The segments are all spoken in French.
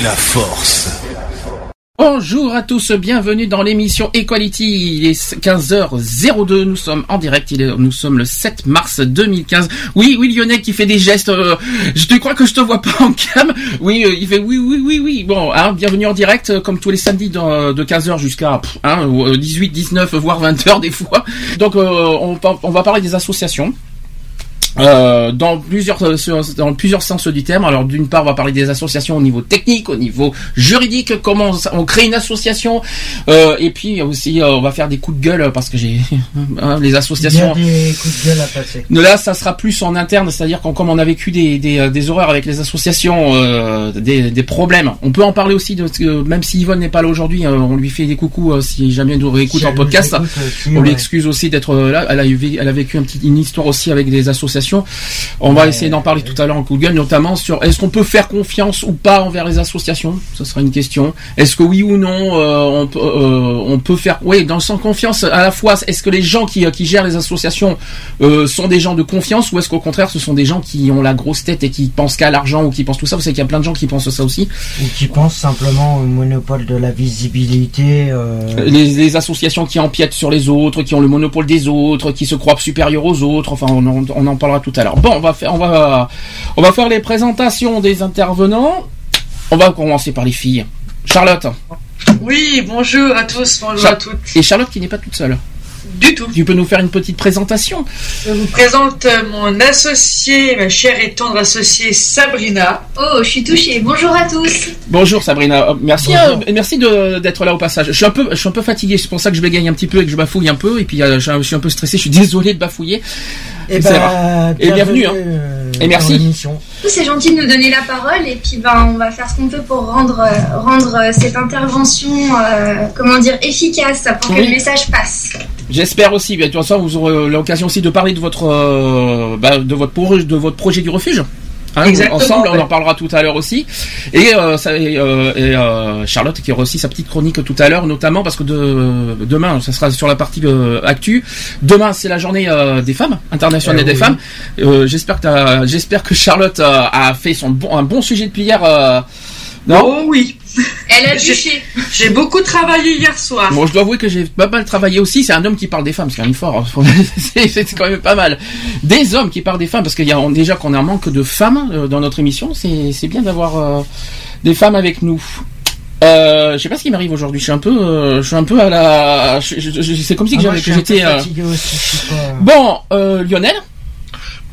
la force. Bonjour à tous, bienvenue dans l'émission Equality. Il est 15h02, nous sommes en direct, il est, nous sommes le 7 mars 2015. Oui, oui, Lionel qui fait des gestes, euh, je te crois que je te vois pas en cam. Oui, euh, il fait oui, oui, oui, oui. Bon, hein, bienvenue en direct, euh, comme tous les samedis de 15h jusqu'à pff, hein, 18, 19, voire 20h des fois. Donc, on va parler des associations. Euh, dans plusieurs euh, dans plusieurs sens du terme. Alors d'une part, on va parler des associations au niveau technique, au niveau juridique, comment on, on crée une association, euh, et puis aussi euh, on va faire des coups de gueule parce que j'ai hein, les Il y a associations. des coups de gueule à passer. Là, ça sera plus en interne, c'est-à-dire qu'on comme on a vécu des, des, euh, des horreurs avec les associations, euh, des, des problèmes. On peut en parler aussi, de, même si Yvonne n'est pas là aujourd'hui, on lui fait des coucous si jamais elle nous réécoute Si en podcast. écoute On lui ouais. excuse aussi d'être là. Elle a, eu, elle a vécu un petit, une histoire aussi avec des associations. On va essayer d'en parler tout à l'heure en coup de gueule, notamment sur est-ce qu'on peut faire confiance ou pas envers les associations? Ce sera une question. Est-ce que oui ou non euh, on, peut, euh, on peut faire oui dans le sens confiance à la fois Est-ce que les gens qui, qui gèrent les associations euh, sont des gens de confiance ou est-ce qu'au contraire ce sont des gens qui ont la grosse tête et qui pensent qu'à l'argent ou qui pensent tout ça? Vous savez qu'il y a plein de gens qui pensent ça aussi. Ou qui pensent simplement au monopole de la visibilité. euh, les, les associations qui empiètent sur les autres, qui ont le monopole des autres, qui se croient supérieurs aux autres. Enfin, on en, on en parlera tout à l'heure. Bon, on va faire, on va, on va faire les présentations des intervenants. On va commencer par les filles. Charlotte. Oui, bonjour à tous, bonjour Char- à toutes. Et Charlotte qui n'est pas toute seule. Du tout. Tu peux nous faire une petite présentation Je vous présente euh, mon associée, ma chère et tendre associée Sabrina. Oh, je suis touchée. Bonjour à tous. Bonjour Sabrina. Euh, Merci, Bonjour. euh, merci de- d'être là au passage. Je suis un peu, je suis un peu fatigué. C'est pour ça que je bégaye un petit peu et que je bafouille un peu. Et puis euh, je je suis un peu stressé. Je suis désolé de bafouiller. Et, C'est bah, Et bienvenue, hein. euh, Et merci. l'émission. C'est gentil de nous donner la parole et puis ben, on va faire ce qu'on peut pour rendre, rendre cette intervention, euh, comment dire, efficace pour que le message passe. J'espère aussi. Bien, de toute façon, vous aurez l'occasion aussi de parler de votre, euh, bah, de votre, pro- de votre projet du refuge. Hein, ensemble, on en parlera tout à l'heure aussi. Et, euh, ça, et, euh, et, euh, Charlotte qui aura aussi sa petite chronique tout à l'heure, notamment parce que de, demain, ça sera sur la partie euh, actu. Demain, c'est la journée euh, des femmes, internationale Eh des oui. femmes. Euh, j'espère que j'espère que Charlotte euh, a fait son bon, un bon sujet de prière. Non. Oh oui, Elle a J'ai- touché. j'ai beaucoup travaillé hier soir. Bon, je dois avouer que j'ai pas mal travaillé aussi. C'est un homme qui parle des femmes, c'est quand même fort. hein. c'est quand même pas mal. Des hommes qui parlent des femmes, parce qu'il y a déjà qu'on a un manque de femmes euh, dans notre émission. C'est bien d'avoir euh, des femmes avec nous. Euh, je sais pas ce qui m'arrive aujourd'hui. Je suis un peu, euh, je suis un peu à la. c'est comme si Ah, j'étais. euh, Bon, euh, Lionel.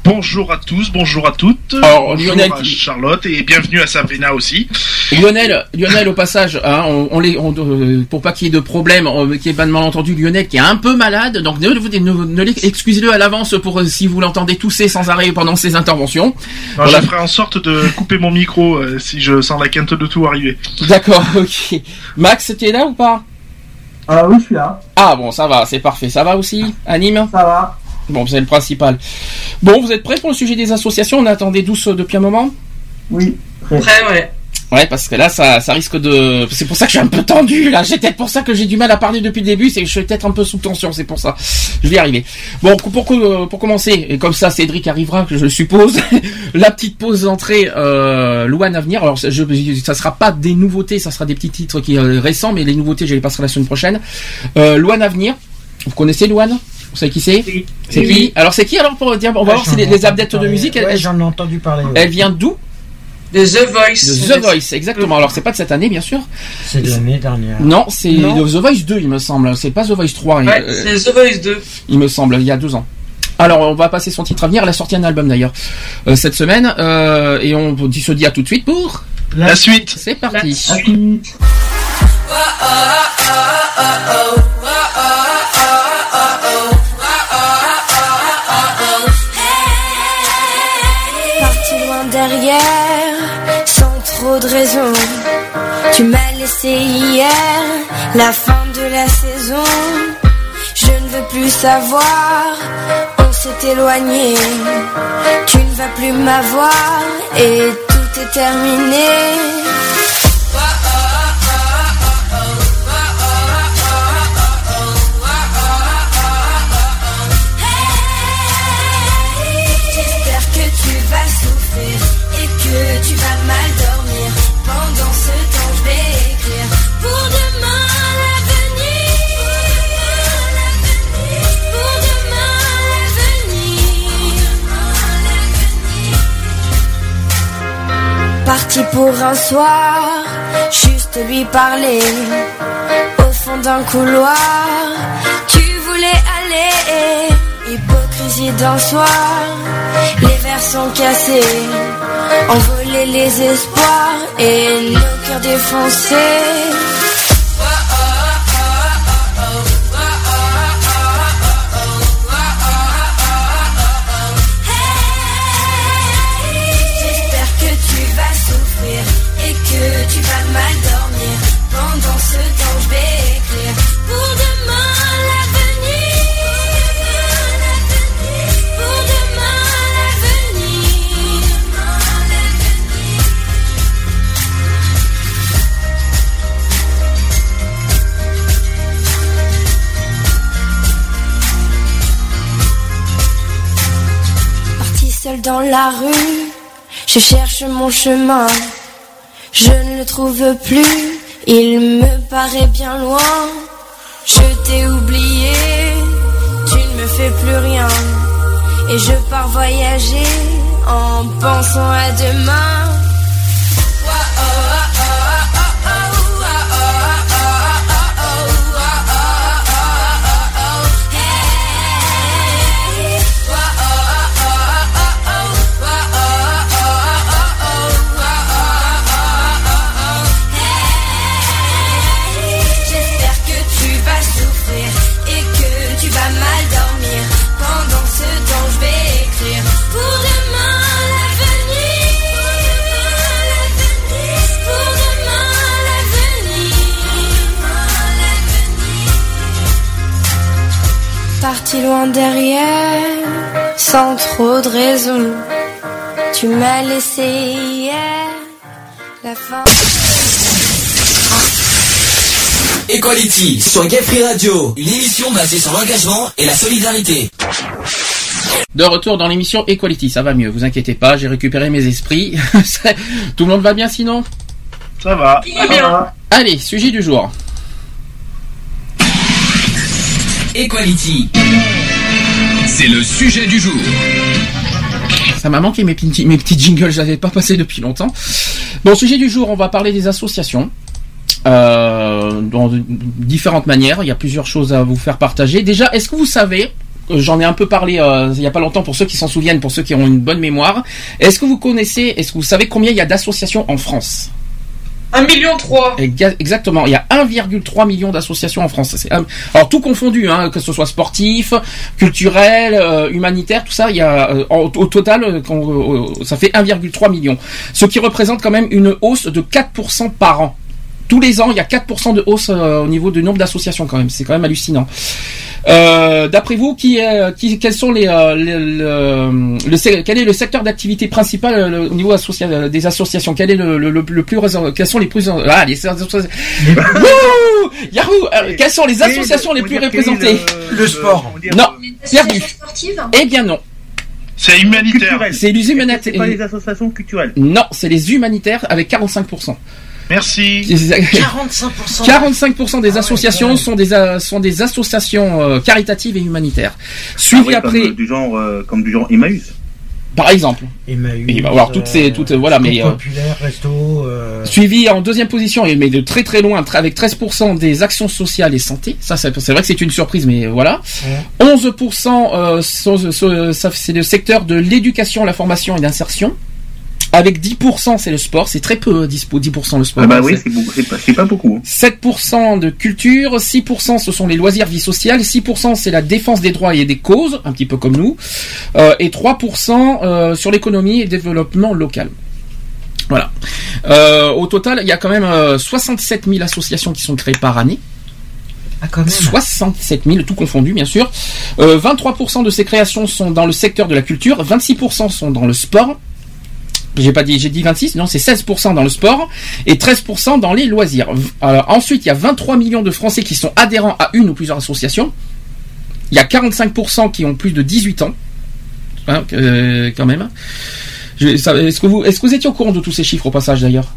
Bonjour à tous, bonjour à toutes. Alors, bonjour Lionel à Charlotte et bienvenue à Sabrina aussi. Lionel, Lionel au passage, hein, on, on les, on, euh, pour pas qu'il y ait de problème, on- qu'il n'y ait pas de malentendu, Lionel qui est un peu malade, donc ne, ne, ne- excusez-le à l'avance pour euh, si vous l'entendez tousser sans arrêt pendant ses interventions. Alors, Voilà. Je ferai en sorte de couper mon micro euh, si je sens la quinte de tout arriver. D'accord, ok. Max, tu es là ou pas? Ah oui, je suis là. Ah bon, ça va, c'est parfait. Ça va aussi Anime? Ça va Bon, c'est le principal. Bon, vous êtes prêts pour le sujet des associations? On attendait douce depuis un moment Oui. Après, ouais. Ouais, parce que là, ça, ça risque de. C'est pour ça que je suis un peu tendu là. C'est peut-être pour ça que j'ai du mal à parler depuis le début. C'est que je suis peut-être un peu sous tension. C'est pour ça. Je vais y arriver. Bon, pour pour, pour commencer, et comme ça, Cédric arrivera, je le suppose. la petite pause d'entrée, euh, Louane à venir. Alors, je, ça sera pas des nouveautés, ça sera des petits titres qui euh, récents, mais les nouveautés, je les passerai la semaine prochaine. Euh, Louane à venir. Vous connaissez Louane? Vous savez qui c'est Oui. C'est Oui, qui. Alors, c'est qui alors pour dire On va Ouais, voir si les, les adeptes de musique, Ouais, j'en ai entendu parler. ouais. elle vient d'où De The Voice. De The Voice, exactement. Alors, c'est pas de cette année, bien sûr. C'est de l'année dernière. Non, c'est. The Voice 2, il me semble. C'est pas The Voice 3, il- Ouais, euh, c'est The Voice 2. il me semble, il y a deux ans. Alors, on va passer son titre à venir. Elle a sorti un album d'ailleurs euh, cette semaine. euh, et on dit- se dit à tout de suite pour. La suite. C'est parti. Sans trop de raison. Tu m'as laissé hier, la fin de la saison. Je ne veux plus savoir, on s'est éloigné. Tu ne vas plus m'avoir et tout est terminé. Parti pour un soir, juste lui parler. Au fond d'un couloir, tu voulais aller. Hypocrisie d'un soir, les verres sont cassés, envolés les espoirs et nos cœurs défoncés. Seul dans la rue, je cherche mon chemin. Je ne le trouve plus, il me paraît bien loin. Je t'ai oublié, tu ne me fais plus rien. Et je pars voyager en pensant à demain. Parti loin derrière, sans trop de raison. Tu m'as laissé hier la fin. Equality sur Gay Free Radio, une émission basée sur l'engagement et la solidarité. De retour dans l'émission Equality, ça va mieux, vous inquiétez pas, j'ai récupéré mes esprits. Tout le monde va bien sinon? Ça va. Allez, sujet du jour. Equality. C'est le sujet du jour. Ça m'a manqué mes petits, mes petits jingles, je l'avais pas passé depuis longtemps. Bon, sujet du jour, on va parler des associations. Euh, dans différentes manières, il y a plusieurs choses à vous faire partager. Déjà, est-ce que vous savez, euh, j'en ai un peu parlé euh, il y a pas longtemps pour ceux qui s'en souviennent, pour ceux qui ont une bonne mémoire, est-ce que vous connaissez, est-ce que vous savez combien il y a d'associations en France? 1 million 3. Exa- Exactement, il y a 1,3 million d'associations en France. Alors tout confondu, hein, que ce soit sportif, culturel, euh, humanitaire, tout ça, il y a euh, au total, euh, ça fait 1,3 million, ce qui représente quand même une hausse de 4% par an. Tous les ans, il y a 4% de hausse au niveau du nombre d'associations quand même. C'est quand même hallucinant. Euh, D'après vous, qui, est- qui, quels sont les, les- le, le se- quel est le secteur d'activité principal euh, le- au niveau associa- euh, des associations? Quel est le, le, le- le plus Quels sont les plus ah les Yahoo Alors, Quelles sont les associations les plus représentées? Le sport. Non, perdu. sportive Eh bien non. C'est humanitaire. C'est les C'est humanitaires. pas les associations culturelles. Non, c'est les humanitaires avec 45%. Merci. 45%. 45% Ah des associations sont des euh, sont des associations euh, caritatives et humanitaires. Ah Suivi ouais, après Comme, euh, du genre, euh, comme du genre Emmaüs. Par exemple. Emmaüs, Il va avoir toutes ces, toutes, voilà, mais, euh, populaire, resto. euh, Suivi en deuxième position, et mais de très très loin, avec 13% des actions sociales et santé. Ça, c'est c'est vrai que c'est une surprise, mais voilà. 11%, euh, sont- ça, c'est le secteur de l'éducation, la formation et l'insertion. Avec 10%, c'est le sport. C'est très peu, 10%, 10% le sport. Ah bah hein, oui, c'est- c'est beaucoup- c'est pas, beaucoup. hein. 7% de culture, 6% ce sont les loisirs, vie sociale, 6% c'est la défense des droits et des causes, un petit peu comme nous, euh, et 3% euh, sur l'économie et le développement local. Voilà. Euh, au total, il y a quand même euh, 67 000 associations qui sont créées par année. Ah, quand même. 67 000, tout confondu bien sûr. Euh, 23% de ces créations sont dans le secteur de la culture, 26% sont dans le sport. J'ai pas dit, j'ai dit 26, non, c'est 16% dans le sport et 13% dans les loisirs. Euh, ensuite, il y a 23 millions de Français qui sont adhérents à une ou plusieurs associations. Il y a 45% qui ont plus de 18 ans, Hein, euh, quand même. Est-ce que vous, est-ce que vous étiez au courant de tous ces chiffres au passage d'ailleurs?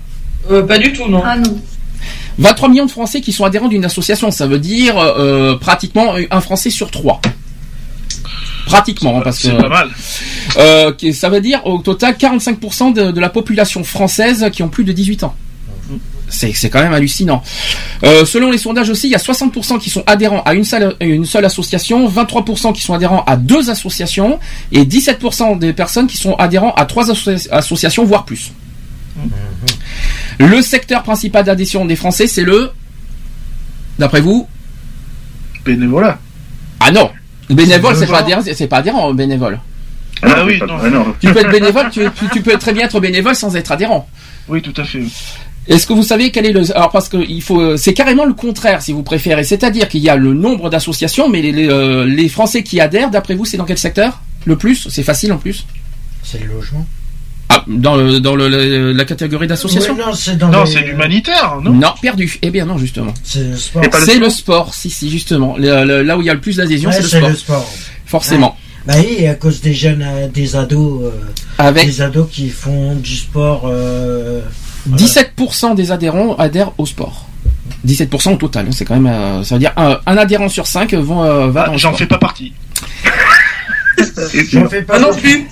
Euh, pas du tout, non. Ah non. 23 millions de Français qui sont adhérents d'une association, ça veut dire euh, pratiquement un Français sur trois. Pratiquement, hein, parce que C'est pas mal. euh, qui- ça veut dire au total 45% de, de la population française qui ont plus de 18 ans. C'est quand même hallucinant. Euh, selon les sondages aussi, il y a 60% qui sont adhérents à une seule, une seule association, 23% qui sont adhérents à deux associations et 17% des personnes qui sont adhérents à trois associa- associations, voire plus. Le secteur principal d'adhésion des Français, c'est le, d'après vous, Bénévolat. ah non, bénévole, C'est pas bénévole. adhérent, c'est pas adhérent, bénévole. Ah oui, non. Ah non. Tu peux être bénévole, tu, tu- tu peux très bien être bénévole sans être adhérent. Oui, tout à fait. Est-ce que vous savez quel est le alors parce que il faut c'est carrément le contraire si vous préférez, c'est-à-dire qu'il y a le nombre d'associations, mais les, les, euh, les Français qui adhèrent, d'après vous, c'est dans quel secteur? Le plus, c'est facile en plus? C'est le logement. Ah, dans le, dans le, le- la catégorie d'association non, c'est dans Non, les- c'est l'humanitaire, non Non, perdu. Eh bien non, justement. C'est le sport. C'est C'est sport le sport, si si justement. Le- le- là où il y a le plus d'adhésion, Ouais, c'est le sport. Forcément. Bah oui, à cause des jeunes, euh, des ados, euh, Avec des ados qui font du sport. euh, voilà. 17% des adhérents adhèrent au sport. 17% au total, hein, c'est quand même, euh, ça veut dire un, un adhérent sur 5 vont, euh, va Ah, J'en sport. fais pas partie. J'en fais pas Moi non plus.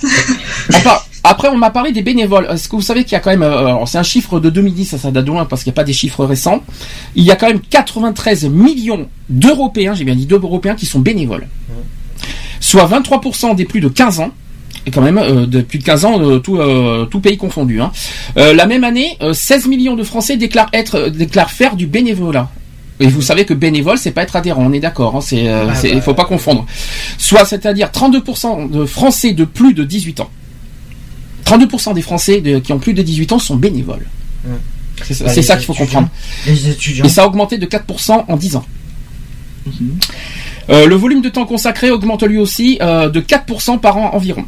Enfin, après, on m'a parlé des bénévoles. Est-ce que vous savez qu'il y a quand même, euh, alors, c'est un chiffre de 2010, ça, ça date de loin parce qu'il n'y a pas des chiffres récents. Il y a quand même 93 millions d'Européens, j'ai bien dit d'Européens qui sont bénévoles. Soit 23% des plus de 15 ans. Et quand même, euh, de plus de 15 ans, euh, tout, euh, tout pays confondu. Hein. Euh, la même année, euh, 16 millions de Français déclarent être, euh, déclarent faire du bénévolat. Et vous savez que bénévole, c'est pas être adhérent, on est d'accord. Hein, c'est, euh, Ah bah, faut pas confondre. Soit, c'est-à-dire 32% de Français de plus de 18 ans. 32% des Français de- qui ont plus de 18 ans sont bénévoles. C'est ça, Bah, qu'il faut comprendre. Les étudiants. Et ça a augmenté de 4% en 10 ans. Euh, le volume de temps consacré augmente lui aussi euh, de 4% par an environ.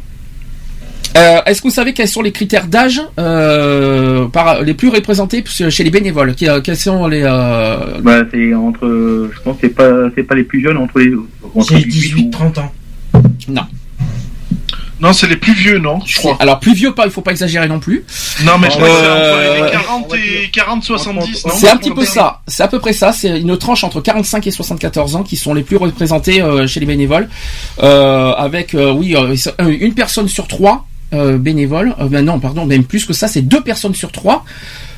Euh, Est-ce que vous savez quels sont les critères d'âge euh, par- les plus représentés chez les bénévoles? Quels sont les euh, Bah, c'est entre, je pense que c'est pas, c'est pas les plus jeunes, entre les, entre C'est 18 ou- 18-30 ans. Non. Non, c'est les plus vieux, non Je crois. Alors plus vieux pas, il faut pas exagérer non plus. Non, mais je crois que c'est Euh, entre les 40 et 40, 70, non C'est un petit peu ça. C'est à peu près ça. C'est une tranche entre 45 et 74 ans qui sont les plus représentés euh, chez les bénévoles, euh, avec euh, oui euh, une personne sur trois euh, bénévoles. Euh, ben non, pardon, même plus que ça. C'est deux personnes sur trois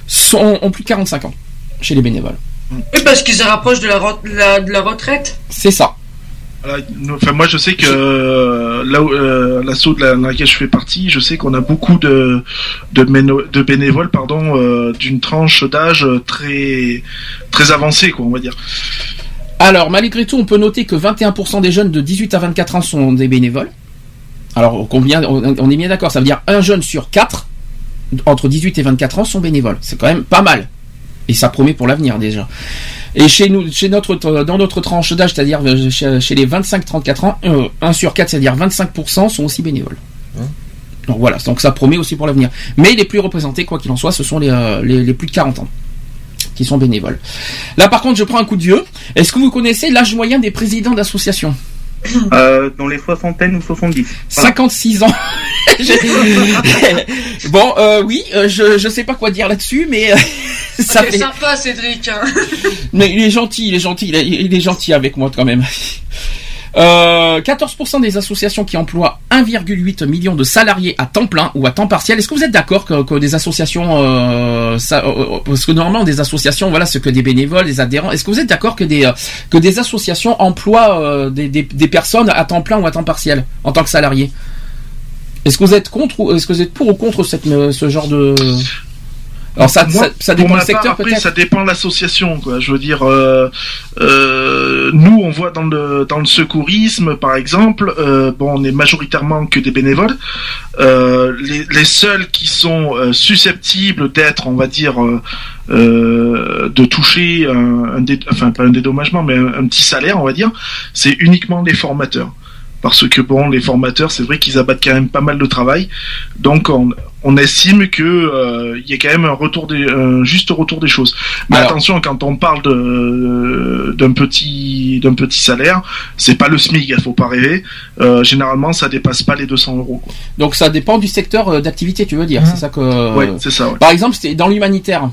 sont, ont plus de 45 ans chez les bénévoles. Oui, parce qu'ils se rapprochent de la, re- de la, de la retraite. C'est ça. Enfin, moi, je sais que euh, là où euh, l'assaut de la- dans laquelle je fais partie, je sais qu'on a beaucoup de bénévoles, pardon, euh, d'une tranche d'âge très très avancée, quoi, on va dire. Alors, malgré tout, on peut noter que 21% des jeunes de 18 à 24 ans sont des bénévoles. Alors, on, on est bien d'accord, ça veut dire un jeune sur quatre, entre 18 et 24 ans, sont bénévoles. C'est quand même pas mal. Et ça promet pour l'avenir déjà. Et chez nous, chez notre, dans notre tranche d'âge, c'est-à-dire euh, chez, les 25-34 ans, euh, 1 sur 4, c'est-à-dire 25% sont aussi bénévoles. Donc voilà, donc ça promet aussi pour l'avenir. Mais les plus représentés, quoi qu'il en soit, ce sont les, euh, les, les plus de 40 ans qui sont bénévoles. Là, par contre, je prends un coup de vieux. Est-ce que vous connaissez l'âge moyen des présidents d'associations? Euh, dans les soixantaines ou 70. Voilà. 56 ans. Bon, euh, oui, euh, je je sais pas quoi dire là-dessus, mais euh, ça fait. sympa, Cédric. hein. Mais il est gentil, il est gentil, il est, il est gentil avec moi quand même. Euh, 14% des associations qui emploient 1,8 million de salariés à temps plein ou à temps partiel. Est-ce que vous êtes d'accord que, des associations, euh, ça, euh, parce que normalement des associations, voilà, c'est que des bénévoles, des adhérents. Est-ce que vous êtes d'accord que des euh, que des associations emploient euh, des, des, des personnes à temps plein ou à temps partiel en tant que salariés? Est-ce que vous êtes contre ou est-ce que vous êtes pour ou contre euh, ce genre de alors ça, Moi, ça, ça pour dépend du secteur part, après, ça dépend de l'association, quoi. Je veux dire, euh, euh, nous, on voit dans le dans le secourisme, par exemple, euh, bon, on est majoritairement que des bénévoles. Euh, les, les seuls qui sont euh, susceptibles d'être, on va dire, euh, euh, de toucher un, un dé- enfin pas un dédommagement, mais un, un petit salaire, on va dire, c'est uniquement les formateurs. Parce que bon, les formateurs, c'est vrai qu'ils abattent quand même pas mal de travail, donc on, on estime que euh, il y a quand même un retour des, un juste retour des choses. Mais Alors- attention, quand on parle de d'un petit d'un petit salaire, c'est pas le SMIC, il faut pas rêver. Euh, généralement, ça dépasse pas les 200 euros. Quoi. Donc ça dépend du secteur euh, d'activité, tu veux dire, c'est ça que. Ouais, c'est ça. ouais. Par exemple, c'était dans l'humanitaire.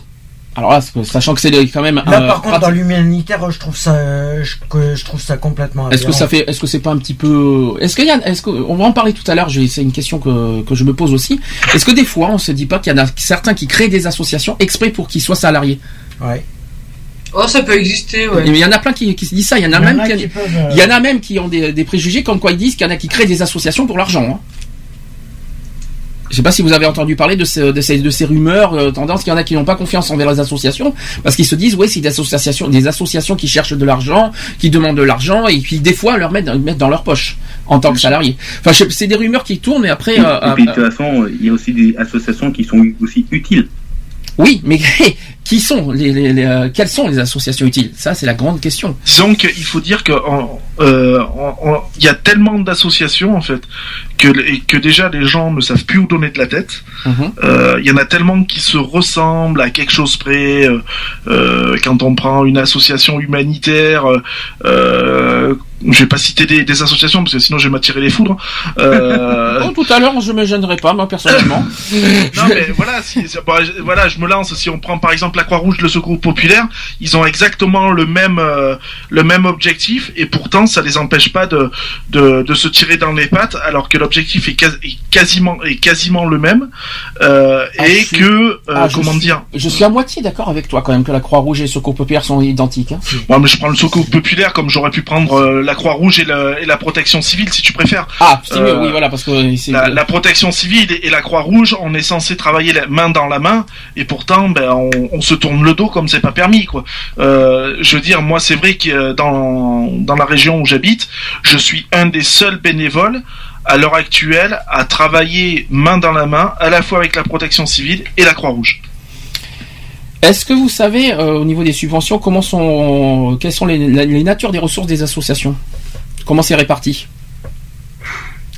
Alors là, sachant que c'est quand même. Là, euh, par contre, dans l'humanitaire, je trouve ça, je, trouve ça complètement. Est-ce que ça fait, est-ce que c'est pas un petit peu, est-ce qu'il y a, est-ce que, on va en parler tout à l'heure. C'est une question que, que je me pose aussi. Est-ce que des fois, on se dit pas qu'il y en a certains qui créent des associations exprès pour qu'ils soient salariés? Ouais. Oh, ça peut exister, ouais. Il y en a plein qui, qui se disent ça. Il y en a Il y en même a qui, qui peuvent, euh, il y en a même qui ont des, des préjugés comme quoi ils disent qu'il y en a qui créent des associations pour l'argent. hein. Je sais pas si vous avez entendu parler de, ce- de ces, de ces rumeurs, euh, tendances qu'il y en a qui n'ont pas confiance envers les associations parce qu'ils se disent ouais c'est des associations, des associations qui cherchent de l'argent, qui demandent de l'argent et puis des fois leur mettent, mettent dans leur poche en tant que salarié. Enfin c'est des rumeurs qui tournent et après. euh, Et puis, de euh, toute façon, il y a aussi des associations qui sont aussi utiles. oui, mais qui sont les, les- les, euh, quelles sont les associations utiles? Ça c'est la grande question. Disons qu'il faut dire que euh, il y a tellement d'associations en fait que, que déjà les gens ne savent plus où donner de la tête. Mhm. Euh, Il y en a tellement qui se ressemblent à quelque chose près. euh, quand on prend une association humanitaire, je vais pas citer des, des associations parce que sinon je vais m'attirer les foudres. Euh, tout à l'heure je me gênerai pas moi personnellement. non mais voilà, si, si- bon, je- voilà, je me lance. Si on prend par exemple la Croix-Rouge, le Secours populaire, ils ont exactement le même euh, le même objectif et pourtant ça les empêche pas de de, de se tirer dans les pattes alors que l'objectif est, quas- est quasiment est quasiment le même euh, Ah, et suis- que Ah, comment suis- dire. Je suis à moitié d'accord avec toi quand même que la Croix-Rouge et le Secours Populaire sont identiques. hein. Moi, mais je prends le Secours populaire comme j'aurais pu prendre la Croix-Rouge et, la protection civile si tu préfères. Ah, mieux, Euh, oui, voilà, parce que c'est. La, la protection civile et, la Croix-Rouge, on est censé travailler la main dans la main, et pourtant, ben, on, on se tourne le dos comme c'est pas permis, quoi. Euh, je veux dire, moi, c'est vrai que euh, dans, dans la région où j'habite, je suis un des seuls bénévoles à l'heure actuelle à travailler main dans la main, à la fois avec la protection civile et la Croix-Rouge. Est-ce que vous savez euh, au niveau des subventions comment sont quelles sont les, natures des ressources des associations? Comment c'est réparti?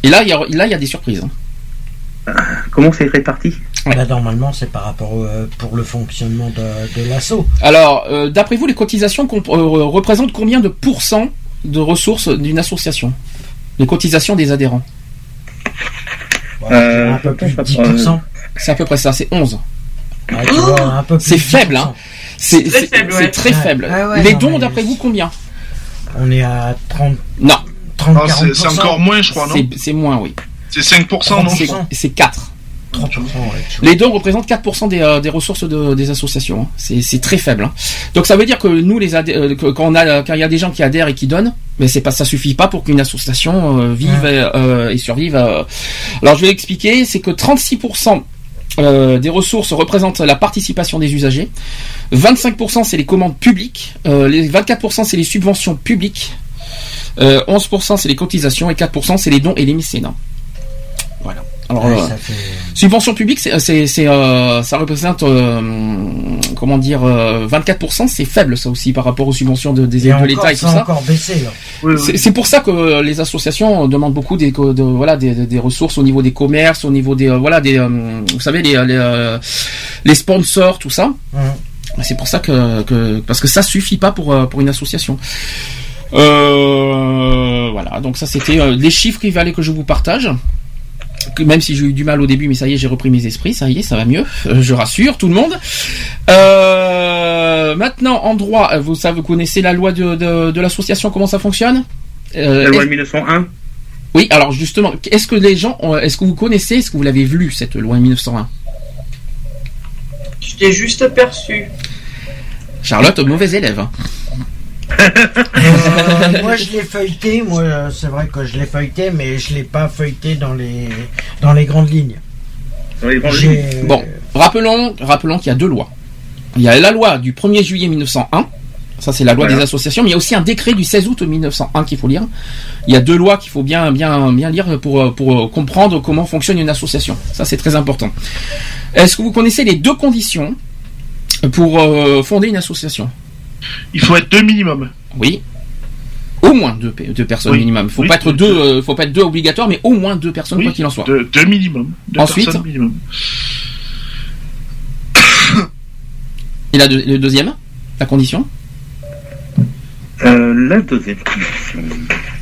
Et là il y a là il y a des surprises. hein. Comment c'est réparti? Bah, normalement, c'est par rapport au- euh, pour le fonctionnement de, de l'assaut. Alors euh, d'après vous les cotisations comp- euh, représentent combien de pourcents de ressources d'une association? Les cotisations des adhérents? Euh, un peu plus de je pense, 10%. C'est à peu près ça, c'est 11. Plus C'est faible, 10%. hein. C'est très faible, c'est ouais. très Ouais. faible. Ah ouais, Les non, dons, d'après vous, combien On est à 30, Non, 30 Ah, c'est- c'est 40%. encore moins, je crois, non c'est moins, oui. C'est 5%, non C'est- 30%. C'est 4. 3%, ouais. Les dons représentent 4% des, euh, des ressources de- des associations. hein. C'est très faible. hein. Donc ça veut dire que nous, les euh, que- quand on a, quand il y a des gens qui adhèrent et qui donnent, mais c'est pas, ça suffit pas pour qu'une association euh, vive Ouais. et, euh, et survive. euh. Alors je vais expliquer, c'est que 36% euh, des ressources représentent la participation des usagers, 25% c'est les commandes publiques, euh, les 24% c'est les subventions publiques, euh, 11% c'est les cotisations et 4% c'est les dons et les mécénats. Voilà. Alors, Ouais, euh, ça fait... Subvention publique, c'est, c'est, c'est, euh, ça représente, euh, comment dire, euh, 24%, c'est faible ça aussi par rapport aux subventions de, des, Et de encore, l'État et tout ça encore baissé, là. Oui, oui. C'est, pour ça que euh, les associations demandent beaucoup des, de, voilà, des, des- des ressources au niveau des commerces, au niveau des, euh, voilà, des, euh, vous savez, les, les, euh, les sponsors, tout ça. Mhm. C'est pour ça que, que, parce que ça suffit pas pour, euh, pour une association. Euh, voilà, donc ça c'était euh, les chiffres qu'il fallait que je vous partage. Même si j'ai eu du mal au début, mais ça y est, j'ai repris mes esprits, ça y est, ça va mieux. Euh, je rassure tout le monde. Euh, maintenant, en droit, euh, vous savez, vous connaissez la loi de, de, de l'association, comment ça fonctionne? Euh, La loi est- de 1901 oui, alors justement, est-ce que les gens, est-ce que vous connaissez, est-ce que vous l'avez lu cette loi de 1901 Je l'ai juste aperçu. Charlotte, mauvais élève. Euh, moi je l'ai feuilleté, moi c'est vrai que je l'ai feuilleté, mais je l'ai pas feuilleté dans les dans les grandes lignes. Dans les grandes J'ai- lignes. Bon, rappelons, rappelons qu'il y a deux lois. Il y a la loi du 1er juillet 1901. Ça, c'est la loi Voilà. des associations, mais il y a aussi un décret du 16 août 1901 qu'il faut lire. Il y a deux lois qu'il faut bien, bien, bien lire pour, pour comprendre comment fonctionne une association. Ça, c'est très important. Est-ce que vous connaissez les deux conditions pour euh, fonder une association? Il faut être deux minimum. Oui. Au moins deux, pe- deux personnes Oui. minimum. Faut Oui. pas être deux, euh, faut pas être deux obligatoires, mais au moins deux personnes Oui, quoi qu'il en soit. Deux, deux minimum. Deux Ensuite minimum. Et la deux- le deuxième, la condition Euh, la deuxième condition.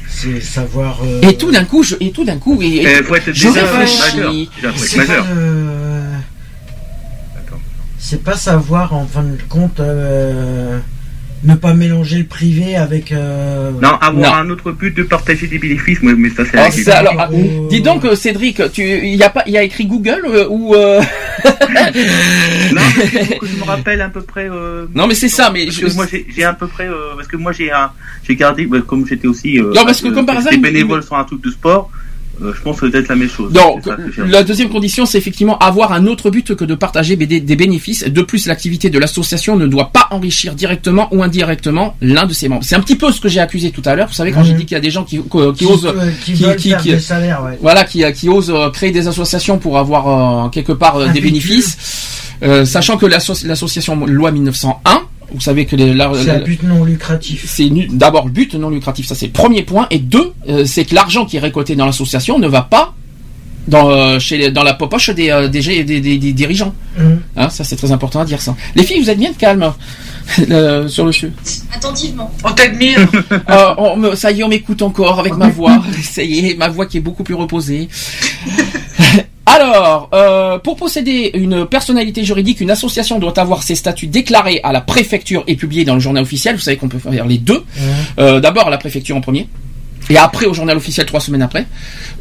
C'est savoir. euh, Et tout d'un coup, je, et tout d'un coup, et, et- faut être je réfléchis. C'est pas, majeur. euh, c'est pas savoir en fin de compte euh, ne pas mélanger le privé avec. euh, Non, avoir Non. un autre but de partager des bénéfices, mais, mais ça c'est Ah, alors, ah, dis donc, euh, Cédric, tu, il y a pas, il y a écrit Google euh, ou euh, Non, que je me rappelle à peu près. euh, Non, mais c'est ça, mais parce je- que moi j'ai à peu près euh, parce que moi j'ai un j'ai gardé bah, comme j'étais aussi. euh, Non, parce que comme par hasard, j'étais il- bénévole sur un truc de sport. Euh, je pense que ça doit être la même chose. Donc, la deuxième condition, c'est effectivement avoir un autre but que de partager des, des bénéfices. De plus, l'activité de l'association ne doit pas enrichir directement ou indirectement l'un de ses membres. C'est un petit peu ce que j'ai accusé tout à l'heure. Vous savez, quand j'ai dit qu'il y a des gens qui, qui, qui qui, osent, euh, qui des salaires, ouais. voilà, qui, qui osent euh, créer des associations pour avoir euh, quelque part euh, des bénéfices, Euh, sachant que l'asso- l'association loi 1901, vous savez que les, la- C'est un but non lucratif. c'est d'abord le but non lucratif, ça c'est le premier point, et deux, euh, c'est que l'argent qui est récolté dans l'association ne va pas dans, euh, chez les- dans la poche des, euh, des, des, dirigeants. Mhm. Hein, ça c'est très important à dire ça. Les filles, vous êtes bien de calme euh, sur le sujet. Attentivement. On t'admire. Euh, on ça y est, on m'écoute encore avec ma voix. Ça y est, ma voix qui est beaucoup plus reposée. Alors, euh, pour posséder une personnalité juridique, une association doit avoir ses statuts déclarés à la préfecture et publiés dans le journal officiel. Vous savez qu'on peut faire les deux. Euh, D'abord à la préfecture en premier. Et après au journal officiel trois semaines après.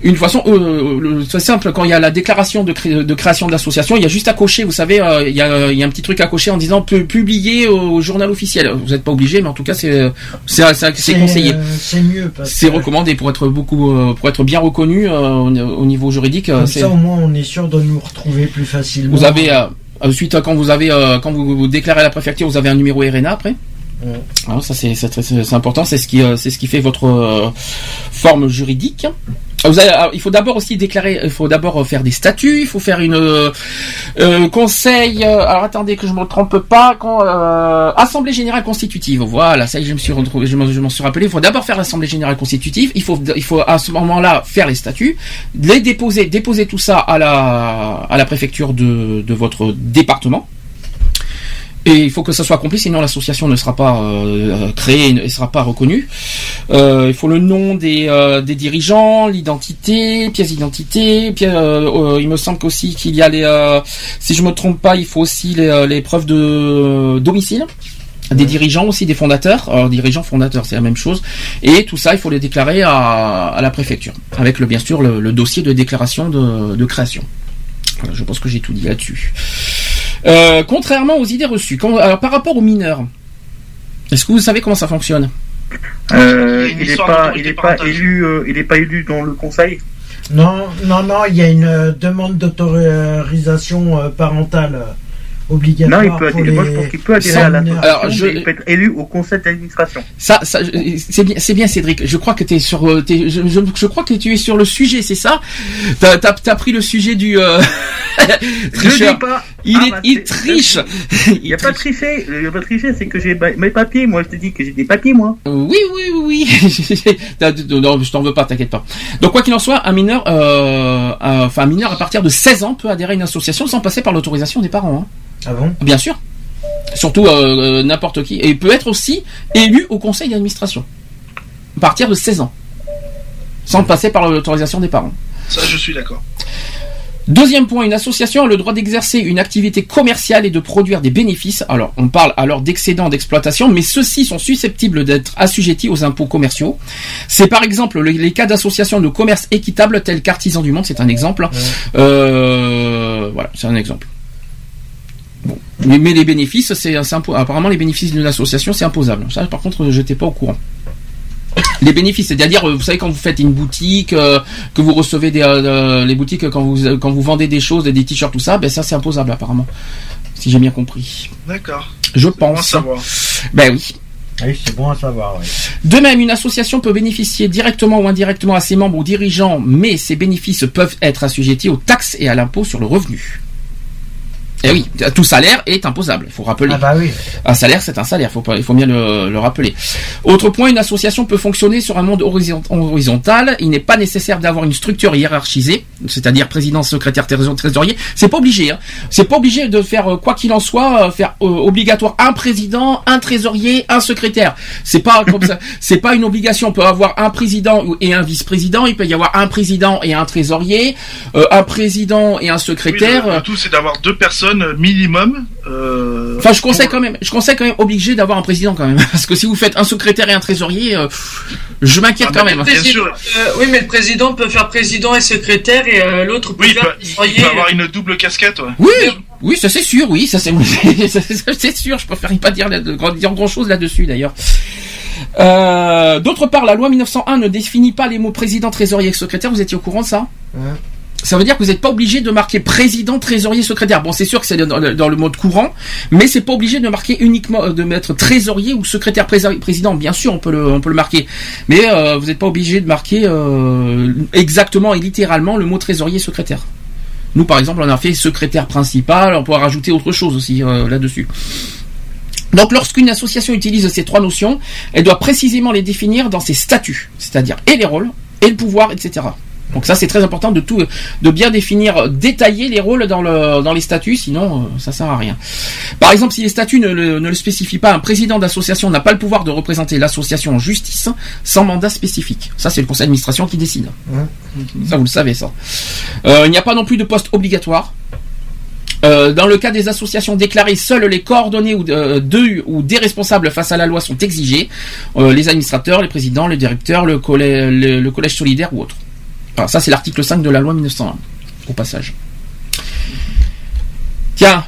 Une façon, euh, c'est simple, quand il y a la déclaration de, cré- de création de l'association, il y a juste à cocher, vous savez, euh, il, y a, il y a un petit truc à cocher en disant pu- publier au journal officiel. Vous n'êtes pas obligé, mais en tout cas c'est c'est conseillé. euh, C'est mieux parce C'est recommandé pour être beaucoup, euh, pour être bien reconnu euh, au, au niveau juridique. comme c'est- ça au moins on est sûr de nous retrouver plus facilement. vous avez suite à quand vous avez euh, quand vous, vous déclarez à la préfecture, vous avez un numéro RNA après. Ouais. Alors ça c'est important, c'est ce qui euh, c'est ce qui fait votre euh, forme juridique. Avez- alors, il faut d'abord aussi déclarer, il faut d'abord euh, faire des statuts, il faut faire une conseil. alors attendez que je me trompe pas, assemblée générale constitutive. Voilà, ça y est, je me suis retrouvé, je m'en suis rappelé. Il faut d'abord faire l'assemblée générale constitutive. Il faut il faut à ce moment-là faire les statuts, les déposer, déposer tout ça à la à la préfecture de votre département. Et il faut que ça soit accompli, sinon l'association ne sera pas euh, créée et ne sera pas reconnue. Euh, il faut le nom des, euh, des dirigeants, l'identité, pièce d'identité. euh, euh, il me semble qu'aussi qu'il y a les, euh, si je me trompe pas, il faut aussi les, euh, les preuves de domicile des dirigeants aussi, des fondateurs. Alors dirigeants, fondateurs, c'est la même chose. Et tout ça, il faut les déclarer à, à la préfecture, avec le bien sûr le, le dossier de déclaration de, de création. Voilà, je pense que j'ai tout dit là-dessus. Euh, contrairement aux idées reçues, quand- alors, par rapport aux mineurs, est-ce que vous savez comment ça fonctionne? Euh, Il n'est pas, d'autorité il est pas parentale. élu, euh, il est pas élu dans le conseil? Non, non, non, il y a une demande d'autorisation euh, parentale euh, Non, obligatoire il peut adhérer. les... Moi, je pense qu'il peut adhérer sans à. Alors, je- mais Il peut être élu au conseil d'administration. Ça, ça c'est bien, c'est bien, Cédric. Je crois que t'es sur, euh, t'es- je, je, je crois que tu es sur le sujet, c'est ça? T'as, t'as pris le sujet du euh, Je dis pas. Il, Ah, est, bah, il c'est- triche. Il n'y a pas de tricher. Il n'y a pas de tricher. C'est que j'ai mes papiers. Moi, je te dis que j'ai des papiers, moi. Oui, oui, oui, oui. T'as- non, je t'en veux pas, t'inquiète pas. Donc quoi qu'il en soit, un mineur, euh, euh, enfin un mineur à partir de 16 ans peut adhérer à une association sans passer par l'autorisation des parents. hein. Ah bon? Bien sûr. Surtout euh, euh, n'importe qui. Et il peut être aussi élu au conseil d'administration. À partir de 16 ans. Sans passer par l'autorisation des parents. Ça, je suis d'accord. Deuxième point, une association a le droit d'exercer une activité commerciale et de produire des bénéfices. Alors, on parle alors d'excédents d'exploitation, mais ceux-ci sont susceptibles d'être assujettis aux impôts commerciaux. C'est par exemple les, les cas d'associations de commerce équitable tels qu'Artisans du Monde, c'est un exemple. Euh, voilà, c'est un exemple. Bon. Mais, mais les bénéfices, c'est apparemment les bénéfices d'une association, c'est imposable. Ça, par contre, je n'étais pas au courant. Les bénéfices, c'est-à-dire, euh, vous savez, quand vous faites une boutique, euh, que vous recevez des, euh, les boutiques, quand vous, quand vous vendez des choses, des t-shirts, tout ça, ben ça, c'est imposable apparemment. Si j'ai bien compris. D'accord. Je Bon à pense. savoir. Ben oui. Oui, c'est bon à savoir. oui. De même, une association peut bénéficier directement ou indirectement à ses membres ou dirigeants, mais ses bénéfices peuvent être assujettis aux taxes et à l'impôt sur le revenu. Eh oui, tout salaire est imposable, il faut rappeler. Ah bah oui. Un salaire, c'est un salaire, faut pas, il faut bien le, le rappeler. Autre point, une association peut fonctionner sur un monde horizon- horizontal. Il n'est pas nécessaire d'avoir une structure hiérarchisée, c'est-à-dire président, secrétaire, trésor- trésorier. C'est pas obligé. Hein. C'est pas obligé de faire euh, quoi qu'il en soit, euh, faire euh, obligatoire un président, un trésorier, un secrétaire. C'est pas comme ça. C'est pas une obligation. On peut avoir un président et un vice-président. Il peut y avoir un président et un trésorier, euh, un président et un Oui, secrétaire. le, le tout, c'est d'avoir deux personnes minimum. euh, Enfin, je conseille quand même, je conseille quand même obligé d'avoir un président quand même, parce que si vous faites un secrétaire et un trésorier, euh, je m'inquiète Ah, quand mais même. bien sûr. Euh, oui, mais le président peut faire président et secrétaire et euh, l'autre peut Oui, il faire peut, il peut avoir une double casquette. Ouais. Oui, oui, ça c'est sûr, oui, ça c'est, ça, c'est- c'est sûr. Je préfère pas dire, grand chose là-dessus d'ailleurs. Euh, D'autre part, la loi 1901 ne définit pas les mots président, trésorier et secrétaire. Vous étiez au courant de ça? Ça veut dire que vous n'êtes pas obligé de marquer président, trésorier, secrétaire. Bon, c'est sûr que c'est dans le, mode courant, mais c'est pas obligé de marquer uniquement euh, de mettre trésorier ou secrétaire président. Bien sûr, on peut le, marquer, mais euh, vous n'êtes pas obligé de marquer euh, exactement et littéralement le mot trésorier, secrétaire. Nous, par exemple, on a fait secrétaire principal. On pourra rajouter autre chose aussi là-dessus. Donc, lorsqu'une association utilise ces trois notions, elle doit précisément les définir dans ses statuts, c'est-à-dire et les rôles, et le pouvoir, etc. Donc ça, c'est très important de tout, de bien définir, détailler les rôles dans le dans les statuts, sinon euh, ça sert à rien. Par exemple, si les statuts ne le, ne le spécifient pas, un président d'association n'a pas le pouvoir de représenter l'association en justice sans mandat spécifique. Ça, c'est le conseil d'administration qui décide. Ça, vous le savez, ça. Euh, il n'y a pas non plus de poste obligatoire. Euh, dans le cas des associations déclarées, seuls les coordonnées ou, euh, de, ou des responsables face à la loi sont exigés. Euh, les administrateurs, les présidents, les directeurs, le, collè- le, le collège solidaire ou autre. Ça, c'est l'article 5 de la loi 1901, au passage. Tiens,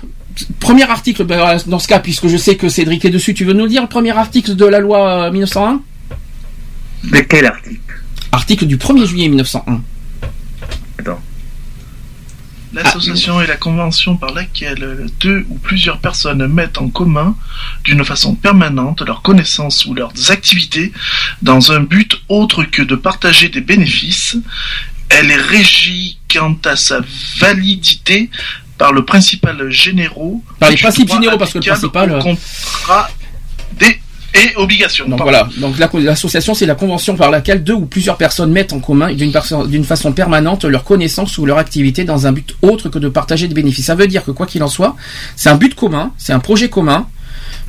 premier article, ben, dans ce cas, puisque je sais que Cédric est dessus, tu veux nous le dire, le premier article de la loi euh, 1901 De quel article? Article du 1er juillet 1901. L'association est la convention par laquelle deux ou plusieurs personnes mettent en commun d'une façon permanente leurs connaissances ou leurs activités dans un but autre que de partager des bénéfices. Elle est régie quant à sa validité par le principal généraux. Par les principes généraux, parce que le principal, euh, contrats des et obligations. Donc voilà, donc la- l'association c'est la convention par laquelle deux ou plusieurs personnes mettent en commun d'une façon permanente leurs connaissances ou leur activité dans un but autre que de partager des bénéfices. Ça veut dire que quoi qu'il en soit, c'est un but commun, c'est un projet commun.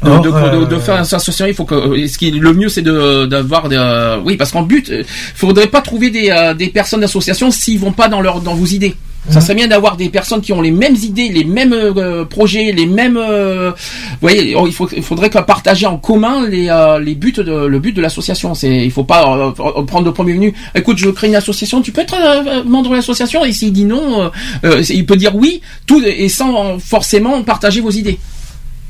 De, Or, de- de- euh, de faire une association, il faut que euh, ce qui le mieux c'est de d'avoir des, euh, oui parce qu'en but, il faudrait pas trouver des, euh, des personnes d'association s'ils vont pas dans leur dans vos idées. Ça serait bien d'avoir des personnes qui ont les mêmes idées, les mêmes euh, projets, les mêmes. euh, vous voyez, il, faut, il faudrait partager en commun les, euh, les buts de le but de l'association. C'est, il faut pas prendre le premier venu. Écoute, je veux créer une association. Tu peux être membre de l'association et s'il dit non, il peut dire oui, tout et sans forcément partager vos idées.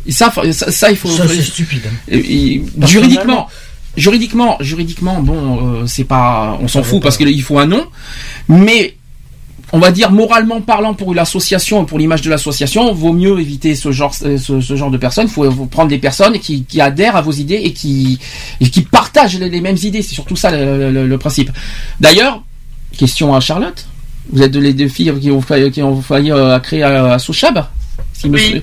Et ça, ça, ça, il faut. Ça, c'est stupide. hein. Et juridiquement, juridiquement, juridiquement, bon, euh, c'est pas, on s'en fout parce qu'il faut un nom, mais on va dire moralement parlant pour l'association pour l'image de l'association, vaut mieux éviter ce genre, euh, ce, ce genre de personnes. Il faut, faut prendre des personnes qui, qui adhèrent à vos idées et qui, et qui partagent les, les mêmes idées. C'est surtout ça le, le- le principe. D'ailleurs, question à Charlotte. Vous êtes les deux filles qui ont failli, qui ont failli euh, créer à, à Sochab si sou-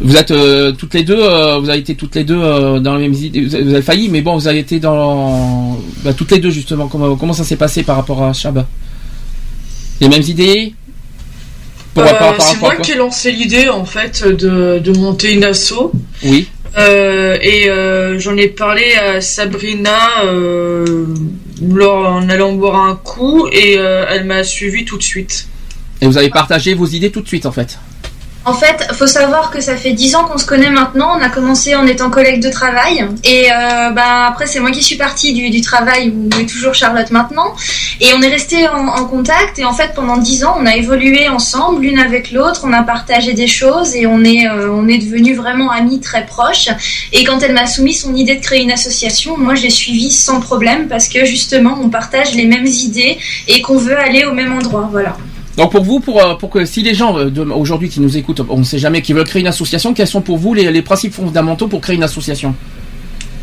Vous êtes euh, toutes les deux, euh, vous avez été toutes les deux euh, dans les mêmes idées. Vous avez, vous avez failli, mais bon, vous avez été dans bah, toutes les deux justement. Comment, comment ça s'est passé par rapport à Chab Les mêmes idées? Euh, c'est moi qui ai lancé l'idée en fait de, de monter une asso. Oui. Euh, et euh, j'en ai parlé à Sabrina lors, en allant boire un coup et elle m'a suivi tout de suite. Et vous avez partagé vos idées tout de suite en fait? En fait, faut savoir que ça fait 10 ans qu'on se connaît maintenant. On a commencé en étant collègues de travail. Et euh, bah, après, c'est moi qui suis partie du, travail, où est toujours Charlotte maintenant. Et on est resté en, en contact. Et en fait, pendant 10 ans, on a évolué ensemble, l'une avec l'autre. On a partagé des choses et on est, euh, on est devenus vraiment amis très proches. Et quand elle m'a soumis son idée de créer une association, moi, je l'ai suivie sans problème parce que justement, on partage les mêmes idées et qu'on veut aller au même endroit. Voilà. Donc pour vous, pour, euh, pour que si les gens euh, aujourd'hui qui nous écoutent, on ne sait jamais, qui veulent créer une association, quels sont pour vous les, les principes fondamentaux pour créer une association?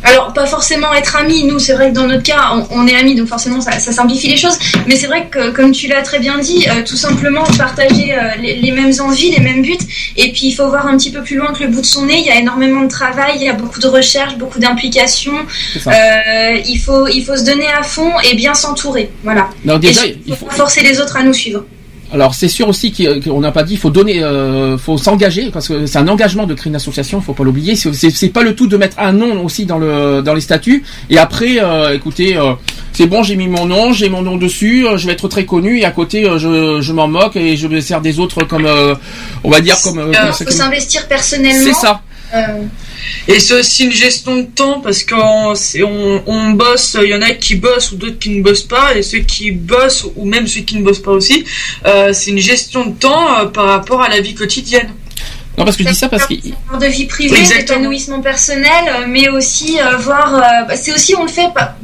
Alors, pas forcément être amis. Nous, c'est vrai que dans notre cas, on, on est amis, donc forcément, ça, ça simplifie les choses. Mais c'est vrai que, comme tu l'as très bien dit, euh, tout simplement partager euh, les, les mêmes envies, les mêmes buts. Et puis, il faut voir un petit peu plus loin que le bout de son nez. Il y a énormément de travail, il y a beaucoup de recherche, beaucoup d'implication. Euh, il, faut, il faut se donner à fond et bien s'entourer. Voilà. Donc déjà, et il faut forcer les autres à nous suivre. Alors c'est sûr aussi qu'on n'a pas dit, il faut donner, euh, faut s'engager parce que c'est un engagement de créer une association, il faut pas l'oublier. C'est- pas le tout de mettre un nom aussi dans le dans les statuts et après, euh, écoutez, euh, c'est bon, j'ai mis mon nom, j'ai mon nom dessus, euh, je vais être très connu et à côté, euh, je, je m'en moque et je me sers des autres comme, euh, on va dire comme. euh, Il faut comme- s'investir personnellement. C'est ça. Euh, Et c'est aussi une gestion de temps parce qu'on on, on bosse, il y en a qui bossent ou d'autres qui ne bossent pas, et ceux qui bossent ou même ceux qui ne bossent pas aussi, euh, c'est une gestion de temps euh, par rapport à la vie quotidienne. Non parce que je dis ça parce que de vie privée, d'épanouissement personnel, mais aussi euh, voir. euh, bah, c'est aussi, on le fait pas.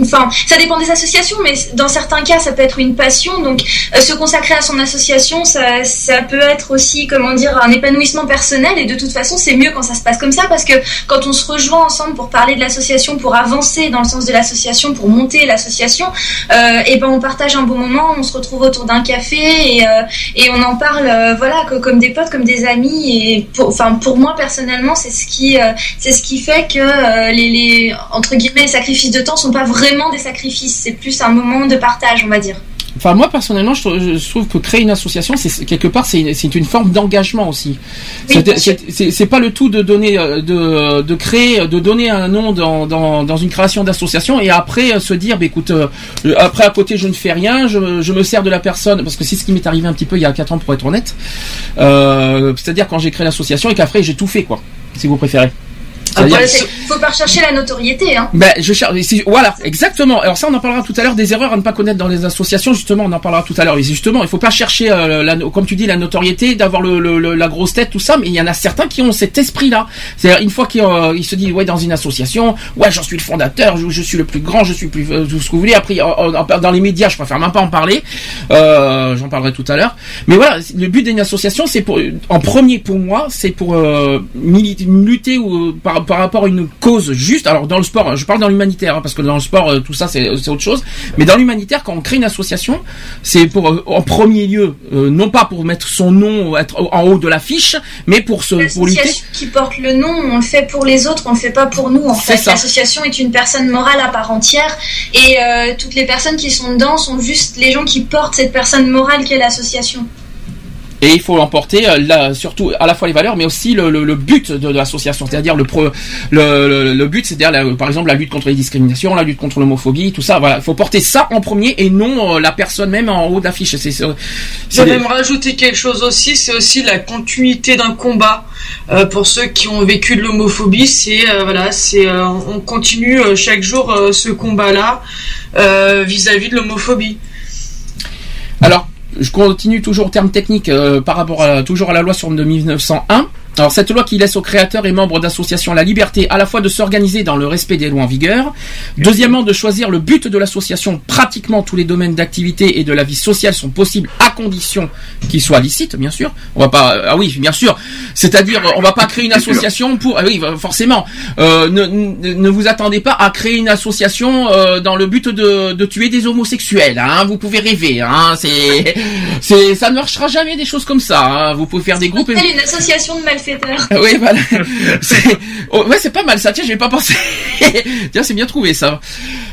Enfin, ça dépend des associations, mais dans certains cas, ça peut être une passion. Donc, euh, se consacrer à son association, ça, ça peut être aussi, comment dire, un épanouissement personnel. Et de toute façon, c'est mieux quand ça se passe comme ça, parce que quand on se rejoint ensemble pour parler de l'association, pour avancer dans le sens de l'association, pour monter l'association, euh, et ben on partage un bon moment, on se retrouve autour d'un café et, euh, et on en parle, euh, voilà, comme des potes, comme des amis. Et pour, enfin, pour moi personnellement, c'est ce qui, c'est ce qui fait que les, entre guillemets sacrifices de temps sont pas vraiment des sacrifices, c'est plus un moment de partage, on va dire. Enfin, moi personnellement, je trouve, que créer une association, c'est quelque part, c'est une, forme d'engagement aussi. Oui, C'est- pas le tout de donner, euh, de, de créer, de donner un nom dans, dans, dans une création d'association et après euh, se dire, bah, écoute, euh, euh, après à côté, je ne fais rien, je, je me sers de la personne parce que c'est ce qui m'est arrivé un petit peu il y a 4 ans pour être honnête. Euh, C'est-à-dire quand j'ai créé l'association et qu'après j'ai tout fait quoi, si vous préférez. Après, faut pas rechercher la notoriété, hein. ben, je cherche. Voilà, exactement. Alors ça, on en parlera tout à l'heure des erreurs à ne pas connaître dans les associations. Justement, on en parlera tout à l'heure. Et justement, il faut pas chercher, euh, la, comme tu dis, la notoriété, d'avoir le, le- le- la grosse tête, tout ça. Mais il y en a certains qui ont cet esprit-là. C'est-à-dire une fois qu'ils euh, se disent, ouais, dans une association, ouais, j'en suis le fondateur, je, je suis le plus grand, je suis plus euh, tout ce que vous voulez. Après, dans les médias, je préfère même pas en parler. Euh, J'en parlerai tout à l'heure. Mais voilà, le but d'une association, c'est pour, en premier pour moi, c'est pour euh, lutter ou, par, par rapport à une cause juste. Alors dans le sport, je parle dans l'humanitaire, hein, parce que dans le sport, euh, tout ça c'est autre chose. Mais dans l'humanitaire, quand on crée une association, c'est pour euh, en premier lieu, euh, non pas pour mettre son nom être en haut de l'affiche, mais pour se pour lutter. Qui porte le nom, on le fait pour les autres, on le fait pas pour nous. En fait, l'association est une personne morale à part entière, et euh, toutes les personnes qui sont dedans sont juste les gens qui portent cette personne morale qu'est l'association. Et il faut emporter euh, là, surtout à la fois les valeurs, mais aussi le, le- le but de, de l'association, c'est-à-dire le, pro- le, le, le but, c'est-à-dire la- par exemple la lutte contre les discriminations, la lutte contre l'homophobie, tout ça. Voilà, il faut porter ça en premier et non euh, la personne même en haut de l'affiche. C'est, Je vais même rajouter quelque chose aussi, c'est aussi la continuité d'un combat. Euh, pour ceux qui ont vécu de l'homophobie, c'est euh, voilà, c'est on continue chaque jour ce combat-là euh, vis-à-vis de l'homophobie. Alors, je continue toujours en termes techniques euh, par rapport à, toujours à la loi sur de 1901. Alors cette loi qui laisse aux créateurs et membres d'associations la liberté à la fois de s'organiser dans le respect des lois en vigueur, deuxièmement de choisir le but de l'association. Pratiquement tous les domaines d'activité et de la vie sociale sont possibles à condition qu'ils soient licites, bien sûr. On va pas, ah oui, bien sûr. C'est-à-dire, on va pas créer une association pour, ah oui, forcément. Euh, ne, ne, vous attendez pas à créer une association euh, dans le but de, de tuer des homosexuels. Hein. Vous pouvez rêver. Hein. C'est, c'est, ça ne marchera jamais des choses comme ça. Hein. Vous pouvez faire des groupes. et- une association de malfaiteurs. Ah Oui, voilà. C'est- oh, ouais, c'est pas mal ça. Tiens, j'avais pas pensé. Tiens, c'est bien trouvé ça.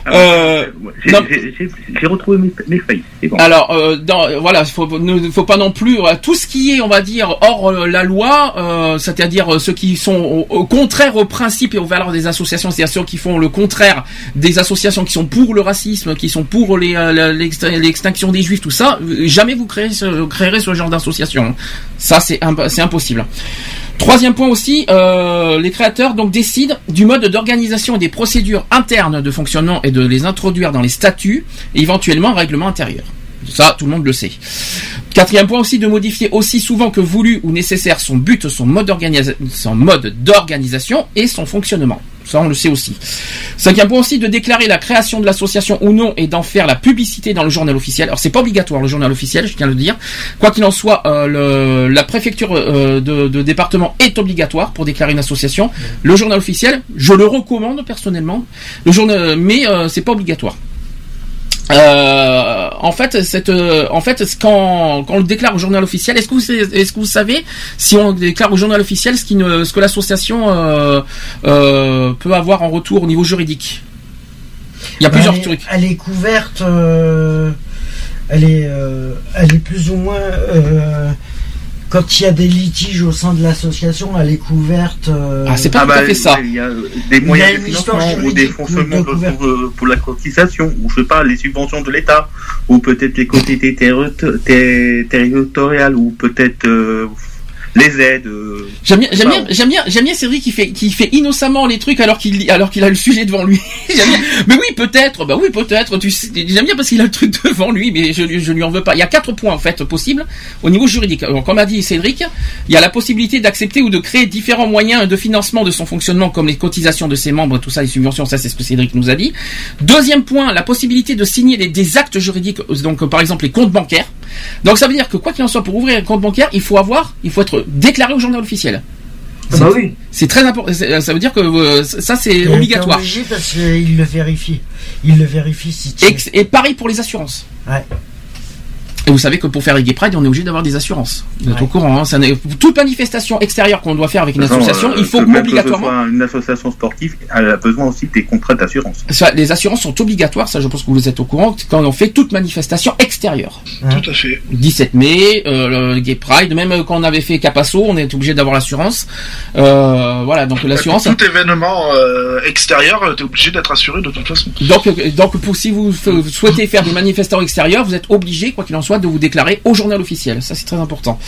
Euh, J'ai non. j'ai- retrouvé mes, mes c'est bon. Alors, euh, dans, euh, voilà, faut, ne faut pas non plus euh, tout ce qui est, on va dire, hors euh, la loi, euh, c'est-à-dire euh, ceux qui sont au, au contraire aux principes et aux valeurs des associations, c'est-à-dire ceux qui font le contraire des associations qui sont pour le racisme, qui sont pour les, euh, l'extinction des juifs, tout ça, euh, jamais vous créerez ce, créerez ce genre d'association. Ça, c'est imp- c'est impossible. Troisième point aussi, euh, les créateurs donc décident du mode d'organisation et des procédures internes de fonctionnement et de les introduire dans les statuts et éventuellement un règlement intérieur. Ça, tout le monde le sait. Quatrième point aussi, de modifier aussi souvent que voulu ou nécessaire son but, son mode d'organisation et son fonctionnement. Ça, on le sait aussi. Cinquième point aussi, de déclarer la création de l'association ou non et d'en faire la publicité dans le journal officiel. Alors, c'est pas obligatoire, le journal officiel, je tiens à le dire. Quoi qu'il en soit, euh, le- la préfecture euh, de, de département est obligatoire pour déclarer une association. Le journal officiel, je le recommande personnellement. Le journal, mais euh, c'est pas obligatoire. Euh, en fait, cette, euh, en fait, quand, quand on le déclare au journal officiel, est-ce que vous, est-ce que vous savez si on déclare au journal officiel ce, qui ne, ce que l'association euh, euh, peut avoir en retour au niveau juridique? Il y a plusieurs elle trucs. Elle est couverte. euh, elle est, euh, elle est plus ou moins. Quand il y a des litiges au sein de l'association, elle est couverte. euh, Ah, c'est pas Ah tout à bah, fait ça. Il y a des a moyens de financement ou des fonctionnements de de- couverture. pour, euh, pour la cotisation, ou je sais pas, les subventions de l'État, ou peut-être les ter- territoriales, ou peut-être euh, les aides. euh, J'aime bien, j'aime bien, j'aime bien, j'aime bien Cédric qui fait, qui fait innocemment les trucs alors qu'il, alors qu'il a le sujet devant lui. Bien. Mais oui, peut-être, bah oui, peut-être. Tu sais, j'aime bien parce qu'il a le truc devant lui, mais je, je lui en veux pas. Il y a quatre points en fait possibles au niveau juridique. Alors, comme a dit Cédric, il y a la possibilité d'accepter ou de créer différents moyens de financement de son fonctionnement, comme les cotisations de ses membres, tout ça, les subventions, ça c'est ce que Cédric nous a dit. Deuxième point, la possibilité de signer des, des actes juridiques, donc par exemple les comptes bancaires. Donc ça veut dire que quoi qu'il en soit, pour ouvrir un compte bancaire, il faut avoir, il faut être déclaré au journal officiel. Ah bah oui. C'est très important. Ça veut dire que euh, ça c'est il est obligatoire. obligé parce qu'il le vérifie. Il le vérifie si tu. Et, et pareil pour les assurances. Ouais. Et vous savez que pour faire les Gay Pride, on est obligé d'avoir des assurances. Vous êtes Ouais. au courant. Hein, ça toute manifestation extérieure qu'on doit faire avec une façon, association, euh, il faut même que ce obligatoirement. soit une association sportive, elle a besoin aussi des contrats d'assurance. Les assurances sont obligatoires, ça je pense que vous êtes au courant, quand on fait toute manifestation extérieure. Tout à fait. 17 mai, euh, le Gay Pride, même quand on avait fait Capasso, on est obligé d'avoir l'assurance. Euh, voilà, donc l'assurance. Tout événement euh, extérieur, euh, t'es obligé d'être assuré de toute façon. Donc, euh, donc pour, si vous vous souhaitez faire des manifestants extérieurs, vous êtes obligé, quoi qu'il en soit, de vous déclarer au journal officiel. Ça, c'est très important.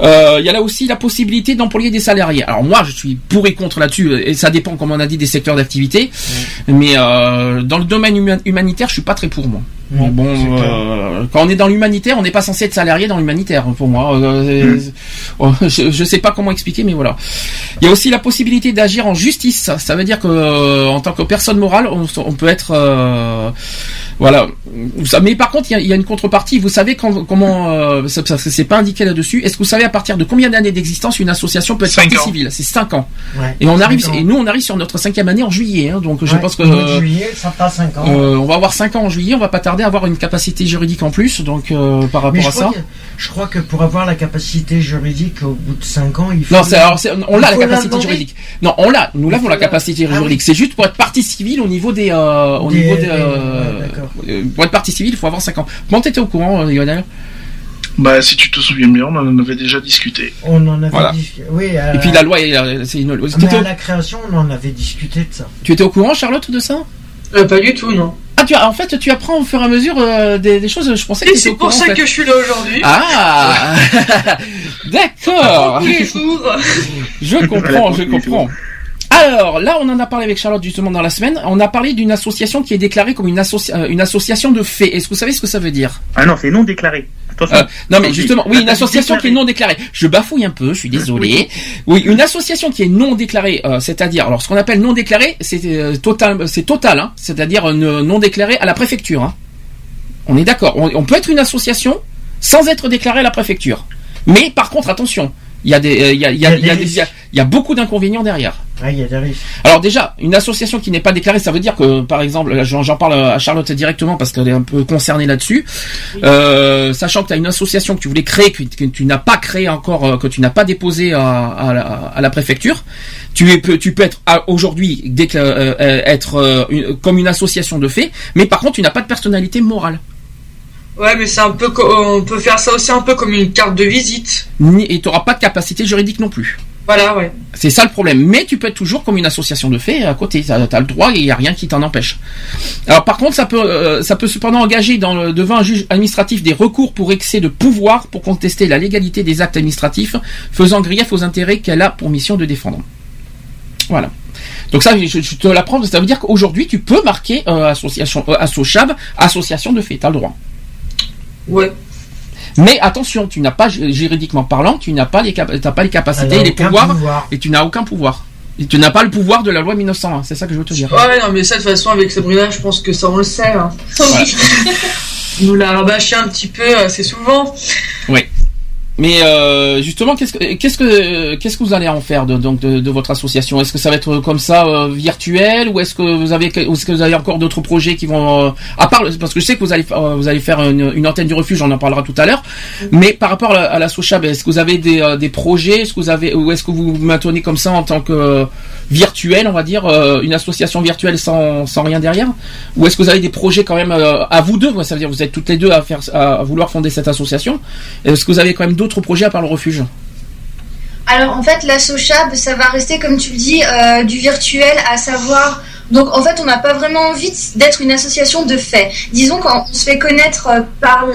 Euh, Il y a là aussi la possibilité d'employer des salariés. Alors moi, je suis pour et contre là-dessus, et ça dépend, comme on a dit, des secteurs d'activité. Mais euh, dans le domaine huma- humanitaire, je suis pas très pour moi. Bon, euh, quand on est dans l'humanitaire, on n'est pas censé être salarié dans l'humanitaire, pour moi. Euh, Mm. oh, je, je sais pas comment expliquer, mais voilà. Il y a aussi la possibilité d'agir en justice. Ça veut dire que, euh, en tant que personne morale, on, on peut être, euh, voilà. Mais par contre, il y a, il y a une contrepartie. Vous savez quand- comment, euh, ça, ça- c'est pas indiqué là-dessus. Est-ce que vous savez à partir de combien d'années d'existence une association peut être partie civile? C'est 5 ans. Ouais. Et on arrive, Cinq ans. et nous on arrive sur notre cinquième année en juillet. hein. donc je Ouais, pense que de juillet, ça fera 5 ans. euh, on va avoir 5 ans en juillet, on va pas tarder à avoir une capacité juridique en plus, donc euh, par rapport à ça. que, je crois que pour avoir la capacité juridique au bout de 5 ans, il faut. Non, c'est, alors, c'est- on l'a la capacité juridique. Non, on l'a. Nous l'avons la capacité Ah oui. juridique. C'est juste pour être partie civile au niveau des, euh, au Des- niveau des, euh, euh, pour être partie civile, il faut avoir 5 ans. Comment t'étais au courant, euh, Lionel Bah, si tu te souviens bien, on en avait déjà discuté. On en avait Voilà. discuté. Oui, à, Et puis la loi, est- euh, c'est une. mais t'étais à la création, on en avait discuté de ça. Tu étais au courant, Charlotte, de ça Euh, pas du tout, non. Ah, tu as, en fait, tu apprends au fur et à mesure euh, des, des choses. Je pensais que c'est pour ça en fait. que je suis là aujourd'hui. Ah, d'accord. Je comprends, je comprends. Alors, là, on en a parlé avec Charlotte justement dans la semaine. On a parlé d'une association qui est déclarée comme une, associ- euh, une association de faits. Est-ce que vous savez ce que ça veut dire? Ah non, c'est non déclaré. Euh, Non, mais justement, oui, une association qui est déclaré. non déclarée. Je bafouille un peu, je suis désolé. Oui, une association qui est non déclarée, euh, c'est-à-dire, alors ce qu'on appelle non déclarée, c'est euh, total, c'est total, hein, c'est-à-dire non déclarée à la préfecture. hein. On est d'accord. On, on peut être une association sans être déclarée à la préfecture. Mais par contre, attention, il y a des, euh, il y a, il y a, il y a des- il y a- il y a beaucoup d'inconvénients derrière. Ouais, il y a des risques. Alors déjà, une association qui n'est pas déclarée, ça veut dire que, par exemple, j'en parle à Charlotte directement parce qu'elle est un peu concernée là-dessus. Euh, sachant que tu as une association que tu voulais créer, que, que tu n'as pas créé encore, euh, que tu n'as pas déposé à, à la, à la préfecture, tu, es, tu peux être aujourd'hui euh, euh, être euh, une- comme une association de fait, mais par contre, tu n'as pas de personnalité morale. Ouais, mais c'est un peu, co- on peut faire ça aussi un peu comme une carte de visite. Ni, et tu n'auras pas de capacité juridique non plus. Voilà, ouais. C'est ça le problème. Mais tu peux être toujours comme une association de fait à côté. Tu as, le droit et il n'y a rien qui t'en empêche. Alors par contre, ça peut, euh, ça peut cependant engager dans le, devant un juge administratif des recours pour excès de pouvoir pour contester la légalité des actes administratifs faisant grief aux intérêts qu'elle a pour mission de défendre. Voilà. Donc ça, je, je te l'apprends, ça veut dire qu'aujourd'hui, tu peux marquer euh, association, euh, association de fait, tu as le droit. Ouais. Mais attention, tu n'as pas, juridiquement parlant, tu n'as pas les, cap- t'as pas les capacités et les pouvoirs, pouvoir. et tu n'as aucun pouvoir. Et tu n'as pas le pouvoir de la loi 1901, c'est ça que je veux te dire. Ouais, non, mais ça, de toute façon, avec Sabrina, je pense que ça, on le sait. Hein. Nous l'a rabâché un petit peu assez souvent. Oui. Mais euh, justement, qu'est-ce que qu'est-ce que qu'est-ce que vous allez en faire de donc de, de votre association? Est-ce que ça va être comme ça euh, virtuel ou est-ce que vous avez ou est-ce que vous avez encore d'autres projets qui vont euh, à part parce que je sais que vous allez euh, vous allez faire une, une antenne du refuge, on en parlera tout à l'heure. Mais par rapport à la, à la Sochab, est-ce que vous avez des, euh, des projets? Est-ce que vous avez ou est-ce que vous vous maintenez comme ça en tant que euh, virtuel, on va dire euh, une association virtuelle sans rien derrière Ou est-ce que vous avez des projets quand même euh, à vous deux Ça veut dire vous êtes toutes les deux à faire à vouloir fonder cette association. Est-ce que vous avez quand même d'autres projets à part le refuge Alors en fait, la SOCHAB, ça va rester, comme tu le dis, euh, du virtuel, à savoir. Donc en fait, on n'a pas vraiment envie d'être une association de fait. Disons qu'on se fait connaître par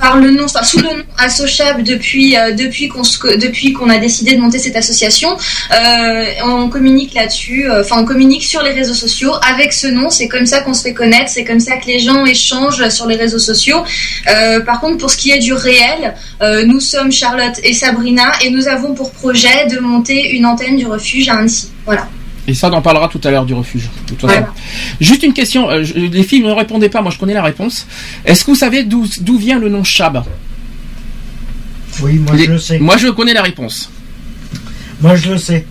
par le nom, enfin sous le nom Assochab depuis euh, depuis qu'on a décidé de monter cette association, euh, on communique là-dessus, euh, enfin on communique sur les réseaux sociaux avec ce nom. C'est comme ça qu'on se fait connaître, c'est comme ça que les gens échangent sur les réseaux sociaux. Par contre, pour ce qui est du réel, nous sommes Charlotte et Sabrina et nous avons pour projet de monter une antenne du refuge à Annecy. Voilà. Et ça, on en parlera tout à l'heure du refuge. de toute façon. Juste une question. euh, je- les filles ne répondaient pas. Moi, je connais la réponse. Est-ce que vous savez d'où vient le nom Chab? Oui, moi Les- je le sais. Moi, je connais la réponse. Moi je le sais.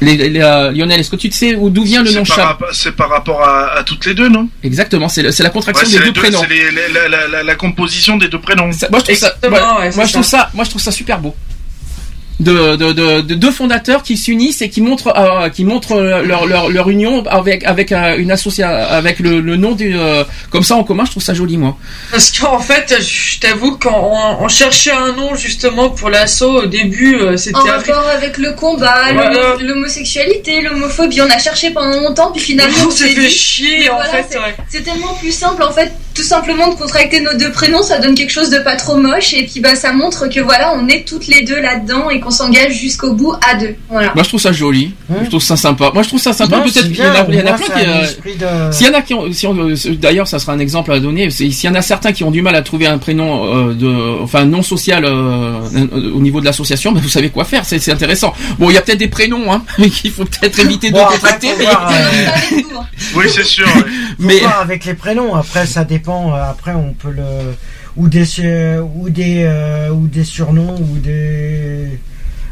Les, les, euh, Lionel, est-ce que tu sais où- d'où vient le nom par, Chab? c'est par rapport à, à toutes les deux, non? Exactement. C'est la contraction Ouais, des deux, prénoms. c'est la, la- la- la composition des deux prénoms. Ça- moi, je trouve ça, Exactement, moi, ouais, c'est moi, je ça. trouve ça, moi, je trouve ça super beau. De, de, de, de deux fondateurs qui s'unissent et qui montrent, euh, qui montrent euh, leur, leur, leur union avec, avec euh, une association, avec le, le nom du, euh, comme ça en commun. Je trouve ça joli, moi. Parce qu'en fait, je t'avoue, quand on, on cherchait un nom justement pour l'assaut, au début, c'était En rapport avec le combat, Voilà. l'homosexualité, l'homophobie, on a cherché pendant longtemps, puis finalement On s'est s'est fait dit- chier, en voilà, fait, c'est- ouais. C'est tellement plus simple en fait, tout simplement de contracter nos deux prénoms, ça donne quelque chose de pas trop moche, et puis bah ça montre que voilà, on est toutes les deux là-dedans et qu'on s'engage jusqu'au bout à deux. Voilà. Moi, je trouve ça joli. Je trouve ça sympa. Moi, je trouve ça sympa. Peut-être qu'il y en a, il y en a plein qui. euh, de- S'il y en a qui ont, si on- euh, d'ailleurs, ça sera un exemple à donner. c'est- S'il y en a certains qui ont du mal à trouver un prénom euh, de, enfin non social euh, au niveau de l'association, ben, vous savez quoi faire. C'est c'est intéressant. Bon, il y a peut-être des prénoms hein, qu'il faut peut-être éviter de Bon, contracter. mais- euh, Oui, c'est sûr. ouais. Voir avec les prénoms. Après, ça dépend. Après, on peut le ou des ou des euh, ou des surnoms ou des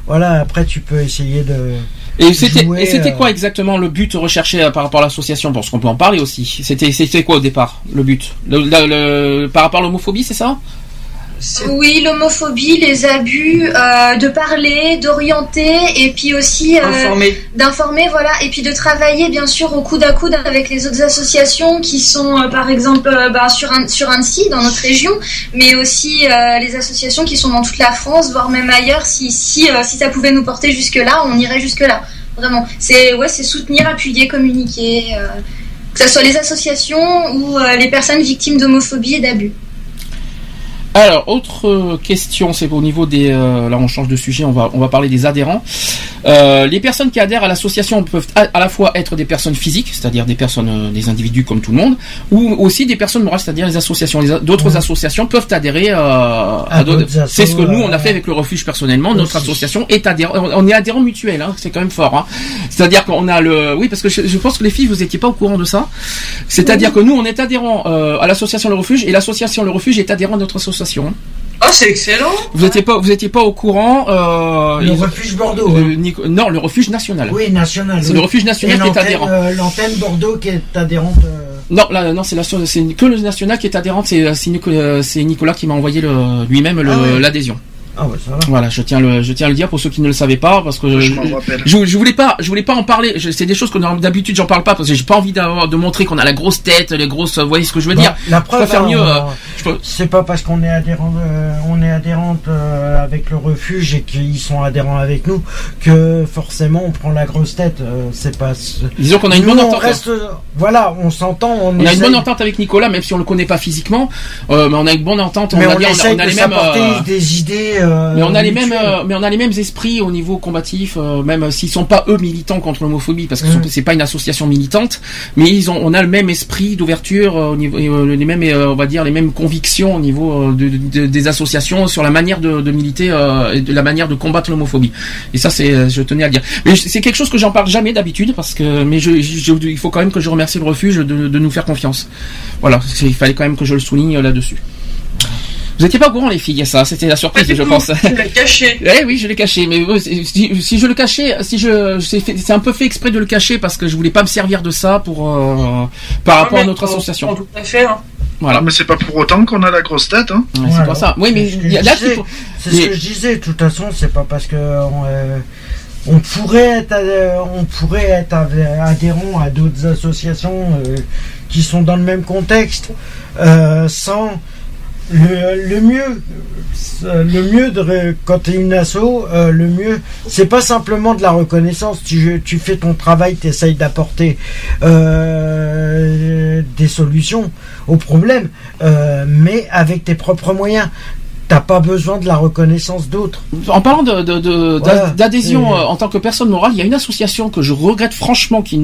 voilà. Après, tu peux essayer de. Et c'était et c'était euh, quoi exactement le but recherché euh, par rapport à l'association? Parce qu'on peut en parler aussi. C'était c'était quoi au départ le but? Le, le- le- Par rapport à l'homophobie, c'est ça? Oui, l'homophobie, les abus, euh, de parler, d'orienter, et puis aussi euh, Informer. d'informer, voilà, et puis de travailler bien sûr au coude à coude avec les autres associations qui sont euh, par exemple euh, bah, sur, An- sur Annecy, dans notre région, mais aussi euh, les associations qui sont dans toute la France, voire même ailleurs. Si si euh, si ça pouvait nous porter jusque là, on irait jusque là. Vraiment, c'est ouais, c'est soutenir, appuyer, communiquer, euh, que ce soit les associations ou euh, les personnes victimes d'homophobie et d'abus. Alors, autre euh, question, c'est au niveau des. euh, là, on change de sujet, on va, on va parler des adhérents. Euh, les personnes qui adhèrent à l'association peuvent à, à la fois être des personnes physiques, c'est-à-dire des personnes, euh, des individus comme tout le monde, ou aussi des personnes morales, c'est-à-dire les associations. D'autres associations peuvent adhérer euh, à, d'autres. C'est ce que nous, on a fait avec le refuge personnellement. Notre aussi. association est adhérent. On est adhérent mutuel, hein, c'est quand même fort. Hein. C'est-à-dire qu'on a le. Oui, parce que je, je pense que les filles, vous étiez pas au courant de ça. C'est-à-dire que nous, on est adhérent à l'association Le Refuge et l'association Le Refuge est adhérent à notre association. Ah, c'est excellent. Vous n'étiez pas, vous étiez pas au courant. Euh, Le refuge Bordeaux. hein. Non, le refuge national. Oui, national. C'est oui. le refuge national Et qui est adhérent. euh, L'antenne Bordeaux qui est adhérente. euh, Non, là, non, c'est la c'est que le national qui est adhérent. C'est Nicolas, Nicolas qui m'a envoyé le- lui-même le- Ah l'adhésion. Ah ouais, ça va. Voilà, je tiens le, je tiens à le dire pour ceux qui ne le savaient pas parce que Je je, je voulais pas, je voulais pas en parler. C'est des choses que d'habitude j'en parle pas parce que j'ai pas envie d'avoir de montrer qu'on a la grosse tête, les grosses. Vous voyez ce que je veux Bon, dire la preuve, hein, mieux. on- euh, C'est pas parce qu'on est adhérent, euh, on est adhérente euh, avec le refuge et qu'ils sont adhérents avec nous que forcément on prend la grosse tête. c'est pas. Disons qu'on a une Nous, bonne on entente. reste, voilà, on s'entend. On, On a une bonne entente avec Nicolas, même si on le connaît pas physiquement, mais on a une bonne entente. Mais on, on on a de les mêmes. s'apporter des idées. Euh, mais on a les mêmes, euh, mais on a les mêmes esprits au niveau combatif, euh, même s'ils sont pas eux militants contre l'homophobie, parce que Mm. c'est pas une association militante, mais ils ont, on a le même esprit d'ouverture euh, au niveau, euh, les mêmes, euh, on va dire les mêmes convictions au niveau de, de- des associations sur la manière de, de militer euh, et de la manière de combattre l'homophobie. Et ça, c'est, je tenais à le dire. Mais c'est quelque chose que j'en parle jamais d'habitude, parce que, mais je, je- il faut quand même que je remercie le refuge de, de nous faire confiance. Voilà, il fallait quand même que je le souligne là-dessus. Vous étiez pas au courant les filles, ça, c'était la surprise, je pense. Tu l'as caché. Eh oui, je l'ai caché, mais euh, si, si je le cachais, si je, c'est un peu fait exprès de le cacher parce que je voulais pas me servir de ça pour euh, par rapport Ah, à mais notre on- association. on Tout à fait. hein. Voilà. Ah, mais c'est pas pour autant qu'on a la grosse tête, hein. Ouais, c'est pas ça. Oui, mais C'est je faut. C'est ce mais- que je disais. De toute façon, c'est pas parce que on, euh, on pourrait être, euh, on pourrait être adhé- adhérent à d'autres associations euh, qui sont dans le même contexte, euh, sans le, mieux, euh, le mieux de quand tu es une asso, euh, le mieux, c'est pas simplement de la reconnaissance. Tu, fais ton travail, tu essayes d'apporter euh, des solutions aux problèmes, mais avec tes propres moyens. T'as pas besoin de la reconnaissance d'autres. En parlant de, de- de- d'a- Voilà. d'adhésion euh, en tant que personne morale, il y a une association que je regrette franchement qui,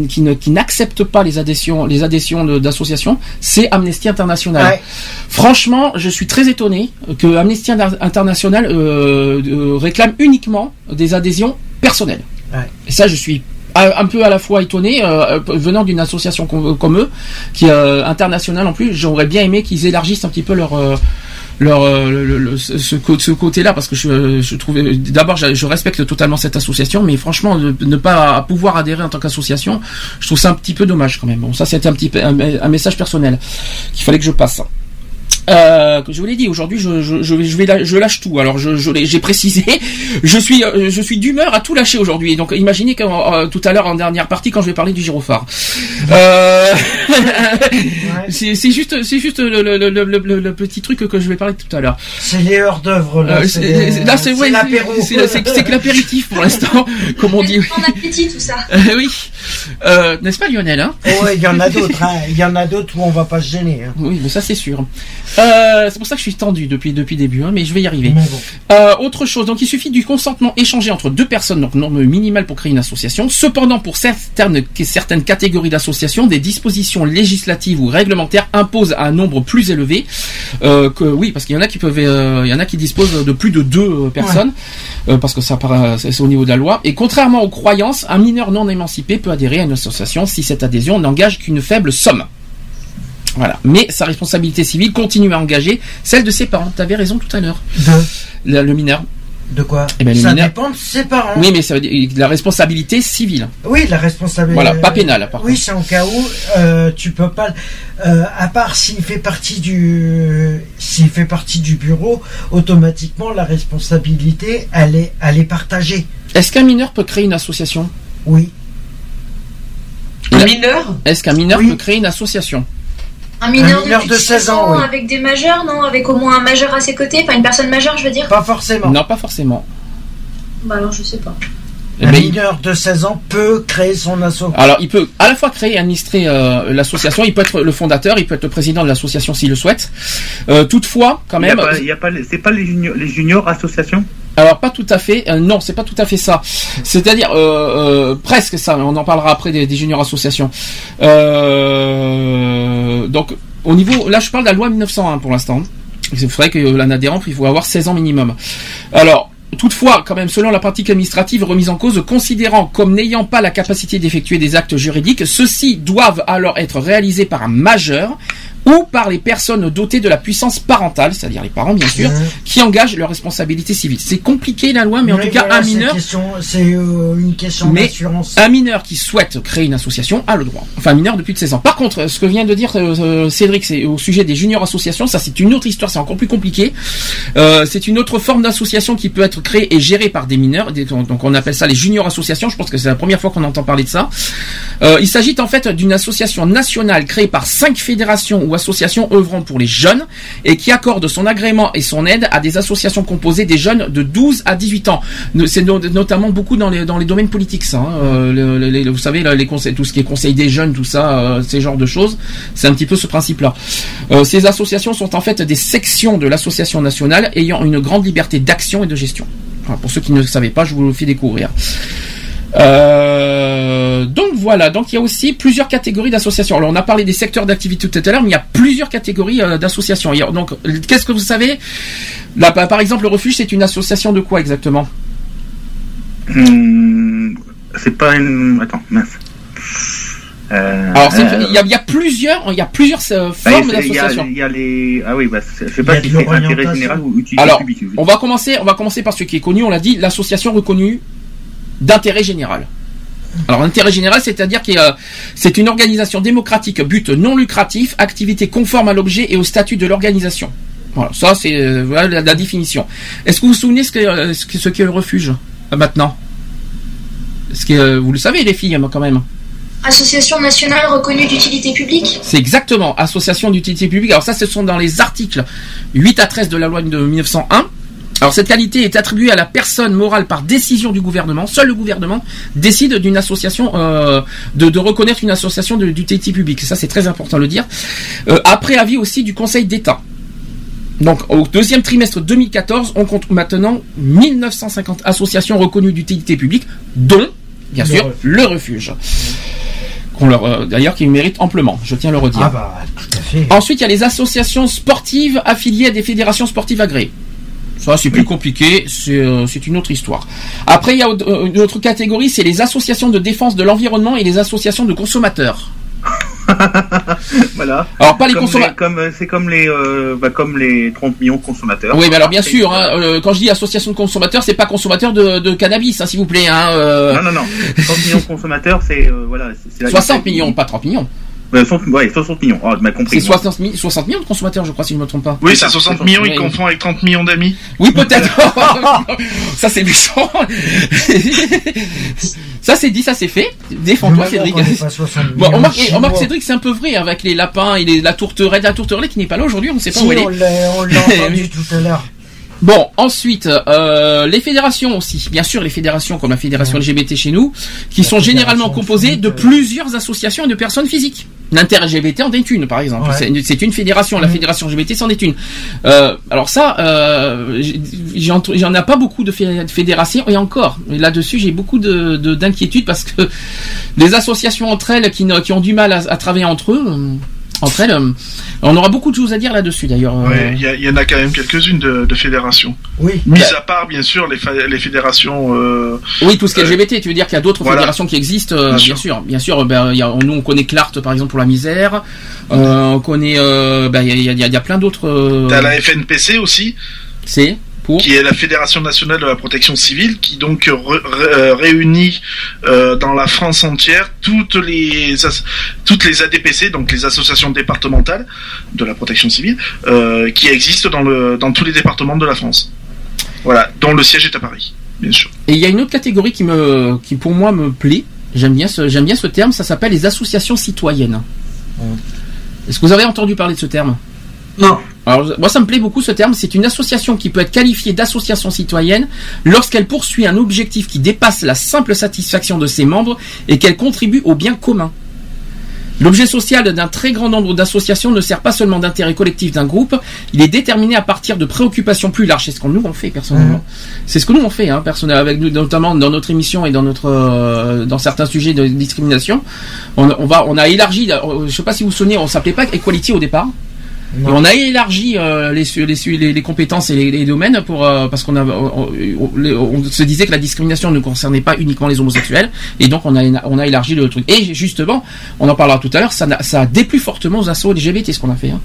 n'accepte pas les adhésions, les adhésions d'associations, c'est Amnesty International. Ouais. Franchement, je suis très étonné que Amnesty Inter- International euh, euh, réclame uniquement des adhésions personnelles. Ouais. Et ça, je suis un peu à la fois étonné euh, venant d'une association com- comme eux, qui est euh, internationale en plus. J'aurais bien aimé qu'ils élargissent un petit peu leur leur euh, le- le- ce, ce côté-là parce que je, je trouvais d'abord je, respecte totalement cette association mais franchement de, ne pas pouvoir adhérer en tant qu'association je trouve ça un petit peu dommage quand même. Bon ça c'était un petit un, un message personnel qu'il fallait que je passe euh, que je vous l'ai dit aujourd'hui je, je, je, vais- je vais la- je lâche tout alors je, je l'ai- j'ai précisé je suis euh, je suis d'humeur à tout lâcher aujourd'hui donc imaginez que euh, tout à l'heure en dernière partie quand je vais parler du gyrophare euh, c'est c'est juste c'est juste le, le, le, le, le- le petit truc que je vais parler tout à l'heure C'est les heures d'œuvre là. euh, c'est c'est- les- c'est- là, c'est ouais, c'est- que l'apéritif pour l'instant, comme on dit. Bon appétit tout ça. Euh, oui, Euh, n'est-ce pas Lionel hein? Oh, il y en a d'autres. hein. Il y en a d'autres où on va pas se gêner. hein. Oui, mais ça c'est sûr. Euh, c'est pour ça que je suis tendu depuis depuis début, hein, mais je vais y arriver. Bon. Euh, autre chose, donc il suffit du consentement échangé entre deux personnes, donc norme minimale pour créer une association. Cependant, pour certaines, certaines catégories d'associations, des dispositions législatives ou réglementaires imposent un nombre plus élevé. Euh, que oui, parce qu'il y en a qui peuvent, euh, il y en a qui disposent de plus de deux personnes, euh, parce que ça c'est au niveau de la loi. Et contrairement aux croyances, un mineur non émancipé peut adhérer à une association si cette adhésion n'engage qu'une faible somme. Voilà. Mais sa responsabilité civile continue à engager celle de ses parents. Tu avais raison tout à l'heure. De, Le, le mineur. de quoi Eh ben, Ça mineur- dépend de ses parents. Oui, mais ça veut dire la responsabilité civile. Oui, la responsabilité. Voilà, pas pénale, par Oui, c'est en cas où euh, tu peux pas. euh, à part s'il fait partie du, s'il fait partie du bureau, automatiquement la responsabilité, elle est, elle est partagée. Est-ce qu'un mineur peut créer une association? Oui. Un mineur? Est-ce qu'un mineur peut créer une association? Un mineur, Un de 16 ans, oui. avec des majeurs, non Avec au moins un majeur à ses côtés, enfin une personne majeure, je veux dire? Pas forcément. Non, pas forcément. Bah alors je sais pas. Eh Un ben, il- mineur de 16 ans peut créer son asso. Alors, il peut à la fois créer et administrer euh, l'association. Il peut être le fondateur, il peut être le président de l'association s'il le souhaite. Euh, toutefois, quand Il y a même, pas- il y a pas, les- c'est pas les juniors, les juniors associations? Alors pas tout à fait. euh, non, c'est pas tout à fait ça. C'est-à-dire euh, euh, presque ça. On en parlera après des, juniors associations. Euh, donc au niveau, là je parle de la loi 1901 pour l'instant. C'est vrai que l'un adhérent, il faut avoir 16 ans minimum. Alors. Toutefois, quand même, selon la pratique administrative remise en cause, considérant comme n'ayant pas la capacité d'effectuer des actes juridiques, ceux-ci doivent alors être réalisés par un majeur ou par les personnes dotées de la puissance parentale, c'est-à-dire les parents bien sûr, qui engagent leurs responsabilités civiles. C'est compliqué la loi, mais en tout cas un mineur, C'est euh, une question mais d'assurance. un mineur qui souhaite créer une association a le droit. Enfin, un mineur de plus de 16 ans. Par contre, ce que vient de dire euh, euh, Cédric, c'est au sujet des juniors associations, ça c'est une autre histoire, c'est encore plus compliqué. Euh, c'est une autre forme d'association qui peut être créée et gérée par des mineurs. Donc on appelle ça les juniors associations. Je pense que c'est la première fois qu'on entend parler de ça. Euh, il s'agit en fait d'une association nationale créée par cinq fédérations ou associations œuvrant pour les jeunes et qui accorde son agrément et son aide à des associations composées des jeunes de 12 à 18 ans. C'est no- notamment beaucoup dans les, domaines politiques, ça. hein. Euh, vous savez, les conseils, tout ce qui est conseil des jeunes, tout ça, euh, ces genres de choses, c'est un petit peu ce principe-là. Euh, ces associations sont en fait des sections de l'association nationale ayant une grande liberté d'action et de gestion. Pour ceux qui ne le savaient pas, je vous le fais découvrir. Euh, donc voilà, donc il y a aussi plusieurs catégories d'associations. Alors on a parlé des secteurs d'activité tout à l'heure, mais il y a plusieurs catégories euh, d'associations. A- Donc qu'est-ce que vous savez? Là, par exemple, le refuge, c'est une association de quoi exactement? Hum, c'est pas une. Attends, mince. Euh, Alors euh, il y, a, il y a plusieurs, il y a plusieurs euh, ah, formes il y d'associations. Il y a les. Ah oui, bah, je sais pas si c'est intérêt général ou utilité Alors, publique. on va commencer, on va commencer par ce qui est connu. On l'a dit, l'association reconnue d'intérêt général. Alors, intérêt général, c'est-à-dire que euh, c'est une organisation démocratique, but non lucratif, activité conforme à l'objet et au statut de l'organisation. Voilà, ça c'est euh, voilà la, la définition. Est-ce que vous vous souvenez ce qu'est euh, ce qu'est- ce le refuge euh, maintenant? Est-ce que vous le savez les filles quand même? Association nationale reconnue d'utilité publique? C'est exactement association d'utilité publique. Alors ça, ce sont dans les articles 8 à 13 de la loi de 1901. Alors cette qualité est attribuée à la personne morale par décision du gouvernement. Seul le gouvernement décide d'une association, euh, de, de reconnaître une association d'utilité publique. Ça c'est très important de le dire. Euh, après avis aussi du Conseil d'État. Donc au deuxième trimestre 2014, on compte maintenant 1950 associations reconnues d'utilité publique, dont bien Le sûr refuge. le refuge. Qu'on leur, euh, d'ailleurs, qu'ils méritent amplement, je tiens à le redire. Ah bah, tout à fait. Ensuite, il y a les associations sportives affiliées à des fédérations sportives agréées. Ça, c'est plus compliqué, c'est euh, c'est une autre histoire. Après, il y a euh, une autre catégorie, c'est les associations de défense de l'environnement et les associations de consommateurs. Voilà. Alors, pas les consommateurs. comme, euh, c'est comme les, euh, bah, comme les 30 millions de consommateurs. Oui, mais alors bien sûr, hein, euh, quand je dis association de consommateurs, c'est pas consommateurs de, de cannabis, hein, s'il vous plaît. Hein, euh, Non, non, non. 30 millions de consommateurs, c'est voilà, c'est- c'est la 60 millions, pas 30 millions. Ouais, 60, ouais, 60 millions. Oh, tu m'as compris. C'est moi. 60, mi- 60 millions de consommateurs, je crois, si je ne me trompe pas. Oui, C'est c'est ça, 60 c'est millions, il confond avec 30 millions d'amis. Oui, peut-être. ça, c'est méchant. ça, c'est dit, ça, c'est fait. Défends-toi, Cédric. bon, on est pas 60 Bon, millions on marque, on marque. Cédric, c'est un peu vrai avec les lapins et les- la tourterelle, la tourterelle qui n'est pas là aujourd'hui, on ne sait pas Si, où elle est. on l'a entendu tout à l'heure. Bon, ensuite, euh, les fédérations aussi. Bien sûr, les fédérations comme la fédération LGBT chez nous, qui La sont généralement composées de euh. plusieurs associations et de personnes physiques. L'inter LGBT en est une, par exemple. Ouais. C'est une- fédération. La Mhm. fédération LGBT c'en est une. Euh, alors ça, euh, j'en ai pas beaucoup de fé- de fédérations et encore. Là-dessus, j'ai beaucoup de de- d'inquiétude parce que les associations entre elles qui, ont du mal à, à travailler entre eux. Entre elles, euh, on aura beaucoup de choses à dire là-dessus d'ailleurs. euh. Ouais, Il y, en a quand même quelques-unes de, de fédérations. Oui. Mis Bah. à part, bien sûr, les, les fédérations. euh, Oui, tout ce qui est Euh, LGBT, tu veux dire qu'il y a d'autres voilà. fédérations qui existent, euh, Bien bien, sûr. sûr, bien sûr. Ben, il y a, nous, on connaît Clart, par exemple, pour la misère. Euh, on connaît, euh, ben, il y y a- il y a plein d'autres. euh, T'as la FNPC aussi, C'est pour. qui est la Fédération nationale de la protection civile, qui donc re- re- euh, réunit euh, dans la France entière toutes les toutes les ADPC, donc les associations départementales de la protection civile, euh, qui existent dans le dans tous les départements de la France. Voilà, dont le siège est à Paris, bien sûr. Et il y a une autre catégorie qui me, qui pour moi me plaît. J'aime bien ce, j'aime bien ce terme. Ça s'appelle les associations citoyennes. Est-ce que vous avez entendu parler de ce terme? Non. Alors, moi, ça me plaît beaucoup ce terme. C'est une association qui peut être qualifiée d'association citoyenne lorsqu'elle poursuit un objectif qui dépasse la simple satisfaction de ses membres et qu'elle contribue au bien commun. L'objet social d'un très grand nombre d'associations ne sert pas seulement d'intérêt collectif d'un groupe, il est déterminé à partir de préoccupations plus larges. C'est ce que nous on fait personnellement. C'est ce que nous on fait, hein, personnellement, avec nous, notamment dans notre émission et dans notre, euh, dans certains sujets de discrimination. On, on va, on a élargi. euh, Je sais pas si vous vous souvenez, on s'appelait pas Equality au départ. Et on a élargi euh, les, su- les, su- les, les compétences et les, les domaines pour euh, parce qu'on a on, on- les- on se disait que la discrimination ne concernait pas uniquement les homosexuels et donc on a on a élargi le truc. Et justement, on en parlera tout à l'heure, ça ça a déplu fortement aux assos LGBT ce qu'on a fait. hein.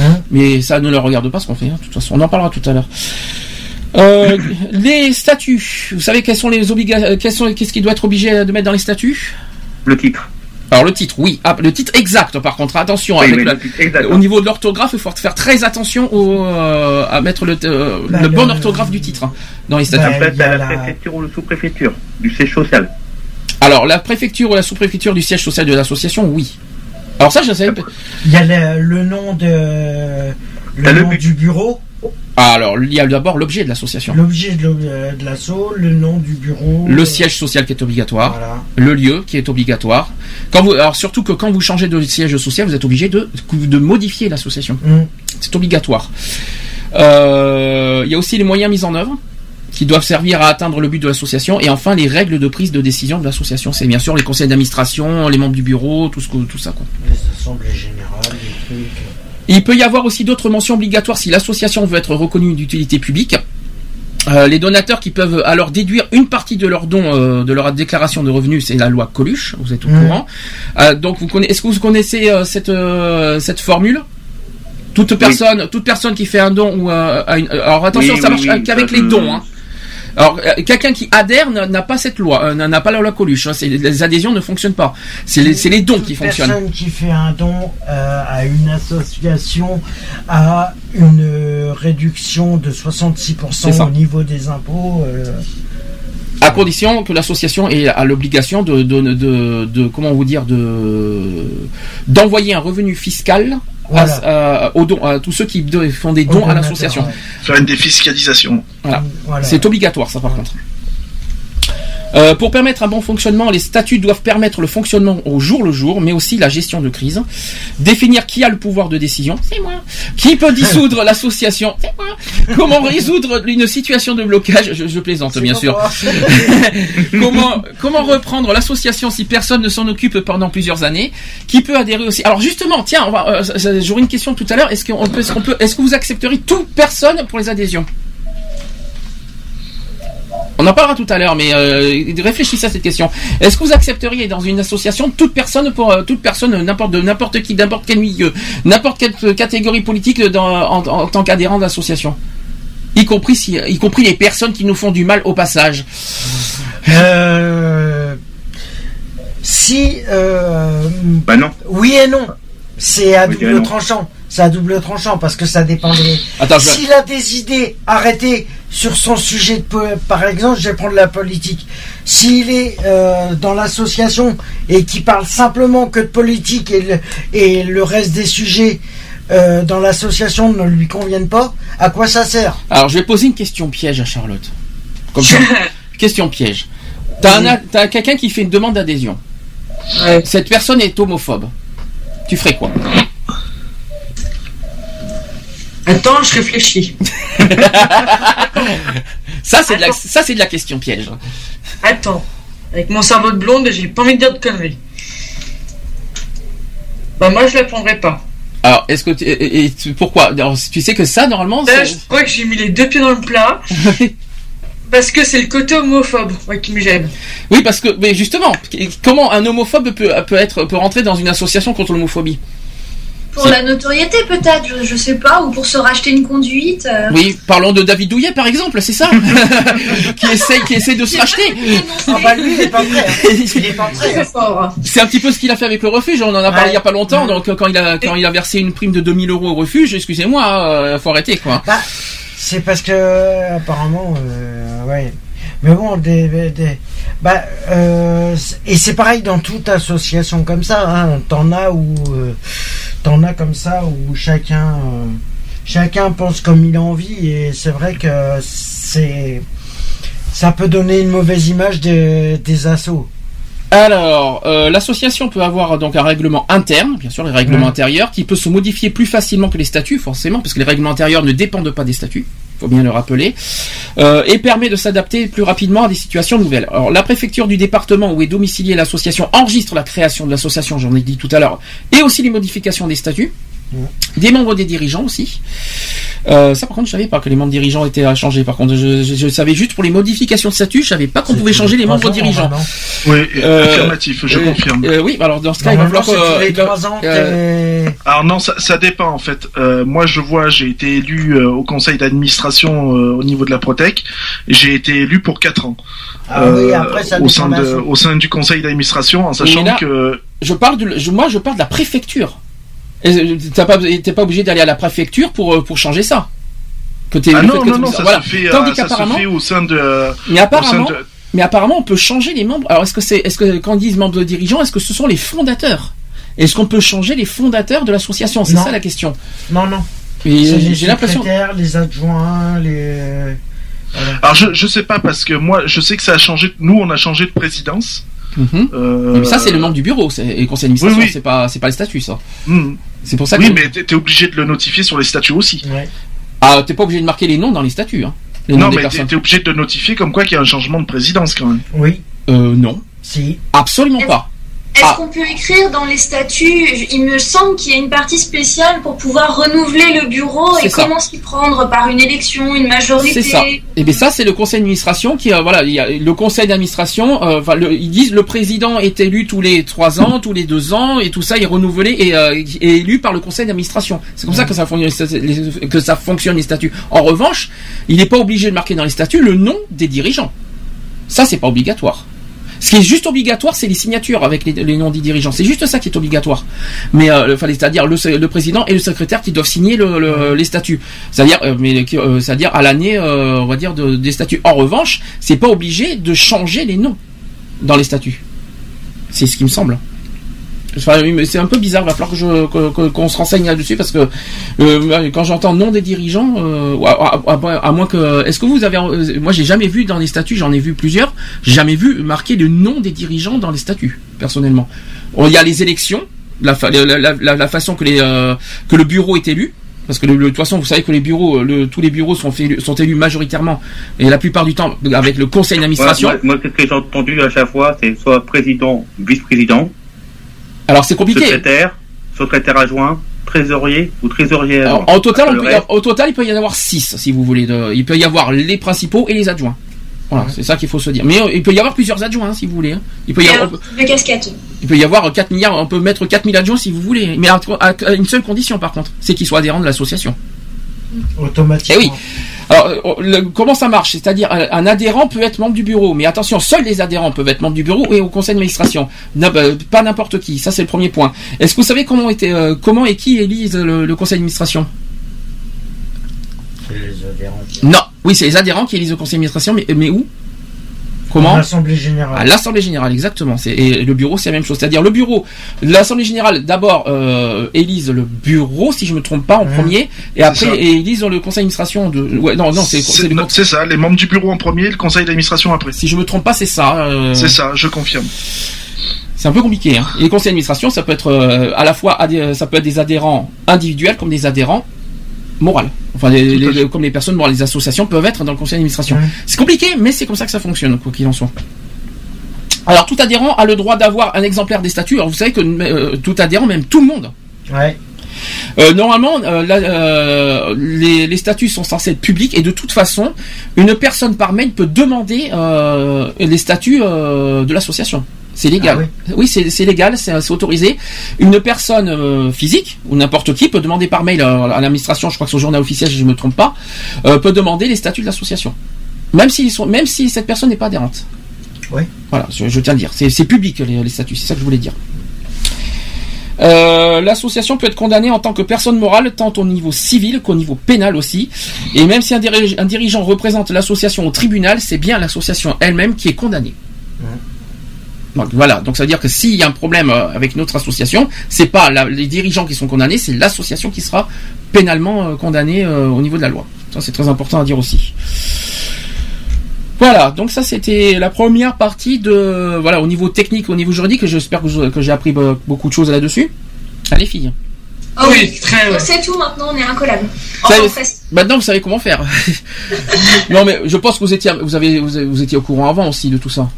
Hein Mais ça ne leur regarde pas ce qu'on fait. hein. De toute façon, on en parlera tout à l'heure. Euh, les statuts. Vous savez quelles sont les obligations Qu'est-ce qui doit être obligé de mettre dans les statuts? Le titre. Alors le titre, oui. Ah, le titre exact, par contre, attention. Oui, avec la- exact. au niveau de l'orthographe, il faut faire très attention au, euh, à mettre le, euh, Bah, le bon orthographe du titre hein, dans les statuts. T'as la préfecture ou le sous-préfecture du siège social. Alors la préfecture ou la sous-préfecture du siège social de l'association, oui. Alors ça, je sais. Il y a le, le nom de le nom du bureau, alors il y a d'abord l'objet de l'association. l'objet de, euh, l'assaut, le nom du bureau. Le siège social qui est obligatoire, le lieu qui est obligatoire. Quand vous, alors surtout que quand vous changez de siège social, vous êtes obligé de, de modifier l'association. Mm. C'est obligatoire. Euh, Il y a aussi les moyens mis en œuvre qui doivent servir à atteindre le but de l'association et enfin les règles de prise de décision de l'association. C'est bien sûr les conseils d'administration, les membres du bureau, tout ce que, tout ça quoi. Les assemblées générales, les trucs. Il peut y avoir aussi d'autres mentions obligatoires si l'association veut être reconnue d'utilité publique. Euh, les donateurs qui peuvent alors déduire une partie de leurs dons euh, de leur déclaration de revenus, c'est la loi Coluche, vous êtes au Mhm. courant. Euh, donc vous connaissez, est-ce que vous connaissez euh, cette euh, cette formule? Toute personne, toute personne qui fait un don ou euh, a une- alors attention, Oui, ça oui, marche oui, qu'avec les dons. Hein. Alors euh, quelqu'un qui adhère n'a pas cette loi, euh, n'a pas la loi Coluche. hein. Les adhésions ne fonctionnent pas. C'est les, dons qui fonctionnent. Personne qui fait un don euh, à une association a une réduction de 66% C'est ça. au niveau des impôts. euh, À condition que l'association ait l'obligation de, de, de, de- comment vous dire de d'envoyer un revenu fiscal Voilà. à, aux dons- à tous ceux qui font des dons à l'association. ouais. Faire une défiscalisation. Voilà. Voilà. C'est obligatoire ça par contre. Euh, pour permettre un bon fonctionnement, les statuts doivent permettre le fonctionnement au jour le jour, mais aussi la gestion de crise. Définir qui a le pouvoir de décision, c'est moi. Qui peut dissoudre l'association, c'est moi. Comment résoudre une situation de blocage, je, je plaisante bien sûr. comment comment reprendre l'association si personne ne s'en occupe pendant plusieurs années Qui peut adhérer aussi? Alors justement, tiens, on va, euh, j'aurais une question tout à l'heure. Est-ce qu'on peut, est-ce qu'on peut, est-ce que vous accepteriez toute personne pour les adhésions? On en parlera tout à l'heure, mais euh, réfléchissez à cette question. Est-ce que vous accepteriez dans une association toute personne pour euh, toute personne n'importe de n'importe qui, n'importe quel milieu, n'importe quelle euh, catégorie politique dans- en, en tant qu'adhérent d'association, y compris si, y compris les personnes qui nous font du mal au passage. Euh, si. Euh, bah non. Oui et non. C'est à Oui, double tranchant. C'est à double tranchant parce que ça dépend des. Attends, je- S'il a des idées arrêtées sur son sujet de par exemple, je vais prendre la politique. S'il est euh, dans l'association et qui parle simplement que de politique et le, et le reste des sujets euh, dans l'association ne lui conviennent pas, à quoi ça sert? Alors, je vais poser une question piège à Charlotte. Comme ça. question piège. T'as quelqu'un qui fait une demande d'adhésion. Cette personne est homophobe. Tu ferais quoi? Attends, je réfléchis. Ça, c'est de, la- ça, c'est de la question piège. Attends. Avec mon cerveau de blonde, j'ai pas envie de dire de conneries. Bah moi je la prendrais pas. Alors, est-ce que tu, et, et tu- pourquoi? Alors, Tu sais que ça, normalement, Là, c'est- je crois que j'ai mis les deux pieds dans le plat. parce que c'est le côté homophobe qui me gêne. Oui, parce que, mais justement, comment un homophobe peut, peut être, peut rentrer dans une association contre l'homophobie? Pour la notoriété peut-être, je, je sais pas, ou pour se racheter une conduite. euh. Oui, parlons de David Douillet, par exemple, c'est ça qui essaye, qui essaye de se racheter. Ah bah lui, il est pas prêt. hein. Il est pas prêt. Très fort. C'est un petit peu ce qu'il a fait avec le refuge. On en a parlé il y a pas longtemps. Donc, quand il a, quand il a versé une prime de 2000 euros au refuge, excusez-moi, euh, faut arrêter, quoi. Bah, c'est parce que euh, apparemment, euh, ouais. Mais bon, des, des- bah, euh, et c'est pareil dans toute association comme ça. Hein, t'en as où, euh, t'en as comme ça où chacun, euh, chacun pense comme il a envie. Et c'est vrai que c'est, ça peut donner une mauvaise image des, des assos. Alors, euh, l'association peut avoir donc un règlement interne, bien sûr, les règlements intérieurs, qui peut se modifier plus facilement que les statuts, forcément, parce que les règlements intérieurs ne dépendent pas des statuts. Faut bien le rappeler, euh, et permet de s'adapter plus rapidement à des situations nouvelles. Alors, la préfecture du département où est domiciliée l'association enregistre la création de l'association, j'en ai dit tout à l'heure, et aussi les modifications des statuts. Des membres des dirigeants aussi. Euh, ça, par contre, je savais pas que les membres dirigeants étaient à changer. Par contre, je, je- je savais juste pour les modifications de statut, je savais pas qu'on pouvait changer les membres dirigeants. Oui, Euh, affirmatif, je euh, confirme. euh, oui, alors dans ce cas, il va falloir Alors non, ça, ça dépend en fait. Euh, moi, je vois, j'ai été élu euh, au conseil d'administration euh, au niveau de la Protec. J'ai été élu pour 4 ans. Ah oui, après, ça au sein dépend de, d'un- au sein du conseil d'administration, en sachant là, que je parle de, je- moi, je parle de la préfecture. Et, euh, T'as pas, t'es pas obligé d'aller à la préfecture pour euh, pour changer ça. Que ah le non non non, ça voilà. se fait, euh, Tandis ça se qu'apparemment, fait au sein de. mais apparemment, de- mais apparemment, on peut changer les membres. Alors, est-ce que c'est, est-ce que quand on dit membres de dirigeants, est-ce que ce sont les fondateurs? Est-ce qu'on peut changer les fondateurs de l'association? C'est ça la question. Non, non. J'ai l'impression. secrétaires, les adjoints, les. Voilà. Alors je je sais pas parce que moi je sais que ça a changé. Nous on a changé de présidence. Mhm. Euh, Mais ça, c'est le membre du bureau, c'est et le conseil d'administration. Oui, oui. C'est pas, c'est pas les statuts, ça. Hmm. C'est pour ça oui, que. mais t'es obligé de le notifier sur les statuts aussi. Ah, t'es pas obligé de marquer les noms dans les statuts, hein. Les Non, mais t'es obligé de notifier comme quoi qu'il y a un changement de présidence quand même. Oui. Euh, non. Si. Absolument pas. Est-ce Ah. qu'on peut écrire dans les statuts Il me semble qu'il y a une partie spéciale pour pouvoir renouveler le bureau et ça. comment s'y prendre par une élection, une majorité. C'est ça. Et bien ça, c'est le conseil d'administration qui, euh, voilà, il y a le conseil d'administration. euh, enfin, le- ils disent le président est élu tous les trois ans, tous les deux ans, et tout ça est renouvelé et euh, élu par le conseil d'administration. C'est comme ça que ça fonctionne, les- que ça fonctionne les statuts. En revanche, il n'est pas obligé de marquer dans les statuts le nom des dirigeants. Ça, c'est pas obligatoire. Ce qui est juste obligatoire, c'est les signatures avec les, noms des dirigeants. C'est juste ça qui est obligatoire. Mais euh, c'est-à-dire le, président et le secrétaire qui doivent signer le, le- les statuts. C'est-à-dire, euh, euh, c'est-à-dire à l'année, des statuts. En revanche, c'est pas obligé de changer les noms dans les statuts. C'est ce qui me semble. C'est un peu bizarre. Il va falloir que je qu'on se renseigne là-dessus parce que euh, quand j'entends nom des dirigeants, euh, à, moins que, est-ce que vous avez, euh, moi j'ai jamais vu dans les statuts, j'en ai vu plusieurs, j'ai jamais vu marquer le nom des dirigeants dans les statuts personnellement. Il y a les élections, la, la, la- la- façon que les euh, que le bureau est élu. Parce que de toute façon, vous savez que les bureaux, euh, le, tous les bureaux sont élus majoritairement et la plupart du temps avec le conseil d'administration. Moi, moi, ce que j'ai entendu à chaque fois, c'est soit président, vice-président. Alors c'est compliqué. Secrétaire, secrétaire adjoint, trésorier ou trésorier adjoint. Alors, en total, on Le peut y reste, avoir- au total, il peut y en avoir 6 si vous voulez. de- il peut y avoir les principaux et les adjoints. Voilà, c'est ça qu'il faut se dire. Mais euh, il peut y avoir plusieurs adjoints hein, si vous voulez. hein. Il peut y Et avoir, casquette. il peut y avoir 4 milliards, on peut mettre 4000 adjoints si vous voulez. Mais à, à une seule condition par contre, c'est qu'ils soient adhérents de l'association. Automatiquement. Eh oui. Alors, euh, le- comment ça marche? C'est-à-dire, un, un adhérent peut être membre du bureau, mais attention, seuls les adhérents peuvent être membres du bureau et au conseil d'administration. Bah, pas n'importe qui. Ça, c'est le premier point. Est-ce que vous savez comment, était, euh, comment et qui élise le, le conseil d'administration? C'est les adhérents. Non. Oui, c'est les adhérents qui élisent le conseil d'administration, mais, mais où? Comment L'Assemblée Générale. À l'Assemblée Générale, exactement. C'est- Et le bureau, c'est la même chose. C'est-à-dire, le bureau, l'Assemblée Générale, d'abord, euh, élise le bureau, si je me trompe pas, en premier, et après, et élise le conseil d'administration de. Ouais, non, non, c'est c'est ça, les membres du bureau en premier, le conseil d'administration après. Si je me trompe pas, c'est ça. euh, C'est ça, je confirme. C'est un peu compliqué. Hein. Et les conseils d'administration, ça peut être euh, à la fois ça peut être des adhérents individuels comme des adhérents moraux. Enfin, les- les- les- comme les personnes morales, les associations peuvent être dans le conseil d'administration. C'est compliqué, mais c'est comme ça que ça fonctionne, quoi qu'il en soit. Alors, tout adhérent a le droit d'avoir un exemplaire des statuts. Alors, vous savez que euh, tout adhérent, même tout le monde, Ouais. euh, normalement, euh, la- euh, les, les statuts sont censés être publics et de toute façon, une personne par mail peut demander les statuts de l'association. C'est légal. oui, c'est c'est légal, c'est autorisé. Une personne euh, physique ou n'importe qui peut demander par mail à l'administration, je crois que c'est au journal officiel, si je ne me trompe pas, euh, peut demander les statuts de l'association, même s'ils sont, même si cette personne n'est pas adhérente. Oui. Voilà, je, je tiens à le dire. C'est public les, les statuts, c'est ça que je voulais dire. Euh, L'association peut être condamnée en tant que personne morale tant au niveau civil qu'au niveau pénal aussi. Et même si un, dirige- un dirigeant représente l'association au tribunal, c'est bien l'association elle-même qui est condamnée. Donc voilà, donc ça veut dire que s'il y a un problème euh, avec notre association, c'est pas la- les dirigeants qui sont condamnés, c'est l'association qui sera pénalement euh, condamnée euh, au niveau de la loi. Ça c'est très important à dire aussi. Voilà, donc ça c'était la première partie de voilà au niveau technique, au niveau juridique. J'espère que, j'ai appris be- beaucoup de choses là-dessus. Allez filles. Ah oui, On sait tout maintenant, on est incollable. Maintenant vous savez comment faire. non mais je pense que vous étiez vous avez vous, avez- vous étiez au courant avant aussi de tout ça.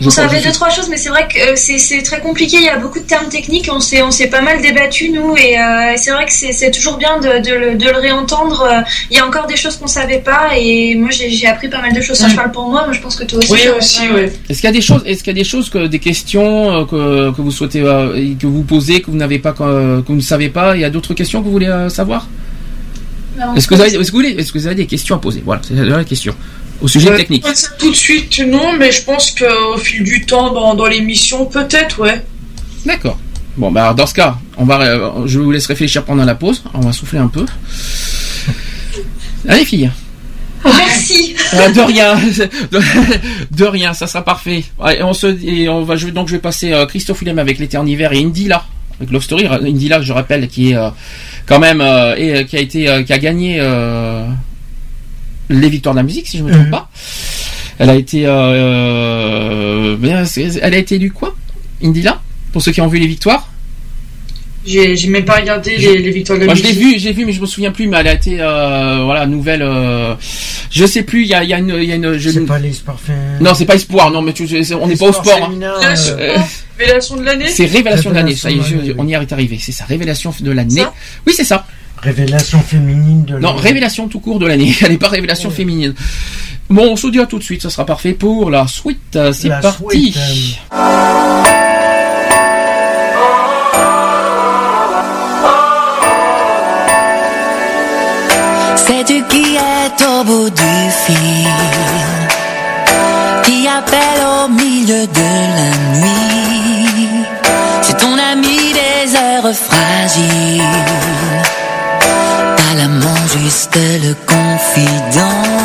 Je On savait deux trois choses, mais c'est vrai que euh, c'est très compliqué. Il y a beaucoup de termes techniques. On s'est on s'est pas mal débattu nous, et euh, c'est vrai que c'est toujours bien de, de, le, de le réentendre. Euh, Il y a encore des choses qu'on savait pas, et moi j'ai appris pas mal de choses. Ça, je parle pour moi, mais je pense que toi aussi. Oui, aussi. Est-ce qu'il y a des choses, est-ce qu'il y a des choses que des questions que, que vous souhaitez que vous posez que vous n'avez pas que, que vous ne savez pas? Il y a d'autres questions que vous voulez savoir? Est-ce que vous avez, est-ce que vous que avez des questions à poser? Voilà, c'est la question au sujet Euh, technique. Tout de suite, non, mais je pense qu'au fil du temps, dans, dans l'émission, peut-être, ouais. D'accord. Bon, bah dans ce cas, on va, euh, je vous laisse réfléchir pendant la pause. On va souffler un peu. Allez filles. Merci. Euh, de rien, de, rien, ça sera parfait. On se, et on va, je, donc je vais passer euh, Christophe Willem avec l'éternel hiver et Indila avec Love Story. Indila, je rappelle, qui est euh, quand même euh, et euh, qui a été, qui a gagné les victoires de la musique, si je me trompe Mhm. pas. Elle a été, elle a été élue quoi, Indila, pour ceux qui ont vu les victoires? J'ai même pas regardé les, les victoires de la Moi, je l'ai musique. vu, j'ai vu, mais je me souviens plus. Mais elle a été, euh, voilà, nouvelle. euh, je sais plus. Il y a, il y a une, il y a une. je- C'est pas les sports féminins. Non, c'est pas espoir. Non, mais tu, on n'est pas au sport. hein. Révélation, Euh, révélation de l'année c'est révélation de l'année. Ça y je- on y est arrivé. C'est ça, révélation de l'année. Oui, c'est ça. Révélation féminine de Non, l'année. révélation tout court de l'année. Elle n'est pas révélation féminine. Bon, on se dit à tout de suite. Ça sera parfait pour la suite. C'est parti. suite, Qui appelle au milieu de la nuit. C'est ton ami des heures fragiles. Pas l'amant, juste le confident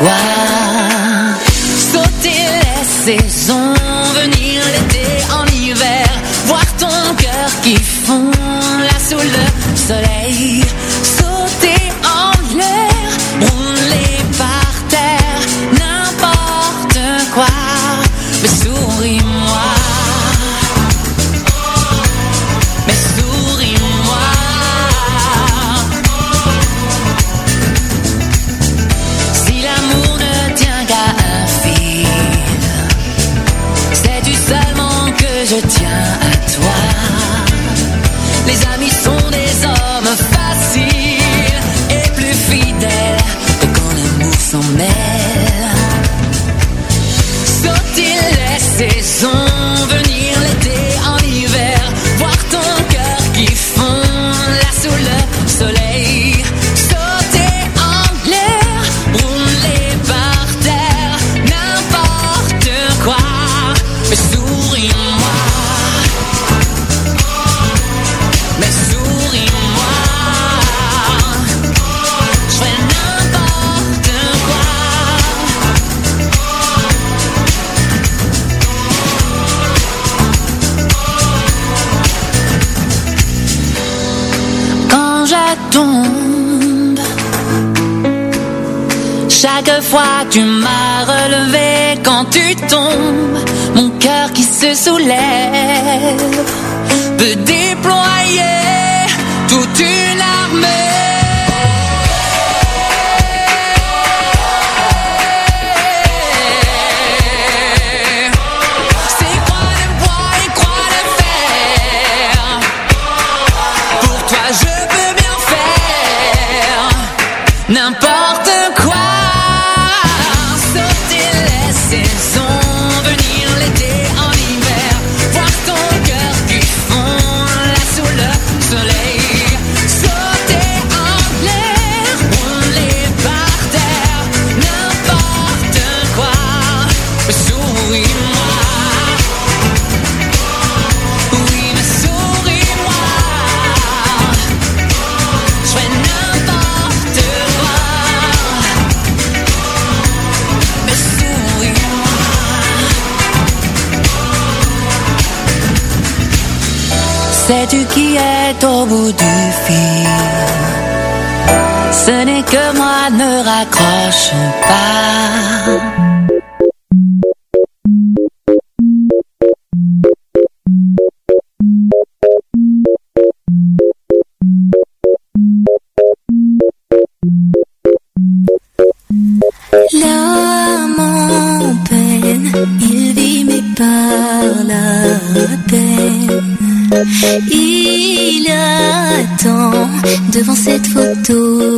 n'importe tu m'as relevé quand tu tombes, mon cœur qui se soulève peut déployer toute une armée. Au bout du fil Ce n'est que moi, ne raccroche pas. Devant cette photo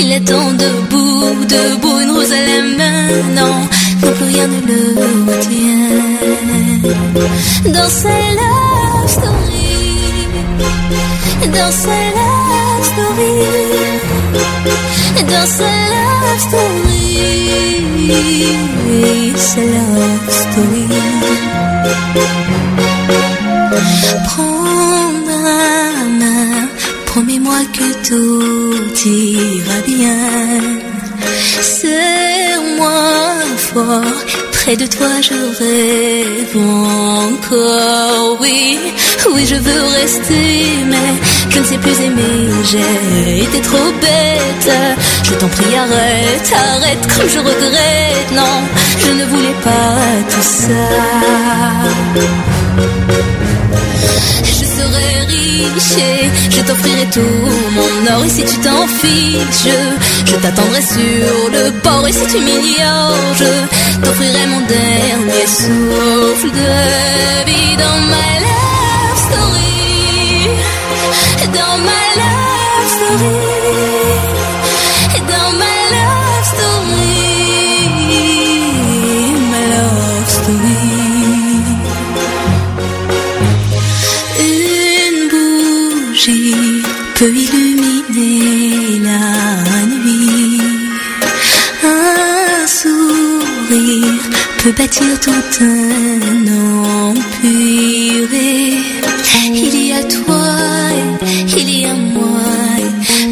il attend debout, debout, une rose à la main. Non, plus rien ne le retient. Dans sa love story, dans sa love story, dans sa love story, sa love story. Prends ma main, promets-moi que tout ira bien. Serre-moi fort, près de toi je rêve encore. Oui, oui, je veux rester, mais je ne sais plus aimer. J'ai été trop bête. Je t'en prie, arrête, arrête, comme je regrette. Non, je ne voulais pas tout ça. Riche je t'offrirai tout mon or. Et si tu t'en fiches, je t'attendrai sur le port. Et si tu m'ignores, je t'offrirai mon dernier souffle de vie dans ma love story, peut bâtir tout un empire. Il y a toi, il y a moi.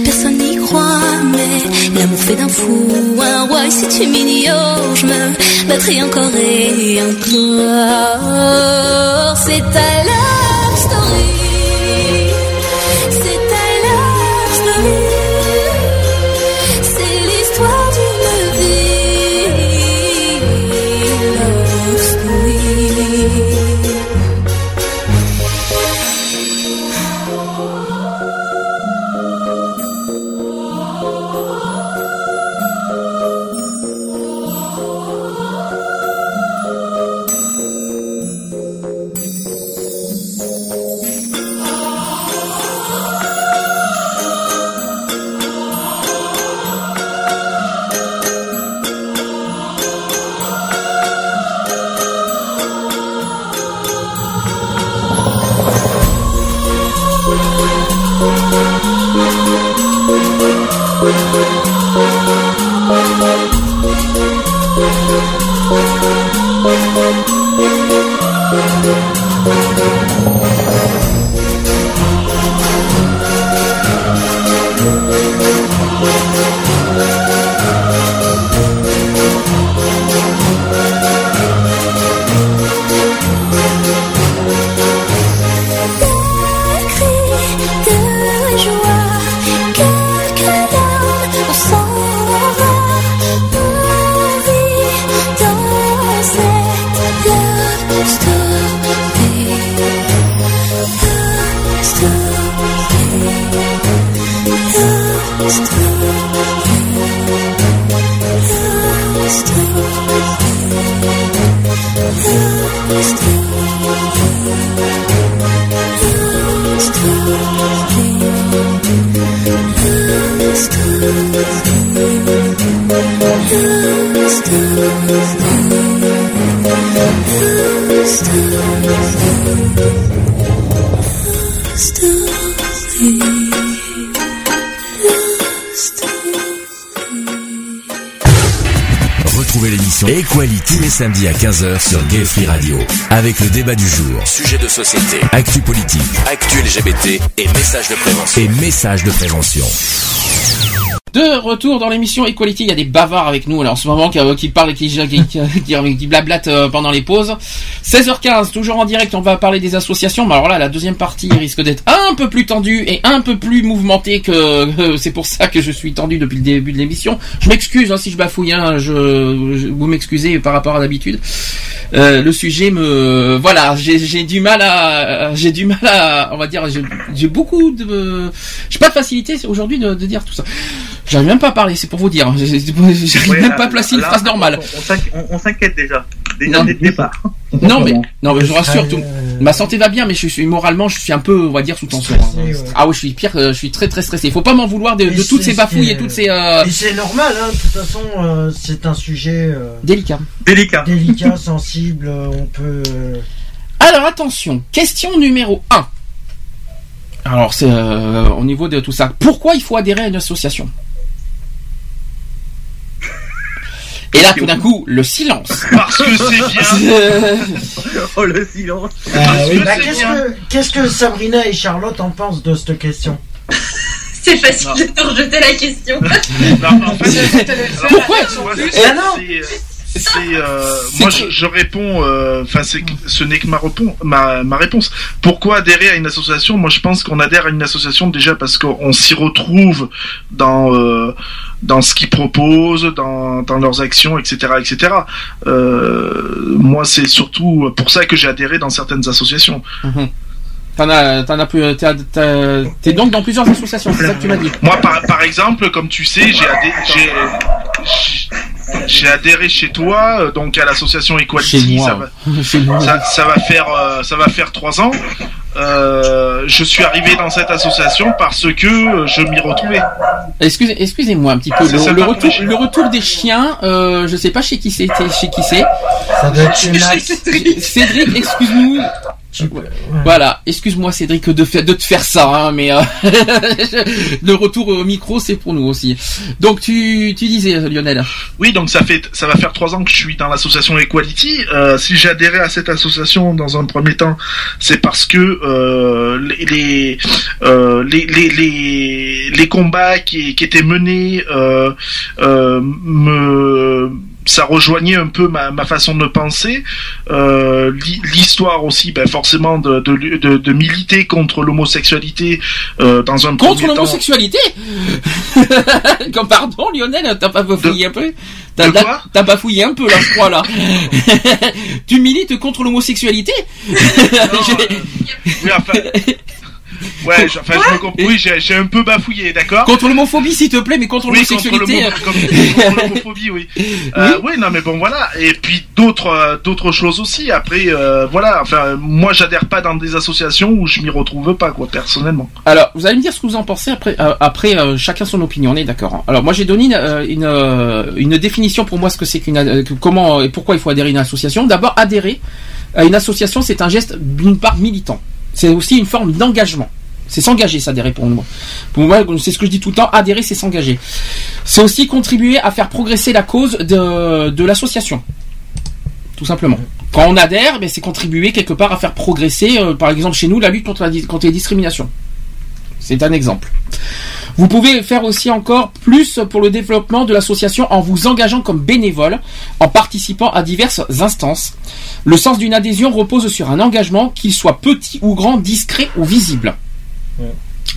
Personne n'y croit, mais l'amour fait d'un fou un roi. Et si tu m'ignores, je me battrai encore et encore. C'est ta Samedis à 15h sur Gay Free Radio. Avec le débat du jour, Sujet de société, actu politique actu LGBT et messages de prévention. et messages de prévention. De retour dans l'émission Equality, il y a des bavards avec nous alors en ce moment qui, qui parlent et qui, qui, qui, qui- qui blablatent euh, pendant les pauses. 16h15, toujours en direct, on va parler des associations. Mais alors là, la deuxième partie risque d'être peu plus tendue et un peu plus mouvementée que c'est pour ça que je suis tendu depuis le début de l'émission. Je m'excuse hein, si je bafouille, hein, je, je- vous m'excusez par rapport à d'habitude. Euh, le sujet me voilà, j'ai du mal à j'ai du mal à on va dire j'ai beaucoup de j'ai pas de facilité aujourd'hui de, de dire tout ça. J'arrive même pas à parler, c'est pour vous dire. J'arrive Ouais, même là, pas à placer une là, phrase normale. On, on s'inqui- on- on s'inquiète déjà. Déjà Non. dès le départ. Non mais non mais je vous rassure, tout, ma santé va bien, mais je suis moralement, je suis un peu, on va dire, sous tension. Stressé, ouais. Ah oui, je suis pire, euh, je suis très très stressé. Faut pas m'en vouloir de, toutes ces ce bafouilles qui et toutes ces. euh, Et c'est normal, hein, de toute façon, euh, c'est un sujet euh, Délicat. Délicat. délicat, sensible, euh, on peut... euh, Alors attention, question numéro 1. Alors c'est euh, au niveau de tout ça. Pourquoi il faut adhérer à une association? Et là tout d'un coup, le silence. Parce que c'est bien. oh le silence. Euh, bah, qu'est-ce que qu'est-ce que Sabrina et Charlotte en pensent de cette question? C'est facile de te rejeter la question. Non, en fait, alors, Pourquoi non. C'est- euh, moi, je, je réponds. euh, Enfin, ce n'est que ma, repon- ma ma réponse. Pourquoi adhérer à une association? Moi, je pense qu'on adhère à une association déjà parce qu'on s'y retrouve dans euh, dans ce qu'ils proposent, dans dans leurs actions, etc., etc. Moi, c'est surtout pour ça que j'ai adhéré dans certaines associations. Mhm. T'en as, t'en as plus, t'es donc dans plusieurs associations, c'est ça que tu m'as dit. Moi, par, par exemple, comme tu sais, j'ai adhé- j'ai- j'ai- adhéré chez toi, euh, donc à l'association Equality. Chez moi, ça, va, Chez moi. ça, ça va faire, euh, ça va faire trois ans. Euh, je suis arrivé dans cette association parce que je m'y retrouvais. Excusez, excusez-moi un petit peu. Le, retour, le des chiens, euh, je sais pas chez qui c'est, chez qui c'est. Ça doit être Max. Cédric, excuse-nous. Voilà, excuse-moi Cédric de, fa- de te faire ça, hein, mais euh, le retour au micro c'est pour nous aussi. Donc tu, tu disais Lionel. Oui, donc ça fait, ça va faire trois ans que je suis dans l'association Equality. Euh, si j'ai adhéré à cette association dans un premier temps, c'est parce que euh, les les, euh, les les les les combats qui, qui étaient menés me ça rejoignait un peu ma, ma façon de penser. Euh, l'hi- L'histoire aussi, ben forcément, de, de, de, de militer contre l'homosexualité euh, dans un Contre l'homosexualité Comme pardon Lionel, t'as pas bafouillé un peu T'as quoi t'as bafouillé un peu là, je crois là. tu milites contre l'homosexualité enfin, ouais, je- enfin, je me comp- oui, j'ai un peu bafouillé, d'accord Contre l'homophobie s'il te plaît, mais contre Oui, l'homosexualité. contre l'homophobie, oui. Euh, oui, non, mais bon, voilà. Et puis d'autres, euh, d'autres choses aussi. Après, euh, voilà. Enfin, moi, j'adhère pas dans des associations où je m'y retrouve pas, quoi, personnellement. Alors, vous allez me dire ce que vous en pensez après. euh, après, chacun son opinion, on est d'accord. hein. Alors, moi, j'ai donné une, une, une définition pour moi ce que c'est qu'une, comment et pourquoi il faut adhérer à une association. D'abord, adhérer à une association, c'est un geste d'une part militant. C'est aussi une forme d'engagement. C'est s'engager, s'adhérer pour moi. Pour moi, c'est ce que je dis tout le temps. Adhérer, c'est s'engager. C'est aussi contribuer à faire progresser la cause de, de l'association. Tout simplement. Quand on adhère, ben, c'est contribuer quelque part à faire progresser, euh, par exemple chez nous, la lutte contre, la, contre les discriminations. C'est un exemple. Vous pouvez faire aussi encore plus pour le développement de l'association en vous engageant comme bénévole, en participant à diverses instances. Le sens d'une adhésion repose sur un engagement, qu'il soit petit ou grand, discret ou visible.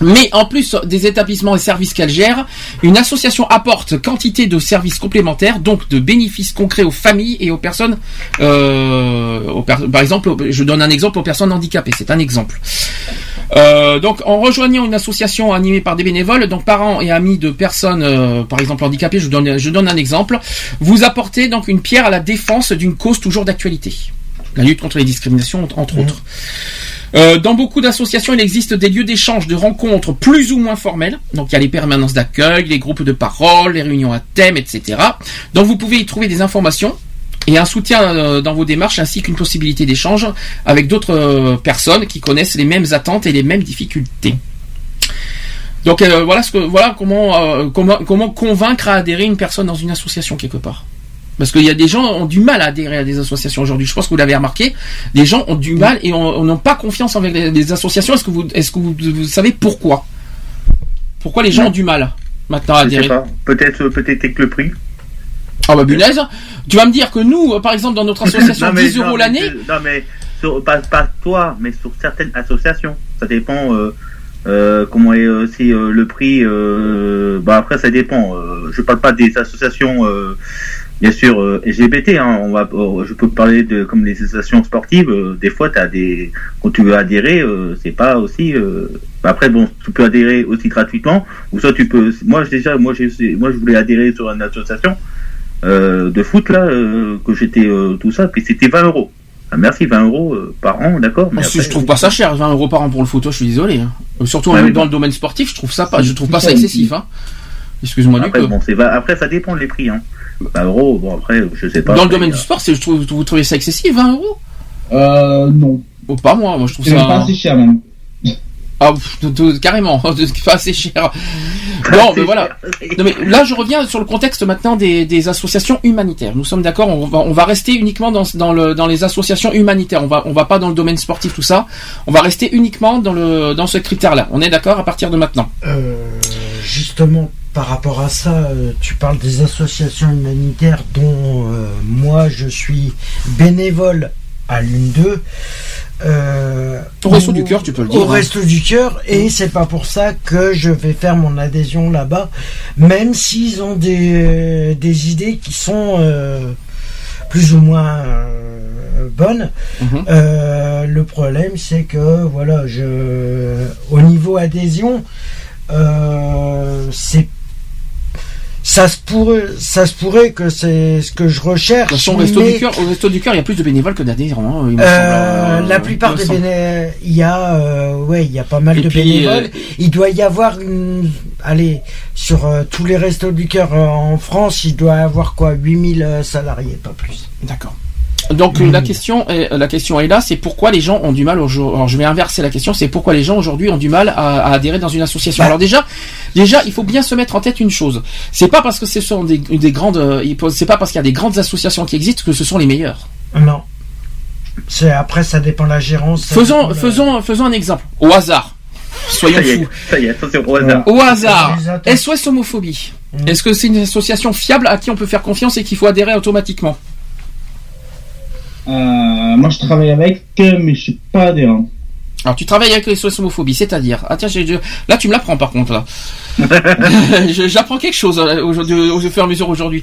Mais en plus des établissements et services qu'elle gère, une association apporte quantité de services complémentaires, donc de bénéfices concrets aux familles et aux personnes. euh, aux par exemple, je donne un exemple aux personnes handicapées. C'est un exemple. Euh, donc, en rejoignant une association animée par des bénévoles, donc parents et amis de personnes, euh, par exemple handicapées, je donne, je donne un exemple. Vous apportez donc une pierre à la défense d'une cause toujours d'actualité. La lutte contre les discriminations, entre autres. Euh, dans beaucoup d'associations, il existe des lieux d'échange, de rencontres plus ou moins formels. Donc il y a les permanences d'accueil, les groupes de parole, les réunions à thème, etc. Donc vous pouvez y trouver des informations et un soutien euh, dans vos démarches ainsi qu'une possibilité d'échange avec d'autres euh, personnes qui connaissent les mêmes attentes et les mêmes difficultés. Donc euh, voilà ce que voilà comment euh, comment comment convaincre à adhérer une personne dans une association quelque part. Parce qu'il y a des gens qui ont du mal à adhérer à des associations aujourd'hui. Je pense que vous l'avez remarqué. Des gens ont du mal et on- on n'ont pas confiance avec les, les associations. Est-ce que vous est-ce que vous, vous savez pourquoi? Pourquoi les gens ont du mal maintenant à Je sais adhérer? pas. Peut-être, euh, peut-être avec le prix. Ah bah punaise Tu vas me dire que nous, euh, par exemple, dans notre association, Non, mais- 10 non, euros l'année, Non, mais sur- pas, pas toi, mais sur certaines associations. Ça dépend euh, euh, comment est aussi euh, le prix. Bah après, ça dépend. Je parle pas des associations, bien sûr euh, LGBT. Hein, on va, euh, je peux parler de comme les associations sportives. euh, des fois, t'as des quand tu veux adhérer, euh, c'est pas aussi. euh, après, bon, tu peux adhérer aussi gratuitement, ou soit tu peux. Moi, déjà, moi, j'ai, moi, je voulais adhérer sur une association euh, de foot là, euh, que j'étais euh, tout ça, puis c'était 20 euros. Ah, merci, 20 euros euh, par an, d'accord. mais Moi, après- je trouve pas ça cher, 20 euros par an pour le photo, je suis désolé. hein. Surtout Ouais, euh, mais dans bon. le domaine sportif, je trouve ça pas, je trouve pas ça excessif. Hein. Excuse-moi du Après, bon, c'est va- après, ça dépend des prix. Hein. 20 euros, bon, après, je sais pas. Dans le domaine euh, du sport, c'est, je trouve, vous trouvez ça excessif, 20 euros? Euh, non. Oh, pas moi, moi je trouve C'est ça. même pas assez cher, même. Ah, pff, de- de- carrément, pas assez cher. Bon, mais voilà. Non, mais là, je reviens sur le contexte maintenant des, des associations humanitaires. Nous sommes d'accord, on va, on va rester uniquement dans, dans, le, dans les associations humanitaires. On va, on va pas dans le domaine sportif, tout ça. On va rester uniquement dans, le, dans ce critère-là. On est d'accord à partir de maintenant. Euh, justement, par rapport à ça, euh, tu parles des associations humanitaires dont euh, moi je suis bénévole à l'une d'eux. Euh, Au Resto du Cœur, tu peux le dire, Au hein. Resto du Cœur, et c'est pas pour ça que je vais faire mon adhésion là-bas, même s'ils ont des, des idées qui sont euh, plus ou moins euh, bonnes. Mhm. Euh, le problème, c'est que voilà, je, au niveau adhésion, c'est ça se pourrait, ça se pourrait que c'est ce que je recherche. Façon, au Resto mais, du Cœur, au Resto du Cœur, il y a plus de bénévoles que d'adhérents. hein, il me euh, semble, euh, la plupart il me des bénévoles, il y a, euh, ouais, il y a pas mal Et de puis, bénévoles. euh, il doit y avoir une, allez, sur euh, tous les restos du cœur euh, en France, il doit y avoir quoi, 8000 euh, salariés, pas plus. D'accord. Donc euh, la question est, la question est là, c'est pourquoi les gens ont du mal aujourd'hui. Alors je vais inverser la question, c'est pourquoi les gens aujourd'hui ont du mal à, à adhérer dans une association. Alors déjà, déjà il faut bien se mettre en tête une chose. C'est pas parce que ce sont des, des grandes, c'est pas parce qu'il y a des grandes associations qui existent que ce sont les meilleures. Non. C'est après, ça dépend de la gérance. ça Faisons, de- faisons, faisons un exemple. Au hasard. Soyons Ça y est, fous. ça y est, attention au hasard. Au hasard. SOS homophobie. Est-ce que c'est une association fiable à qui on peut faire confiance et qu'il faut adhérer automatiquement? Moi, je travaille avec, euh, mais je suis pas adhérent. Alors tu travailles avec les homophobie, c'est-à-dire ah tiens j'ai- je- là tu me l'apprends par contre là. Je- J'apprends quelque chose euh, aujourd'hui au fur et à mesure aujourd'hui.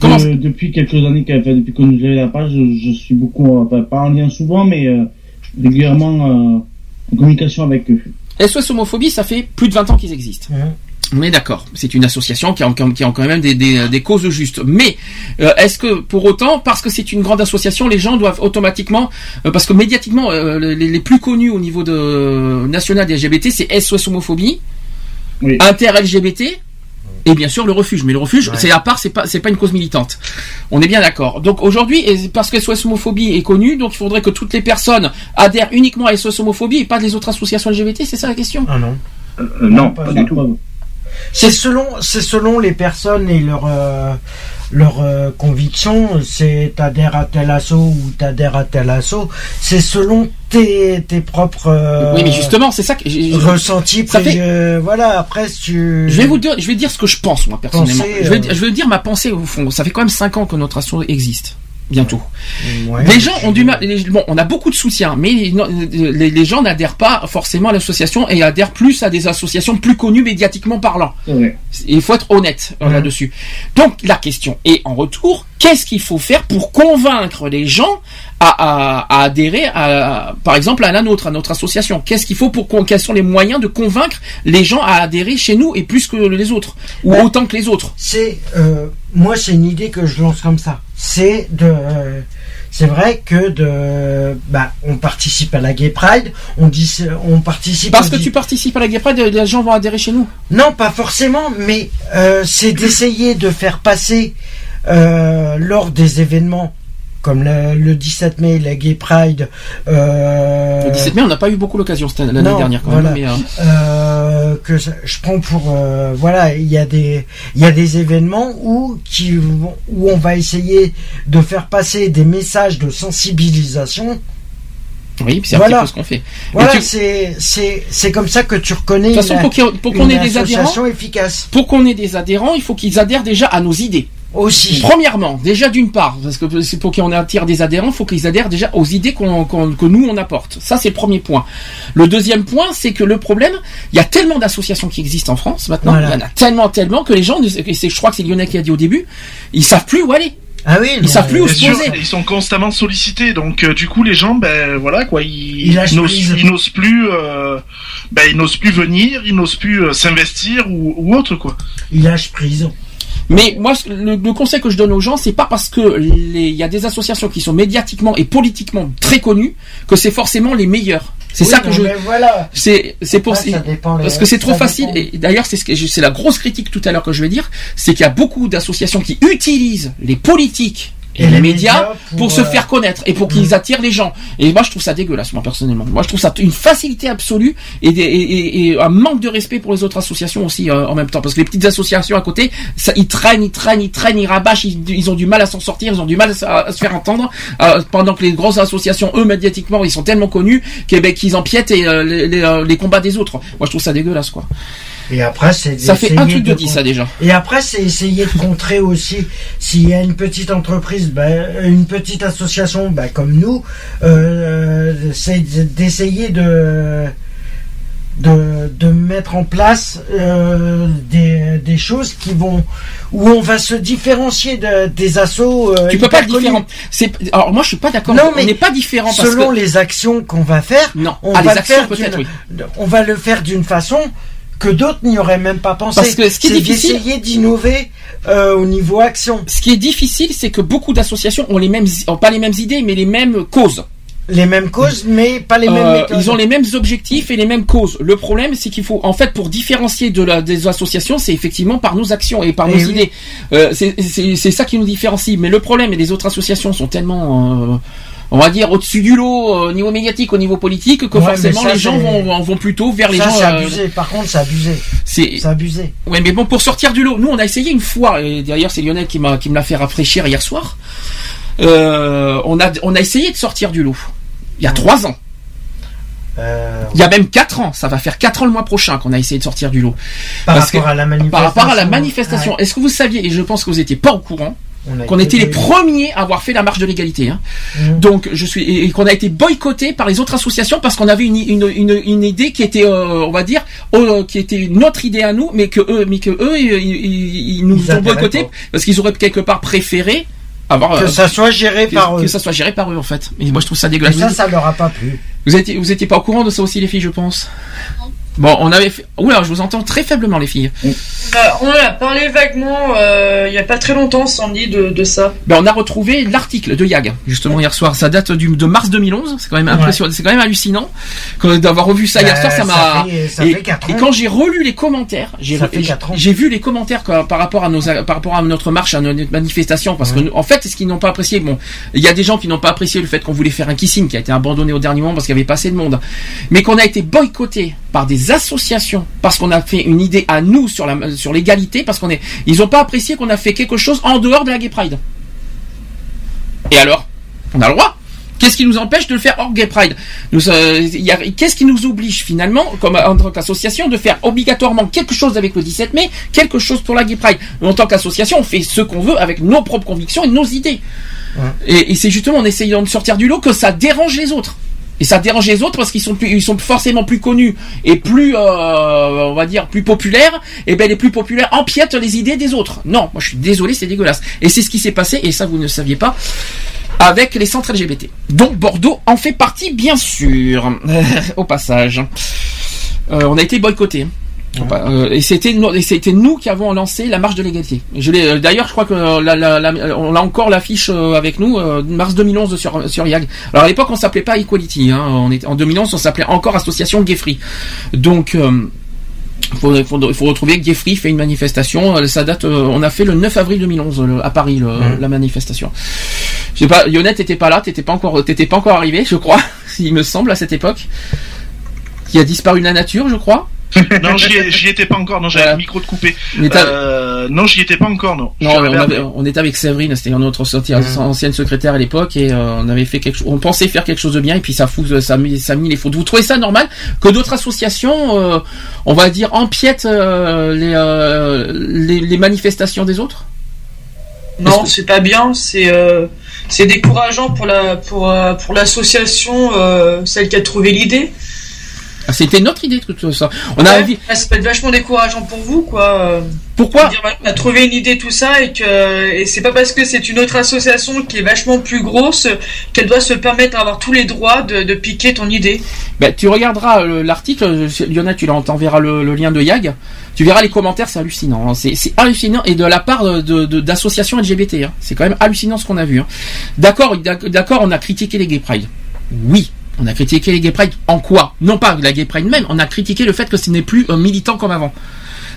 Comment Euh, depuis quelques années, depuis que nous avons la page, je, je suis beaucoup, euh, pas- en lien souvent, mais euh, régulièrement euh, en communication avec eux. SOS homophobie ça fait plus de 20 ans qu'ils existent. Est d'accord. C'est une association qui a, qui a quand même des, des- des causes justes. Mais euh, est-ce que pour autant, parce que c'est une grande association, les gens doivent automatiquement, euh, parce que médiatiquement, euh, les, les plus connus au niveau de national des LGBT, c'est SOS homophobie, Inter LGBT. Et bien sûr le refuge, mais le refuge c'est à part, c'est pas c'est pas une cause militante. On est bien d'accord. Donc aujourd'hui, parce que SOS homophobie est connue, donc il faudrait que toutes les personnes adhèrent uniquement à SOS homophobie et pas les autres associations LGBT. C'est ça la question? Ah non. Euh, non, pas du tout. C'est selon, c'est selon les personnes et leur euh, leur euh, conviction. C'est t'adhères à tel assaut ou t'adhères à tel assaut. C'est selon tes tes propres. euh, Oui, mais justement, c'est ça que j'ai- j'ai- ressentis. ça fait- préjugés. Voilà. Après, si tu. Je vais vous dire, je vais dire ce que je pense moi personnellement. Je, vais, euh, je vais dire ma pensée au fond. Ça fait quand même 5 ans que notre asso existe. Bientôt. Ouais. les gens ont du mal. les- Bon, on a beaucoup de soutien, mais les, les- gens n'adhèrent pas forcément à l'association et adhèrent plus à des associations plus connues médiatiquement parlant. Il faut être honnête euh, là-dessus. Donc la question est en retour, qu'est-ce qu'il faut faire pour convaincre les gens à, à- à adhérer, à, par exemple, à la nôtre, à notre association? Qu'est-ce qu'il faut pour quels sont les moyens de convaincre les gens à adhérer chez nous et plus que les autres ou autant que les autres? C'est euh, moi, c'est une idée que je lance comme ça. C'est de. euh, c'est vrai que de. Bah, on participe à la Gay Pride. On dit. On participe. Parce on que dit- tu participes à la Gay Pride, les gens vont adhérer chez nous. Non, pas forcément, mais euh, c'est d'essayer de faire passer euh, lors des événements comme le, le 17 mai, la Gay Pride. euh, Le 17 mai, on n'a pas eu beaucoup l'occasion l'année dernière quand voilà. même. mais, euh, que je, prends pour euh, voilà il y a des il y a des événements où qui où on va essayer de faire passer des messages de sensibilisation Oui, c'est un petit peu ce qu'on fait. Voilà, tu- c'est comme ça que tu reconnais De toute façon, une, pour qu'on ait des adhérents- efficace. Pour qu'on ait des adhérents, il faut qu'ils adhèrent déjà à nos idées. Aussi. Premièrement, déjà d'une part, parce que c'est pour qu'on attire des adhérents, il faut qu'ils adhèrent déjà aux idées qu'on, qu'on- que nous on apporte. Ça c'est le premier point. Le deuxième point, c'est que le problème, il y a tellement d'associations qui existent en France maintenant, Voilà. il y en a tellement, tellement que les gens, c'est- je crois que c'est Lionel qui a dit au début, ils savent plus où aller. Ah oui, Ils savent plus où se sûr, poser. ils sont constamment sollicités, donc euh, du coup les gens, ben voilà quoi, ils, Ils lâchent n'osent, ils plus, euh, ben ils n'osent plus venir, ils n'osent plus euh, s'investir ou, ou autre quoi. Il lâche prise. Mais moi, le, le conseil que je donne aux gens, c'est pas parce que les- il y a des associations qui sont médiatiquement et politiquement très connues que c'est forcément les meilleures. C'est Oui, ça que je. voilà. C'est c'est pour Après, ça dépend parce que c'est trop facile. dépend. Et d'ailleurs, c'est ce que c'est la grosse critique tout à l'heure que je vais dire, c'est qu'il y a beaucoup d'associations qui utilisent les politiques. Et, Et les, les médias, pour, pour, se euh, faire connaître et pour qu'ils attirent les gens. Et moi, je trouve ça dégueulasse, moi, personnellement. Moi, je trouve ça une facilité absolue et, des- et, et- et un manque de respect pour les autres associations aussi euh, en même temps. Parce que les petites associations à côté, ça, ils traînent, ils traînent, ils traînent, ils rabâchent, ils, ils ont du mal à s'en sortir, ils ont du mal à, se- à se faire entendre. euh, pendant que les grosses associations, eux, médiatiquement, ils sont tellement connus qu'ils ben, qu'ils empiètent et, euh, les, les, euh, les combats des autres. Moi, je trouve ça dégueulasse, quoi. Et après, c'est Ça fait un truc de dix, ça, déjà. Et après, c'est essayer de contrer aussi. S'il y a une petite entreprise, ben, une petite association, ben, comme nous, euh, c'est d'essayer de, de de mettre en place euh, des, des choses qui vont où on va se différencier de, des assos. euh, Tu peux pas être différent. C'est alors moi je suis pas d'accord. Non, on mais n'est pas différent parce selon que les actions qu'on va faire, non. on Ah, va les le actions faire peut-être d'une- oui. on va le faire d'une façon que d'autres n'y auraient même pas pensé. Parce que ce qui est difficile- d'essayer d'innover euh, au niveau action. Ce qui est difficile, c'est que beaucoup d'associations ont les mêmes, ont pas les mêmes idées, mais les mêmes causes. Les mêmes causes, mais pas les mêmes Euh, méthodes. ils ont les mêmes objectifs et les mêmes causes. Le problème, c'est qu'il faut, en fait, pour différencier de la, des associations, c'est effectivement par nos actions et par nos Eh oui. idées. Euh, c'est- ça qui nous différencie. Mais le problème, et les autres associations sont tellement, on va dire, au-dessus du lot, euh, au niveau médiatique, au niveau politique, que Ouais, forcément ça, les gens vont, vont plutôt vers les ça, gens. c'est euh, abusé. Par contre, c'est abusé. c'est abusé. Ouais, mais bon, pour sortir du lot, nous, on a essayé une fois, et d'ailleurs, c'est Lionel qui m'a, qui me l'a fait rafraîchir hier soir. Euh, on a, on a essayé de sortir du lot. Il y a trois ans. Euh, Il y a même quatre ans. Ça va faire quatre ans le mois prochain qu'on a essayé de sortir du lot. Par Parce rapport que- à la Par manifestation. rapport à la manifestation. Est-ce que vous saviez, et je pense que vous n'étiez pas au courant, qu'on été était les premiers à avoir fait la marche de l'égalité. Hein. Mhm. Donc je suis et et qu'on a été boycotté par les autres associations parce qu'on avait une, une, une, une idée qui était, euh, on va dire, euh, qui était notre idée à nous, mais que eux, mais que eux, ils, ils- ils nous Ils ont boycotté pas. parce qu'ils auraient quelque part préféré avoir Que euh, ça soit géré que, par eux. que ça soit géré par eux en fait. Et moi je trouve ça dégueulasse. ça, ça leur a pas plu. Vous étiez, vous étiez pas au courant de ça aussi les filles, je pense? Bon, on avait fait. Oula, je vous entends très faiblement les filles. Bah, on a parlé vaguement euh, il y a pas très longtemps, Sandy, de, de ça. Ben, on a retrouvé l'article de Yag, justement hier soir. Ça date du, de mars 2011. C'est quand même impressionnant. C'est quand même hallucinant que d'avoir revu ça hier Ben, soir. Ça ça m'a. fait- ça Et, et quand j'ai relu les commentaires, j'ai vu les commentaires quoi, par rapport à nos par rapport à notre marche, à notre manifestation, parce que nous- en fait, ce qu'ils n'ont pas apprécié, bon, il y a des gens qui n'ont pas apprécié le fait qu'on voulait faire un kissing qui a été abandonné au dernier moment parce qu'il y avait pas assez de monde, mais qu'on a été boycotté par des associations parce qu'on a fait une idée à nous sur la sur l'égalité, parce qu'on est, ils ont pas apprécié qu'on a fait quelque chose en dehors de la Gay Pride. Et alors, on a le droit. Qu'est-ce qui nous empêche de le faire hors Gay Pride? Euh, Qu'est-ce qui nous oblige finalement, comme en tant qu'association, de faire obligatoirement quelque chose avec le 17 mai, quelque chose pour la Gay Pride? En tant qu'association, on fait ce qu'on veut avec nos propres convictions et nos idées. Et, et c'est justement en essayant de sortir du lot que ça dérange les autres. Et ça dérange les autres parce qu'ils sont plus, ils sont forcément plus connus et plus, euh, on va dire, plus populaires. Et ben les plus populaires empiètent les idées des autres. Non, moi je suis désolé, c'est dégueulasse. Et c'est ce qui s'est passé, et ça vous ne saviez pas, avec les centres LGBT. Donc Bordeaux en fait partie, bien sûr. Au passage, Euh, on a été boycotté. Euh, et c'était nous, et c'était nous qui avons lancé la marche de l'égalité. Je l'ai euh, d'ailleurs, je crois que euh, la, la- la- on a encore l'affiche avec nous, mars 2011 sur sur YAG. Alors à l'époque, on s'appelait pas Equality. Hein, on en 2011, on s'appelait encore Association Gay Free. Donc euh, faut, faut, faut retrouver Free fait une manifestation. Ça date, on a fait le 9 avril 2011 le- à Paris le- la manifestation. Je sais pas, Yonette t'étais pas là, t'étais pas encore, t'étais pas encore arrivé, je crois, il me semble à cette époque. Qui a disparu de la nature, je crois. non, j'y ai- j'y étais pas encore. Non, j'avais Voilà. le micro de coupé. Euh, non, j'y étais pas encore. Non. On, avait- était avec Séverine, c'était notre sortie- Mmh. ancienne secrétaire à l'époque et euh, on avait fait quelque chose. On pensait faire quelque chose de bien et puis ça fout, ça a mis, ça a mis les fautes. Vous trouvez ça normal que d'autres associations, euh, on va dire, empiètent euh, les, euh, les les manifestations des autres? Non, c'est pas bien. C'est euh, c'est décourageant pour la pour pour l'association, euh, celle qui a trouvé l'idée. Ah, C'était notre idée tout ça. On a envie. ça peut être vachement décourageant pour vous, quoi. Pourquoi dire, On a trouvé une idée, tout ça, et que et c'est pas parce que c'est une autre association qui est vachement plus grosse qu'elle doit se permettre d'avoir tous les droits de, de piquer ton idée. Ben, tu regarderas euh, l'article, euh, Lionel, tu t'enverras le, le lien de Yag. Tu verras les commentaires, c'est hallucinant. hein. C'est hallucinant et de la part de- de- d'associations LGBT. hein. C'est quand même hallucinant ce qu'on a vu. hein. D'accord, d'ac- d'accord, on a critiqué les Gay Pride. Oui. On a critiqué les Gay Pride en quoi? Non pas la Gay Pride même, on a critiqué le fait que ce n'est plus un militant comme avant.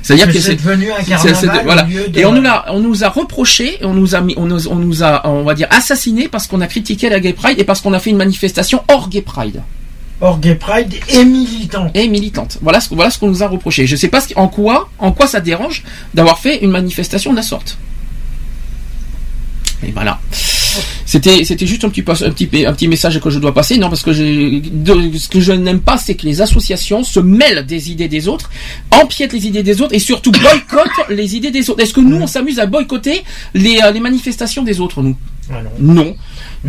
C'est-à-dire Que que, c'est devenu un carnaval voilà. de- Et on nous l'a, on nous a reproché, on nous a mis, on nous, on nous a, on va dire, assassiné parce qu'on a critiqué la Gay Pride et parce qu'on a fait une manifestation hors Gay Pride. Hors Gay Pride et militante. Et militante. Voilà ce, voilà ce qu'on nous a reproché. Je sais pas ce, en quoi, en quoi ça dérange d'avoir fait une manifestation de la sorte. Et voilà. C'était, c'était juste un petit, pas- un petit, un petit message que je dois passer. Non, parce que de- ce que je n'aime pas, c'est que les associations se mêlent des idées des autres, empiètent les idées des autres et surtout boycottent les idées des autres. Est-ce que nous, on s'amuse à boycotter les, euh, les manifestations des autres, nous? Ah Non.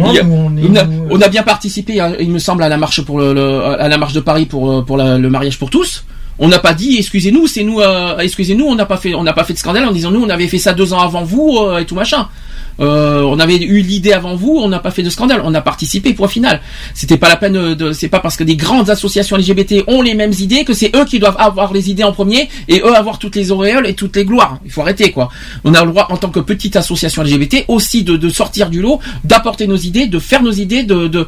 A- on est- on, a, nous, on a bien participé, hein, il me semble, à la marche pour le, le- à la marche de Paris pour euh, pour la- le mariage pour tous. On n'a pas dit excusez-nous, c'est nous, euh, excusez-nous, on n'a pas fait, on n'a pas fait de scandale en disant nous, on avait fait ça deux ans avant vous euh, et tout machin. Euh, on avait eu l'idée avant vous, on n'a pas fait de scandale, on a participé point final. C'était pas la peine de, c'est pas parce que des grandes associations LGBT ont les mêmes idées que c'est eux qui doivent avoir les idées en premier et eux avoir toutes les auréoles et toutes les gloires. Il faut arrêter quoi. On a le droit en tant que petite association LGBT aussi de, sortir du lot, d'apporter nos idées, de faire nos idées, de,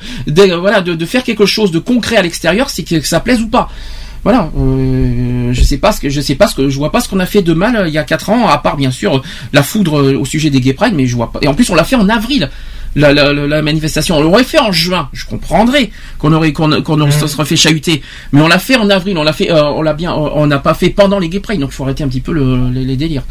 voilà, de faire quelque chose de concret à l'extérieur, c'est que ça plaise ou pas. Voilà, euh, je sais pas ce que je sais pas ce que je vois pas ce qu'on a fait de mal euh, il y a quatre ans à part bien sûr euh, la foudre euh, au sujet des Gay Pride mais je vois pas et en plus on l'a fait en avril la, la, la, la manifestation. On l'aurait fait en juin je comprendrais qu'on aurait qu'on qu'on se serait fait chahuter. Mais on l'a fait en avril on l'a fait euh, on l'a bien on n'a pas fait pendant les Gay Pride donc faut arrêter un petit peu le, les, les délires.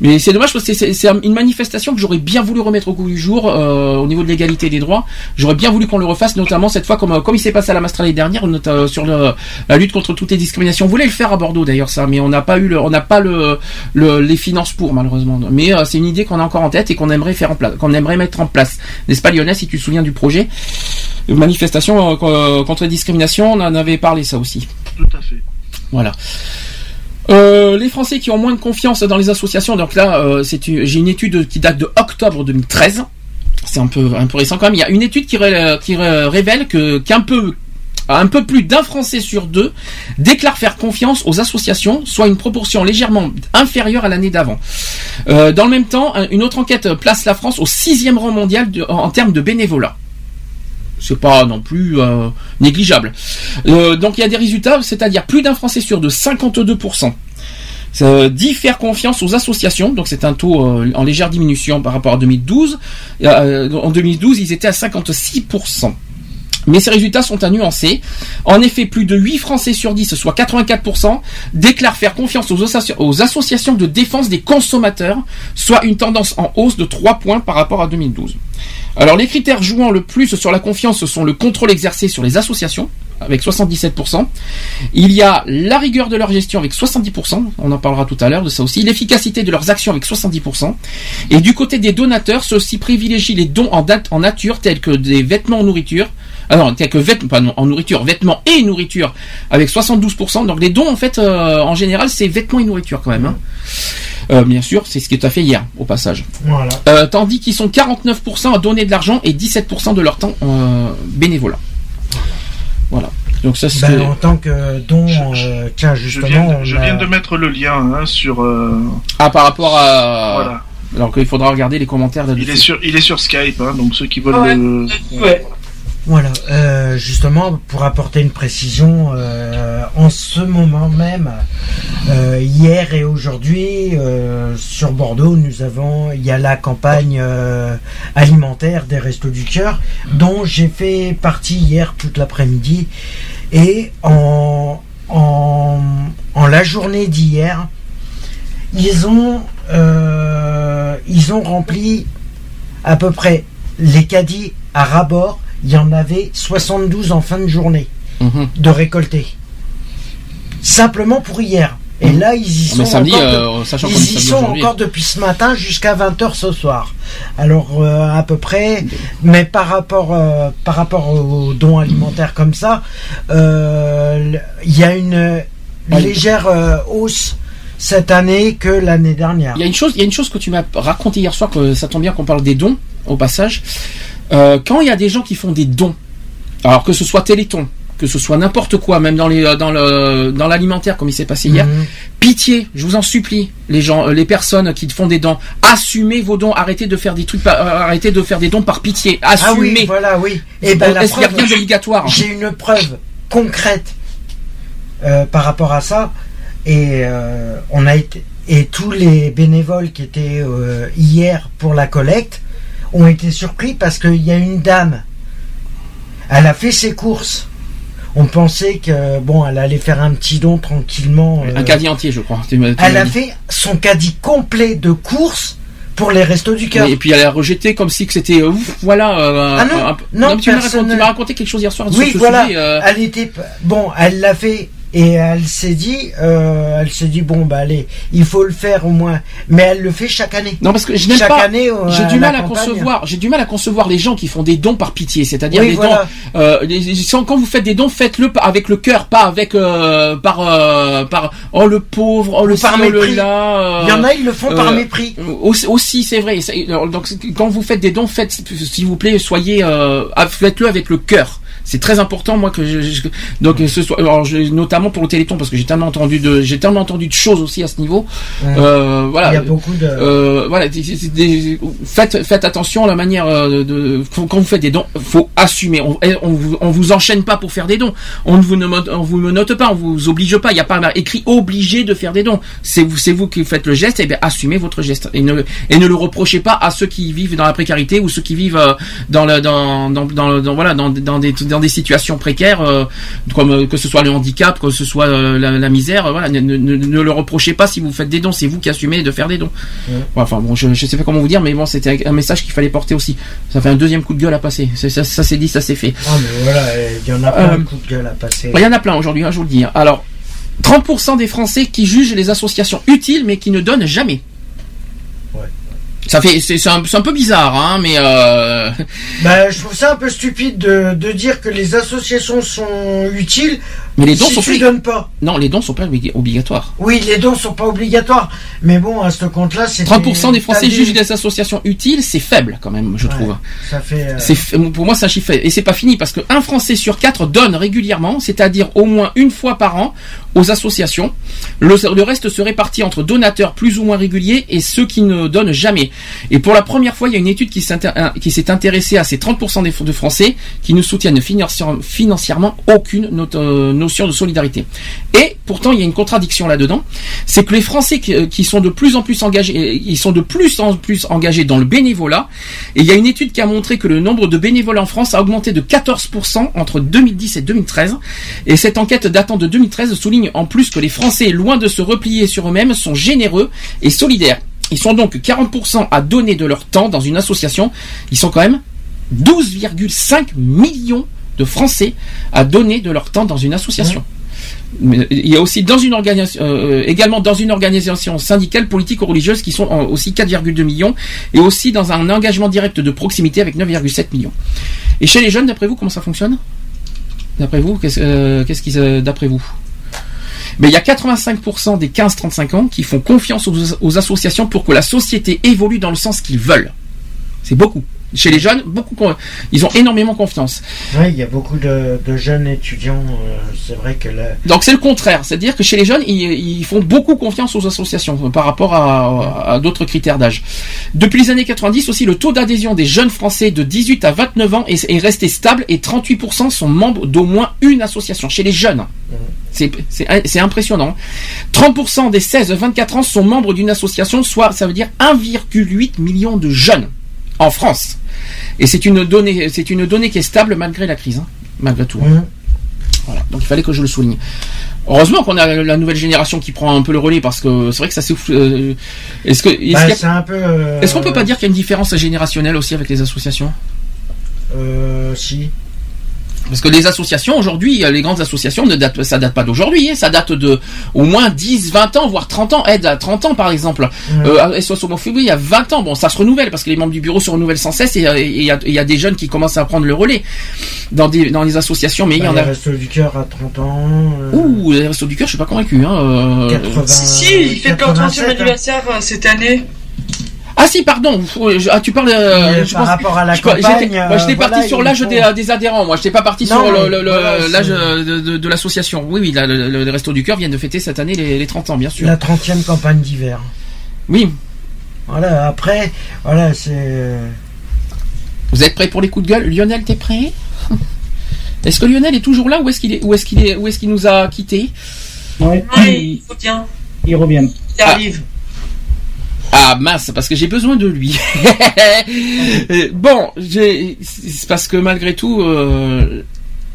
Mais c'est dommage parce que c'est- une manifestation que j'aurais bien voulu remettre au goût du jour euh, au niveau de l'égalité des droits. J'aurais bien voulu qu'on le refasse notamment cette fois comme euh, comme il s'est passé à la Mastra l'année dernière euh, sur le, la lutte contre toutes les discriminations. On voulait le faire à Bordeaux d'ailleurs ça mais on n'a pas eu le, on n'a pas le, le- les finances pour malheureusement. Mais euh, c'est une idée qu'on a encore en tête et qu'on aimerait faire en place qu'on aimerait mettre en place n'est-ce pas Lionel si tu te souviens du projet manifestation euh, co- contre les discriminations on en avait parlé ça aussi Tout à fait. voilà. Euh, les Français qui ont moins de confiance dans les associations, donc là, euh, j'ai une étude qui date de octobre 2013. C'est un peu un peu récent quand même. Il y a une étude qui, ré- qui ré- révèle que qu'un peu un peu plus d'un Français sur deux déclare faire confiance aux associations, soit une proportion légèrement inférieure à l'année d'avant. Euh, dans le même temps, un- une autre enquête place la France au sixième rang mondial en, termes de bénévolat c'est pas non plus euh, négligeable. Euh, donc il y a des résultats, c'est-à-dire plus d'un Français sur deux, 52%, euh, dit faire confiance aux associations, donc c'est un taux en légère diminution par rapport à 2012. Euh, en 2012, ils étaient à 56%. Mais ces résultats sont à nuancer. En effet, plus de 8 Français sur 10, soit 84%, déclarent faire confiance aux, associa- aux associations de défense des consommateurs, soit une tendance en hausse de 3 points par rapport à 2012. Alors les critères jouant le plus sur la confiance sont le contrôle exercé sur les associations, avec 77%. Il y a la rigueur de leur gestion avec 70%, on en parlera tout à l'heure de ça aussi, l'efficacité de leurs actions avec 70%. Et du côté des donateurs, ceux-ci privilégient les dons en, en nature tels que des vêtements en nourriture, ah non, tels que vêtements, pas non, en nourriture, vêtements et nourriture avec 72%. Donc les dons en fait, euh, en général, c'est vêtements et nourriture quand même. hein. Euh, bien sûr, c'est ce que tu as fait hier, au passage. Voilà. Euh, tandis qu'ils sont 49% à donner de l'argent et 17% de leur temps euh, bénévolat. Voilà. Donc ça c'est. Ben, en tant que don, euh, tiens, Je justement, viens, de, on je a- viens de mettre le lien hein, sur. euh, Ah par rapport à. Voilà. Alors qu'il faudra regarder les commentaires là il est sur, il est sur Skype, hein, donc ceux qui veulent Ouais. le. Voilà, euh, justement, pour apporter une précision, euh, en ce moment même, euh, hier et aujourd'hui, sur Bordeaux, nous avons, il y a la campagne alimentaire des Restos du Cœur, dont j'ai fait partie hier toute l'après-midi, et en, la journée d'hier, ils ont, ils ont rempli à peu près les caddies à rabord. Il y en avait 72 en fin de journée Mhm. de récolter. Simplement pour hier. Et là, ils y Mais sont samedi, encore, euh, de- ils y sont encore depuis ce matin jusqu'à 20h ce soir. Alors euh, à peu près, mais par rapport euh, par rapport aux dons alimentaires comme ça, le- il y a une légère hausse cette année que l'année dernière. Il y a une chose, il y a une chose que tu m'as raconté hier soir, que ça tombe bien qu'on parle des dons, au passage. Euh, quand il y a des gens qui font des dons, alors que ce soit Téléthon, que ce soit n'importe quoi, même dans les euh, dans le dans l'alimentaire comme il s'est passé hier, Mhm. pitié, je vous en supplie, les gens, euh, les personnes qui font des dons, assumez vos dons, arrêtez de faire des trucs, euh, arrêtez de faire des dons par pitié, Ah assumez. oui, voilà, oui. Et ben la preuve- rien d'obligatoire J'ai une preuve concrète euh, par rapport à ça, et euh, on a été et tous les bénévoles qui étaient hier pour la collecte ont été surpris parce qu'il y a une dame. Elle a fait ses courses. On pensait que bon, elle allait faire un petit don tranquillement. Un euh, caddie entier, je crois. Tu tu Elle a dit. fait son caddie complet de courses pour les restos du cœur. Et puis elle a rejeté comme si que c'était euh, voilà. euh, Ah non, un- un- non, tu m'as raconté, tu ne- m'as raconté quelque chose hier soir Oui, voilà. sujet, Elle était bon, elle l'a fait et elle s'est dit, euh, elle s'est dit bon bah allez, il faut le faire au moins. Mais elle le fait chaque année. Non parce que je n'aime pas. année. euh, J'ai du mal à concevoir. J'ai du mal à concevoir les gens qui font des dons par pitié, c'est-à-dire Oui, voilà. dons. Euh, les- quand vous faites des dons, faites-le avec le cœur, pas avec euh, par par oh le pauvre, oh le par ci, oh, le mépris. là. Il y en a, ils le font par mépris. Aussi, aussi, c'est vrai. Donc quand vous faites des dons, faites s'il vous plaît, soyez faites-le avec le cœur. C'est très important, moi que je, je- donc ce soit alors je- notamment pour le Téléthon parce que j'ai tellement entendu de j'ai tellement entendu de choses aussi à ce niveau. Ouais. Euh, voilà. Il y a beaucoup de- Euh, voilà. des- faites faites attention à la manière euh, de quand vous faites des dons, faut assumer. On, eh, on, vous, on vous enchaîne pas pour faire des dons. On ne vous note, on vous note pas, on vous oblige pas. Il n'y a pas écrit obligé de faire des dons. C'est vous c'est vous qui faites le geste. Et bien assumez votre geste et ne et ne le reprochez pas à ceux qui vivent dans la précarité ou ceux qui vivent dans le dans dans, dans, dans- voilà dans, dans des dans des situations précaires euh, comme que ce soit le handicap, que ce soit euh, la, la misère. euh, voilà, ne, ne, le reprochez pas si vous faites des dons. C'est vous qui assumez de faire des dons. Ouais. Ouais, Enfin bon, je, je sais pas comment vous dire, mais bon, c'était un message qu'il fallait porter aussi. Ça fait un deuxième coup de gueule à passer. Ça, ça s'est dit, ça s'est fait. Ah mais voilà, il y en a plein Euh, de coups de gueule à passer. Il y en a plein aujourd'hui, hein, je vous le dis. hein. Alors, 30% des Français qui jugent les associations utiles, mais qui ne donnent jamais. Ça fait, c'est un, un peu bizarre, hein, mais euh, Bah, je trouve ça un peu stupide de, de dire que les associations sont utiles. Mais les dons si sont tu pas- donnes pas. Non, les dons sont pas obli- obligatoires. Oui, les dons sont pas obligatoires, mais bon, à ce compte-là, c'est 30% des Français jugent des associations utiles, c'est faible quand même, je trouve. Ça fait. euh, C'est pour moi c'est un chiffre faible. et c'est pas fini parce que un Français sur quatre donne régulièrement, c'est-à-dire au moins une fois par an aux associations. Le, le reste se répartit entre donateurs plus ou moins réguliers et ceux qui ne donnent jamais. Et pour la première fois, il y a une étude qui s'est intéressée à ces 30% des, de Français qui ne soutiennent financière- financièrement aucune euh, de solidarité. Et pourtant, il y a une contradiction là-dedans, c'est que les Français qui, euh, sont de plus en plus engagés, ils sont de plus en plus engagés dans le bénévolat. Et il y a une étude qui a montré que le nombre de bénévoles en France a augmenté de 14% entre 2010 et 2013. Et cette enquête datant de 2013 souligne en plus que les Français, loin de se replier sur eux-mêmes, sont généreux et solidaires. Ils sont donc 40% à donner de leur temps dans une association. Ils sont quand même 12,5 millions de Français à donner de leur temps dans une association. Mais il y a aussi dans une organisation, euh, également dans une organisation syndicale, politique ou religieuse qui sont aussi 4,2 millions et aussi dans un engagement direct de proximité avec 9,7 millions. Et chez les jeunes, d'après vous, comment ça fonctionne? D'après vous, qu'est-ce euh, qu'est-ce qui, se- d'après vous? Mais il y a 85% des 15-35 ans qui font confiance aux associations pour que la société évolue dans le sens qu'ils veulent. C'est beaucoup. Chez les jeunes, beaucoup, ils ont énormément confiance. Ouais, il y a beaucoup de, de jeunes étudiants. euh, c'est vrai que là. Donc c'est le contraire, c'est-à-dire que chez les jeunes, ils, ils font beaucoup confiance aux associations euh, par rapport à, à d'autres critères d'âge. Depuis les années 90 aussi, le taux d'adhésion des jeunes Français de 18 à 29 ans est, est resté stable et 38% sont membres d'au moins une association chez les jeunes. C'est- impressionnant. 30% des 16-24 ans sont membres d'une association, soit ça veut dire 1,8 million de jeunes en France. Et c'est une donnée, c'est une donnée qui est stable malgré la crise, hein, malgré tout. hein. Voilà, donc il fallait que je le souligne. Heureusement qu'on a la nouvelle génération qui prend un peu le relais parce que c'est vrai que ça souffle. euh, est-ce que est-ce Bah, un peu. euh, est-ce qu'on peut pas dire qu'il y a une différence générationnelle aussi avec les associations? Euh, si. Parce que les associations aujourd'hui, euh, les grandes associations ne datent, ça date pas d'aujourd'hui, hein, ça date de au moins 10, 20 ans, voire 30 ans. Aide à 30 ans par exemple. Euh, SOS Homophobie, il y a 20 ans. Bon, ça se renouvelle parce que les membres du bureau se renouvellent sans cesse et euh, il y, a- il y a des jeunes qui commencent à prendre le relais dans, des, dans les associations. Mais il y Bah, en les a. Restos du Cœur à 30 ans. euh, Ouh, les restos du cœur, je suis pas convaincu. Hein, euh, 80. Si, si, il fait leur 30e 87, hein. anniversaire cette année. Ah si, pardon. Ah, tu parles. euh, je par pense- rapport à la je- campagne, Moi, j'étais euh, parti sur l'âge faut- des, des adhérents. Moi, j'étais pas parti Non, sur le- mais le- le- voilà, l'âge euh, de, de- de l'association. Oui, oui, la- le, Resto du Cœur vient de fêter cette année les, les 30 ans, bien sûr. La 30e campagne d'hiver. Oui. Voilà, après, voilà, c'est. euh, Vous êtes prêts pour les coups de gueule? Lionel, t'es prêt? Est-ce que Lionel est toujours là ou est-ce qu'il est, où est-ce qu'il est, où est-ce qu'il nous a quittés? Ouais, Ouais, il bien. il revient. Il arrive. Ah mince, parce que j'ai besoin de lui. Euh, bon, c'est parce que malgré tout, euh,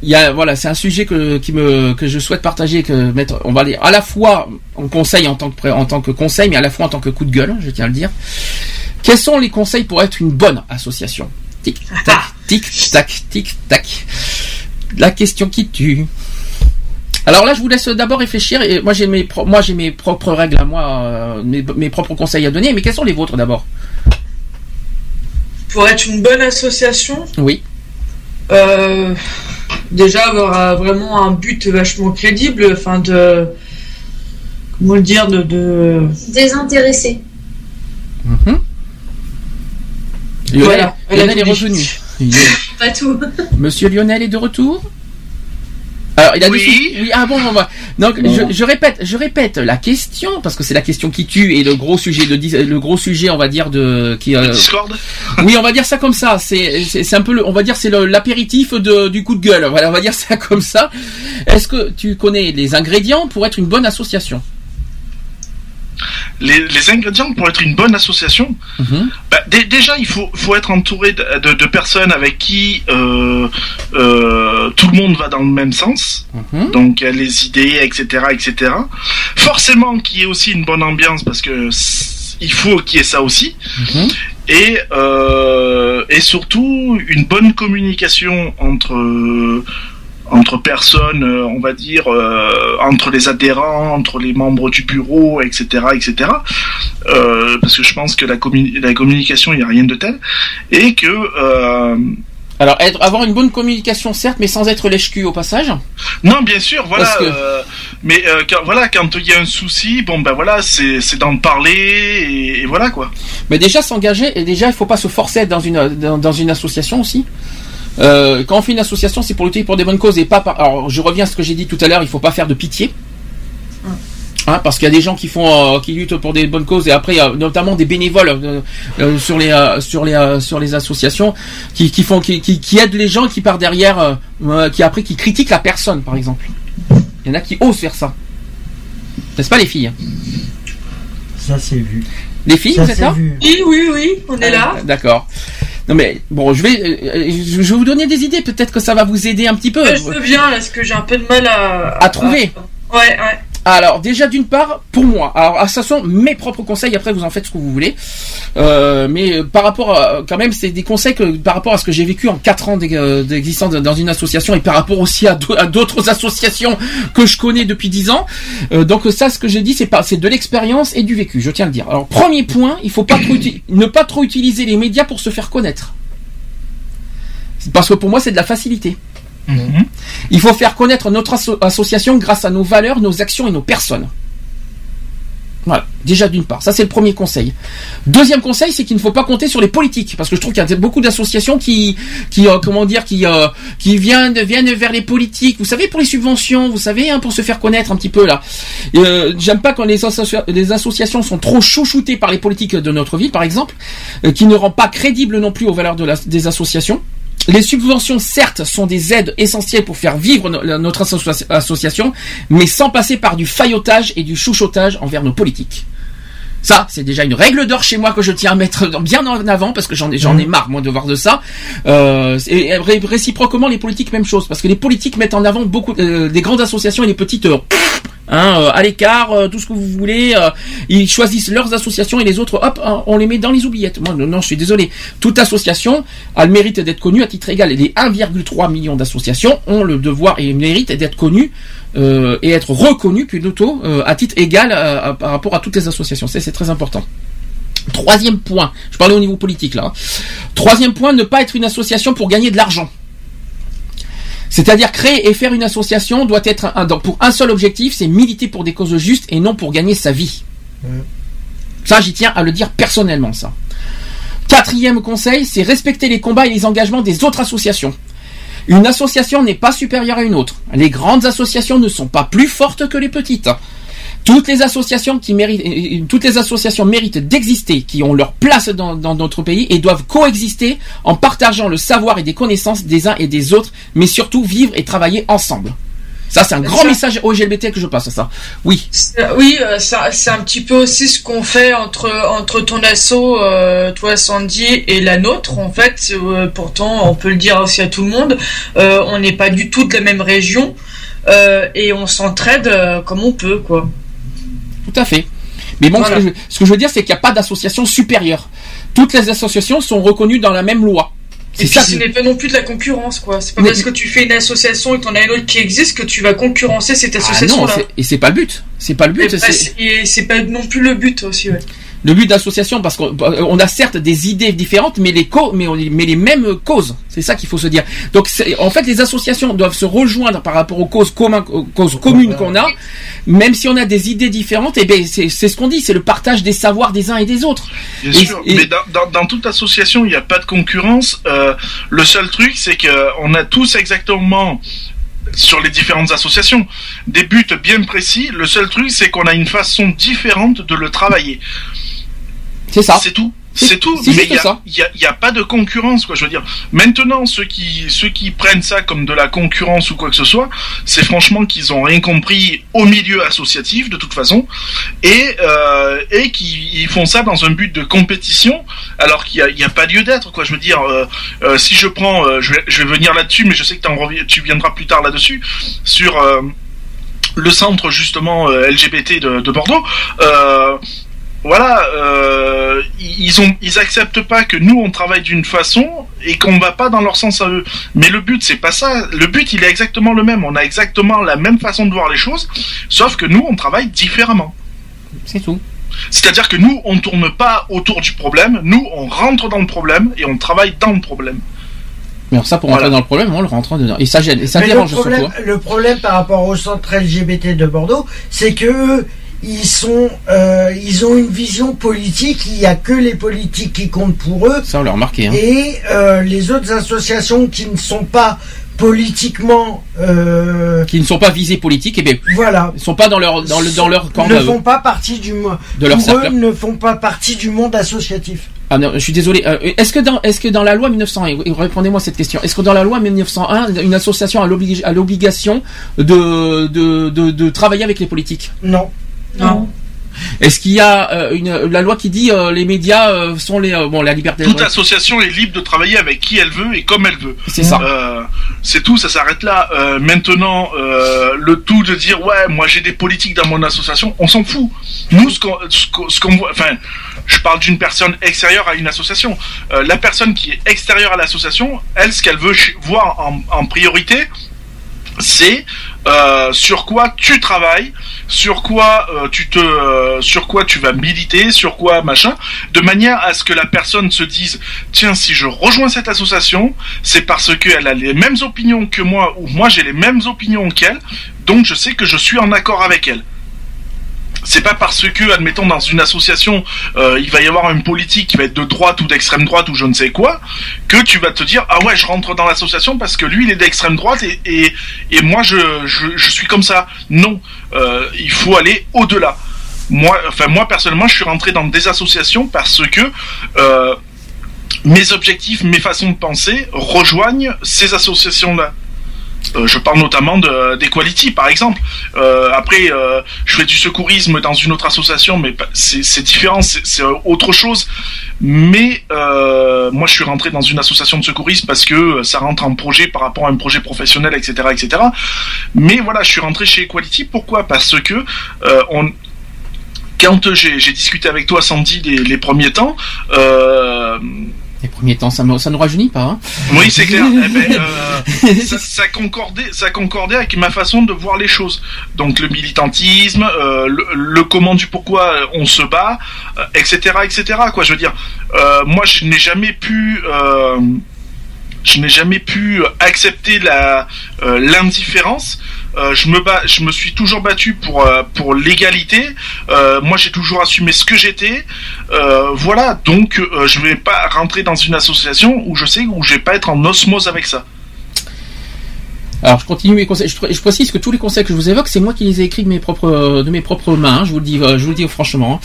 il y a, voilà, c'est un sujet que, qui me, que je souhaite partager, que mettre, on va dire, à la fois en conseil en tant que, pré- en tant que conseil, mais à la fois en tant que coup de gueule, je tiens à le dire. Quels sont les conseils pour être une bonne association? Tic tac, tic tac, tic tac. La question qui tue. Alors là, je vous laisse d'abord réfléchir. Et moi, j'ai mes, pro- moi, j'ai mes propres règles à moi, euh, mes, mes propres conseils à donner. Mais quels sont les vôtres d'abord? Pour être une bonne association, Oui. euh, déjà avoir euh, vraiment un but vachement crédible, enfin de. Comment le dire de, de... Désintéressé. Mhm. Lionel, Voilà, Lionel est revenu. Pas tout. Monsieur Lionel est de retour? Alors, il a Oui. sou- oui, ah bon, on va. Donc, je, je répète, je répète la question parce que c'est la question qui tue et le gros sujet de le gros sujet, on va dire de qui. euh, Discord oui, on va dire ça comme ça. C'est c'est un peu, le, on va dire c'est l'apéritif du coup de gueule. Voilà, on va dire ça comme ça. Est-ce que tu connais les ingrédients pour être une bonne association? Les, les ingrédients pour être une bonne association, bah, dé- déjà il faut, faut être entouré de, de- de personnes avec qui euh, euh, tout le monde va dans le même sens, donc euh, les idées, etc., etc. Forcément qu'il y ait aussi une bonne ambiance parce que il faut qu'il y ait ça aussi. Et, euh, et surtout une bonne communication entre entre personnes, euh, on va dire, euh, entre les adhérents, entre les membres du bureau, etc., etc. Euh, parce que je pense que la, commu- la communication, il n'y a rien de tel, et que euh, Alors, être, avoir une bonne communication, certes, mais sans être lèche-cul au passage. non, bien sûr, voilà. Que- euh, mais euh, quand, voilà, quand il y a un souci, bon ben voilà, c'est d'en parler et, et voilà quoi. Mais déjà s'engager, et déjà il faut pas se forcer à être dans une dans, dans une association aussi. Euh, quand on fait une association, c'est pour lutter pour des bonnes causes et pas par. Alors je reviens à ce que j'ai dit tout à l'heure, il faut pas faire de pitié. Hein, parce qu'il y a des gens qui font, euh, qui luttent pour des bonnes causes et après il y a notamment des bénévoles euh, euh, sur les euh, sur les euh, sur les associations qui, qui font qui, qui, qui aident les gens qui par derrière euh, euh, qui après qui critiquent la personne par exemple. Il y en a qui osent faire ça. N'est-ce pas les filles? Ça, c'est vu. Les filles, Ça, vous êtes c'est là? vu. Oui, oui, oui, on est là. Ah, D'accord. Non mais bon, je vais, euh, je vais vous donner des idées. Peut-être que ça va vous aider un petit peu. Ouais, je veux bien, parce que j'ai un peu de mal à. À trouver. Ouais, ouais. Alors déjà d'une part, pour moi, alors ah, ça sont mes propres conseils. Après vous en faites ce que vous voulez. Euh, mais euh, par rapport, à, quand même, c'est des conseils par rapport à ce que j'ai vécu en quatre ans d'ex- euh, d'existence dans une association et par rapport aussi à d'au- à d'autres associations que je connais depuis dix ans. Euh, donc ça, ce que j'ai dit, c'est de l'expérience et du vécu. Je tiens à le dire. Alors premier point, il faut ne pas trop utiliser les médias pour se faire connaître. Parce que pour moi, c'est de la facilité. Il faut faire connaître notre asso- association grâce à nos valeurs, nos actions et nos personnes. Voilà, déjà d'une part, ça c'est le premier conseil. Deuxième conseil, c'est qu'il ne faut pas compter sur les politiques, parce que je trouve qu'il y a beaucoup d'associations qui, euh, comment dire, qui, euh, qui viennent, viennent vers les politiques. Vous savez, pour les subventions, vous savez, hein, pour se faire connaître un petit peu là. Euh, J'aime pas quand les, associa- les associations sont trop chouchoutées par les politiques de notre ville, par exemple, qui ne rend pas crédible non plus aux valeurs de la- des associations. Les subventions, certes, sont des aides essentielles pour faire vivre notre associa- association, mais sans passer par du faillotage et du chouchottage envers nos politiques. Ça, c'est déjà une règle d'or chez moi que je tiens à mettre bien en avant parce que j'en ai, j'en ai marre moi de voir de ça. Euh, et ré- réciproquement, les politiques même chose parce que les politiques mettent en avant beaucoup euh, des grandes associations et les petites euh, hein, euh, à l'écart, euh, tout ce que vous voulez. euh, ils choisissent leurs associations et les autres, hop, hein, on les met dans les oubliettes. Moi, non, non, je suis désolé. Toute association a le mérite d'être connue à titre égal. Et les 1,3 millions d'associations ont le devoir et le mérite d'être connues euh, et être reconnues plutôt euh, à titre égal euh, à- par rapport à toutes les associations. C'est très important. Troisième point, je parlais au niveau politique là. hein. Troisième point, ne pas être une association pour gagner de l'argent. C'est-à-dire créer et faire une association doit être un, pour un seul objectif, c'est militer pour des causes justes et non pour gagner sa vie. Ça, j'y tiens à le dire personnellement, ça. Quatrième conseil, c'est respecter les combats et les engagements des autres associations. Une association n'est pas supérieure à une autre. Les grandes associations ne sont pas plus fortes que les petites. Toutes les associations qui méritent, euh, méritent d'exister, qui ont leur place dans, dans notre pays et doivent coexister en partageant le savoir et des connaissances des uns et des autres, mais surtout vivre et travailler ensemble. Ça, c'est un grand ça. message au LGBT que je passe à ça. Oui. C'est- Oui, euh, c'est un petit peu aussi ce qu'on fait entre entre ton asso, euh, toi Sandy, et la nôtre. En fait, Euh, pourtant, on peut le dire aussi à tout le monde, euh, on n'est pas du tout de la même région euh, et on s'entraide euh, comme on peut, quoi. Tout à fait. Mais bon, Voilà. ce, que je, ce que je veux dire, c'est qu'il n'y a pas d'association supérieure. Toutes les associations sont reconnues dans la même loi. Et C'est ça. ce n'est pas non plus de la concurrence, quoi. C'est pas Mais- parce que tu fais une association et que t'en as une autre qui existe que tu vas concurrencer cette Ah non, association-là. et c'est pas le but. C'est pas le but. bah, c'est- et c'est pas non plus le but aussi, ouais. Le but d'association parce qu'on on a certes des idées différentes mais les co- mais, on- mais les mêmes causes c'est ça qu'il faut se dire donc en fait les associations doivent se rejoindre par rapport aux causes communes aux causes communes qu'on a même si on a des idées différentes et ben c'est c'est ce qu'on dit c'est le partage des savoirs des uns et des autres Bien Et- sûr, et- mais dans, dans, dans toute association, il n'y a pas de concurrence. Euh, le seul truc, c'est que on a tous exactement sur les différentes associations des buts bien précis. Le seul truc, c'est qu'on a une façon différente de le travailler. C'est ça. C'est tout. C'est- tout. Mais il y a- y a, il y a pas de concurrence, quoi. Je veux dire. Maintenant, ceux qui ceux qui prennent ça comme de la concurrence ou quoi que ce soit, c'est franchement qu'ils ont rien compris au milieu associatif de toute façon, et euh, et qui ils font ça dans un but de compétition, alors qu'il y a, pas lieu d'être, quoi. Je veux dire, euh, euh, si je prends, euh, je vais je vais venir là-dessus, mais je sais que t'en revi- tu viendras plus tard là-dessus sur le centre justement LGBT de, de Bordeaux. Euh, voilà, euh, ils ont, ils acceptent pas que nous on travaille d'une façon et qu'on va pas dans leur sens à eux. Mais le but c'est pas ça. Le but il est exactement le même. On a exactement la même façon de voir les choses, sauf que nous on travaille différemment. C'est tout. C'est-à-dire que nous on tourne pas autour du problème. Nous on rentre dans le problème et on travaille dans le problème. mais alors ça pour rentrer dans le problème on le rentre dedans et ça gêne et ça Mais le problème, surtout le problème par rapport au centre LGBT de Bordeaux, c'est que eux, ils sont, euh, ils ont une vision politique. Il n'y a que les politiques qui comptent pour eux. ça on l'a remarqué hein. Et euh, les autres associations qui ne sont pas politiquement, euh, qui ne sont pas visés politiques et ben voilà, ils sont pas dans leur dans le dans leur camp ne font pas partie du De leur eux, ne font pas partie du monde associatif. Ah non, je suis désolé. Euh, est-ce que dans est-ce que dans la loi 1901, et répondez-moi cette question, est-ce que dans la loi 1901, une association a l'oblig- a l'obligation de, de, de, de travailler avec les politiques? Non. Non. Est-ce qu'il y a euh, une la loi qui dit euh, les médias euh, sont les euh, bon la liberté Toute association est libre de travailler avec qui elle veut et comme elle veut. C'est ça. Euh, c'est tout, ça s'arrête là. Euh, maintenant, euh, le tout de dire ouais, moi j'ai des politiques dans mon association, on s'en fout. Nous, ce qu'on ce qu'on- voit, enfin, je parle d'une personne extérieure à une association. Euh, la personne qui est extérieure à l'association, elle, ce qu'elle veut voir en, en priorité, c'est euh, sur quoi tu travailles, sur quoi euh, tu te, euh, sur quoi tu vas militer, sur quoi machin, de manière à ce que la personne se dise tiens si je rejoins cette association, c'est parce qu'elle a les mêmes opinions que moi ou moi j'ai les mêmes opinions qu'elle, donc je sais que je suis en accord avec elle. C'est pas parce que, admettons, dans une association, euh, il va y avoir une politique qui va être de droite ou d'extrême droite ou je ne sais quoi, que tu vas te dire ah ouais, je rentre dans l'association parce que lui il est d'extrême droite et, moi je, je, je suis comme ça. Non, euh, il faut aller au-delà. Moi, enfin moi personnellement, je suis rentré dans des associations parce que euh, mes objectifs, mes façons de penser rejoignent ces associations-là. Euh, je parle notamment de- d'Equality, par exemple. Euh, après, euh, je fais du secourisme dans une autre association, mais c'est différent, c'est autre chose. Mais moi, je suis rentré dans une association de secourisme parce que ça rentre en projet par rapport à un projet professionnel, etc., etc. Mais voilà, je suis rentré chez Equality. Pourquoi? Parce que quand j'ai discuté avec toi, Sandy, les, premiers temps, Les premiers temps, ça ne ça nous rajeunit pas. Hein oui, c'est clair. Eh ben, euh, ça, ça concordait, ça concordait avec ma façon de voir les choses. Donc le militantisme, euh, le, le comment du pourquoi on se bat, euh, etc., etc. Quoi, je veux dire, moi, je n'ai jamais pu. je n'ai jamais pu accepter la l'indifférence. Euh, je me suis toujours battu pour euh, l'égalité. Euh, moi, j'ai toujours assumé ce que j'étais. Voilà, donc je vais pas rentrer dans une association où je sais où je vais pas être en osmose avec ça. Alors je continue mes conseils. Je, pr- je précise que tous les conseils que je vous évoque, c'est moi qui les ai écrits de mes propres mains. hein, je vous le dis, je vous le dis franchement.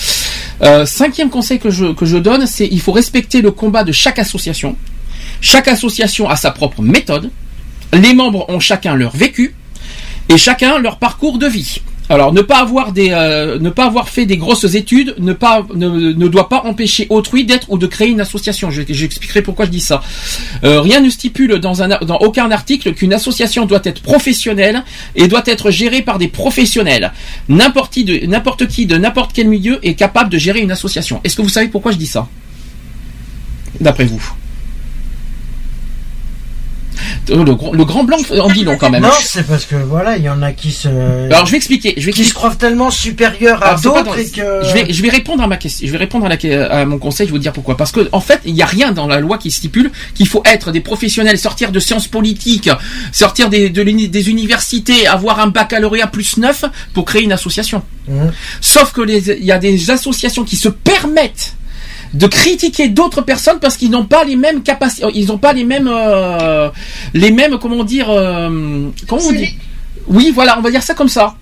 Euh, cinquième conseil que je que je donne, c'est il faut respecter le combat de chaque association. Chaque association a sa propre méthode. Les membres ont chacun leur vécu et chacun leur parcours de vie. Alors ne pas avoir des euh, ne pas avoir fait des grosses études ne pas ne, ne doit pas empêcher autrui d'être ou de créer une association. Je- J'expliquerai pourquoi je dis ça. Euh, rien ne stipule dans un dans aucun article qu'une association doit être professionnelle et doit être gérée par des professionnels. N'importe qui de n'importe qui de n'importe quel milieu est capable de gérer une association. Est-ce que vous savez pourquoi je dis ça? D'après vous le, gros- le grand blanc en dit long quand même. Non, c'est parce que voilà, il y en a qui se. Alors je vais expliquer. Je vais qui se croient tellement supérieurs à d'autres dans- et que. je vais je vais répondre à ma question. Je vais répondre à, la, à mon conseil. Je vais vous dire pourquoi. Parce que en fait, il n'y a rien dans la loi qui stipule qu'il faut être des professionnels, sortir de sciences politiques, sortir des, de des universités, avoir un baccalauréat plus 9 pour créer une association. Mhm. Sauf que il y a des associations qui se permettent de critiquer d'autres personnes parce qu'ils n'ont pas les mêmes capacités, ils n'ont pas les mêmes, euh, les mêmes, comment dire, euh, comment on dit Oui, voilà, on va dire ça comme ça.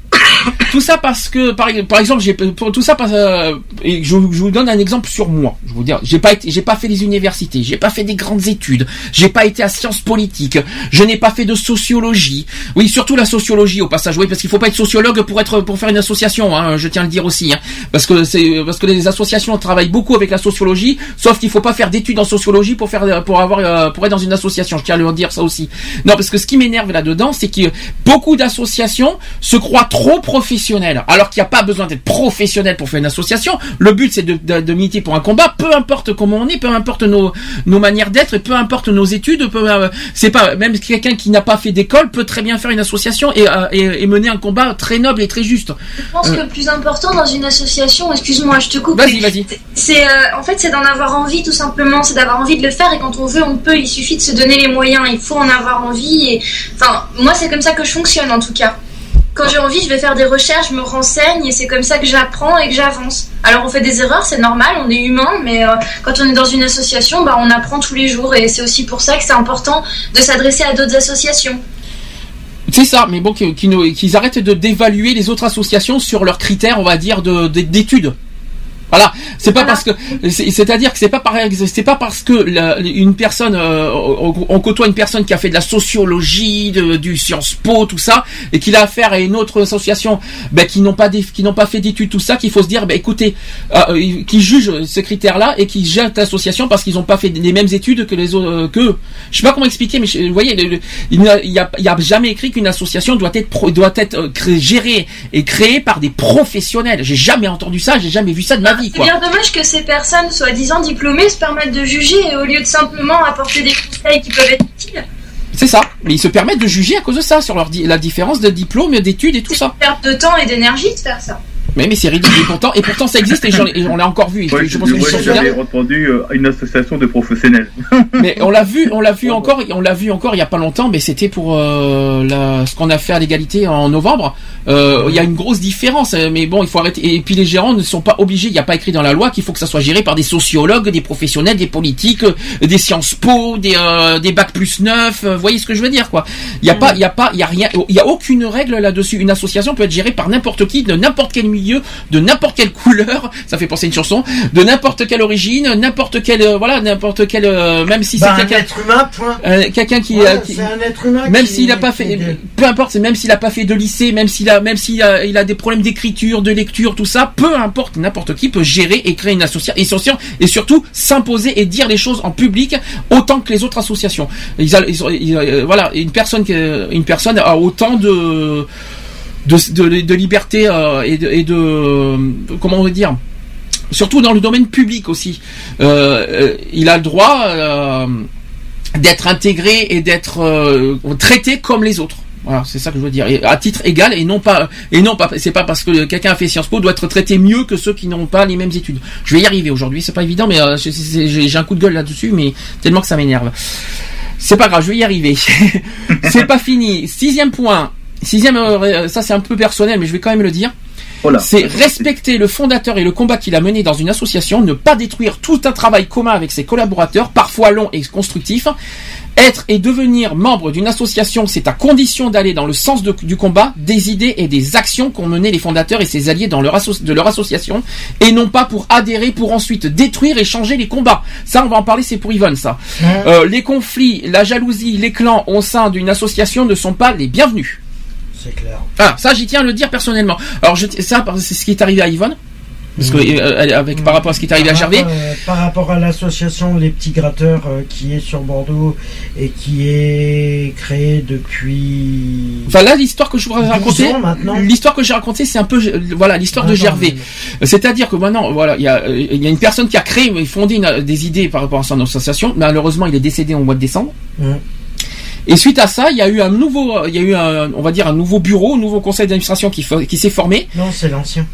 Tout ça parce que, par, exemple, j'ai pour tout ça, parce, euh, je, je vous donne un exemple sur moi. Je vous dire, j'ai pas été, j'ai pas fait les universités, j'ai pas fait des grandes études, j'ai pas été à sciences politiques, je n'ai pas fait de sociologie. Oui, surtout la sociologie au passage, oui, parce qu'il faut pas être sociologue pour être pour faire une association. Hein, je tiens à le dire aussi, hein, parce que c'est parce que les associations travaillent beaucoup avec la sociologie, sauf qu'il faut pas faire d'études en sociologie pour faire pour avoir euh, pour être dans une association. Je tiens à le dire ça aussi. Non, parce que ce qui m'énerve là-dedans, c'est que beaucoup d'associations se croient trop professionnelles, alors qu'il n'y a pas besoin d'être professionnel pour faire une association. Le but, c'est de, de, de militer pour un combat, peu importe comment on est, peu importe nos nos manières d'être, et peu importe nos études. Peu, euh, c'est pas même quelqu'un qui n'a pas fait d'école peut très bien faire une association et, euh, et, et mener un combat très noble et très juste. Je pense que le plus important dans une association, excuse-moi, je te coupe. Vas-y, vas-y. C'est euh, en fait c'est d'en avoir envie tout simplement, c'est d'avoir envie de le faire et quand on veut, on peut. Il suffit de se donner les moyens. Il faut en avoir envie et enfin moi c'est comme ça que je fonctionne en tout cas. Quand j'ai envie, je vais faire des recherches, je me renseigne et c'est comme ça que j'apprends et que j'avance. Alors on fait des erreurs, c'est normal, on est humain, mais euh, quand on est dans une association, bah, on apprend tous les jours et c'est aussi pour ça que c'est important de s'adresser à d'autres associations. C'est ça, mais bon, qu'ils arrêtent de d'évaluer les autres associations sur leurs critères, on va dire, de de- d'études. Voilà, c'est pas parce que, c'est- c'est-à-dire que c'est pas par, c'est pas parce que la- une personne, euh, on, on côtoie une personne qui a fait de la sociologie, de, du Sciences Po, tout ça, et qu'il a affaire à une autre association, ben, qui n'ont pas des, qui n'ont pas fait d'études, tout ça, qu'il faut se dire, ben, écoutez, euh, euh, qui jugent ce critère-là et qui jettent l'association parce qu'ils n'ont pas fait les mêmes études que les autres, euh, que, je sais pas comment expliquer, mais je- vous voyez, le- le- il n'y a, il y a- il y a jamais écrit qu'une association doit être, pro- doit être euh, gérée et créée par des professionnels. J'ai jamais entendu ça, j'ai jamais vu ça de ma vie, C'est bien dommage que ces personnes, soi-disant diplômées, se permettent de juger et au lieu de simplement apporter des conseils qui peuvent être utiles. C'est ça. Mais ils se permettent de juger à cause de ça, sur leur di- la différence de diplôme, d'études et tout ça. Perte de temps et d'énergie de faire ça. Mais, mais c'est ridicule. Et pourtant, et pourtant ça existe et, on l'a encore vu. Et Ouais, je pense que ouais, j'avais entendu euh, une association de professionnels. Mais on l'a vu, on l'a vu encore, on l'a vu encore il y a pas longtemps. Mais c'était pour euh, la, ce qu'on a fait à l'égalité en novembre. Euh, Il y a une grosse différence. euh, Mais bon, il faut arrêter. Et puis les gérants ne sont pas obligés. Il n'y a pas écrit dans la loi qu'il faut que ça soit géré par des sociologues, des professionnels, des politiques, des Sciences Po, des euh, des bacs plus 9 Vous voyez ce que je veux dire, quoi Il y a pas, il y a pas, il y a rien, il y a aucune règle là-dessus. Une association peut être gérée par n'importe qui, de n'importe quel milieu milieu, de n'importe quelle couleur, ça fait penser à une chanson, de n'importe quelle origine, n'importe quelle, euh, voilà, n'importe quelle, euh, même si Bah, c'est un quelqu'un, être humain, point. euh, quelqu'un qui, Ouais, qui- un être humain même s'il a pas fait, est- peu importe, c'est même s'il a pas fait de lycée, même s'il a, même s'il a, il a des problèmes d'écriture, de lecture, tout ça, peu importe, n'importe qui peut gérer et créer une association et surtout s'imposer et dire les choses en public autant que les autres associations. Ils a- ils ont- ils- voilà, une personne, qui- une personne a autant de de, liberté euh, et, de, comment on va dire surtout dans le domaine public aussi Euh, euh, il a le droit d'être intégré et d'être traité comme les autres voilà, c'est ça que je veux dire, Et à titre égal et non pas et non pas c'est pas parce que quelqu'un a fait Sciences Po doit être traité mieux que ceux qui n'ont pas les mêmes études. Je vais y arriver aujourd'hui, c'est pas évident, mais j'ai un coup de gueule là-dessus, mais tellement que ça m'énerve. C'est pas grave, je vais y arriver. c'est pas fini. Sixième point. Sixième, euh, ça c'est un peu personnel, mais je vais quand même le dire. C'est respecter le fondateur et le combat qu'il a mené dans une association, ne pas détruire tout un travail commun avec ses collaborateurs, parfois long et constructif. Être et devenir membre d'une association, c'est à condition d'aller dans le sens de- du combat, des idées et des actions qu'ont mené les fondateurs et ses alliés dans leur de leur association, et non pas pour adhérer, pour ensuite détruire et changer les combats. Ça, on va en parler, c'est pour Yvonne, ça. Euh, les conflits, la jalousie, les clans au sein d'une association ne sont pas les bienvenus. C'est clair. Ah, ça, j'y tiens à le dire personnellement. Alors, je, ça, c'est ce qui est arrivé à Yvonne. Parce que, euh, avec, par rapport à ce qui est arrivé à Gervais. euh, par rapport à l'association Les Petits Gratteurs euh, qui est sur Bordeaux et qui est créée depuis. Enfin là, l'histoire que je voudrais 12 raconter, ans maintenant. l'histoire que j'ai racontée, c'est un peu, voilà, l'histoire de Gervais. C'est-à-dire que maintenant, voilà, il y a, il y a une personne qui a créé, et fondé une- des idées par rapport à son association. Malheureusement, il est décédé au mois de décembre. Mm. Et suite à ça, il y a eu un nouveau, il y a eu un, on va dire un nouveau bureau, un nouveau conseil d'administration qui, s'est formé. Non, c'est l'ancien.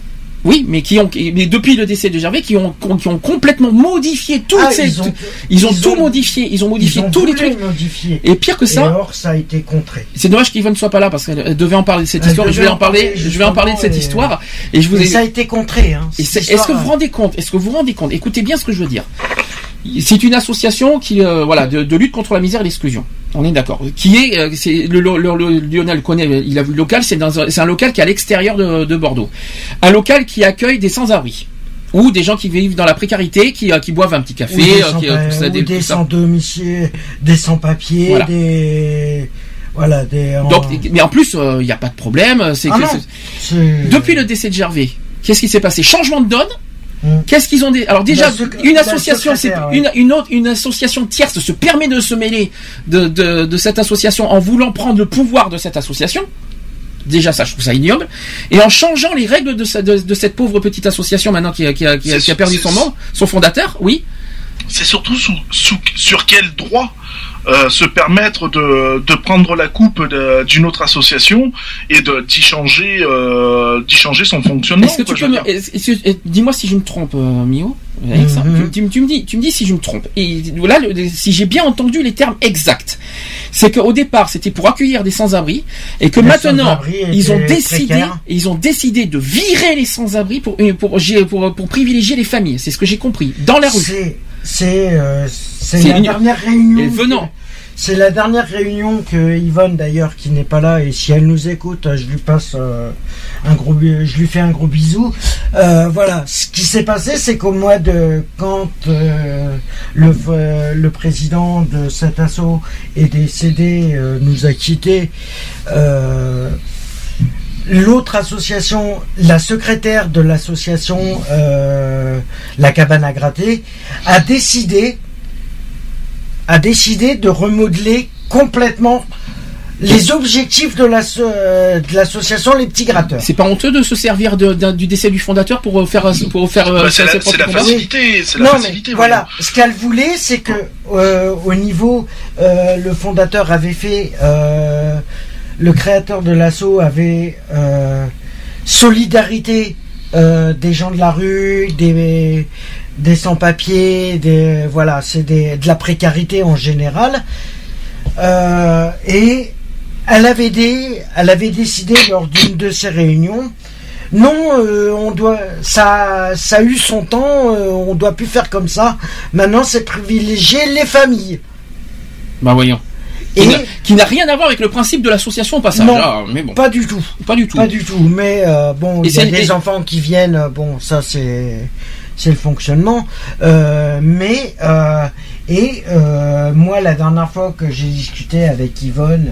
Oui, mais qui ont, mais depuis le décès de Gervais, qui ont, qui ont complètement modifié toutes Ah, ces, ils ont- ils ont ils tout ont- modifié, ils ont modifié Ils ont tous les trucs. modifier. Et pire que ça, Et or, ça a été contré. c'est dommage qu'Yvonne ne soit pas là parce qu'elle devait en parler de cette Elle histoire. et Je vais en parler, je vais en parler de cette et- histoire. Et je vous ai. ça a été contré. Hein, Est-ce que vous rendez compte Est-ce que vous vous rendez compte Écoutez bien ce que je veux dire. C'est une association qui, euh, voilà, de, de lutte contre la misère et l'exclusion. On est d'accord. Qui est, euh, c'est le, le- le- Lionel connaît, il a vu le local. C'est dans, un- c'est un local qui est à l'extérieur de, de Bordeaux. Un local qui accueille des sans-abri ou des gens qui vivent dans la précarité, qui, euh, qui boivent un petit café, Ou des sans, qui, euh, ça, ou des- sans domicile, des sans papiers, Voilà. des voilà des. en- Donc, mais en plus, euh, il n'y a pas de problème. C'est Ah que non, c'est- c'est- depuis le décès de Gervais, qu'est-ce qui s'est passé? Changement de donne. Qu'est-ce qu'ils ont dit? Alors déjà, La une association, c'est ouais. une, une autre, une association tierce se permet de se mêler de, de, de cette association en voulant prendre le pouvoir de cette association. Déjà, ça, je trouve ça ignoble. Et en changeant les règles de, sa- de, de cette pauvre petite association maintenant qui, a- qui a, qui a- qui a perdu son membre, son fondateur, oui. C'est surtout sous, sous- sur quel droit euh, se permettre de, de prendre la coupe d'une autre association et de d'y changer, euh, d'y changer son fonctionnement. Est-ce que tu peux me, dis-moi si je me trompe, euh, Mio, avec ça. Mhm. Tu, tu- tu me dis, tu me dis si je me trompe. Et là, le- si j'ai bien entendu les termes exacts, c'est qu'au départ, c'était pour accueillir des sans-abri, et que Les maintenant, ils ont décidé, précaires. ils ont décidé de virer les sans-abri pour, euh, pour, pour, pour, pour privilégier les familles. C'est ce que j'ai compris. Dans la rue. C'est euh, c'est la une- dernière réunion. Venant. C'est la dernière réunion que Yvonne d'ailleurs qui n'est pas là et si elle nous écoute, je lui passe euh, un gros, je lui fais un gros bisou. Euh, voilà, ce qui s'est passé, c'est qu'au mois de quand euh, le le président de cet assaut est décédé, nous a quittés. L'autre association, la secrétaire de l'association euh, La Cabane à gratter, a décidé, a décidé de remodeler complètement les objectifs de euh, de l'association Les Petits Gratteurs. C'est pas honteux de se servir de- du décès du fondateur pour euh, faire, pour faire. Bah, c'est ses la, facilité, c'est la non, facilité. mais voilà, ce qu'elle voulait, c'est que euh, au niveau, euh, le fondateur avait fait, euh, le créateur de l'assaut avait euh, solidarité euh, des gens de la rue, des sans-papiers, des voilà, c'est de la précarité en général, Euh, et elle avait elle avait décidé lors d'une de ces réunions non, on doit, ça, ça a eu son temps, on doit plus faire comme ça. Maintenant, c'est privilégier les familles. Bah voyons. Qui n'a- qui n'a rien à voir avec le principe de l'association au passage. Non, Ah, mais bon. pas du tout. Pas du tout. Pas du tout. Mais euh, bon, Et il y a c'est- des et- enfants qui viennent. euh, Bon, ça c'est c'est le fonctionnement. Euh, mais euh, et moi, la dernière fois que j'ai discuté avec Yvonne,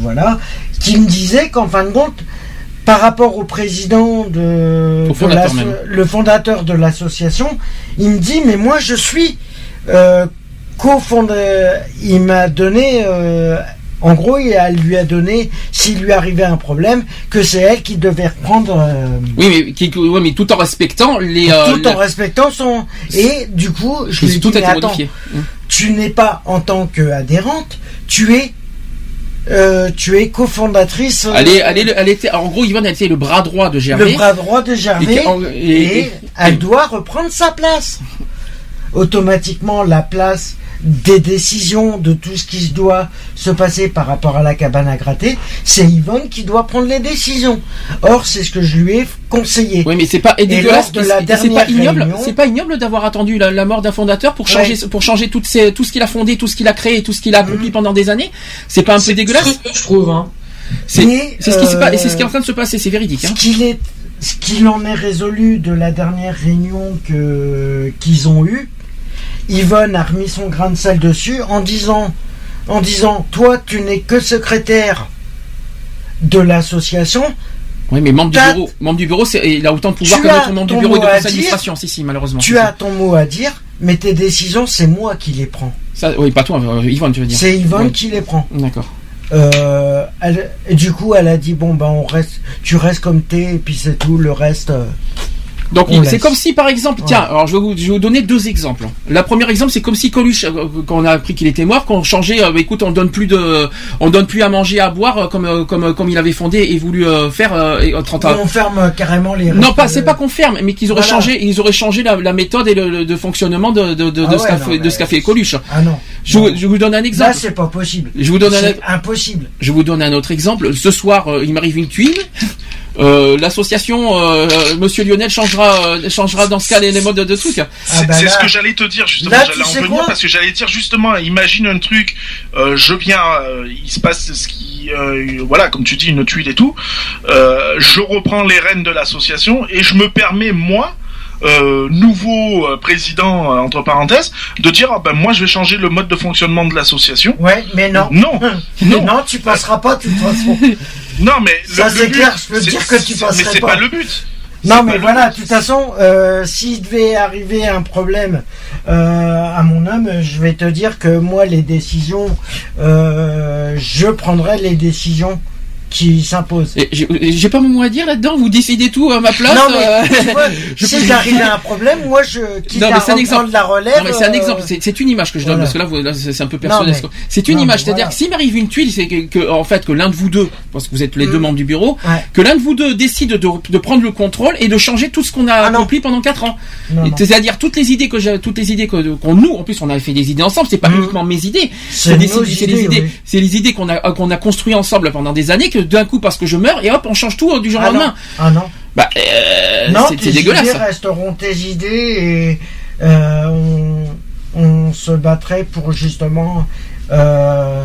voilà, qui me disait qu'en fin de compte, par rapport au président de, Au de fondateur même. le fondateur de l'association, il me dit mais moi je suis euh, Il m'a donné, euh, en gros, il a- lui a donné s'il lui arrivait un problème que c'est elle qui devait reprendre. euh, Oui, mais, qui- ouais, mais tout en respectant les. euh, tout en respectant son et du coup je lui ai tout dit attends, modifié. Hum. tu n'es pas en tant qu'adhérente, tu es euh, tu es cofondatrice. Elle, est- elle, est- elle était, en gros, Yvonne a été le bras droit de Gervais. le bras droit de Gervais Et qui- et, et- et- elle doit reprendre sa place. Automatiquement, la place des décisions de tout ce qui se doit se passer par rapport à la cabane à gratter, c'est Yvonne qui doit prendre les décisions. Or, c'est ce que je lui ai conseillé. Oui, mais c'est pas et dégueulasse. de la c'est pas dernière ignoble. réunion- C'est pas ignoble d'avoir attendu la, la mort d'un fondateur pour changer, Ouais. pour changer toutes ces, tout ce qu'il a fondé, tout ce qu'il a créé, tout ce qu'il a accompli Mm. pendant des années. C'est pas un peu dégueulasse Je trouve, hein. C'est ce qui euh, ce est en train de se passer. C'est véridique. Hein. Ce qu'il est, ce qu'il en est résolu de la dernière réunion que qu'ils ont eue, Yvonne a remis son grain de sel dessus en disant, en disant, toi, tu n'es que secrétaire de l'association. Oui, mais membre du bureau, membre du bureau, il a autant de pouvoir que notre membre du bureau et de conseil d'administration. Si, si, malheureusement. Tu Si, as ton mot à dire, mais tes décisions, c'est moi qui les prends. Ça, oui, pas toi, euh, Yvonne, tu veux dire. C'est Yvonne Ouais. qui les prend. D'accord. Euh, elle- et du coup, elle a dit bon ben on reste, tu restes comme t'es et puis c'est tout. Le reste. euh, Donc On c'est comme si par exemple, tiens, Ouais. alors je vais, vous, je vais vous donner deux exemples. Le premier exemple, c'est comme si Coluche, euh, quand on a appris qu'il était mort, qu'on changeait, euh, écoute, on donne plus de, on donne plus à manger, à boire, euh, comme euh, comme euh, comme il avait fondé et voulu euh, faire euh, et, euh, 30 ans. on ferme carrément les. Non, pas, c'est pas qu'on ferme, mais qu'ils auraient Voilà. changé, ils auraient changé la, la méthode et le, le- de fonctionnement de, de, de, Ah de ce ouais, non, de ce fait Coluche. Ah non. Je, vous- je vous donne un Là, exemple. c'est pas possible. Je vous donne un, C'est impossible. je vous donne un autre exemple. Ce soir, euh, il m'arrive une tuile. Euh, L'association euh, Monsieur Lionel changera euh, changera dans ce cas les, les modes de, de trucs. Ah C'est bah c'est ce que j'allais te dire justement, Là, tu j'allais en sais venir quoi parce que j'allais dire justement, imagine un truc, euh, je viens, euh, il se passe ce qui, euh, voilà, comme tu dis, une tuile et tout, euh, je reprends les rênes de l'association et je me permets moi. euh, nouveau euh, président euh, entre parenthèses de dire ah ben moi je vais changer le mode de fonctionnement de l'association Ouais, mais non. non non, non, tu passeras pas de toute façon. Non mais Ça, c'est clair, je peux te dire que tu passerais mais c'est pas. pas le but Non, mais voilà, de toute façon, euh, s'il devait arriver un problème euh, à mon homme, je vais te dire que moi, les décisions, euh, je prendrai les décisions qui s'imposent. Et J'ai pas mon mot à dire là-dedans. Vous décidez tout à ma place. Non, mais euh, tu vois, je si j'arrive à un problème, moi, je quitte Non, mais à c'est un reprendre exemple. la relève. Non, mais c'est un euh, exemple. C'est une image que je donne voilà. parce que là, c'est un peu personnel. C'est une non, image, c'est-à-dire voilà. que s'il m'arrive une tuile, c'est que, que, en fait que l'un de vous deux, parce que vous êtes les deux membres du bureau, Mm. Ouais. que l'un de vous deux décide de, de prendre le contrôle et de changer tout ce qu'on a Ah accompli pendant quatre ans. C'est-à-dire toutes les idées que j'ai, toutes les idées qu'on nous, en plus, on avait fait des idées ensemble. C'est pas uniquement mes idées. Mm. C'est des idées- les idées, idées, oui. c'est les idées qu'on a qu'on a construit ensemble pendant des années. Que d'un coup, parce que je meurs, et hop, on change tout euh, du jour au Ah lendemain. Ah non. Bah, euh, non, c'est dégueulasse. idées resteront tes idées et euh, on, on se battrait pour justement euh,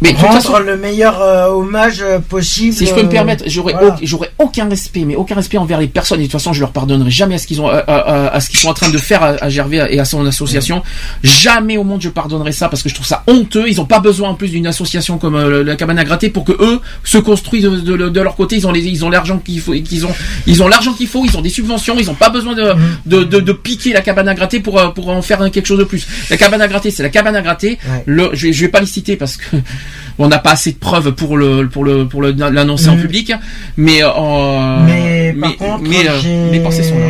Mais de toute rendre façon- le meilleur euh, hommage euh, possible. Si je peux me euh, permettre, j'aurais voilà. au- j'aurais aucun respect, mais aucun respect envers les personnes. Et de toute façon, je leur pardonnerai jamais à ce qu'ils ont, à, à- à ce qu'ils sont en train de faire à, à Gervais et à son association. Jamais au monde je pardonnerai ça parce que je trouve ça honteux. Ils ont pas besoin en plus d'une association comme euh, la cabane à gratter pour que eux se construisent de, de- de leur côté. Ils ont les, ils ont l'argent qu'il faut, qu'ils ont, ils ont l'argent qu'il faut. Ils ont des subventions. Ils ont pas besoin de, de, de, de piquer la cabane à gratter pour, euh, pour en faire quelque chose de plus. La cabane à gratter, c'est la cabane à gratter. Ouais. Le, je, je vais pas les citer parce que on n'a pas assez de preuves pour le, pour le, pour l'annoncer en Mhm. public. Mais, euh, Mais par contre, mais, euh, j'ai- mes pensées sont là.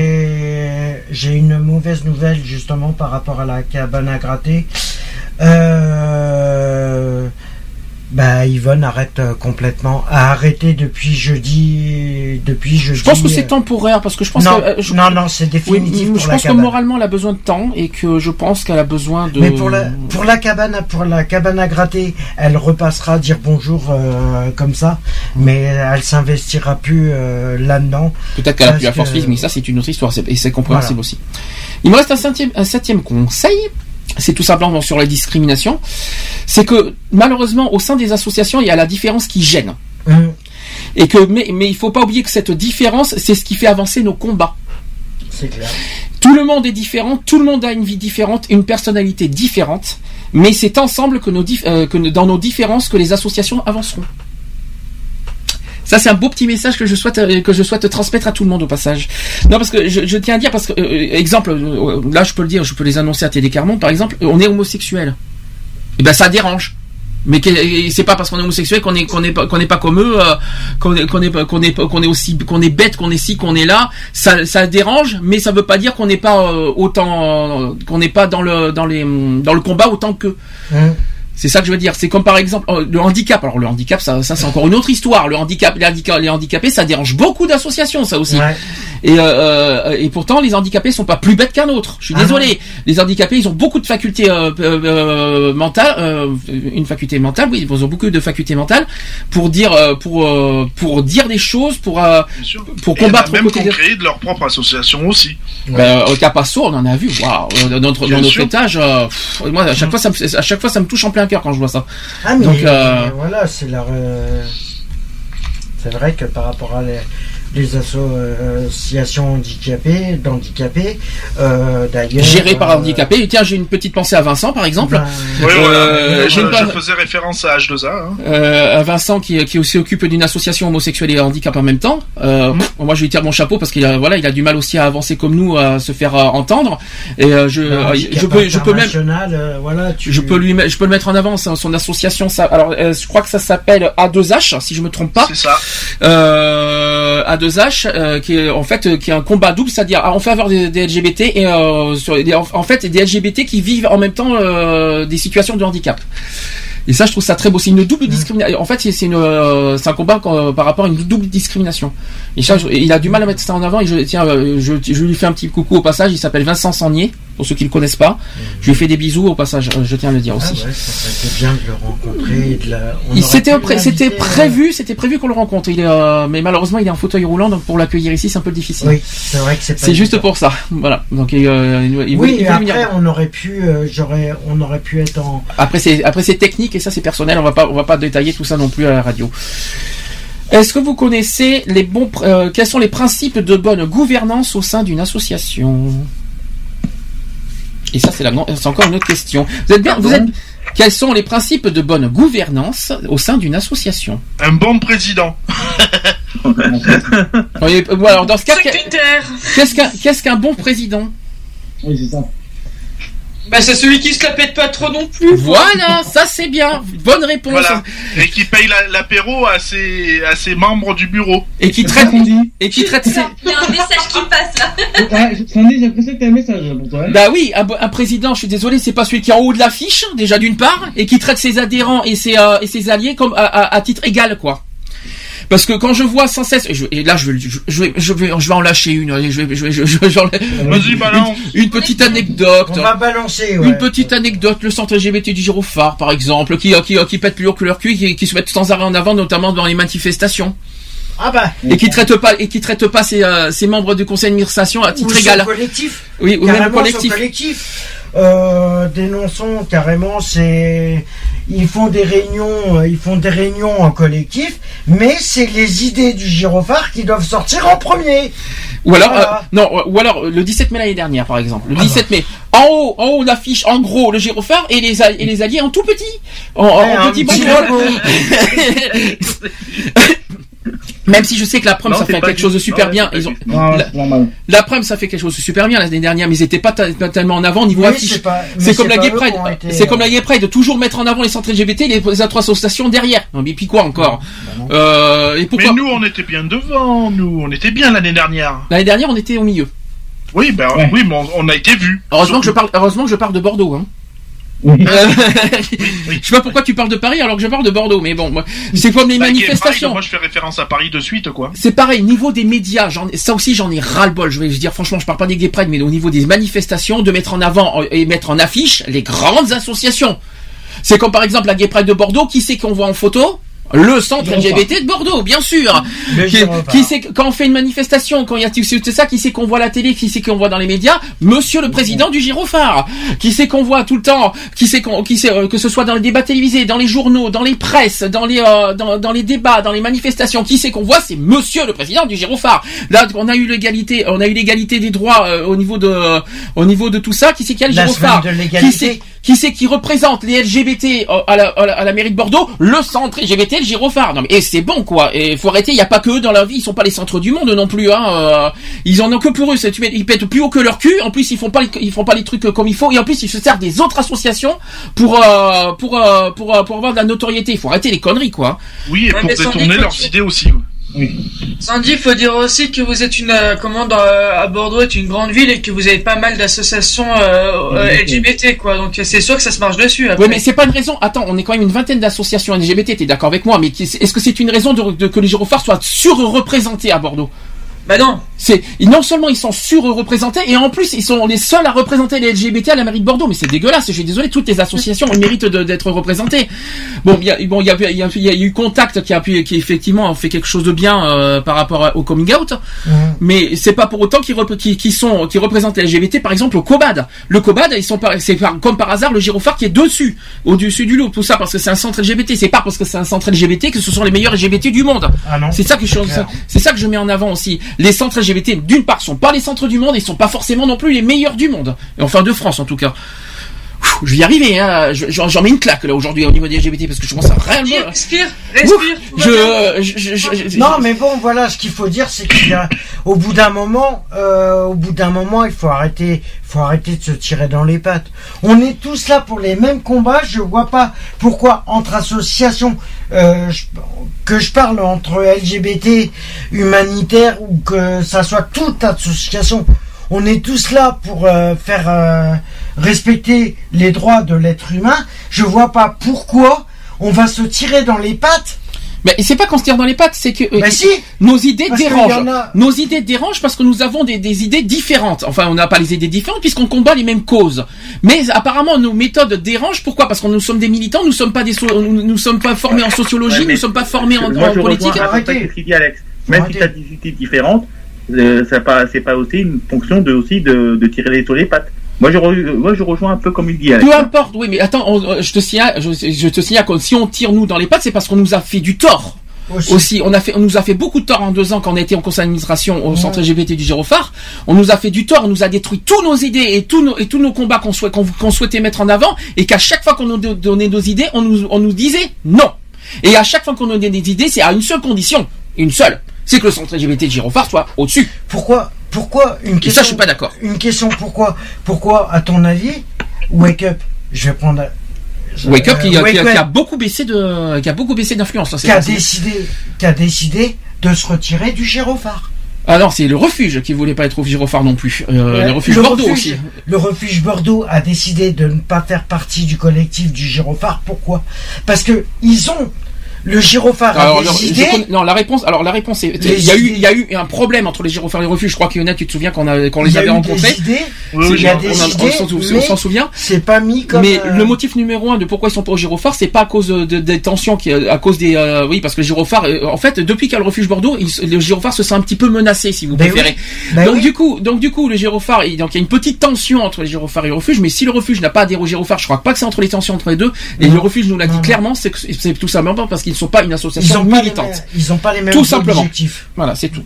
j'ai une mauvaise nouvelle justement par rapport à la cabane à gratter. Euh, bah Yvonne arrête euh, complètement, a arrêté depuis jeudi, depuis jeudi. Je pense que c'est temporaire parce que je pense non, que euh, je- non, non, c'est oui, définitif pour je la pense que moralement elle a besoin de temps et que je pense qu'elle a besoin de. Mais pour la, pour la cabane, pour la cabane à gratter, elle repassera dire bonjour euh, comme ça, mais elle s'investira plus euh, là-dedans. Peut-être qu'elle a plus la force que- physique, mais ça c'est une autre histoire et c'est compréhensible Voilà. aussi. Il me reste un septième, un septième conseil. C'est tout simplement sur les discriminations, c'est que malheureusement au sein des associations il y a la différence qui gêne. Et que mais mais il faut pas oublier que cette différence c'est ce qui fait avancer nos combats. C'est clair. Tout le monde est différent, tout le monde a une vie différente, une personnalité différente, mais c'est ensemble que, nos euh, que dans nos différences que les associations avanceront. Ça c'est un beau petit message que je souhaite euh, que je souhaite transmettre à tout le monde au passage. Non parce que je, je tiens à dire parce que euh, exemple euh, là je peux le dire, je peux les annoncer à Télé Carmont par exemple, on est homosexuel. Et ben ça dérange. Mais c'est pas parce qu'on est homosexuel qu'on est qu'on est pas qu'on est pas comme eux, euh, qu'on est qu'on est qu'on est qu'on est aussi qu'on est bête, qu'on est ci, qu'on est là. Ça ça dérange, mais ça veut pas dire qu'on n'est pas euh, autant qu'on n'est pas dans le dans les dans le combat autant que. Hum. C'est ça que je veux dire. C'est comme par exemple euh, le handicap. Alors le handicap, ça, ça c'est encore une autre histoire. Le handicap, les, handica- les handicapés, ça dérange beaucoup d'associations, ça aussi. Ouais. Et, euh, et pourtant, les handicapés sont pas plus bêtes qu'un autre. Je suis Ah désolé. Les handicapés, ils ont beaucoup de facultés euh, euh, mentales, euh, une faculté mentale. Oui, ils ont beaucoup de facultés mentales pour dire, pour pour dire des choses, pour pour Et il y en a combattre. au même qui ont créé de leur propre association aussi. Ben, au Capasso, on en a vu. Waouh, dans notre, dans notre étage, euh, pff, moi à chaque fois, ça me, à chaque fois, ça me touche en plein cœur quand je vois ça. Ah, mais Donc, euh, voilà, c'est leur. C'est vrai que par rapport à les, les associations handicapées, d'handicapés, euh, d'ailleurs. géré par euh, un handicapé. Et tiens, j'ai une petite pensée à Vincent, par exemple. Ben, Oui, voilà. Euh, je, une je faisais référence à H2A. Hein. euh, à Vincent qui, qui aussi occupe d'une association homosexuelle et handicap en même temps. Moi, je lui tire mon chapeau parce qu'il a, voilà, il a du mal aussi à avancer comme nous, à se faire euh, entendre. Et euh, je, euh, je peux, je peux même, euh, voilà, tu... je peux lui, mettre- je peux le mettre en avant. Son, son association, ça, alors, euh, je crois que ça s'appelle A2H, si je me trompe pas. C'est ça. Euh, A2H, euh, qui est en fait, euh, qui est un combat double, c'est-à-dire en faveur des, des LGBT et euh, sur, des- en, en fait des LGBT qui vivent en même temps des situations de handicap. Et ça, je trouve ça très beau. C'est une double discrimination. En fait, c'est un combat par rapport à une double discrimination. Et ça, je- il a du mal à mettre ça en avant. Et je, tiens, je, je lui fais un petit coucou au passage. Il s'appelle Vincent Sagnier, pour ceux qui le connaissent pas. Je lui fais des bisous au passage. euh, Je tiens à le dire Ah aussi. ouais, ça bien de le rencontrer. la- pré- c'était l'inviter, euh, prévu, c'était prévu qu'on le rencontre. Il est, euh, mais malheureusement, il est en fauteuil roulant, donc pour l'accueillir ici, c'est un peu difficile. Oui, c'est vrai que c'est pas C'est juste pour ça. Voilà. Donc il, euh, Oui, venir. après, on aurait pu, euh, j'aurais, on aurait pu être en. Après c'est après c'est technique et ça c'est personnel. On va pas on va pas détailler tout ça non plus à la radio. Est-ce que vous connaissez les bons quels sont les principes de bonne gouvernance au sein d'une association? Et ça c'est encore une autre question. Vous êtes bien vous êtes quels sont les principes de bonne gouvernance au sein d'une association Un bon président. Oui, euh, bon, alors dans ce cas, Secrétaire. qu'est-ce qu'un qu'est-ce qu'un bon président? Oui, c'est ça. Bah, c'est celui qui se la pète pas trop non plus. Voilà, ça c'est bien. Bonne réponse. Voilà. Et qui paye la- l'apéro à ses, à ses membres du bureau. Et qui traite et qui traite ses- Il y a un message qui passe là. Ah, Sandy, j'ai l'impression que t'as un message pour toi. Bah oui, un, un président, je suis désolé, c'est pas celui qui est en haut de l'affiche, déjà d'une part, et qui traite ses adhérents et ses, euh, et ses alliés comme à, à- à titre égal, quoi. Parce que quand je vois sans cesse, et, je- et là je vais, je, je vais, je vais, je vais en lâcher une, allez, je vais, je vais, je, je- j'en- Vas-y, balance. Une, une petite anecdote. On va balancer, ouais. Une petite anecdote, le centre LGBT du Girophare, par exemple, qui, qui, qui pète plus haut que leur cul, qui, qui se met sans arrêt en avant, notamment dans les manifestations. Ah bah. Et qui traite pas, et qui traite pas ses, euh, ses membres du conseil d'administration à Ou titre son égal. collectif. Oui, ou même collectif. collectif. Euh, dénonçons carrément, c'est ils font des réunions, euh, ils font des réunions en collectif, mais c'est les idées du gyrophare qui doivent sortir en premier. Ou alors, Voilà. euh, non, ou alors le 17 mai l'année dernière, par exemple. Le Ah 17 mai, en haut, en haut l'affiche, en gros, le gyrophare et les, et les alliés en tout petit, en, en Ouais, un petit. Même si je sais que la preuve Non, ça fait quelque chose de super non, bien. Ils ont, Non, la, la preuve ça fait quelque chose de super bien l'année dernière, mais ils étaient pas, tellement en avant au niveau Oui, affiche. c'est mais comme la pas Gay Pride. été, C'est comme euh, la Gay Pride de toujours mettre en avant les centres LGBT, les, les autres associations derrière. Non mais puis quoi encore euh, Et Mais pourquoi nous, on était bien devant, nous. On était bien l'année dernière. L'année dernière on était au milieu. Oui, ben, Ouais. oui, mais on, on a été vus. Heureusement que je parle, heureusement que je parle de Bordeaux. Hein. Oui. Euh, je sais pas pourquoi tu parles de Paris alors que je parle de Bordeaux, mais bon, moi, c'est comme les Bah, manifestations. Moi, je fais référence à Paris de suite, quoi. C'est pareil, niveau des médias, j'en ai- ça aussi j'en ai ras-le-bol. Je vais dire franchement, je parle pas des Gay Pride, mais au niveau des manifestations, de mettre en avant euh, et mettre en affiche les grandes associations. C'est comme par exemple la Gay Pride de Bordeaux, qui c'est qu'on voit en photo? Le centre. LGBT de Bordeaux, bien sûr. Qui, qui c'est quand on fait une manifestation, quand il y a c'est ça, qui c'est qu'on voit à la télé, qui c'est qu'on voit dans les médias, Monsieur le président du Girophare. Qui c'est qu'on voit tout le temps, qui c'est qu'on, qui c'est euh, que ce soit dans les débats télévisés, dans les journaux, dans les presses, dans les euh, dans, dans les débats, dans les manifestations, qui c'est qu'on voit, c'est Monsieur le président du Girophare. Là, on a eu l'égalité, on a eu l'égalité des droits euh, au niveau de au niveau de tout ça. Qui c'est qui a le La Girophare Qui c'est qui c'est qui représente les LGBT euh, à la, à la, à la mairie de Bordeaux? Le centre LGBT, le Girophare. Non mais et c'est bon quoi. Et faut arrêter. Il y a pas que eux dans leur vie. Ils sont pas les centres du monde non plus. Hein. euh, ils en ont que pour eux. c'est- tu mets- Ils pètent plus haut que leur cul. En plus ils font pas les, ils font pas les trucs comme il faut. Et en plus ils se servent des autres associations pour euh, pour euh, pour pour avoir de la notoriété. Il faut arrêter les conneries quoi. Oui, et Ouais, pour détourner leurs idées aussi. Ouais. Sandy, il faut dire aussi que vous êtes une euh, comment dans, euh, à Bordeaux est une grande ville et que vous avez pas mal d'associations euh, euh, LGBT quoi. Donc c'est sûr que ça se marche dessus. Après. Oui, mais c'est pas une raison. Attends, on est quand même une vingtaine d'associations LGBT. T'es d'accord avec moi Mais est-ce que c'est une raison de, de- que les gyrophares soient surreprésentés à Bordeaux? Bah non. C'est non seulement ils sont surreprésentés et en plus ils sont les seuls à représenter les LGBT à la mairie de Bordeaux. Mais c'est dégueulasse. Je suis désolé. Toutes les associations méritent d'être représentées. Bon, il y a bon il y a, il y a- il y a eu Contact qui a pu qui effectivement a fait quelque chose de bien euh, par rapport au coming out. Mais c'est pas pour autant qu'ils sont qui représentent les LGBT. Par exemple au Cobad. Le Cobad ils sont c'est par- comme par hasard le gyrophare qui est dessus au dessus du loup. Tout ça parce que c'est un centre LGBT. C'est pas parce que c'est un centre LGBT que ce sont les meilleurs LGBT du monde. Ah. C'est ça que je c'est ça que je mets en avant aussi. Les centres LGBT, d'une part, sont pas les centres du monde et sont pas forcément non plus les meilleurs du monde. Enfin de France en tout cas. Ouh, Je vais y arriver, hein. Je- J'en mets une claque là aujourd'hui au niveau des LGBT parce que je commence à réellement. Respire, respire. Je, je, je- je- je- Non, mais bon, voilà, ce qu'il faut dire, c'est qu'il y a, au bout d'un moment, euh, au bout d'un moment, il faut arrêter, faut arrêter de se tirer dans les pattes. On est tous là pour les mêmes combats. Je vois pas pourquoi entre associations, euh, je- que je parle entre LGBT, humanitaire ou que ça soit toute association. On est tous là pour euh, faire euh, respecter les droits de l'être humain. Je vois pas pourquoi on va se tirer dans les pattes. Mais c'est pas qu'on se tire dans les pattes, c'est que euh, Bah si. nos idées dérangent. a- Nos idées dérangent parce que nous avons des, des idées différentes. Enfin, on n'a pas les idées différentes puisqu'on combat les mêmes causes. Mais apparemment, nos méthodes dérangent. Pourquoi? Parce que nous sommes des militants, nous sommes pas des, so- nous, nous sommes pas formés en sociologie, Ouais, nous sommes pas formés en, Moi, en je politique. qu'il dit Alex. Même si tu as des idées différentes, euh, c'est pas, aussi une fonction de, aussi de, de tirer les sur les pattes. Moi je, re- moi, je rejoins un peu comme il dit. Peu importe, oui, mais attends, on- euh, je te signale, je, je te signale que si on tire nous dans les pattes, c'est parce qu'on nous a fait du tort. Aussi. on a fait, on nous a fait beaucoup de tort en deux ans quand on a été en conseil d'administration au centre LGBT du Girophare. On nous a fait du tort, on nous a détruit tous nos idées et tous nos, et tous nos combats qu'on souhait- qu'on souhaitait mettre en avant et qu'à chaque fois qu'on nous do- donnait nos idées, on nous, on nous disait non. Et à chaque fois qu'on nous donnait des idées, c'est à une seule condition, une seule, c'est que le centre LGBT de Girophare soit au-dessus. Pourquoi Pourquoi une Et question ça, je suis pas d'accord. Une question pourquoi Pourquoi à ton avis Wake Up Je vais prendre Wake Up, qui, a- Euh, Wake qui a, qui a Up. beaucoup baissé de, qui a beaucoup baissé d'influence. qui a décidé qui a décidé de se retirer du gyrophare. Ah non, c'est le refuge qui voulait pas être au Girophare non plus. Euh, Ouais. le refuge Le Bordeaux refuge- aussi. Le refuge Bordeaux a décidé de ne pas faire partie du collectif du gyrophare. Pourquoi? Parce que ils ont le gyrophare Alors, a connais- non, la réponse, alors la réponse est, il y a eu, il y a eu un problème entre les gyrophares et les refuges. Je crois qu'Yona, tu te souviens qu'on a, qu'on les y a avait rencontrés. des idées, Oui, il y a on- des idées, on s'en souvient. C'est pas mis comme. Mais euh, le motif numéro un de pourquoi ils sont pas au gyrophare, c'est pas à cause de, des tensions, qui, à cause des, euh, oui, parce que le gyrophare, euh, en fait, depuis qu'il y a le refuge Bordeaux, il le gyrophare se sent un petit peu menacé, si vous Ben préférez. oui. Ben donc oui. du coup, donc du coup, le gyrophare, il- donc il y a une petite tension entre les gyrophares et le refuge, mais si le refuge n'a pas adhéré au gyrophare, je crois pas que c'est entre les tensions entre les deux. Et Non. le refuge nous l'a dit Non, clairement, c'est tout simplement parce qu'ils ne sont pas une ils association ont pas les militante. mêmes- ils ont pas les mêmes Tout simplement. objectifs. Voilà, c'est tout.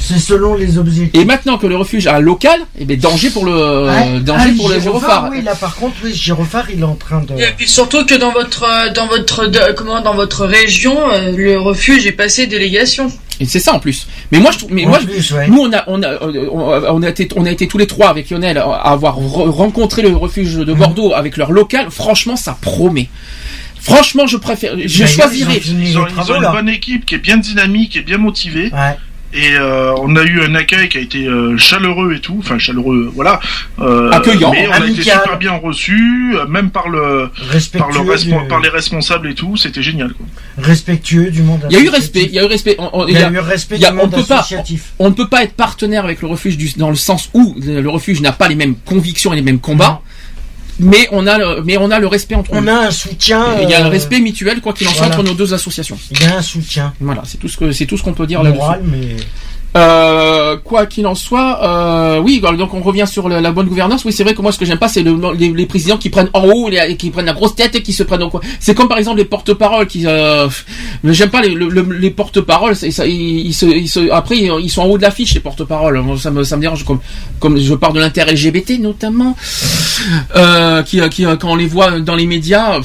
C'est selon les objectifs. Et maintenant que le refuge a un local, eh ben danger pour le Ouais. danger Ah, pour le gyrophare. Oui, là par contre, oui, gyrophare, il est en train de. Et puis surtout que dans votre dans votre de- comment dans votre région, euh, le refuge est passé délégation. Et c'est ça en plus. Mais moi je trouve, mais En moi, plus, je- ouais. nous on a, on a, on on a été, on a été tous les trois avec Lionel à avoir re- rencontré le refuge Mmh. de Bordeaux avec leur local. Franchement, ça promet. Franchement, je préfère, je choisirais. ils ont fini Ils ont, les ils travaux, ont une bonne équipe qui est bien dynamique et bien motivée. Ouais. Et euh, on a eu un accueil qui a été euh, chaleureux et tout, enfin chaleureux, voilà. Euh, Accueillant, Mais on a été super bien reçus, euh, même par le par, le Respectueux, respo- du- par les responsables et tout, c'était génial. Quoi. respectueux du monde. Il y a eu respect, il y a eu respect. On- Il y a eu respect du on monde associatif. on ne peut pas être partenaire avec le refuge du, dans le sens où le, le refuge n'a pas les mêmes convictions et les mêmes combats. Mais on a le, mais on a le respect entre On nous. a un soutien. Il y a un euh, respect mutuel quoi qu'il en soit voilà. entre nos deux associations. Il y a un soutien. Voilà, c'est tout ce que c'est tout ce qu'on peut dire là-dessus. Moral, mais. Euh, quoi qu'il en soit, euh, oui, donc on revient sur la, bonne gouvernance. Oui, c'est vrai que moi, ce que j'aime pas, c'est le- les, présidents qui prennent en haut, qui prennent la grosse tête et qui se prennent en quoi. C'est comme par exemple les porte-paroles qui. Euh, j'aime pas les, le- le- les porte-paroles. après, ils sont en haut de l'affiche les porte-paroles. Ça me, dérange. Comme, je parle de l'inter-LGBT notamment, euh, qui, qui, quand on les voit dans les médias.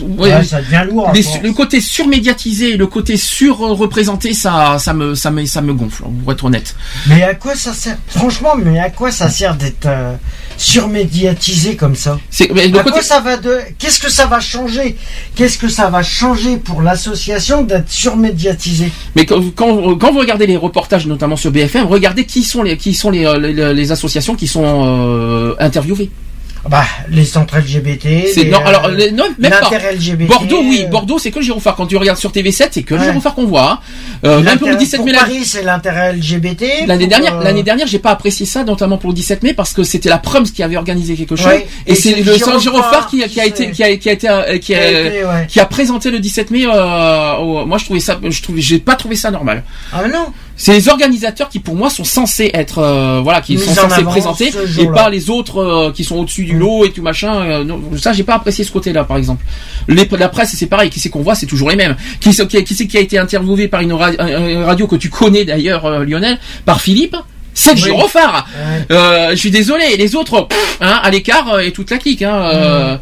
Ouais, Ouais, ça devient lourd. les- le côté surmédiatisé, le côté surreprésenté, ça, ça me, ça me, ça me gonfle, pour être honnête. Mais à quoi ça sert Franchement, mais à quoi ça sert d'être euh, surmédiatisé comme ça? À côté- quoi ça va de Qu'est-ce que ça va changer? Qu'est-ce que ça va changer pour l'association d'être surmédiatisé Mais quand, quand, quand vous regardez les reportages, notamment sur BFM, regardez qui sont les, qui sont les, euh, les, les associations qui sont euh, interviewées. Bah, les centres LGBT. C'est- non, euh, alors, les- non, même pas. l'inter-LGBT, Bordeaux, oui, euh, Bordeaux, c'est que le gyrophare. Quand tu regardes sur TV7, c'est que le Ouais. gyrophare qu'on voit. hein. Euh, même pour le 17 pour mai, Paris, c'est l'intérêt-LGBT. L'année pour, dernière, euh, l'année dernière, j'ai pas apprécié ça, notamment pour le 17 mai, parce que c'était la Prums qui avait organisé quelque chose, Ouais. et, Et c'est le Gyrophare Saint-Gyrophare qui, a- qui a qui été, s'est- qui a, qui a été, euh, qui a, Qui a été, ouais. qui a présenté le 17 mai. Euh, au- moi, je trouvais ça, je trouvais, j'ai pas trouvé ça normal. Ah non. C'est les organisateurs qui, pour moi, sont censés être, euh, voilà, qui Mis sont en censés présenter, et pas les autres euh, qui sont au-dessus du lot et tout machin. euh, non, ça, j'ai pas apprécié ce côté-là, par exemple. Les, la presse, c'est pareil. Qui c'est qu'on voit, c'est toujours les mêmes. Qui c'est qui, qui, a été interviewé par une, ra- une radio que tu connais d'ailleurs, euh, Lionel, par Philippe? C'est le Oui. Euh, je suis désolé. Les autres, pff, hein, à l'écart euh, et toute la clique. Hein, euh,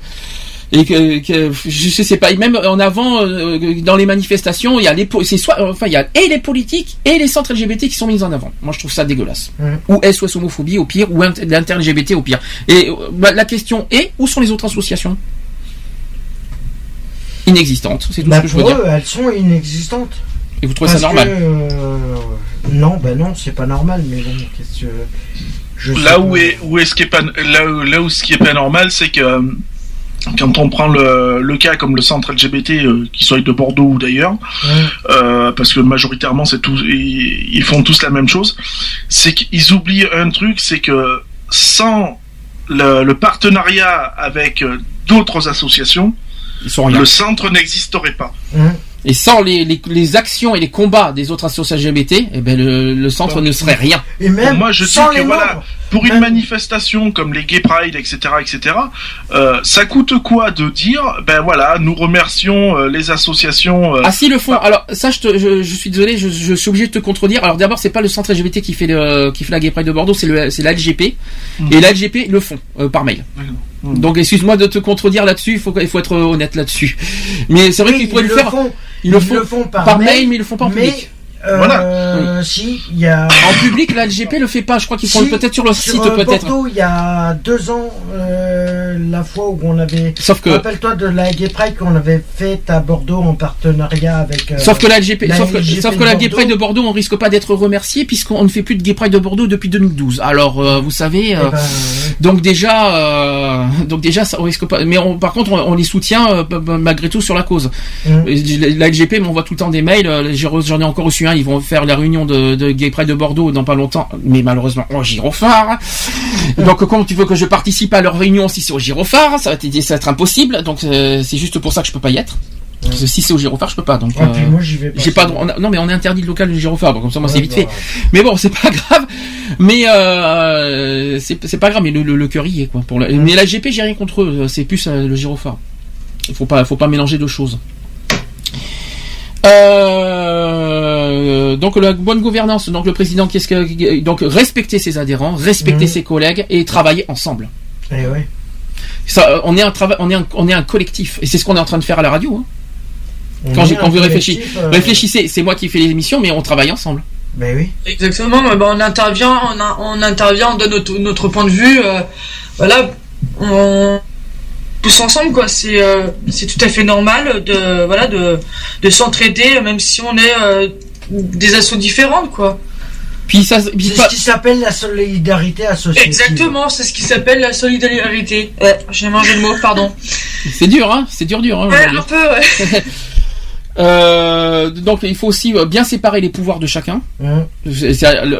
Et que, que- je sais pas, même en avant euh, dans les manifestations, il y a les, c'est soit, enfin il y a et les politiques et les centres LGBT qui sont mis en avant. Moi je trouve ça dégueulasse. Mhm. Ou SOS homophobie au pire, ou int- l'inter-LGBT au pire. Et euh, bah, la question est, où sont les autres associations? Inexistantes, c'est tout Bah, ce que je veux pour dire. eux, elles sont inexistantes. Et vous trouvez ça normal? que, euh, Non, ben non, c'est pas normal, mais bon, qu'est-ce que. Je sais là pas. où est où est ce qui est pas là où, là où ce qui est pas normal c'est que euh, quand on prend le, le cas comme le centre LGBT euh, qui soit de Bordeaux ou d'ailleurs euh, parce que majoritairement c'est tout ils, ils font tous la même chose c'est qu'ils oublient un truc c'est que sans le, le partenariat avec euh, d'autres associations Ils sont rien. le centre n'existerait pas Et sans les, les, les actions et les combats des autres associations LGBT, eh ben le, le centre ne serait rien. Et même Pour moi, je dis sans que voilà, membres. pour une manifestation comme les Gay Pride, etc., etc., euh, ça coûte quoi de dire, ben voilà, nous remercions euh, les associations. euh, Ah si le font. Alors ça, je, te, je, je suis désolé, je, je suis obligé de te contredire. Alors d'abord, c'est pas le centre LGBT qui fait le, qui fait la Gay Pride de Bordeaux, c'est le, c'est la LGP. Et la LGP le font euh, par mail. Donc excuse-moi de te contredire là-dessus. Il faut, il faut être honnête là-dessus. Mais c'est vrai Oui, qu'ils pourraient le faire. font. Ils le font, le font par par mail, mail, mais ils le font pas en mais, public. Euh, Voilà. Si, il y a. En public, la LGP le fait pas. Je crois qu'ils font Si, peut-être sur leur sur, site, euh, peut-être. Il y a deux ans, euh, la fois où on avait. Sauf que- Rappelle-toi de la Gay Pride qu'on avait faite à Bordeaux en partenariat avec. euh, Sauf que la LGP, la sauf que, LGP sauf que de la Gay Bordeaux. Pride de Bordeaux, on risque pas d'être remercié puisqu'on ne fait plus de Gay Pride de Bordeaux depuis 2012. Alors, euh, vous savez, euh, Eh ben, donc déjà, euh, donc déjà, ça on risque pas. Mais on- par contre, on, on les soutient euh, malgré tout sur la cause. Mm. Et La LGP m'envoie tout le temps des mails. J'en ai encore reçu un. Ils vont faire la réunion de, de Gay Pride de Bordeaux dans pas longtemps. Mais malheureusement, au Girophare. Donc, comment tu veux que je participe à leur réunion si c'est au Girophare Ça va être, ça va être impossible. Donc, euh, c'est juste pour ça que je peux pas y être. Parce que si c'est au Girophare, je peux pas. Donc, Ah, puis euh, moi, j'y vais pas. j'ai pas droit- on a- non mais on est interdit de local du gyrophare, donc comme ça moi Ouais, c'est vite bah, fait. Mais bon, c'est pas grave. Mais euh, c'est pas grave, mais le, le, le cœur y est quoi. Pour le- Mais la GP, j'ai rien contre eux, c'est plus euh, le gyrophare. Il faut pas, faut pas mélanger deux choses. Euh, donc la bonne gouvernance, donc le président, qu'est-ce que donc respecter ses adhérents, respecter Mhm. ses collègues et travailler ensemble. eh ouais. Ça, euh, on est un travail, on est un, on est un collectif et c'est ce qu'on est en train de faire à la radio. hein. On Quand, vous réfléchissez, euh, réfléchissez, c'est moi qui fais les émissions, mais on travaille ensemble. Ben oui. Exactement, ben, on intervient, on, a- on intervient, on donne notre, notre point de vue. euh, voilà, on tous ensemble quoi. C'est euh, c'est tout à fait normal de voilà de, de s'entraider, même si on est euh, des assos différentes quoi. Puis ça, puis C'est pas- ce qui s'appelle la solidarité associative. Exactement, c'est ce qui s'appelle la solidarité. Ouais, j'ai mangé le mot, pardon. c'est dur, hein, c'est dur, dur. Hein, Ouais, un peu. Ouais. Euh, donc il faut aussi bien séparer les pouvoirs de chacun.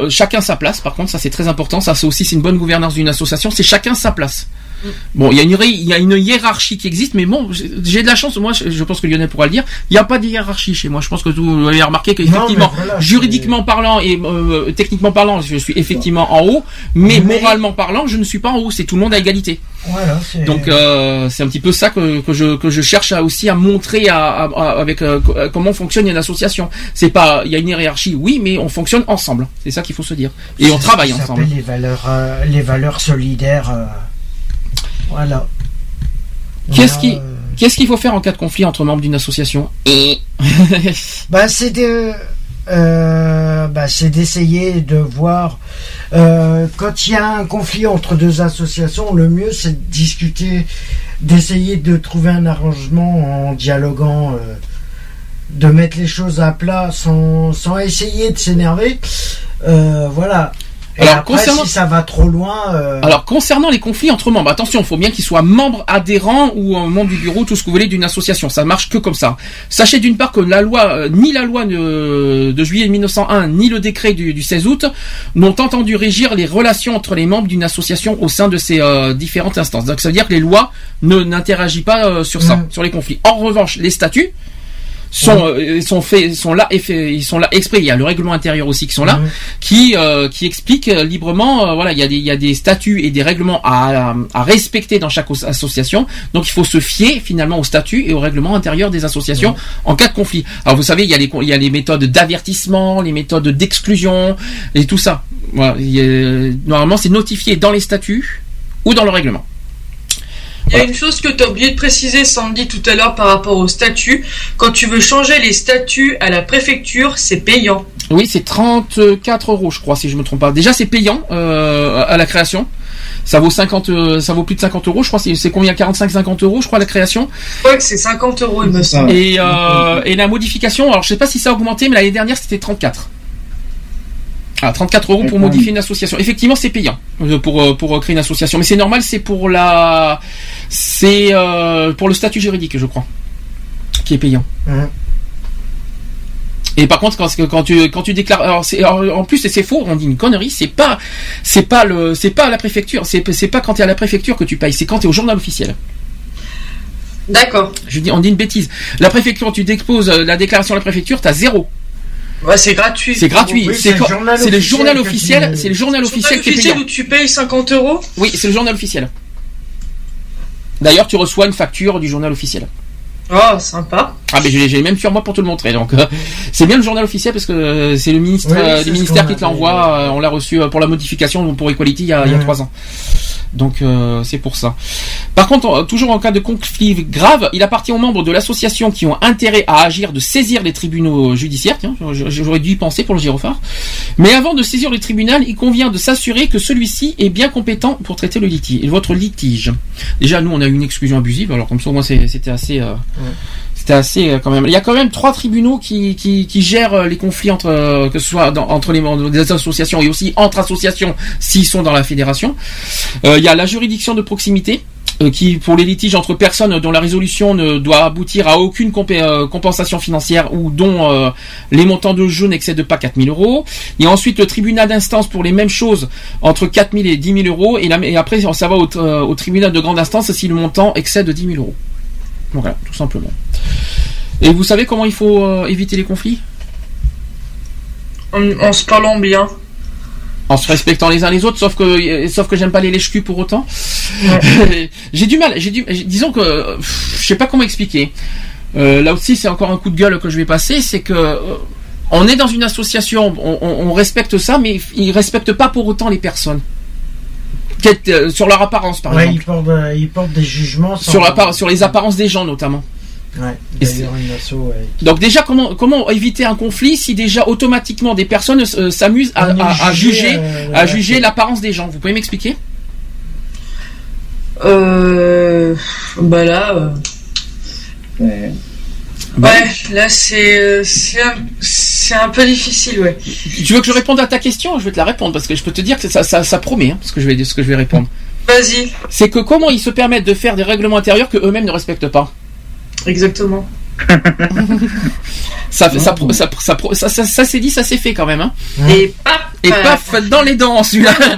Chacun sa place. Par contre, ça c'est très important. Ça c'est aussi c'est une bonne gouvernance d'une association. C'est chacun sa place. Bon, il y a une il y a une hiérarchie qui existe, mais bon, j'ai de la chance. Moi, je pense que Lionel pourra le dire. Il n'y a pas de hiérarchie chez moi. Je pense que vous avez remarqué qu'effectivement, voilà, juridiquement parlant et euh, techniquement parlant, je suis effectivement en haut, mais, Mais- moralement parlant, je ne suis pas en haut. C'est tout le monde à égalité. Voilà. Donc euh, c'est un petit peu ça que, que je que je cherche à, aussi à montrer à, à- à- avec euh, co- comment fonctionne une association. C'est pas il y a une hiérarchie, oui, mais on fonctionne ensemble. C'est ça qu'il faut se dire. Et on travaille ensemble. Les valeurs, les valeurs solidaires. Voilà. Qu'est-ce qui euh, qu'est-ce qu'il faut faire en cas de conflit entre membres d'une association Bah, c'est de, euh, bah, c'est d'essayer de voir euh, quand il y a un conflit entre deux associations, le mieux c'est de discuter, d'essayer de trouver un arrangement en dialoguant, euh, de mettre les choses à plat sans, sans essayer de s'énerver. Voilà. Et Alors, après, concernant- si ça va trop loin, euh, Alors concernant les conflits entre membres, attention, il faut bien qu'ils soient membres adhérents ou euh, membres du bureau, tout ce que vous voulez d'une association. Ça marche que comme ça. Sachez d'une part que la loi, euh, ni la loi de, de juillet 1901, ni le décret du, du 16 août n'ont entendu régir les relations entre les membres d'une association au sein de ces différentes instances. Donc ça veut dire que les lois ne n'interagissent pas sur ça, sur les conflits. En revanche, les statuts sont euh, sont faits sont là effet- ils sont là exprès. Il y a le règlement intérieur aussi qui sont là Mhm. qui euh, qui explique euh, librement euh, voilà il y a des il y a des statuts et des règlements à, à respecter dans chaque association. Donc il faut se fier finalement aux statuts et au règlement intérieur des associations en cas de conflit. Alors vous savez il y a les il y a les méthodes d'avertissement les méthodes d'exclusion et tout ça. Voilà a- normalement c'est notifié dans les statuts ou dans le règlement Il y a une chose que tu as oublié de préciser, Sandy, tout à l'heure par rapport au statut. Quand tu veux changer les statuts à la préfecture, c'est payant. Oui, c'est 34 euros, je crois, si je me trompe pas. Déjà, c'est payant euh, à la création. Ça vaut 50, euh, ça vaut plus de 50 euros, je crois. C'est c'est combien? 45-50 euros, je crois, la création. Je crois que c'est 50 euros, il me semble. Et, euh, et la modification, alors je sais pas si ça a augmenté, mais l'année dernière c'était 34. Ah, 34 euros pour modifier une association. Effectivement, c'est payant euh, pour euh, pour euh, créer une association, mais c'est normal, c'est pour la, c'est euh, pour le statut juridique, je crois, qui est payant. Mhm. Et par contre, quand, quand tu quand tu déclares, alors, en plus c'est faux, on dit une connerie, c'est pas c'est pas le c'est pas à la préfecture, c'est c'est pas quand tu es à la préfecture que tu payes, c'est quand tu es au journal officiel. D'accord. Je dis, on dit une bêtise. La préfecture, tu déposes la déclaration à la préfecture, t'as zéro. Ouais, c'est gratuit. C'est gratuit. Oui, c'est le journal c'est le officiel journal C'est le journal officiel qui est officiel payant. où tu payes 50 euros Oui, c'est le journal officiel. D'ailleurs, tu reçois une facture du journal officiel. Oh, sympa. Ah, mais j'ai même sur moi pour te le montrer. Donc, euh, c'est bien le journal officiel parce que euh, c'est le ministre, Oui, euh, du ministère qui te l'envoie. on l'a reçu pour la modification pour Equality il y a, il y a trois ans. Donc, euh, c'est pour ça. Par contre, toujours en cas de conflit grave, il appartient aux membres de l'association qui ont intérêt à agir de saisir les tribunaux judiciaires. Tiens, j'aurais dû y penser pour le gyrophare. Mais avant de saisir le tribunal, il convient de s'assurer que celui-ci est bien compétent pour traiter le litige, votre litige. Déjà, nous, on a eu une exclusion abusive, alors comme ça, moi, c'était assez, euh, c'était assez euh, quand même. Il y a quand même trois tribunaux qui, gèrent euh, les conflits entre, euh, que soit entre les des associations et aussi entre associations s'ils sont dans la fédération. Il y a la juridiction de proximité qui pour les litiges entre personnes dont la résolution ne doit aboutir à aucune compensation financière ou dont les montants de jeu n'excèdent pas 4000 euros. Il y a ensuite le tribunal d'instance pour les mêmes choses entre 4000 et 10 000 euros et, et après ça va au tribunal de grande instance si le montant excède 10 000 euros. Voilà, tout simplement. Et vous savez comment il faut euh, éviter les conflits? En, en se parlant bien. en se respectant les uns les autres, sauf que sauf que j'aime pas les lèche pour autant. j'ai du mal, j'ai du disons que je sais pas comment expliquer. Euh, là aussi, c'est encore un coup de gueule que je vais passer, c'est que euh, on est dans une association, on, on- on respecte ça, mais ils respectent pas pour autant les personnes. Quel- euh, sur leur apparence, par ouais, exemple. ils portent, euh, ils portent des jugements sans- Sur, l'appar- sur les apparences des gens, notamment. Ouais, Et d'ailleurs, une asso, ouais. Donc déjà, comment comment éviter un conflit si déjà automatiquement des personnes euh, s'amusent à, juger euh, à juger l'apparence des gens? Vous pouvez m'expliquer? Euh. Bah là. euh, Ouais. Ouais, là c'est euh, c'est un, un peu difficile, ouais. Tu veux que je réponde à ta question? Je vais te la répondre parce que je peux te dire que ça, ça, ça promet hein, ce que je vais ce que je vais répondre. Vas-y. C'est que comment ils se permettent de faire des règlements intérieurs que eux-mêmes ne respectent pas? Exactement. ça, fait- ça, ça, ça, ça, ça, ça s'est dit, ça s'est fait quand même. Hein. Et paf Et paf, dans les dents, celui-là.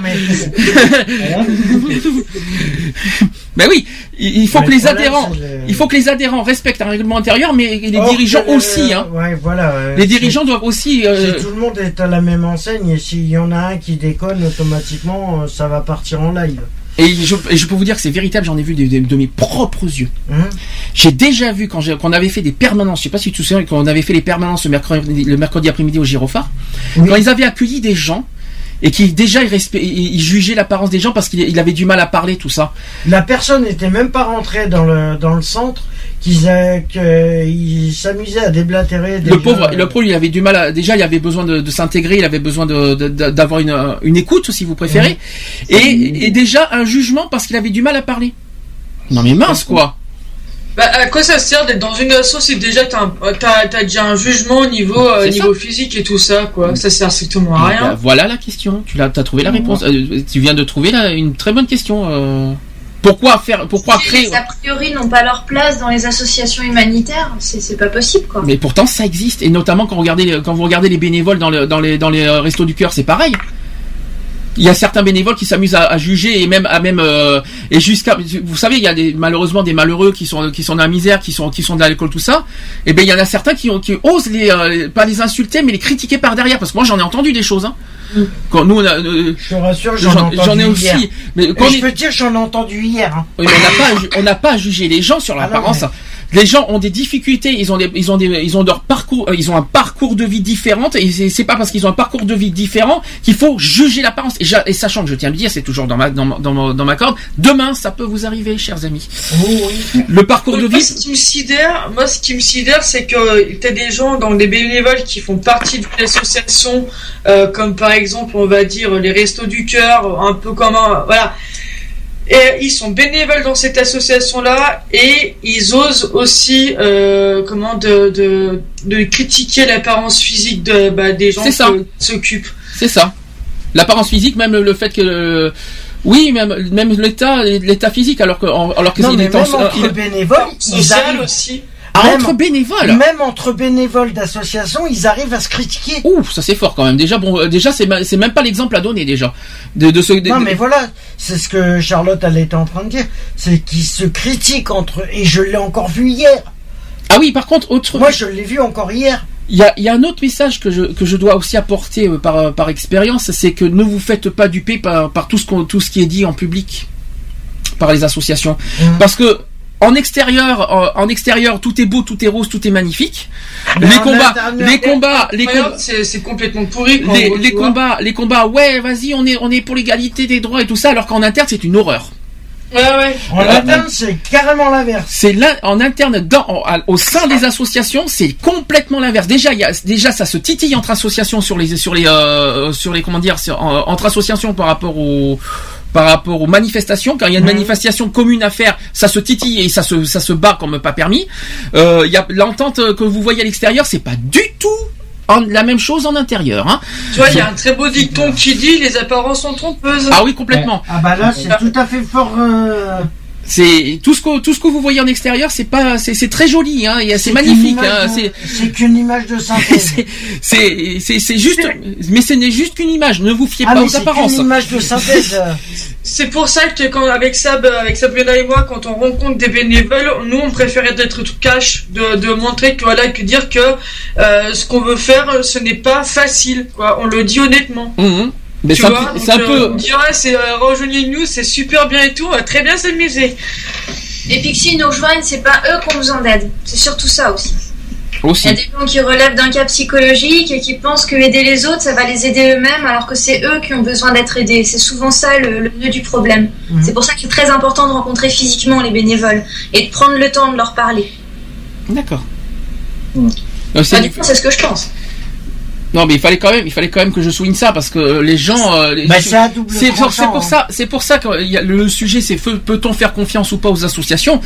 Mais oui, il faut Mais que le les adhérents, il faut que les adhérents respectent un règlement intérieur, mais les Or dirigeants le- aussi. Hein. Ouais, voilà. euh, Les dirigeants doivent aussi. euh, Si tout le monde est à la même enseigne et s'il y en a un qui déconne, automatiquement, euh, ça va partir en live. Et je, et je peux vous dire que c'est véritable, j'en ai vu de, de- de mes propres yeux. Hum. J'ai déjà vu quand, j'ai- quand on avait fait des permanences, je sais pas si tu te souviens, quand on avait fait les permanences le mercredi, le mercredi après-midi au Girophare, quand ils avaient accueilli des gens et qui déjà ils- ils jugeaient l'apparence des gens parce qu'il il avait du mal à parler, tout ça. La personne n'était même pas rentrée dans le, dans le centre, qu'ils qu'il s'amusait à déblatérer. Le déjà, pauvre, le pauvre, il avait du mal à, déjà, il avait besoin de, de s'intégrer, il avait besoin de- de- de- d'avoir une, euh, une écoute, si vous préférez. Et, et déjà, un jugement parce qu'il avait du mal à parler. Non mais mince, quoi. Bah, à quoi ça sert d'être dans une asso si déjà t'as un- t'as t'as déjà un jugement au niveau, euh, niveau physique et tout ça, quoi. Ça sert strictement à rien. voilà la question. Tu l'as, as trouvé la réponse. Euh, tu viens de trouver là, une très bonne question. euh. Pourquoi faire, pourquoi créer Les a priori n'ont pas leur place dans les associations humanitaires, c'est c'est pas possible quoi. Mais pourtant, ça existe. Et notamment quand vous regardez, les- quand vous regardez les bénévoles dans, le- dans les, dans les euh, restos du cœur, c'est pareil. Il y a certains bénévoles qui s'amusent à, à juger et même à même euh, et jusqu'à vous savez il y a des malheureusement des malheureux qui sont qui sont dans la misère qui sont qui sont dans l'alcool tout ça et ben il y en a certains qui ont qui osent les euh, pas les insulter mais les critiquer par derrière parce que moi j'en ai entendu des choses hein. quand nous on a euh, Je te rassure, j'en ai entendu j'en ai aussi hier. mais quand on je est- peux dire, j'en ai entendu hier. hein. oui, mais on n'a pas, on n'a pas à juger les gens sur Ah l'apparence. mais- Les gens ont des difficultés, ils ont des, ils ont des, ils ont leur parcours, euh, ils ont un parcours de vie différent et c'est- pas parce qu'ils ont un parcours de vie différent qu'il faut juger l'apparence. Et, et sachant que je tiens à le dire, c'est toujours dans ma, dans, ma- dans, ma- dans ma corde. Demain, ça peut vous arriver, chers amis. Le parcours de Moi, vie. ce qui me sidère, moi, ce qui me sidère, c'est que t'as des gens, donc des bénévoles qui font partie d'une association, euh, comme par exemple, on va dire les Restos du Cœur, un peu comme un, voilà. Et ils sont bénévoles dans cette association-là et ils osent aussi, euh, comment, de, de, de critiquer l'apparence physique de, bah, des gens ça. qui s'occupent. C'est ça. L'apparence physique, même le fait que, le- oui, même, même l'état, l'état physique, alors que, alors que Non, mais est en- même entre il- bénévoles, ils arrivent aussi. Même- entre bénévoles. Même entre bénévoles d'associations, ils arrivent à se critiquer. Ouh, ça c'est fort quand même. Déjà, bon, euh, déjà c'est même pas l'exemple à donner déjà de, de ce. de- Non, mais voilà, c'est ce que Charlotte elle était en train de dire, c'est qu'ils se critiquent entre eux. Et je l'ai encore vu hier. Ah oui, par contre, autre. Moi, je l'ai vu encore hier. Il y a, il y a un autre message que je, que je dois aussi apporter euh, par, par expérience, c'est que ne vous faites pas duper par, par tout, ce tout ce qui est dit en public par les associations. Parce que en extérieur, en, en extérieur, tout est beau, tout est rose, tout est magnifique. Mais les combats, les combats, les combats. c'est complètement pourri. Les, gros, les tu vois. combats, les combats, ouais, vas-y, on est, on est pour l'égalité des droits et tout ça, alors qu'en interne, c'est une horreur. Ouais, ouais. En interne, c'est carrément l'inverse. C'est là en interne dans, en- à- au sein des associations, c'est complètement l'inverse. Déjà, il y a, déjà ça se titille entre associations sur les sur les euh, sur les comment dire sur- en- entre associations par rapport aux par rapport aux manifestations. Quand il y a une Mhm. manifestation commune à faire, ça se titille et ça se ça se bat comme pas permis. Euh, Il y a l'entente que vous voyez à l'extérieur, c'est pas du tout en- la même chose en intérieur. Hein. Tu vois, il y a un très beau dicton qui dit les apparences sont trompeuses. Ah oui, complètement. Ah bah là, c'est tout à fait fort. euh, C'est tout ce que tout ce que vous voyez en extérieur, c'est pas c'est c'est très joli, hein, et c'est magnifique. image hein, c'est C'est qu'une image de synthèse. c'est c'est c'est juste, mais ce n'est juste qu'une image. Ne vous fiez Ah, pas mais aux c'est apparences. qu'une image de synthèse. C'est pour ça que quand avec Sab, avec Sabrina et moi, quand on rencontre des bénévoles, nous on préférait d'être tout cash, de, de montrer que voilà, que dire que euh, ce qu'on veut faire, ce n'est pas facile. Quoi. On le dit honnêtement. Mhm. Mais tu un vois, donc, peu- euh, on dit ouais, c'est euh, rejoignez-nous, c'est super bien et tout, on va très bien s'amuser. Et puis que s'ils nous rejoignent, c'est pas eux qu'on besoin d'aide. C'est surtout ça aussi. Il y Aussi. a des gens qui relèvent d'un cas psychologique et qui pensent que aider les autres, ça va les aider eux-mêmes, alors que c'est eux qui ont besoin d'être aidés. C'est souvent ça le, le nœud du problème. C'est pour ça qu'il est très important de rencontrer physiquement les bénévoles et de prendre le temps de leur parler. D'accord. Enfin, c'est du coup, c'est ce que je pense. Non, mais il fallait quand même, il fallait quand même que je souligne ça parce que les gens. euh, Bah, c'est pour, pour hein. ça, c'est pour ça que le sujet, c'est peut-on faire confiance ou pas aux associations?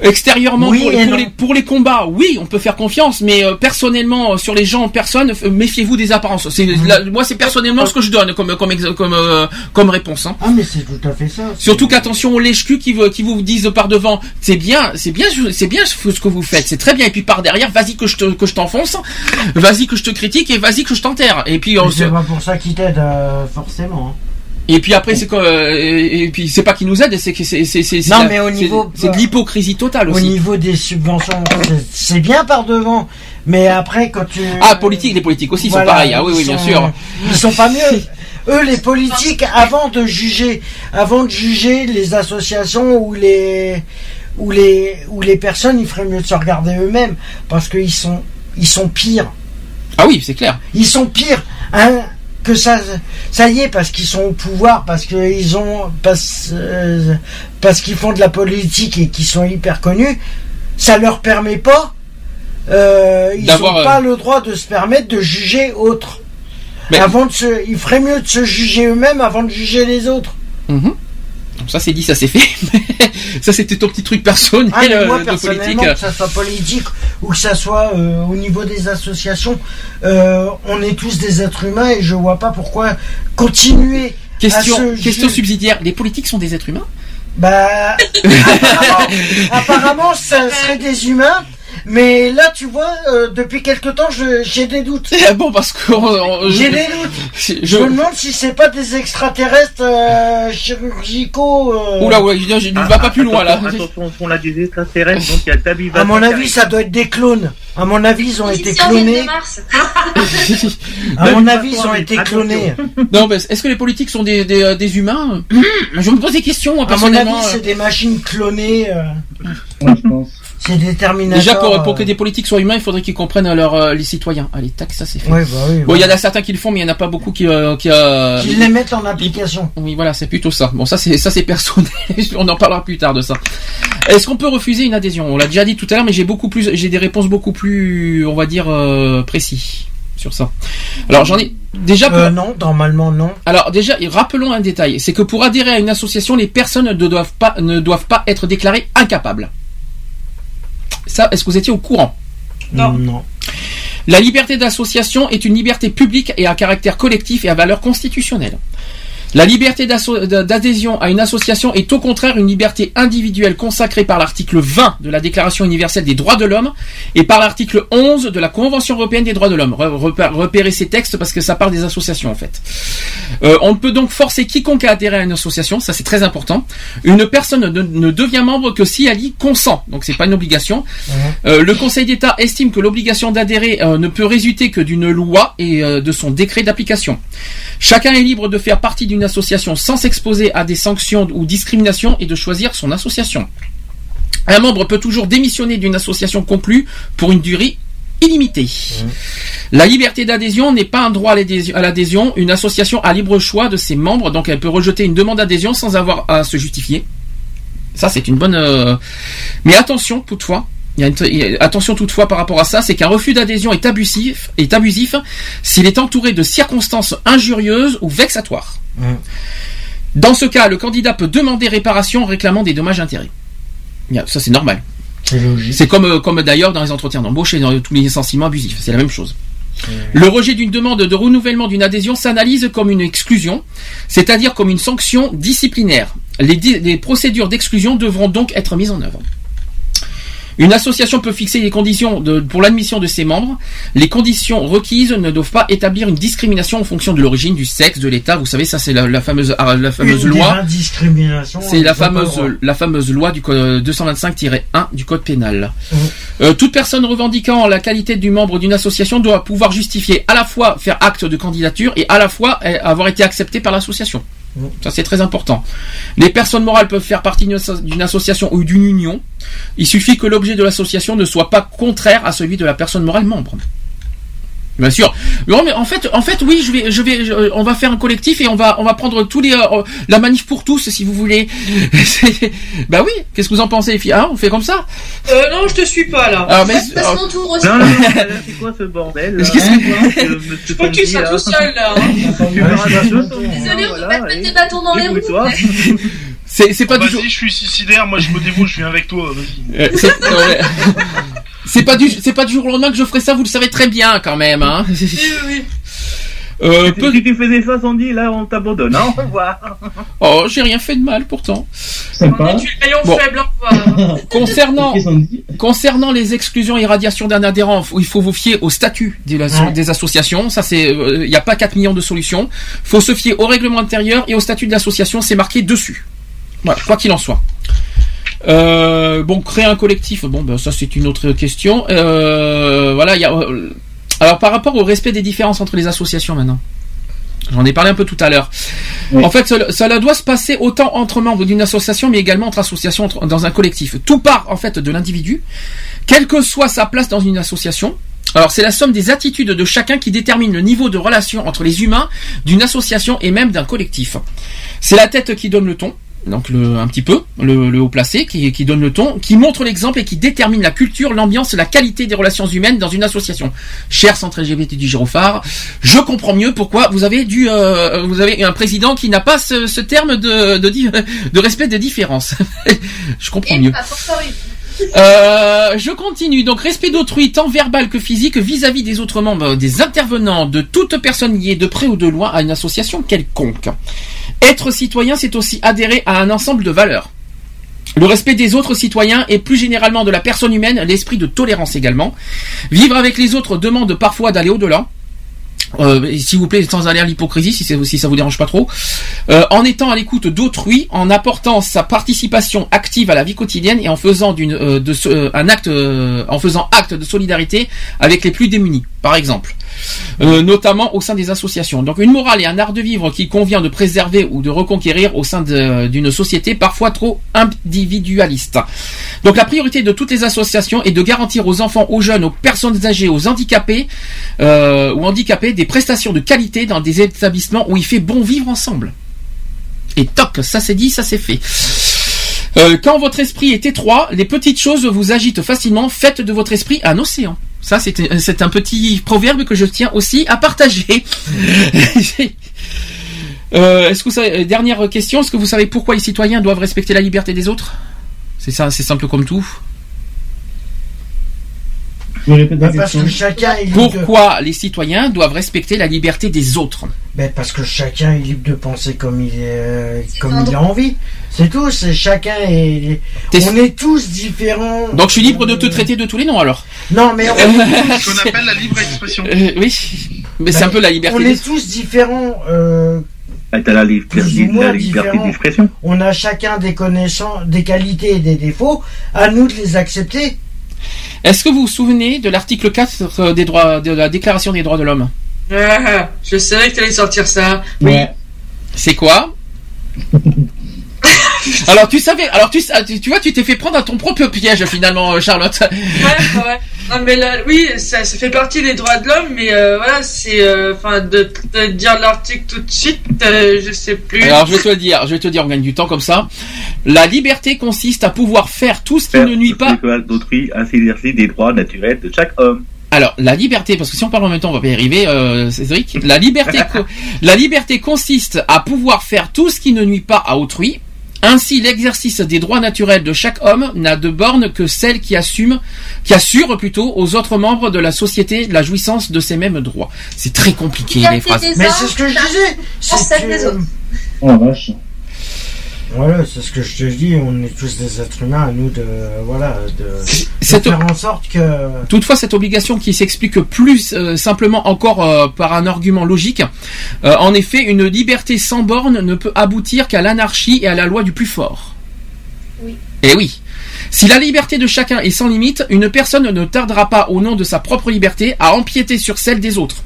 Extérieurement, Oui pour, les, pour les combats, oui, on peut faire confiance, mais euh, personnellement, euh, sur les gens en personne, euh, méfiez-vous des apparences. C'est Mhm. la- moi, c'est personnellement ce que je donne comme comme comme euh, comme réponse. Hein. Ah, mais c'est tout à fait ça. Surtout qu'attention aux lèche-cul qui, vous- qui vous disent par devant, c'est bien, c'est bien, c'est bien ce que vous faites, c'est très bien. Et puis par derrière, vas-y que je te que je t'enfonce, vas-y que je te critique et vas-y que je t'enterre. Et puis on Mais se- C'est pas pour ça qu'ils t'aident, forcément. hein. Et puis après c'est quoi euh, et, puis c'est pas qui nous aide, c'est que c'est c'est Non, mais au niveau- c'est de l'hypocrisie totale Au aussi. niveau des subventions, c'est- bien par devant. Mais après, quand tu. Ah, politique, les politiques aussi Voilà, sont pareils. Ah oui, ils oui, bien sont- sûr. Ils sont pas mieux. Eux, les politiques, avant de juger, avant de juger les associations ou les ou les ou les personnes, il ferait mieux de se regarder eux-mêmes parce qu'ils sont ils sont pires. Ah oui, c'est clair. Ils sont pires. Hein, que ça, ça y est, parce qu'ils sont au pouvoir, parce qu'ils ont, parce, euh, parce qu'ils font de la politique et qu'ils sont hyper connus, ça leur permet pas, euh, ils n'ont D'avoir, euh, pas le droit de se permettre de juger autres. Mais- Avant de se, il ferait mieux de se juger eux-mêmes avant de juger les autres. Mhm. Donc Ça c'est dit, ça c'est fait. ça c'était ton petit truc personnel Ah, mais euh, moi, de personnellement, politique. que ça soit politique ou que ça soit euh, au niveau des associations, euh, on est tous des êtres humains et je vois pas pourquoi continuer Question, à question subsidiaire. Les politiques sont des êtres humains? Bah, apparemment, apparemment, ça serait des humains. Mais là, tu vois, euh, depuis quelque temps, je- j'ai des doutes. Ah bon, parce que J'ai des doutes. je- Je me demande si c'est pas des extraterrestres euh, chirurgicaux. euh. Oula, ouais, je, je ne va pas plus loin là. Ah, Attention, on a des extraterrestres, donc il y a Tabi À mon avis, ça doit être des clones. À mon avis, ils ont été clonés. À mon avis, ils ont été clonés. Non, mais est-ce que les politiques sont des, des, des humains Je me pose des questions, moi, À mon avis, c'est des machines clonées. euh, je pense. C'est des Terminators. Déjà, pour, pour euh, que des politiques soient humains, il faudrait qu'ils comprennent leur, euh, les citoyens. Allez, tac, ça c'est fait. Ouais, bah oui, bon, il y en a certains qui le font, mais il n'y en a pas beaucoup qui... euh, qui, euh, les mettent en application. Oui, voilà, c'est plutôt ça. Bon, ça c'est ça c'est personnel. On en parlera plus tard de ça. Est-ce qu'on peut refuser une adhésion? On l'a déjà dit tout à l'heure, mais j'ai beaucoup plus, j'ai des réponses beaucoup plus, on va dire, euh, précis sur ça. Alors j'en ai déjà. Euh, non, normalement non. Alors déjà, rappelons un détail, c'est que pour adhérer à une association, les personnes ne doivent pas ne doivent pas être déclarées incapables. Ça, est-ce que vous étiez au courant Non. Non. La liberté d'association est une liberté publique et à caractère collectif et à valeur constitutionnelle. La liberté d'adhésion à une association est au contraire une liberté individuelle consacrée par l'article 20 de la Déclaration universelle des droits de l'homme et par l'article 11 de la Convention européenne des droits de l'homme. Repérez ces textes parce que ça parle des associations en fait. Euh, on ne peut donc forcer quiconque à adhérer à une association, ça c'est très important. Une personne ne, ne devient membre que si elle y consent, donc c'est pas une obligation. Euh, le Conseil d'État estime que l'obligation d'adhérer euh, ne peut résulter que d'une loi et euh, de son décret d'application. Chacun est libre de faire partie d'une association sans s'exposer à des sanctions ou discriminations et de choisir son association. Un membre peut toujours démissionner d'une association conclue pour une durée illimitée. La liberté d'adhésion n'est pas un droit à l'adhésion-. Une association a libre choix de ses membres, donc elle peut rejeter une demande d'adhésion sans avoir à se justifier. Ça, c'est une bonne. euh, Mais attention, toutefois. Il y a une t- il y a- attention toutefois par rapport à ça, c'est qu'un refus d'adhésion est abusif, est abusif s'il est entouré de circonstances injurieuses ou vexatoires. Dans ce cas, le candidat peut demander réparation en réclamant des dommages intérêts. Il y a- Ça, c'est normal. C'est comme, euh, comme d'ailleurs dans les entretiens d'embauche et dans tous les licenciements abusifs. C'est la même chose. Le rejet d'une demande de renouvellement d'une adhésion s'analyse comme une exclusion, c'est-à-dire comme une sanction disciplinaire. Les, di- les procédures d'exclusion devront donc être mises en œuvre. Une association peut fixer les conditions de- pour l'admission de ses membres. Les conditions requises ne doivent pas établir une discrimination en fonction de l'origine, du sexe, de l'État. Vous savez, ça c'est la, la fameuse, ah, la fameuse Une loi. C'est la fameuse, la fameuse loi du code 225-1 du code pénal. Mhm. Euh, toute personne revendiquant la qualité du membre d'une association doit pouvoir justifier à la fois faire acte de candidature et à la fois euh, avoir été accepté par l'association. Ça c'est très important. Les personnes morales peuvent faire partie d'une association ou d'une union. Il suffit que l'objet de l'association ne soit pas contraire à celui de la personne morale membre. Bien sûr. Non, mais en fait, en fait, oui, je vais, je vais, je- on va faire un collectif et on va, on va prendre tous les, euh, la manif pour tous, si vous voulez. Bah oui. Qu'est-ce que vous en pensez, les filles Hein, On fait comme ça? Euh, non, je te suis pas là. Ah, mais- Passe mon tour aussi. Non, non, non, c'est quoi ce bordel là? Que- Euh, Je crois que tu seras tout seul là. hein. Tout Désolé, on peut voilà, pas te mettre et des bâtons dans les roues. C'est c'est pas du Vas-y, je suis suicidaire, moi je me dévoue, je viens avec toi, vas-y. Euh, c'est pas du c'est pas du jour au lendemain que je ferai ça, vous le savez très bien quand même. Hein. Euh, peu- Si tu faisais ça, Sandy, là, on t'abandonne. hein, au revoir. Oh, j'ai rien fait de mal pourtant. Sympa. Tu es rayon Bon. faible, au revoir. Concernant concernant les exclusions et radiations d'un adhérent, il faut vous fier au statut des, Ouais. des associations. Ça c'est il n'y a pas 4 millions de solutions. Faut se fier au règlement intérieur et au statut de l'association, c'est marqué dessus. Voilà, quoi qu'il en soit. Euh, bon, créer un collectif, bon, ben, ça c'est une autre question. Euh, voilà, il y a. euh, alors par rapport au respect des différences entre les associations maintenant. J'en ai parlé un peu tout à l'heure. Oui. En fait, cela, cela doit se passer autant entre membres d'une association, mais également entre associations entre- dans un collectif. Tout part en fait de l'individu, quelle que soit sa place dans une association. Alors c'est la somme des attitudes de chacun qui détermine le niveau de relation entre les humains d'une association et même d'un collectif. C'est la tête qui donne le ton, donc un petit peu, le, haut placé qui, donne le ton, qui montre l'exemple et qui détermine la culture, l'ambiance, la qualité des relations humaines dans une association. Cher centre LGBT du Girophare, je comprends mieux pourquoi vous avez dû, euh, vous avez un président qui n'a pas ce, terme de, de respect des différences. je comprends mieux. Euh, je continue. Donc, respect d'autrui, tant verbal que physique, vis-à-vis des autres membres, des intervenants, de toute personne liée de près ou de loin à une association quelconque. Être citoyen, c'est aussi adhérer à un ensemble de valeurs. Le respect des autres citoyens et plus généralement de la personne humaine, l'esprit de tolérance également. Vivre avec les autres demande parfois d'aller au-delà. Euh, S'il vous plaît, sans aller à l'hypocrisie, si, ça vous dérange pas trop. Euh, en étant à l'écoute d'autrui, en apportant sa participation active à la vie quotidienne et en faisant euh, de un acte, en faisant acte de solidarité avec les plus démunis, par exemple, Euh, notamment au sein des associations. Donc une morale et un art de vivre qui convient de préserver ou de reconquérir au sein d'une société parfois trop individualiste. Donc la priorité de toutes les associations est de garantir aux enfants, aux jeunes, aux personnes âgées, aux handicapés euh, ou handicapés des prestations de qualité dans des établissements où il fait bon vivre ensemble. Et toc, ça c'est dit, ça c'est fait. Euh, quand votre esprit est étroit, les petites choses vous agitent facilement. Faites de votre esprit un océan. Ça, c'est un- petit proverbe que je tiens aussi à partager. Euh, que vous euh, dernière question, est-ce que vous savez pourquoi les citoyens doivent respecter la liberté des autres? C'est ça, c'est simple comme tout. Je répète la Bah, parce question. que chacun est libre de... Pourquoi les citoyens doivent respecter la liberté des autres Ben, parce que chacun est libre de penser comme il est, euh, comme il a envie. C'est tout. C'est chacun est. On est tous différents. Donc je suis libre de te traiter de tous les noms alors Non, mais on, Ce qu'on appelle la libre expression. Euh, Oui, mais c'est un peu la liberté on est tous différents. euh, T'as la, liberté- la d'expression. on a chacun des connaissances, des qualités et des défauts. À nous de les accepter. Est-ce que vous vous souvenez de l'article 4 des droits, de la Déclaration des droits de l'homme? Ah, je savais que t'allais sortir ça. Ouais. C'est quoi? Alors tu savais, alors tu, tu vois, tu t'es fait prendre à ton propre piège finalement, euh, Charlotte. Ouais, ouais. Non, mais là, oui, ça, ça fait partie des droits de l'homme, mais euh, voilà, c'est. euh, Enfin, de, de dire l'article tout de suite, euh, je sais plus. Alors je vais te le dire, je vais te dire, on gagne du temps comme ça. La liberté consiste à pouvoir faire tout ce qui ne nuit pas. d'autrui à s'exercer des droits naturels de chaque homme. Alors la liberté, parce que si on parle en même temps, on va pas y arriver, euh, Cédric. La liberté, la liberté consiste à pouvoir faire tout ce qui ne nuit pas à autrui. Ainsi, l'exercice des droits naturels de chaque homme n'a de borne que celle qui assume, qui assure plutôt aux autres membres de la société la jouissance de ces mêmes droits. C'est très compliqué les phrases. Mais c'est ce que je disais. C'est que- Oh la vache. Voilà, c'est ce que je te dis. On est tous des êtres humains. À nous de, voilà, de, faire en sorte que. Toutefois, cette obligation qui s'explique plus euh, simplement encore euh, par un argument logique, euh, en effet, une liberté sans borne ne peut aboutir qu'à l'anarchie et à la loi du plus fort. Oui. Et oui. Si la liberté de chacun est sans limite, une personne ne tardera pas, au nom de sa propre liberté, à empiéter sur celle des autres.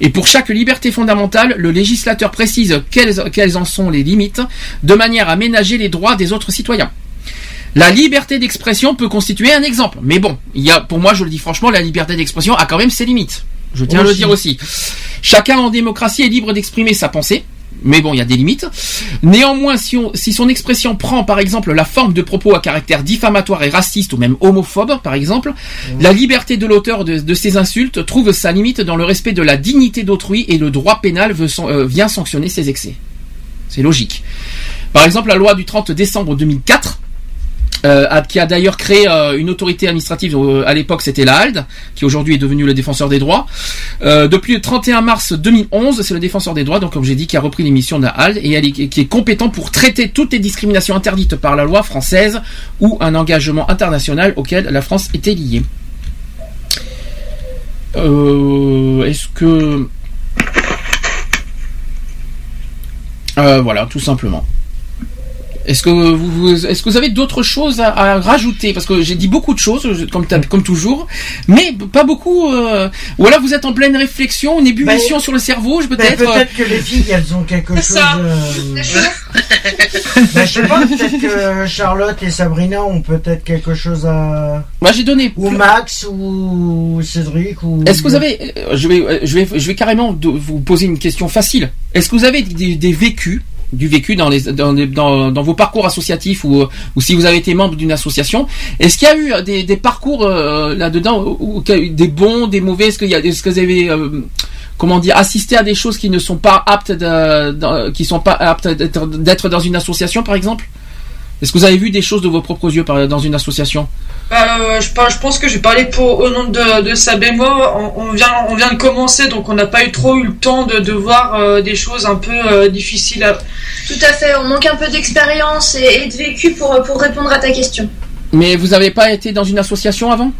Et pour chaque liberté fondamentale, le législateur précise quelles, quelles en sont les limites, de manière à ménager les droits des autres citoyens. La liberté d'expression peut constituer un exemple, mais bon, il y a, pour moi, je le dis franchement, la liberté d'expression a quand même ses limites. Je tiens à le dire aussi. Chacun en démocratie est libre d'exprimer sa pensée, mais bon, il y a des limites. Néanmoins, si, on- si son expression prend par exemple la forme de propos à caractère diffamatoire et raciste ou même homophobe, par exemple, la liberté de l'auteur de, de ces insultes trouve sa limite dans le respect de la dignité d'autrui et le droit pénal veut euh, vient sanctionner ces excès. C'est logique. Par exemple, la loi du 30 décembre 2004 euh, qui a d'ailleurs créé euh, une autorité administrative. euh, à l'époque, c'était la qui aujourd'hui est devenue le défenseur des droits. Depuis le 31 mars 2011, c'est le défenseur des droits, donc comme j'ai dit, qui a repris l'émission de la et est- qui est compétent pour traiter toutes les discriminations interdites par la loi française ou un engagement international auquel la France était liée. Est-ce que voilà, tout simplement. Est-ce que vous, vous- est-ce que vous avez d'autres choses à, à rajouter? Parce que j'ai dit beaucoup de choses, comme, comme toujours, mais pas beaucoup. euh, Ou alors vous êtes en pleine réflexion, une ébullition sur le cerveau, je Ben, peut-être. peut-être que les filles, elles ont quelque chose. euh, ben, je sais pas, peut-être que Charlotte et Sabrina ont peut-être quelque chose à. Moi, j'ai donné. Ou Max, ou Cédric, ou. Est-ce que vous avez, euh, je vais, euh, je vais, je vais carrément vous poser une question facile. Est-ce que vous avez des, des vécus, du vécu dans les, dans, dans, vos parcours associatifs ou, euh, ou si vous avez été membre d'une association, est-ce qu'il y a eu euh, des, des parcours euh, là-dedans ou, des bons, des mauvais? Est-ce qu'il y a, est-ce que vous avez, euh, comment dire, assisté à des choses qui ne sont pas aptes, qui sont pas aptes d'être dans une association, par exemple? Est-ce que vous avez vu des choses de vos propres yeux par- dans une association Euh, je, je pense que j'ai parlé pour au nom de, de Sab et moi. On, on vient, on vient de commencer, donc on n'a pas eu trop eu le temps de, de voir euh, des choses un peu euh, difficiles. À... Tout à fait, on manque un peu d'expérience et, et de vécu pour, pour répondre à ta question. Mais vous n'avez pas été dans une association avant?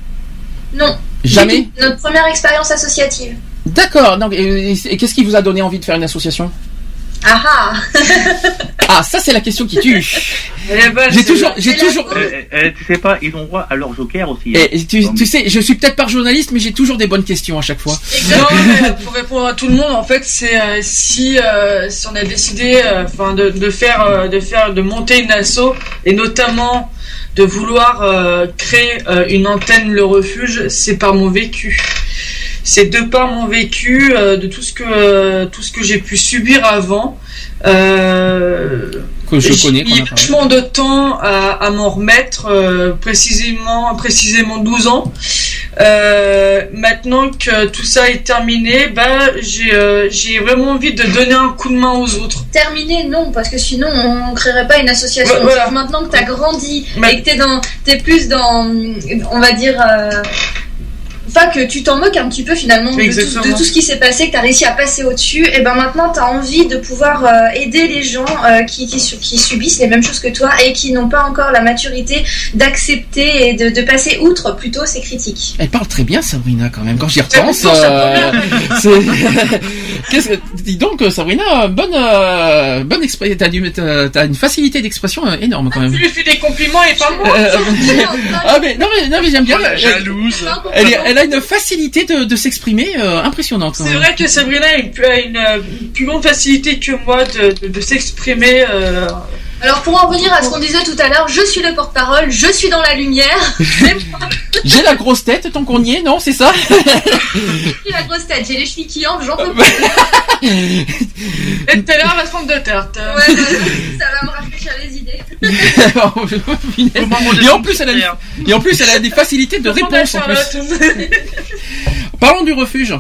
Non. Jamais? Notre première expérience associative. D'accord. Donc, et, et- et qu'est-ce qui vous a donné envie de faire une association? Ah ah Ah, ça c'est la question qui tue. ben, J'ai toujours, j'ai toujours. Euh, euh, tu sais pas, ils ont droit à leur joker aussi. hein. Et, et tu, tu sais, je suis peut-être pas journaliste, mais j'ai toujours des bonnes questions à chaque fois. Non, mais pour répondre à tout le monde, en fait, c'est euh, si euh, si on a décidé, euh, enfin, de, de faire, euh, de faire, de monter une asso et notamment de vouloir euh, créer euh, une antenne le refuge, c'est par mon vécu. C'est de par mon vécu, euh, de tout ce que tout ce que j'ai pu subir avant. Euh, Que je j'ai connais, qu'on mis vachement de temps à, à m'en remettre, euh, précisément, précisément 12 ans. Euh, maintenant que tout ça est terminé, bah, j'ai euh, j'ai vraiment envie de donner un coup de main aux autres. Terminé, non, parce que sinon on créerait pas une association. Ouais, voilà. Sauf Maintenant que tu as grandi et que t'es dans, t'es plus dans, on va dire, euh, enfin que tu t'en moques un petit peu finalement de tout, Exactement. de tout ce qui s'est passé, que tu as réussi à passer au-dessus, et ben maintenant tu as envie de pouvoir euh, aider les gens euh, qui, qui, su- qui subissent les mêmes choses que toi et qui n'ont pas encore la maturité d'accepter et de, de passer outre plutôt ces critiques. Elle parle très bien, Sabrina, quand même. Quand j'y repense, euh, Qu'est-ce que- dis donc, Sabrina, bonne, euh, bonne expression. T'as du- t'as une facilité d'expression énorme quand même. Tu lui fais des compliments et pas moi. Euh, ah mais non mais non mais j'aime bien. Oh, la Elle- jalouse. Elle, est- elle a une facilité de, de s'exprimer euh, impressionnante. C'est vrai que Sabrina a une, a une, plus grande facilité que moi de, de, de s'exprimer. euh, Alors pour en revenir à ce qu'on disait tout à l'heure, je suis le porte-parole, je suis dans la lumière, J'ai la grosse tête tant qu'on y est, non C'est ça? J'ai la grosse tête, j'ai les chevilles qui enflent, j'en peux plus. Et tout à l'heure, la forme de tarte. Ouais, ça va me rafraîchir les idées. et en plus elle a et en plus elle a des facilités de réponse en plus. Parlons du refuge.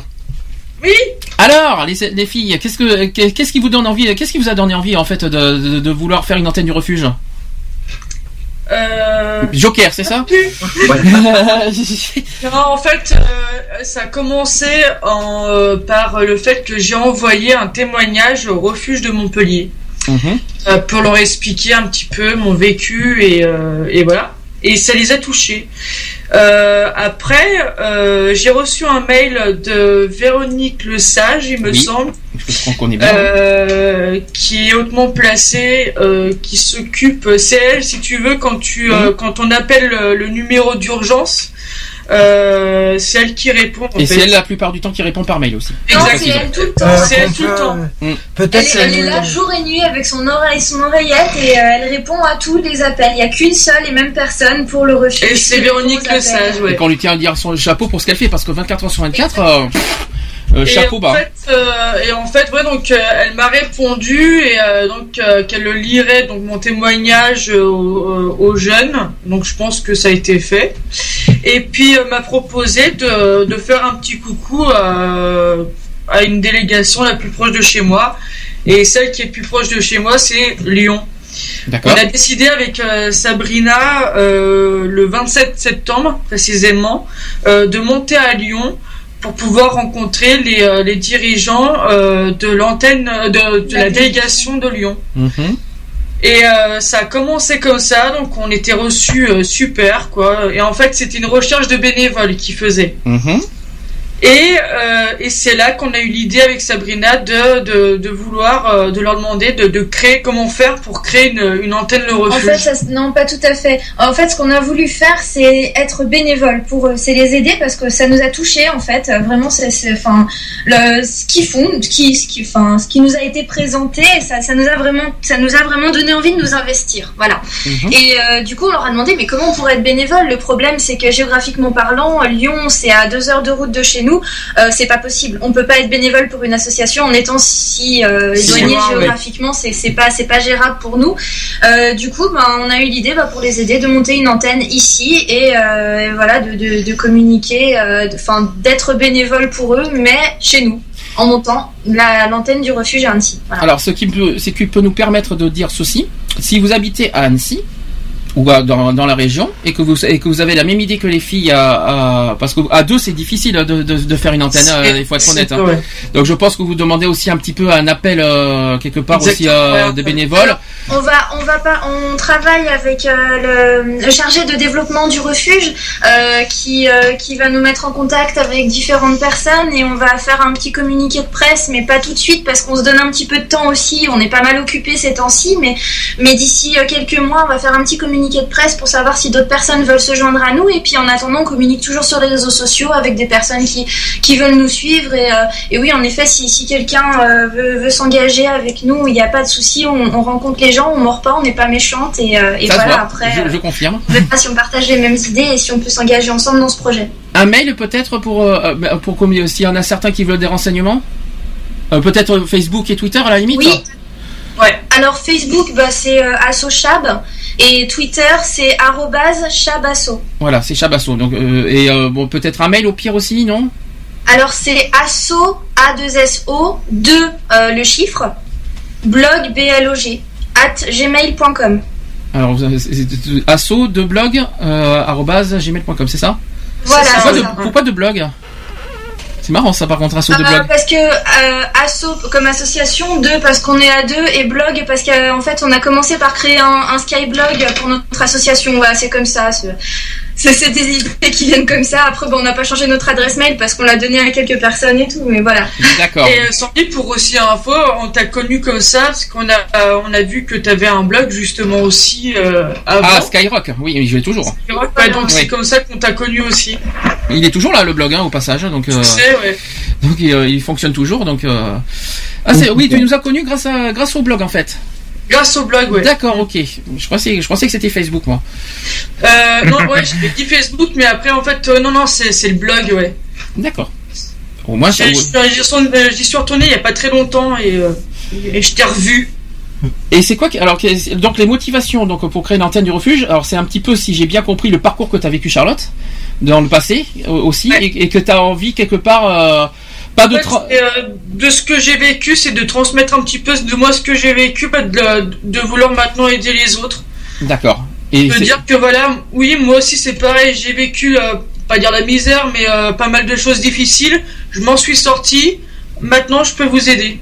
Oui. Alors, les, les filles, qu'est-ce que qu'est-ce qui vous donne envie Qu'est-ce qui vous a donné envie en fait de, de, de vouloir faire une antenne du refuge Euh... Joker, c'est ça Non, en fait, euh, ça a commencé en, euh, par le fait que j'ai envoyé un témoignage au refuge de Montpellier Euh, pour leur expliquer un petit peu mon vécu et, euh, et voilà. Et ça les a touchés. Euh, après, euh, j'ai reçu un mail de Véronique Le Sage, il me Oui. semble, est bien. euh, qui est hautement placée, qui s'occupe, c'est elle, si tu veux, quand tu, Mhm. quand on appelle le, le numéro d'urgence, euh, c'est elle qui répond. en Et c'est elle la plupart du temps qui répond par mail aussi. Non, c'est elle tout le temps. Euh, C'est elle qu'on tout le peut- temps. Mm. Peut-être est, elle est là jour et nuit avec son oreille, son oreillette et euh, elle répond à tous les appels. Il n'y a qu'une seule et même personne pour le refuge. Et c'est Véronique Le Sage, ouais. Et qu'on lui tient à dire son chapeau pour ce qu'elle fait parce que 24 heures sur 24, euh, Et chapeau en bas. fait, euh, et en fait, ouais, donc euh, elle m'a répondu et donc qu'elle le lirait donc mon témoignage aux, aux jeunes. Donc je pense que ça a été fait. Et puis m'a proposé de, de faire un petit coucou à une délégation la plus proche de chez moi. Et celle qui est plus proche de chez moi, c'est Lyon. On a décidé avec euh, Sabrina euh, le 27 septembre précisément euh, de monter à Lyon pour pouvoir rencontrer les, euh, les dirigeants euh, de l'antenne euh, de, de la délégation de Lyon. Mhm. Et euh, ça a commencé comme ça, donc on était reçus euh, super quoi. Et en fait c'était une recherche de bénévoles qui faisait. Mhm. Et, euh, et c'est là qu'on a eu l'idée avec Sabrina de, de, de vouloir, euh, de leur demander de, de créer, comment faire pour créer une, une antenne le En refuge. fait, ça, non, pas tout à fait. En fait, ce qu'on a voulu faire, c'est être bénévole pour eux, c'est les aider parce que ça nous a touchés en fait. Euh, Vraiment, c'est, c'est- enfin, le, ce qu'ils font, ce qui, ce qui, enfin, ce qui nous a été présenté, ça, ça nous a vraiment, ça nous a vraiment donné envie de nous investir. Voilà. Mhm. Et euh, du coup, on leur a demandé, mais comment on pourrait être bénévole? Le problème, c'est que géographiquement parlant, Lyon, c'est à deux heures de route de chez nous. Euh, c'est pas possible. On peut pas être bénévole pour une association en étant si euh, éloigné géographiquement. C'est c'est pas, c'est pas gérable pour nous. Euh, du coup, ben, on a eu l'idée bah, pour les aider de monter une antenne ici et, euh, et voilà de, de, de communiquer, enfin d'être bénévole pour eux, mais chez nous en montant la- l'antenne du refuge à Annecy. Voilà. Alors, ce qui peut, ce qui peut nous permettre de dire ceci, si vous habitez à Annecy ou à- dans, dans la région et que vous et que vous avez la même idée que les filles à, à- parce que à deux c'est difficile de, de, de faire une antenne euh, il faut être honnête hein. donc je pense que vous demandez aussi un petit peu un appel euh, quelque part aussi euh, des bénévoles On va, on va pas, on travaille avec euh, le, le chargé de développement du refuge euh, qui, euh, qui va nous mettre en contact avec différentes personnes et on va faire un petit communiqué de presse, mais pas tout de suite parce qu'on se donne un petit peu de temps aussi. On est pas mal occupé ces temps-ci, mais, mais d'ici euh, quelques mois, on va faire un petit communiqué de presse pour savoir si d'autres personnes veulent se joindre à nous. Et puis en attendant, on communique toujours sur les réseaux sociaux avec des personnes qui, qui veulent nous suivre. Et, euh, et oui, en effet, si, si quelqu'un euh, veut, veut s'engager avec nous, il n'y a pas de souci. On, on rencontre les gens, on mord pas, on n'est pas méchante. Et, euh, et voilà, voit après, je, je confirme on verra si on partage les mêmes idées et si on peut s'engager ensemble dans ce projet. un mail peut-être pour euh, pour combien s'il y en a certains qui veulent des renseignements peut-être Facebook et Twitter à la limite Oui. Ouais. Alors Facebook, bah, c'est AssoChab et Twitter, c'est chabasso. voilà c'est Chabasso. Donc euh, et euh, bon peut-être un mail au pire aussi non? Alors c'est asso, A2SO, 2 euh, le chiffre, blog, B-L-O-G, at gmail.com. alors asso de blog gmail.com c'est ça? Voilà, pourquoi, de, pourquoi de blog? C'est marrant ça par contre asso de Ah, blog parce que euh, asso comme association, deux parce qu'on est à deux et blog parce qu'en fait on a commencé par créer un, un skyblog pour notre association. Voilà, c'est comme ça. C'est des idées qui viennent comme ça. Après, bon, on n'a pas changé notre adresse mail parce qu'on l'a donné à quelques personnes et tout, mais voilà. D'accord. Et euh, Sandy, pour aussi info, on t'a connu comme ça parce qu'on a, euh, on a vu que tu avais un blog justement aussi euh, avant. ah Skyrock oui je l'ai toujours Ouais, donc c'est comme ça qu'on t'a connu aussi. il est toujours là le blog hein, au passage donc euh, Tu sais, ouais. donc il, euh, il fonctionne toujours donc euh, ah c'est oui tu nous as connus grâce à grâce au blog en fait Grâce au blog, ouais. D'accord, ok. Je pensais, je pensais que c'était Facebook, moi. Euh, non, ouais, j'ai dit Facebook, mais après, en fait, euh, non, non, c'est le blog, ouais. D'accord. Au moins, ça. J'y suis- retourné il n'y a pas très longtemps et, euh, et je t'ai revu. Et c'est quoi alors donc les motivations donc pour créer une antenne du refuge alors c'est un petit peu si j'ai bien compris le parcours que tu as vécu Charlotte dans le passé aussi et, et que tu as envie quelque part euh, pas de fait, euh, de ce que j'ai vécu, c'est de transmettre un petit peu de moi ce que j'ai vécu, bah, de, de vouloir maintenant aider les autres. D'accord. Et de dire que voilà, oui, moi aussi c'est pareil, j'ai vécu, euh, pas dire la misère, mais euh, pas mal de choses difficiles. Je m'en suis sorti. Maintenant, je peux vous aider.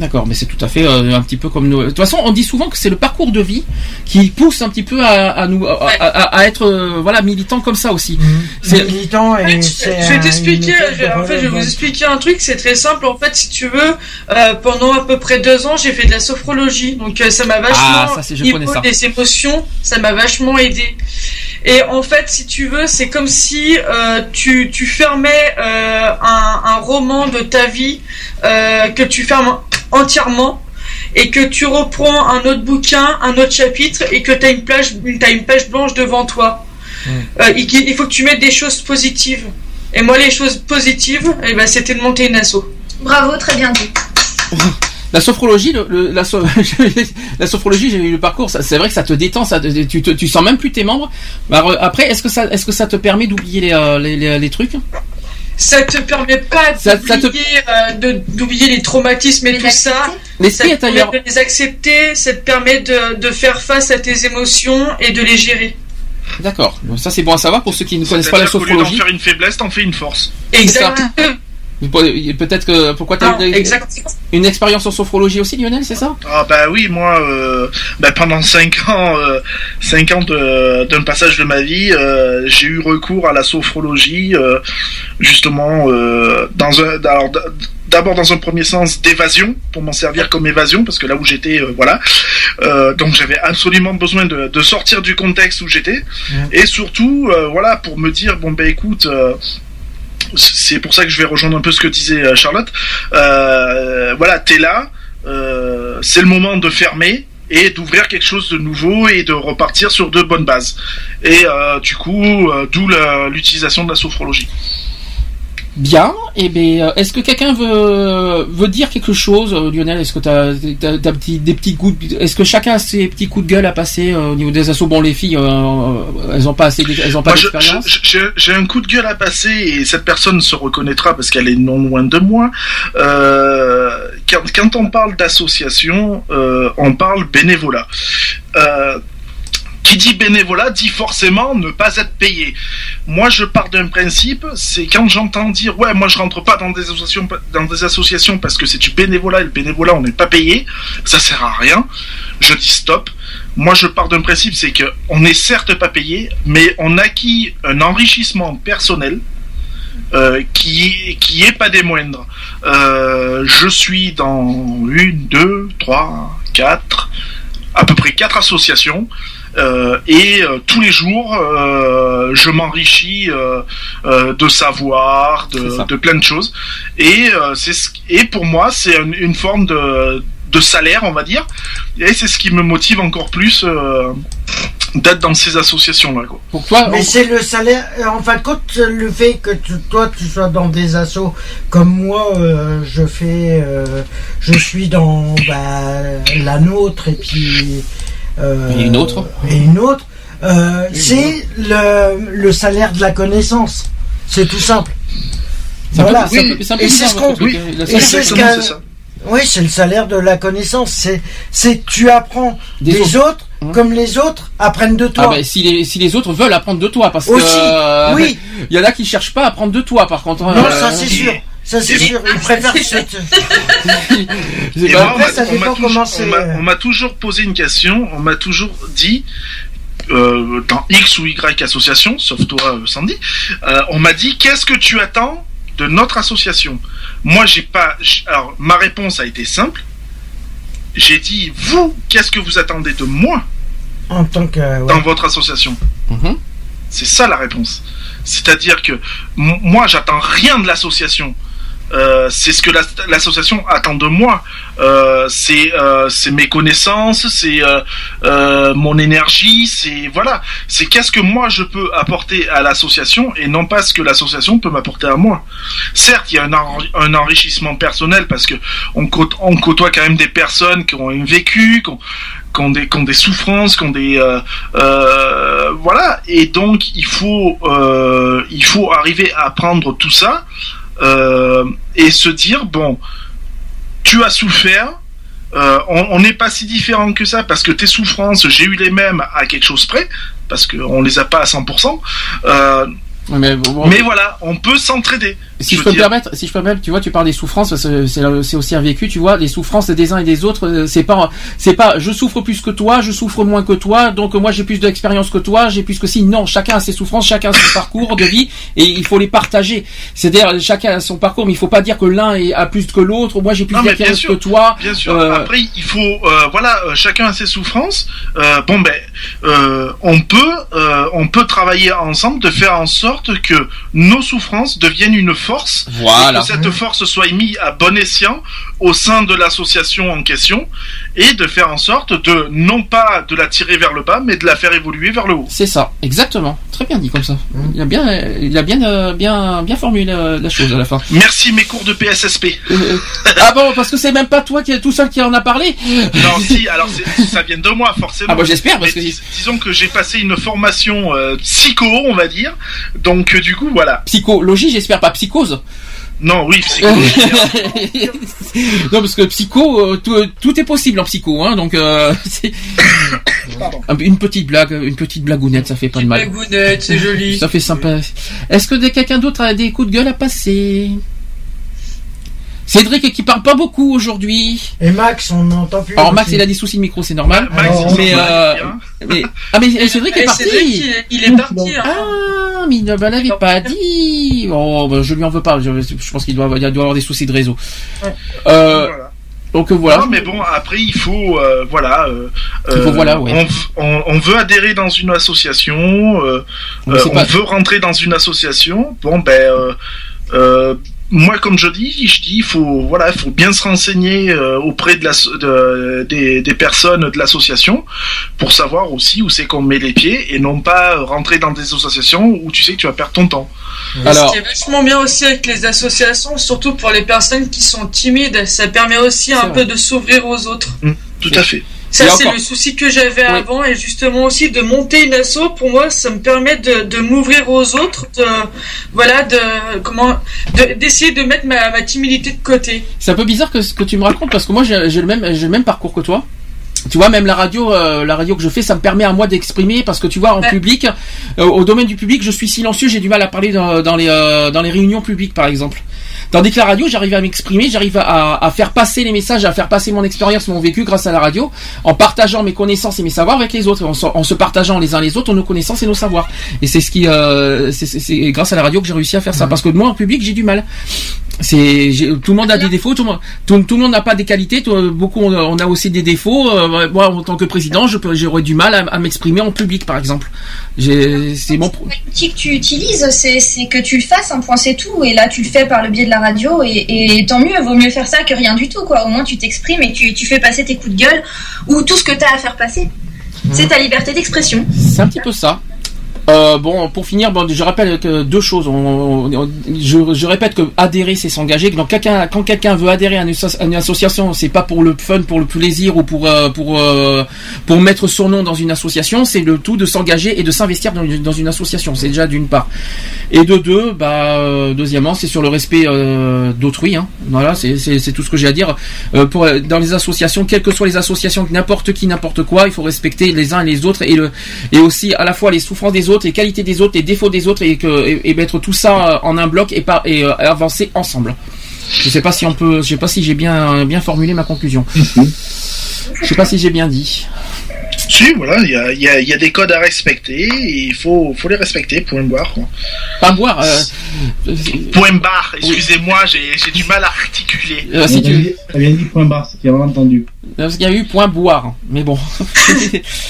D'accord, mais c'est tout à fait euh, un petit peu comme nous. De toute façon, on dit souvent que c'est le parcours de vie qui pousse un petit peu à, à nous à, à- à être euh, voilà militant comme ça aussi. C'est militant et c'est Je vais t'expliquer, en fait, je vais vous expliquer un truc, c'est très simple. En fait, si tu veux, euh, pendant à peu près deux ans, j'ai fait de la sophrologie. Donc, euh, ça m'a vachement, Ah, ça, c'est- je niveau ça. des émotions, ça m'a vachement aidé. Et en fait, si tu veux, c'est comme si euh, tu, tu fermais euh, un, un roman de ta vie euh, que tu fermes entièrement et que tu reprends un autre bouquin, un autre chapitre et que tu as une, plage, t'as une page blanche devant toi. Euh, il, il faut que tu mettes des choses positives. Et moi, les choses positives, eh ben, c'était de monter une asso. Bravo, très bien dit. La sophrologie, le, le- la, so- la sophrologie, j'ai eu le parcours. C'est vrai que ça te détend, ça, te- tu, te- tu sens même plus tes membres. Alors, euh, après, est-ce que ça, est-ce que ça te permet d'oublier les, euh, les, les- les trucs? Ça te permet pas d'oublier euh, de- d'oublier les traumatismes et tout ça. L'esprit Ça te permet de les accepter, ça te permet de, de faire face à tes émotions et de les gérer. D'accord. Donc Ça c'est bon à savoir pour ceux qui ne connaissent pas la lieu d'en sophrologie. faire une faiblesse, t'en fais une force. Exactement. Peut-être que pourquoi tu as une expérience en sophrologie aussi, Lionel, c'est ça? Ah bah oui, moi, euh, bah pendant 5 ans, euh, cinq ans de- d'un passage de ma vie, euh, j'ai eu recours à la sophrologie, euh, justement, euh, dans un, alors, d'abord dans un premier sens d'évasion, pour m'en servir comme évasion, parce que là où j'étais, euh, voilà, Euh, donc j'avais absolument besoin de, de sortir du contexte où j'étais, et surtout, euh, voilà, pour me dire, bon ben écoute. C'est pour ça que je vais rejoindre un peu ce que disait euh, Charlotte. Euh, voilà, t'es là, euh, c'est le moment de fermer et d'ouvrir quelque chose de nouveau et de repartir sur de bonnes bases. Et euh, du coup, d'où l'utilisation de la sophrologie. Bien. Et ben, euh, est-ce que quelqu'un veut veut dire quelque chose, euh, Lionel? Est-ce que t'as as, petit, des petits coups de- Est-ce que chacun a ses petits coups de gueule à passer euh, au niveau des assauts? Bon, les filles, euh, elles ont pas assez, elles ont pas d'expérience. J'ai un coup de gueule à passer et cette personne se reconnaîtra parce qu'elle est non loin de moi. Euh, quand, quand on parle d'association, on parle bénévolat. Qui dit bénévolat dit forcément ne pas être payé. Moi, je pars d'un principe, c'est quand j'entends dire ouais, moi je rentre pas dans des associations, dans des associations parce que c'est du bénévolat et le bénévolat on n'est pas payé, ça sert à rien. Je dis stop. Moi, je pars d'un principe, c'est que on n'est certes pas payé, mais on acquit un enrichissement personnel. euh, qui qui est pas des moindres. Euh, je suis dans une, deux, trois, quatre, à peu près quatre associations. Euh, et euh, tous les jours, euh, je m'enrichis euh, euh, de savoir, de, de plein de choses. Et euh, c'est ce- et pour moi, c'est une, une forme de, de salaire, on va dire. Et c'est ce qui me motive encore plus euh, d'être dans ces associations-là. quoi. Pour toi, Mais c'est le salaire. En fin de compte, le fait que tu- toi tu sois dans des assos comme moi, euh, je fais, euh, je suis dans bah, la nôtre et puis. Euh, Et une autre. Et une autre. euh, c'est le, le salaire de la connaissance. C'est tout simple. Voilà. peu Et c'est ce qu'on. ça. Oui, c'est le salaire de la connaissance. C'est, c'est tu apprends Des des, autres. autres, comme les autres apprennent de toi. Ah ben, si les si les autres veulent apprendre de toi parce Aussi, que euh, oui. il y en a qui cherchent pas à apprendre de toi par contre. Non, euh, ça c'est sûr. Ça c'est sûr. Ils préfèrent se- C'est Et pas- moi, on Après, ça on m'a dépend toujours- comment on c'est, m'a- on m'a toujours posé une question, on m'a toujours dit, euh, dans X ou Y association, sauf toi, euh, Sandy, euh, on m'a dit qu'est-ce que tu attends de notre association? Moi, j'ai pas. Alors, ma réponse a été simple. J'ai dit, vous, qu'est-ce que vous attendez de moi En tant que. ouais. dans votre association? Mhm. C'est ça la réponse. C'est-à-dire que moi, j'attends rien de l'association. Euh, c'est ce que la- l'association attend de moi. Euh, c'est euh, mes connaissances, c'est euh, euh, mon énergie, c'est voilà. C'est qu'est-ce que moi je peux apporter à l'association et non pas ce que l'association peut m'apporter à moi. Certes, il y a un, enri- un enrichissement personnel parce que on, côtoie quand même des personnes qui ont vécu, qui ont, qui ont des, souffrances, qui ont des euh, voilà. Et donc il faut euh, il faut arriver à prendre tout ça euh, et se dire bon, tu as souffert. euh, on n'est pas si différent que ça parce que tes souffrances, j'ai eu les mêmes à quelque chose près parce qu'on les a pas à 100%. Euh, mais, bon, mais voilà, on peut s'entraider. Si je, peux me permettre, si je peux me permettre, tu vois, tu parles des souffrances, c'est aussi un vécu, tu vois, les souffrances des uns et des autres, euh, c'est pas, c'est pas, je souffre plus que toi, je souffre moins que toi, donc moi j'ai plus d'expérience que toi, j'ai plus que si, non, chacun a ses souffrances, chacun a son parcours de vie, et il faut les partager. C'est-à-dire, chacun a son parcours, mais il faut pas dire que l'un a plus que l'autre, moi j'ai plus d'expérience que toi. Bien sûr. euh, Après, il faut, euh, voilà, chacun a ses souffrances. Euh, bon ben, on peut, on peut travailler ensemble de faire en sorte que nos souffrances deviennent une force. Voilà. Et que cette force soit mise à bon escient au sein de l'association en question et de faire en sorte de non pas de la tirer vers le bas, mais de la faire évoluer vers le haut. C'est ça, exactement. Très bien dit comme ça. Il a bien, il a bien, euh, bien, bien formulé la, la chose à la fin. Merci mes cours de PSSP. Euh, ah bon, parce que c'est même pas toi qui est tout seul qui en a parlé. Non, si, alors ça vient de moi forcément. Ah bah, j'espère, parce Mais que- dis- disons que j'ai passé une formation euh, psycho, on va dire. Donc du coup voilà. Psychologie, j'espère pas psychose. Non, oui, psychologie. non, parce que psycho, euh, tout, tout est possible en psycho, hein. Donc, euh, une petite blague, une petite blagounette, ça fait pas de mal. Blagounette, c'est joli. Ça fait sympa. Est-ce que des- quelqu'un d'autre a des coups de gueule à passer? Cédric qui parle pas beaucoup aujourd'hui. Et Max, on n'entend plus. Alors Max, aussi. il a des soucis de micro, c'est normal. Max, mais, s'en euh, mais ah mais Cédric est Eh, parti. Cédric, il est- parti, hein. Ah, mais il ne me l'avait pas dit. Oh, bah, je lui en veux pas. Je, je pense qu'il doit, il doit avoir des soucis de réseau. Euh, Donc euh, voilà. Non, mais bon, après, il faut, euh, voilà. euh, Il faut euh, voilà, ouais. on, v- on- on veut adhérer dans une association, euh, euh, on pas- veut rentrer dans une association. Bon, ben, euh, euh, moi, comme je dis, je dis, il faut, voilà, il faut bien se renseigner euh, auprès de la, de- des, des personnes de l'association pour savoir aussi où c'est qu'on met les pieds et non pas rentrer dans des associations où tu sais que tu vas perdre ton temps. Et Ce qui est vachement bien aussi avec les associations, surtout pour les personnes qui sont timides, ça permet aussi un peu de s'ouvrir aux autres. tout à fait. Ça, c'est encore- le souci que j'avais avant, et justement aussi de monter une asso, pour moi, ça me permet de, de m'ouvrir aux autres, de, voilà, de, comment, de- d'essayer de mettre ma, ma timidité de côté. C'est un peu bizarre que ce que tu me racontes parce que moi j'ai le même j'ai le même parcours que toi. Tu vois, même la radio, euh, la radio que je fais, ça me permet à moi d'exprimer parce que tu vois, en public, euh, au domaine du public, je suis silencieux, j'ai du mal à parler dans, dans les euh, dans les réunions publiques, par exemple. Tandis que la radio, j'arrive à m'exprimer, j'arrive à, à faire passer les messages, à faire passer mon expérience, mon vécu grâce à la radio, en partageant mes connaissances et mes savoirs avec les autres, en, se- en se partageant les uns les autres nos connaissances et nos savoirs. Et c'est ce qui, euh, c'est- grâce à la radio que j'ai réussi à faire ça. Parce que moi, en public, j'ai du mal. C'est j'ai- tout le monde a des défauts, tout le monde, tout, tout le monde n'a pas des qualités. tout- beaucoup on a, on a aussi des défauts. Euh, moi, en tant que président, j'aurais du mal à, à m'exprimer en public, par exemple. J'ai- C'est mon pro- L'outil que tu utilises, c'est c'est que tu le fasses, un point c'est tout. Et là, tu le fais par le biais de la radio, et, et tant mieux, vaut mieux faire ça que rien du tout, quoi. Au moins, tu t'exprimes et tu, tu fais passer tes coups de gueule ou tout ce que tu as à faire passer. C'est ta liberté d'expression. C'est un petit peu ça. Euh, bon, pour finir, bon, je rappelle deux choses. Je, répète que adhérer, c'est s'engager. Quand quelqu'un veut adhérer à une, à une association, c'est pas pour le fun, pour le plaisir ou pour euh, pour euh, pour mettre son nom dans une association. C'est le tout de s'engager et de s'investir dans, une- dans une association. C'est déjà d'une part. Et de deux, bah, deuxièmement, c'est sur le respect d'autrui. Hein. Voilà, c'est tout ce que j'ai à dire. Dans les associations, quelles que soient les associations, n'importe qui, n'importe quoi, il faut respecter les uns et les autres et le et aussi à la fois les souffrances des autres, les qualités des autres, les défauts des autres et que et, et mettre tout ça euh, en un bloc et euh, avancer ensemble. Je sais pas si on peut, je sais pas si j'ai bien bien formulé ma conclusion. Je sais pas si j'ai bien dit. Si, voilà, il y a, y y des codes à respecter et il faut, faut les respecter, point barre. Quoi. Pas boire. Euh, Point barre, excusez-moi, j'ai du mal à articuler. Euh, si tu- vient de dire point barre, c'est qu'il a mal entendu. Parce qu'il y a eu point boire, mais bon.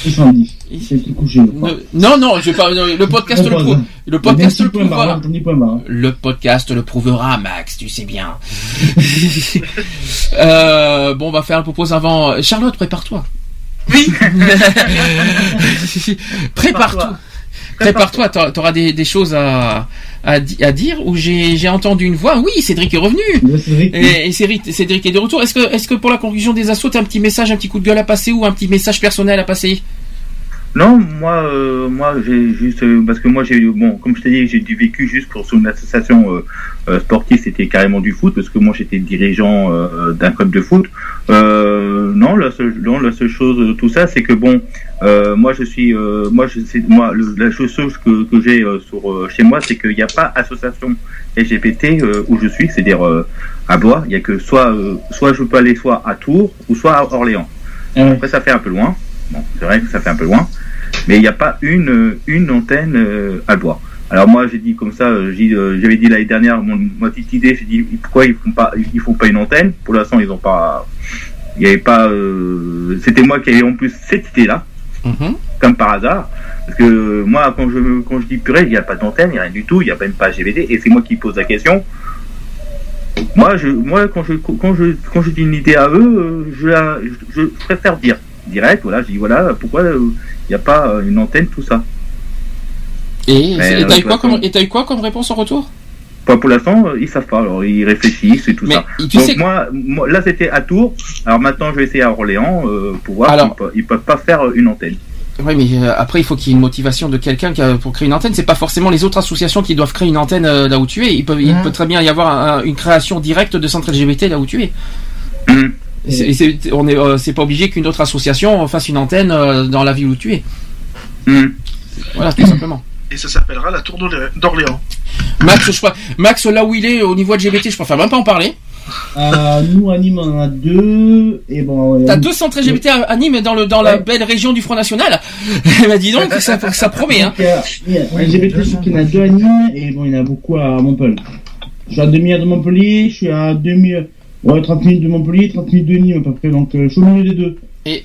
70. C'est tout couché. je crois. Non, non, je vais pas. Le podcast le, prou- le podcast le prouvera. barre. Le podcast le prouvera, Max, tu sais bien. Euh, bon, on va faire un propos avant. Charlotte, prépare-toi. Oui. prépare-toi. Prépare-toi, t'auras- t'auras des, des choses à, à, di- à dire où j'ai entendu une voix. Oui, Cédric est revenu. Et, et Cédric, Cédric est de retour. Est-ce que, est-ce que pour la conclusion des assauts, t'as un petit message, un petit coup de gueule à passer ou un petit message personnel à passer? Non, moi, euh, moi, j'ai juste euh, parce que moi, j'ai bon, comme je t'ai dit, j'ai du vécu juste pour sur une association euh, sportive, c'était carrément du foot parce que moi, j'étais dirigeant d'un club de foot. Non, la seule, non, la seule chose, tout ça, c'est que bon, moi, je suis, moi, je moi, le- la chose que, que j'ai sur chez moi, c'est qu'il n'y a pas association LGBT où je suis, c'est-à-dire à Blois. Il y a que soit, soit je peux aller soit à Tours ou soit à Orléans. Après, ça fait un peu loin. Bon, c'est vrai que ça fait un peu loin, mais il n'y a pas une une antenne euh, à Blois. Alors moi, j'ai dit comme ça, euh, euh, j'avais dit l'année dernière mon, ma petite idée, j'ai dit pourquoi ils font pas ils font pas une antenne? Pour l'instant, ils ont pas, il y avait pas. euh, C'était moi qui avais en plus cette idée-là, comme par hasard. Parce que moi, quand je quand je dis purée, il n'y a pas d'antenne, il n'y a rien du tout, il n'y a même pas GVD, et c'est moi qui pose la question. Moi, je, moi quand, je, quand, je, quand je dis une idée à eux, je, la- je, je préfère dire direct. Voilà, je dis voilà, pourquoi il n'y a pas euh, une antenne, tout ça. Et et t'as euh, eu, eu quoi comme réponse en retour? Pas pour l'instant, euh, ils savent pas. Alors ils réfléchissent et tout ça. tu Donc sais- moi, moi, là c'était à Tours. Alors maintenant, je vais essayer à Orléans euh, pour voir. Alors- s'ils peuvent- ils peuvent pas faire euh, une antenne. Oui, mais euh, après, il faut qu'il y ait une motivation de quelqu'un pour créer une antenne. C'est pas forcément les autres associations qui doivent créer une antenne euh, là où tu es. Il peut, il peut très bien y avoir un- une création directe de centre LGBT là où tu es. Mhm. C'est- c'est- on est, euh, c'est pas obligé qu'une autre association fasse une antenne euh, dans la ville où tu es. Mhm. Voilà, tout simplement. Et ça s'appellera la Tour d'Orlé- d'Orléans. Max, je, Max, là où il est au niveau LGBT, je préfère même pas en parler. Euh, nous, à Nîmes, on en a deux. Et bon, T'as deux centres LGBT à, à Nîmes dans, le, dans la belle région du Front National. bah dis donc, ça, ça promet. Hein. Il y il LGBT, qu'il y en a deux à Nîmes et bon, il y en a beaucoup à Montpellier. Je suis à demi-heure de Montpellier, je suis à demi ouais, 30 minutes de Montpellier, 30 minutes de Nîmes à peu près, donc euh, je suis au milieu des deux. Et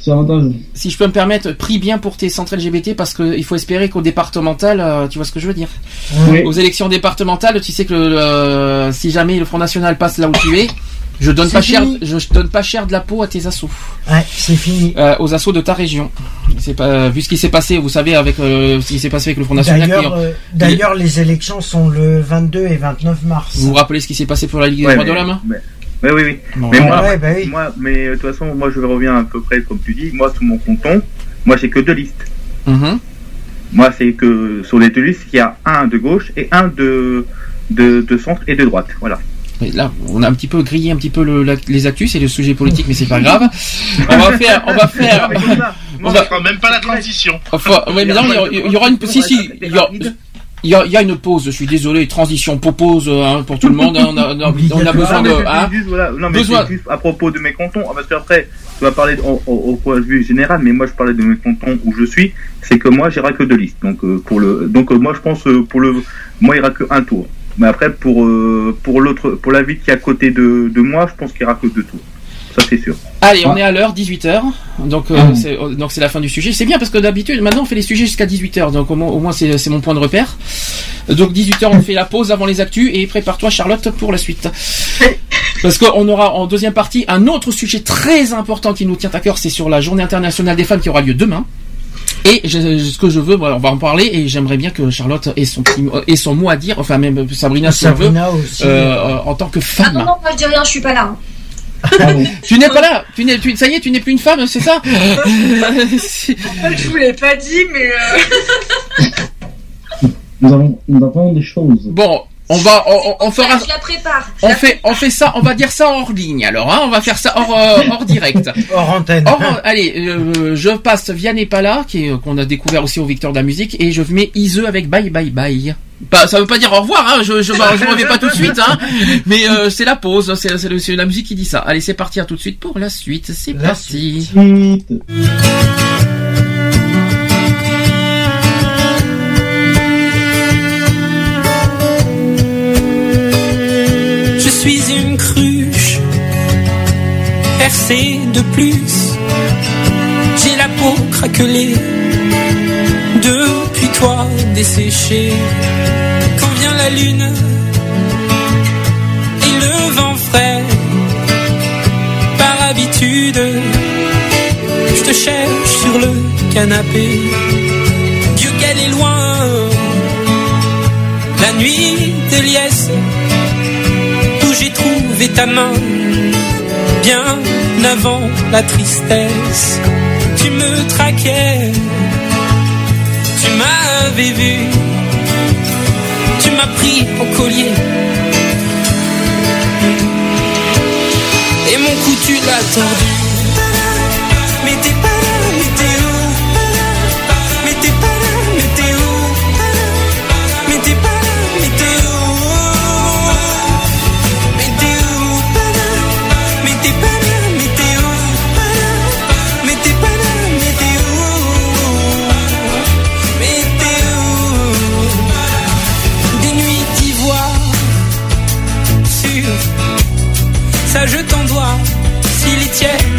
si je peux me permettre, prie bien pour tes centres LGBT parce qu'il faut espérer qu'au départemental, euh, tu vois ce que je veux dire Oui. Aux élections départementales, tu sais que le- le- si jamais le Front National passe là où tu es, je donne pas cher, fini. je, je donne pas cher de la peau à tes assauts, Ouais, c'est fini. Euh, aux assauts de ta région. C'est pas vu ce qui s'est passé, vous savez avec euh, ce qui s'est passé avec le Front National. D'ailleurs, euh, les élections sont le 22 et 29 mars. vous vous rappelez ce qui s'est passé pour la Ligue des Ouais, droits mais- de l'homme mais- Oui, oui, oui. Bon, mais ouais. moi, Ouais, bah oui. moi, mais euh, de toute façon, moi, je reviens à peu près comme tu dis. Moi, sous mon canton, moi, j'ai que deux listes. Mhm. Moi, c'est que sur les deux listes, il y a un de gauche et un de, de, de centre et de droite. Voilà. Et Là, on a un petit peu grillé un petit peu le- la- les actus, c'est le sujet politique, mais c'est pas grave. On va faire, on va faire. On va- ne fera même pas la transition. Enfin, ouais, mais non, il y aura- il y aura une, si, si, il y aura- il y, a, il y a une pause. Je suis désolé, transition, pause hein, pour tout le monde. hein, on, a, on a- besoin de. hein. juste, voilà. Non, mais Besoin- juste à propos de mes cantons. Parce qu'après, tu vas parler de- au, au- au point de vue général, mais moi, je parlais de mes cantons où je suis. C'est que moi, j'irai que deux listes. Donc, euh, pour le, donc euh, moi, je pense euh, pour le, moi, il aura que un tour. Mais après, pour euh, pour l'autre, pour la ville qui est à côté de, de moi, je pense qu'il aura que deux tours. Ça, c'est sûr. Allez, on est à l'heure, 18h. Donc, euh, Ah. c'est, donc c'est la fin du sujet. C'est bien parce que d'habitude, maintenant, on fait les sujets jusqu'à 18h. Donc, au moins, au moins c'est, c'est mon point de repère. Donc, 18h, on fait la pause avant les actus et prépare-toi, Charlotte, pour la suite. Parce qu'on aura en deuxième partie un autre sujet très important qui nous tient à cœur. C'est sur la journée internationale des femmes qui aura lieu demain. Et je- ce que je veux, on va en parler et j'aimerais bien que Charlotte ait son, petit, mot- ait son mot à dire, enfin même Sabrina si elle veut, Sabrina aussi. euh, en tant que Ah femme. non, non, moi je dis rien, je suis pas là. Tu n'es pas là, tu n'es, tu- ça y est, tu n'es plus une femme, c'est ça En fait, je vous l'ai pas dit, mais euh, Nous avons, nous avons des choses. Bon, on va, on, on fera, Je la prépare. je on la fait, on fait ça, on va dire ça hors ligne. Alors, hein, on va faire ça hors, euh, hors direct. Hors antenne. Hors- allez, euh, je passe Vianney Pala, qui est- qu'on a découvert aussi au Victor de la musique, et je mets Ise avec Bye Bye Bye. Pas, ça veut pas dire au revoir, hein, je, je, je reviens pas tout de suite, hein, mais euh, c'est la pause, c'est, c'est, le- c'est la musique qui dit ça. Allez, c'est parti, à tout de suite pour la suite, c'est La parti. Suite. Percée de plus. J'ai la peau craquelée depuis toi desséchée. Quand vient la lune et le vent frais, par habitude, je te cherche sur le canapé. Dieu qu'elle est loin, la nuit de liesse où j'ai trouvé ta main bien avant la tristesse. Tu me traquais, tu m'avais vu, tu m'as pris au collier. Et mon cou tu l'as tordu.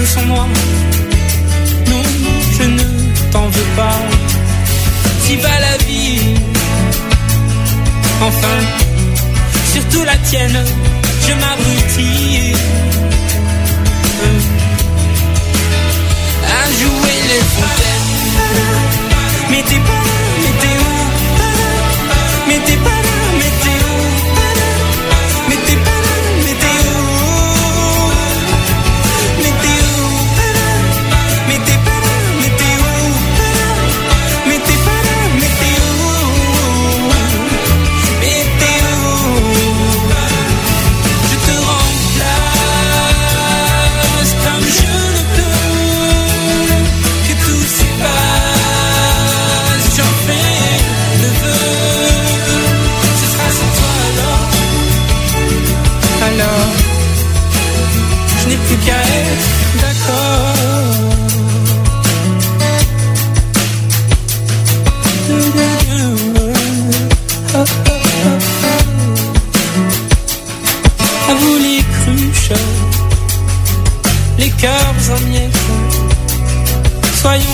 sans moi. Non, je ne t'en veux pas. Si va la vie, enfin, surtout la tienne, je m'abrutis. Euh. À jouer les fontaines, mais t'es pas là, mais t'es où, mais t'es pas là.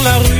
la rue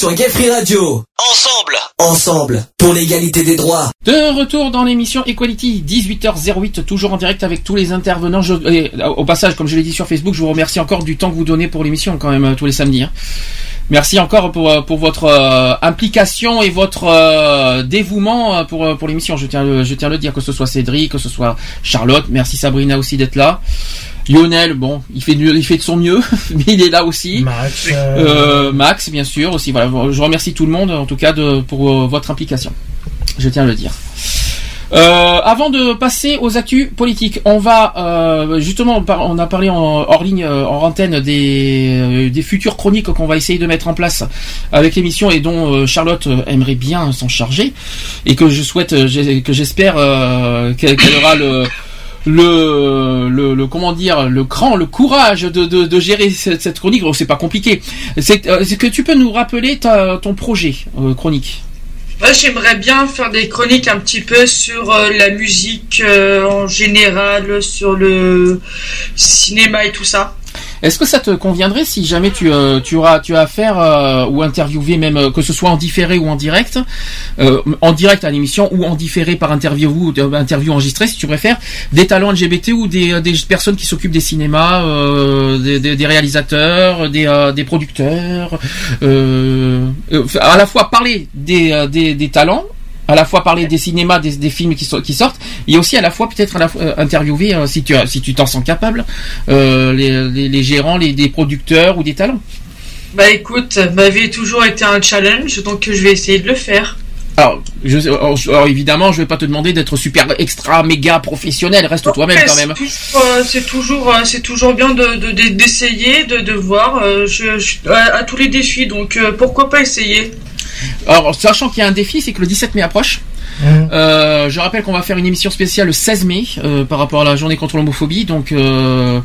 sur Gay Free Radio. Ensemble. Ensemble. Pour l'égalité des droits. De retour dans l'émission Equality, 18h08, toujours en direct avec tous les intervenants. Je- et, au passage, comme je l'ai dit sur Facebook, je vous remercie encore du temps que vous donnez pour l'émission, quand même, euh, tous les samedis. hein. Merci encore pour, euh, pour votre euh, implication et votre euh, dévouement pour, pour l'émission. Je tiens, je tiens à le dire, que ce soit Cédric, que ce soit Charlotte. Merci Sabrina aussi d'être là. Lionel, bon, il fait, du- il fait de son mieux, mais il est là aussi. Max, Euh, Max, bien sûr, aussi. Voilà, je remercie tout le monde, en tout cas, de, pour euh, votre implication. Je tiens à le dire. Euh, avant de passer aux actus politiques, on va euh, justement, on a parlé en, hors ligne, euh, en antenne des, euh, des futures chroniques qu'on va essayer de mettre en place avec l'émission et dont euh, Charlotte euh, aimerait bien s'en charger et que je souhaite, euh, que j'espère euh, qu'elle aura le le, le, le- comment dire le cran, le courage de, de, gérer cette, cette chronique. Bon, c'est pas compliqué. C'est euh, que tu peux nous rappeler ton projet euh, chronique. Moi, j'aimerais bien faire des chroniques un petit peu sur euh, la musique euh, en général, sur le cinéma et tout ça. Est-ce que ça te conviendrait si jamais tu, euh, tu auras tu as affaire euh, ou interviewer même euh, que ce soit en différé ou en direct, euh, en direct à l'émission ou en différé par interview ou interview enregistrée si tu préfères, des talents LGBT ou des, des personnes qui s'occupent des cinémas, des, des- des réalisateurs, des, des producteurs, à la fois parler des, des, des talents à la fois parler des cinémas, des, films qui, so- qui sortent, et aussi à la fois peut-être euh, interviewer, euh, si tu si t'en sens capable, euh, les, gérants, les producteurs ou des talents. Bah écoute, ma vie a toujours été un challenge, donc je vais essayer de le faire. Alors, je, alors, je- alors, évidemment, je vais pas te demander d'être super extra méga professionnel, reste toi-même Ouais, quand même. euh, C'est toujours, euh, c'est toujours bien de de- de- d'essayer, de, de, voir. euh, je, je- à, à tous les défis, donc euh, pourquoi pas essayer? Alors, sachant qu'il y a un défi, c'est que le 17 mai approche. Euh, je rappelle qu'on va faire une émission spéciale le 16 mai euh, par rapport à la journée contre l'homophobie. Donc euh,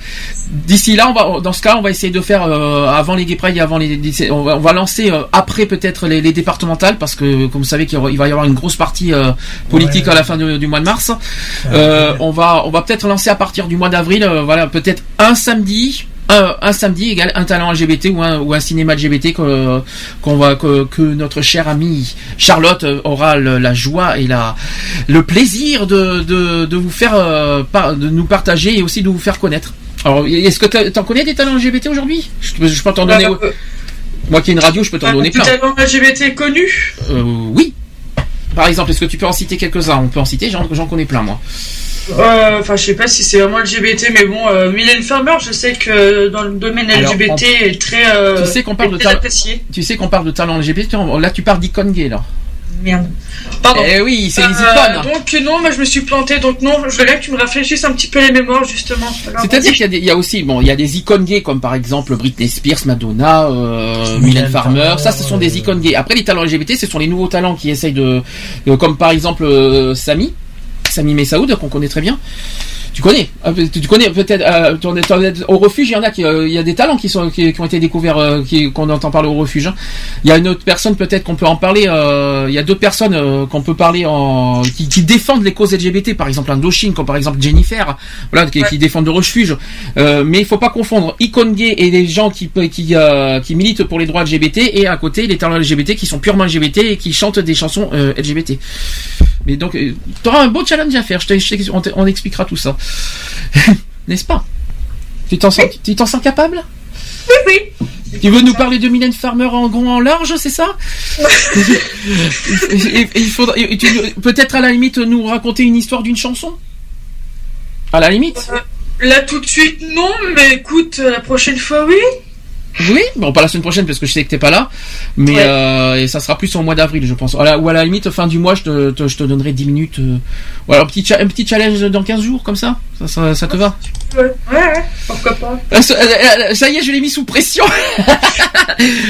d'ici là, on va, dans ce cas, on va essayer de faire euh, avant les Gay Pride et avant les, on, va, on va lancer euh, après peut-être les, les départementales parce que comme vous savez qu'il va y avoir une grosse partie euh, politique Ouais. à la fin du mois de mars. Euh, on va, on va peut-être lancer à partir du mois d'avril, euh, voilà, peut-être un samedi. Un, un samedi égale un talent LGBT ou un, ou un cinéma LGBT que, qu'on va que, que notre chère amie Charlotte aura le- la joie et la le plaisir de, de, de vous faire euh, de nous partager et aussi de vous faire connaître. Alors est-ce que t'en connais des talents LGBT aujourd'hui? Je, peux- je peux t'en donner Euh, moi qui ai une radio je peux t'en donner Des plein. talents LGBT connus. Euh, oui. Par exemple, est-ce que tu peux en citer quelques-uns? On peut en citer, j'en j'en connais plein moi. Euh, Enfin, je sais pas si c'est vraiment LGBT, mais bon, euh, Mylène Farmer, je sais que dans le domaine Alors, LGBT on- est très, euh, tu sais qu'on parle. Tu sais qu'on parle de talent LGBT. Là, tu parles d'icône gay là. Merde. Pardon. Eh oui, c'est les Euh, icônes. donc non, moi je me suis planté, donc non, je voudrais que tu me rafraîchisses un petit peu les mémoires justement. C'est-à-dire qu'il y, a y aussi, bon, il y a des icônes gays comme par exemple Britney Spears, Madonna, euh, Mylène Farmer. Ça, ce sont des icônes gays. Après, les talents LGBT, ce sont les nouveaux talents qui essayent de, de- comme par exemple euh, Samy, Samy Messaoud, qu'on connaît très bien. Tu connais, Ah, tu connais peut-être es- au refuge. Il y en a qui, euh, il y a des talents qui sont qui, qui ont été découverts, euh, qu'on entend parler au refuge. hein. Il y a une autre personne peut-être qu'on peut en parler. euh, il y a d'autres personnes qu'on peut parler en qui, qui défendent les causes LGBT, par exemple Indochine, comme par exemple Jennifer, voilà, qui, qui défendent le refuge. Mais il faut pas confondre icône gay et les gens qui qui qui militent pour les droits LGBT et à côté les talents LGBT qui sont purement LGBT et qui chantent des chansons LGBT. Mais donc, tu auras un beau challenge à faire. Je on, expliquera tout ça. N'est-ce pas? Tu t'en sens, tu t'en sens capable? Oui, oui. Tu veux nous parler de Mylène Farmer en gros en large, c'est ça? Et- et- Il faudra et tu- peut-être à la limite nous raconter une histoire d'une chanson? À la limite? Là tout de suite non, mais écoute, euh, la prochaine fois oui. Oui, bon pas la semaine prochaine parce que je sais que t'es pas là, mais Ouais. euh, et ça sera plus au mois d'avril, je pense. À la- ou à la limite fin du mois, je te, te- je te donnerai 10 minutes. euh, voilà, un petit un petit challenge dans 15 jours comme ça. Ça, ça, ça te va Ouais, pourquoi pas. Euh, ça, euh, ça y est, je l'ai mis sous pression.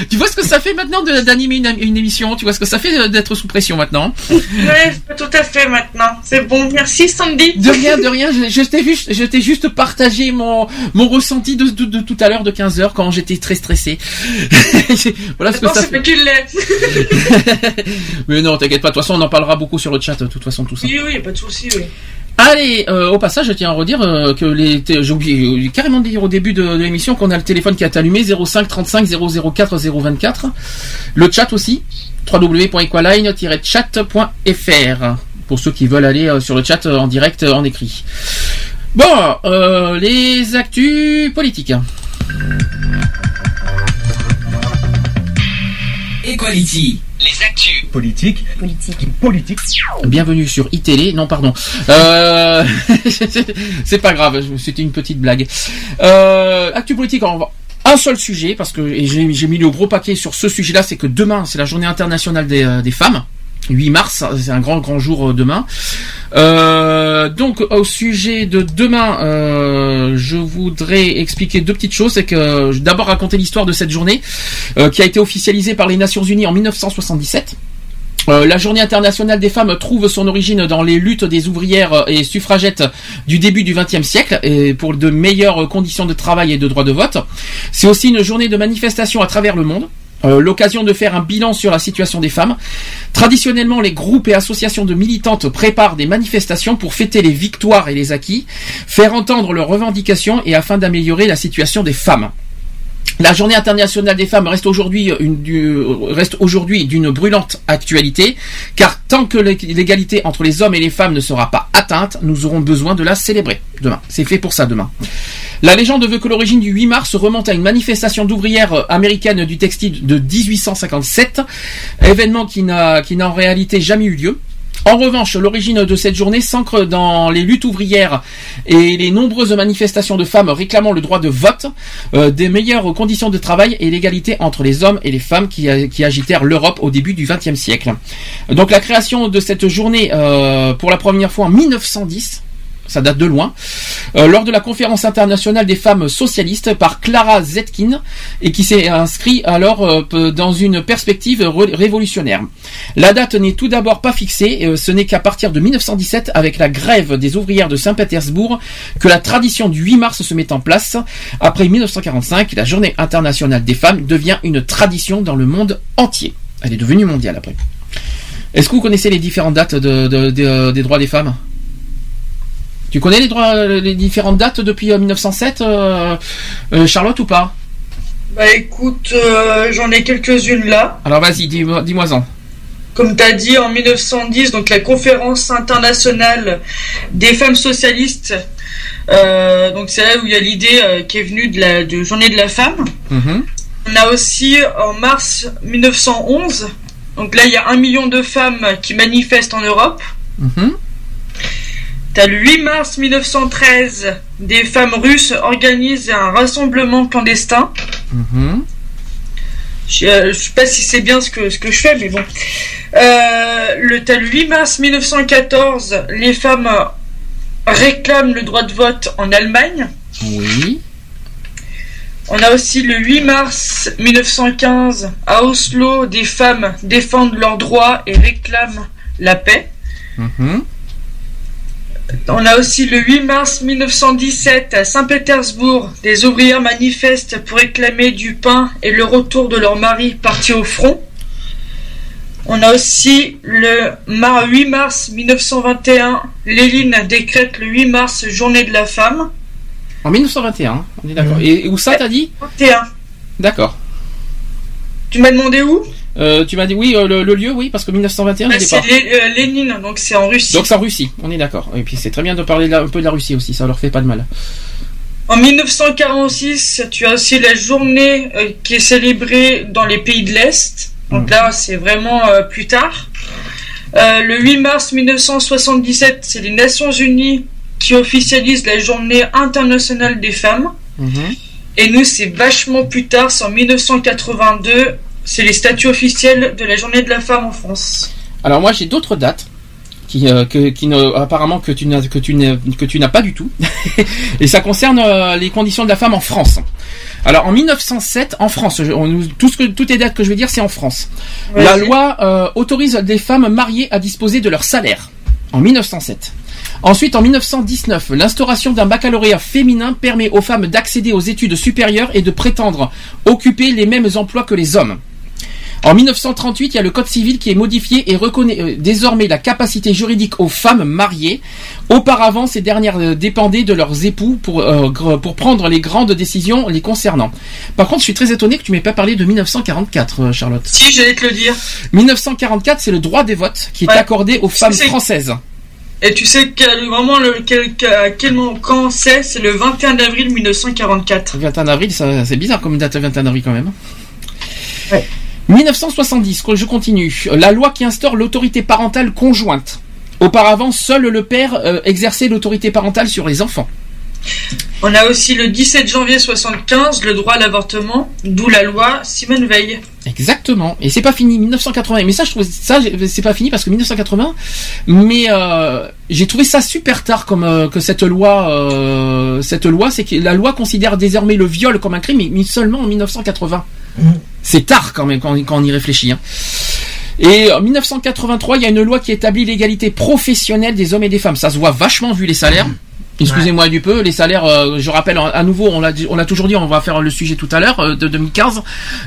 tu vois ce que ça fait maintenant d'animer une, une émission? Tu vois ce que ça fait euh, d'être sous pression maintenant? Ouais, tout à fait maintenant. C'est bon, merci Sandy. De rien, de rien. Je, je t'ai juste, je t'ai juste partagé mon mon ressenti de, de, de tout à l'heure de 15 heures quand j'étais très stressé. voilà ce que ça fait. Mais non, t'inquiète pas. De toute façon, on en parlera beaucoup sur le chat. De toute façon, tout ça. Oui, oui, y a pas de souci, oui. Allez, euh, au passage, je tiens à redire euh, que les, t- j'ai oublié carrément de dire au début de, de l'émission qu'on a le téléphone qui est allumé 05 35 004 024. Le chat aussi www.equaline-chat.fr pour ceux qui veulent aller euh, sur le chat euh, en direct euh, en écrit. Bon, euh, les actus politiques. Equality. Les actus. Politique. Politique. Politique. Bienvenue sur iTélé. Non, pardon. Euh, c'est pas grave. C'était une petite blague. Euh, actu politique. On va un seul sujet parce que j'ai mis le gros paquet sur ce sujet-là, c'est que demain c'est la Journée internationale des, euh, des femmes. 8 mars, c'est un grand grand jour demain. Euh, donc au sujet de demain, euh, je voudrais expliquer deux petites choses. C'est que d'abord raconter l'histoire de cette journée euh, qui a été officialisée par les Nations Unies en 1977. Euh, la journée internationale des femmes trouve son origine dans les luttes des ouvrières et suffragettes du début du XXe siècle pour de meilleures conditions de travail et de droit de vote. C'est aussi une journée de manifestation à travers le monde. Euh, L'occasion de faire un bilan sur la situation des femmes. Traditionnellement, les groupes et associations de militantes préparent des manifestations pour fêter les victoires et les acquis, faire entendre leurs revendications et afin d'améliorer la situation des femmes. La journée internationale des femmes reste aujourd'hui du- reste aujourd'hui d'une brûlante actualité, car tant que l'ég- l'égalité entre les hommes et les femmes ne sera pas atteinte, nous aurons besoin de la célébrer demain. C'est fait pour ça demain. La légende veut que l'origine du 8 mars remonte à une manifestation d'ouvrières euh, américaines du textile de 1857, événement qui n'a en réalité jamais eu lieu. En revanche, l'origine de cette journée s'ancre dans les luttes ouvrières et les nombreuses manifestations de femmes réclamant le droit de vote, euh, des meilleures conditions de travail et l'égalité entre les hommes et les femmes qui, qui agitèrent l'Europe au début du XXe siècle. Donc la création de cette journée euh, pour la première fois en 1910 ça date de loin, euh, lors de la conférence internationale des femmes socialistes par Clara Zetkin et qui s'est inscrit alors euh, dans une perspective re- révolutionnaire. La date n'est tout d'abord pas fixée, euh, ce n'est qu'à partir de 1917 avec la grève des ouvrières de Saint-Pétersbourg que la tradition du 8 mars se met en place. Après 1945, la journée internationale des femmes devient une tradition dans le monde entier. Elle est devenue mondiale après. Est-ce que vous connaissez les différentes dates de- de- de- des droits des femmes? Tu connais les droits, euh, les différentes dates depuis euh, 1907, euh, euh, Charlotte ou pas? Bah écoute, j'en ai quelques-unes là. Alors vas-y, dis-moi- dis-moi-en. Comme tu as dit, en 1910, donc la conférence internationale des femmes socialistes, euh, donc c'est là où il y a l'idée euh, qui est venue de la de journée de la femme. Mhm. On a aussi en mars 1911, donc là il y a un million de femmes qui manifestent en Europe. Mhm. Le 8 mars 1913, des femmes russes organisent un rassemblement clandestin. Mhm. Je, euh, je sais pas si c'est bien ce que, ce que je fais, mais bon. Euh, le, le 8 mars 1914, les femmes euh, réclament le droit de vote en Allemagne. Oui. On a aussi le 8 mars 1915, à Oslo, des femmes défendent leurs droits et réclament la paix. Mhm. On a aussi le 8 mars 1917 à Saint-Pétersbourg, des ouvrières manifestent pour réclamer du pain et le retour de leur mari parti au front. On a aussi le mar- 8 mars 1921, Léline décrète le 8 mars journée de la femme. En 1921, on est d'accord. Et, et où ça t'as dit? 21. D'accord. Tu m'as demandé où? Euh, tu m'as dit oui, euh, le, le lieu, oui, parce que 1921, Bah, C'est euh, Lénine, donc c'est en Russie. Donc c'est en Russie, on est d'accord. Et puis c'est très bien de parler de la- un peu de la Russie aussi, ça leur fait pas de mal. En 1946, tu as aussi la journée qui est célébrée dans les pays de l'Est. Donc là, c'est vraiment plus tard. Le 8 mars 1977, c'est les Nations Unies qui officialisent la journée internationale des femmes. Et nous, c'est vachement plus tard, c'est en 1982. C'est les statuts officiels de la journée de la femme en France. Alors moi j'ai d'autres dates qui, euh, que, qui ne, apparemment que tu n'as que tu n'as que tu n'as pas du tout. Et ça concerne euh, les conditions de la femme en France. Alors en 1907 en France, on, tout ce que toutes les dates que je vais dire c'est en France. La loi euh, autorise des femmes mariées à disposer de leur salaire en 1907. Ensuite, en 1919, l'instauration d'un baccalauréat féminin permet aux femmes d'accéder aux études supérieures et de prétendre occuper les mêmes emplois que les hommes. En 1938, il y a le code civil qui est modifié et reconnaît euh, désormais la capacité juridique aux femmes mariées. Auparavant, ces dernières euh, dépendaient de leurs époux pour, euh, pour prendre les grandes décisions les concernant. Par contre, je suis très étonné que tu m'aies pas parlé de 1944, euh, Charlotte. Si, j'allais te le dire. 1944, c'est le droit des votes qui est Ouais. accordé aux femmes françaises. Et tu sais quel moment, le, quel, moment, quand c'est? C'est le 21 avril 1944. 21 avril, c'est bizarre comme date 21 avril quand même. 1970, que je continue. La loi qui instaure l'autorité parentale conjointe. Auparavant, seul le père euh, exerçait l'autorité parentale sur les enfants. On a aussi le 17 janvier 75 le droit à l'avortement, d'où la loi Simone Veil. Exactement. Et c'est pas fini. 1980. Mais ça, je trouve ça, c'est pas fini parce que 1980. Mais euh, j'ai trouvé ça super tard comme euh, que cette loi. euh, cette loi, c'est que la loi considère désormais le viol comme un crime, mais, mais seulement en 1980. C'est tard quand même quand, on y réfléchit. hein. Et en 1983, il y a une loi qui établit l'égalité professionnelle des hommes et des femmes. Ça se voit vachement vu les salaires. Excusez-moi du peu, les salaires, euh, je rappelle à nouveau, on l'a toujours dit, on va faire le sujet tout à l'heure euh, de 2015.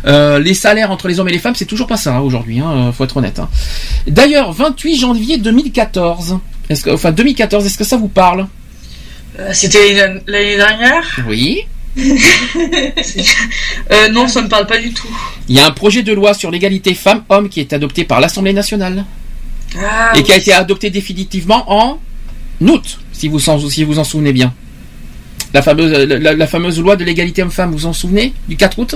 Euh, les salaires entre les hommes et les femmes, c'est toujours pas ça hein, aujourd'hui, hein, faut être honnête. hein. D'ailleurs, 28 janvier 2014. Est-ce que, enfin 2014, est-ce que ça vous parle? C'était l'année dernière? Oui. Euh, Non, ça me parle pas du tout. Il y a un projet de loi sur l'égalité femmes-hommes qui est adopté par l'Assemblée nationale Ah, et qui a été adopté définitivement en août, si vous en, si vous en souvenez bien. La fameuse, la, la fameuse loi de l'égalité homme-femme, vous en souvenez Du 4 août?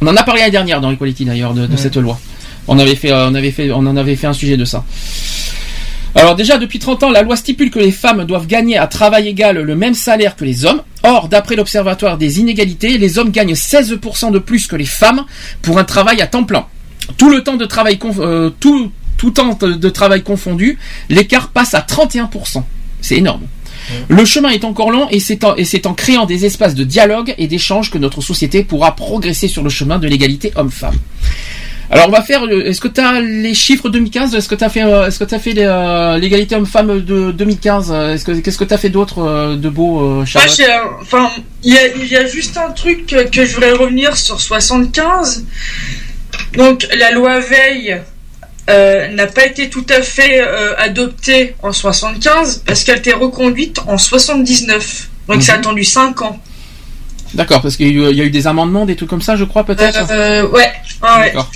On en a parlé l'année dernière dans Equality d'ailleurs de, de Ouais. cette loi. On avait fait, euh, on avait fait, on en avait fait un sujet de ça. Alors déjà, depuis 30 ans, la loi stipule que les femmes doivent gagner à travail égal le même salaire que les hommes. Or, d'après l'Observatoire des inégalités, les hommes gagnent 16% de plus que les femmes pour un travail à temps plein. Tout le temps de travail, euh, tout, tout temps de de travail confondu, l'écart passe à 31%. C'est énorme. Le chemin est encore long et c'est en, et c'est en créant des espaces de dialogue et d'échange que notre société pourra progresser sur le chemin de l'égalité homme-femme. Alors on va faire. le- Est-ce que tu as les chiffres 2015 Est-ce que tu as fait euh, Est-ce que fait euh, l'égalité homme-femme de 2015 Est-ce que qu'est-ce que tu as fait d'autre euh, de beau, euh, Moi, Charlotte j'ai, euh, enfin, il y a, il y a juste un truc que, que je voudrais revenir sur 75. Donc, la loi Veil euh, n'a pas été tout à fait euh, adoptée en 75 parce qu'elle était reconduite en 79. Donc, ça a Mhm. attendu 5 ans. D'accord, parce qu'il y a eu- il y a eu des amendements, des trucs comme ça, je crois peut-être? Euh, ouais, ouais, ouais. D'accord.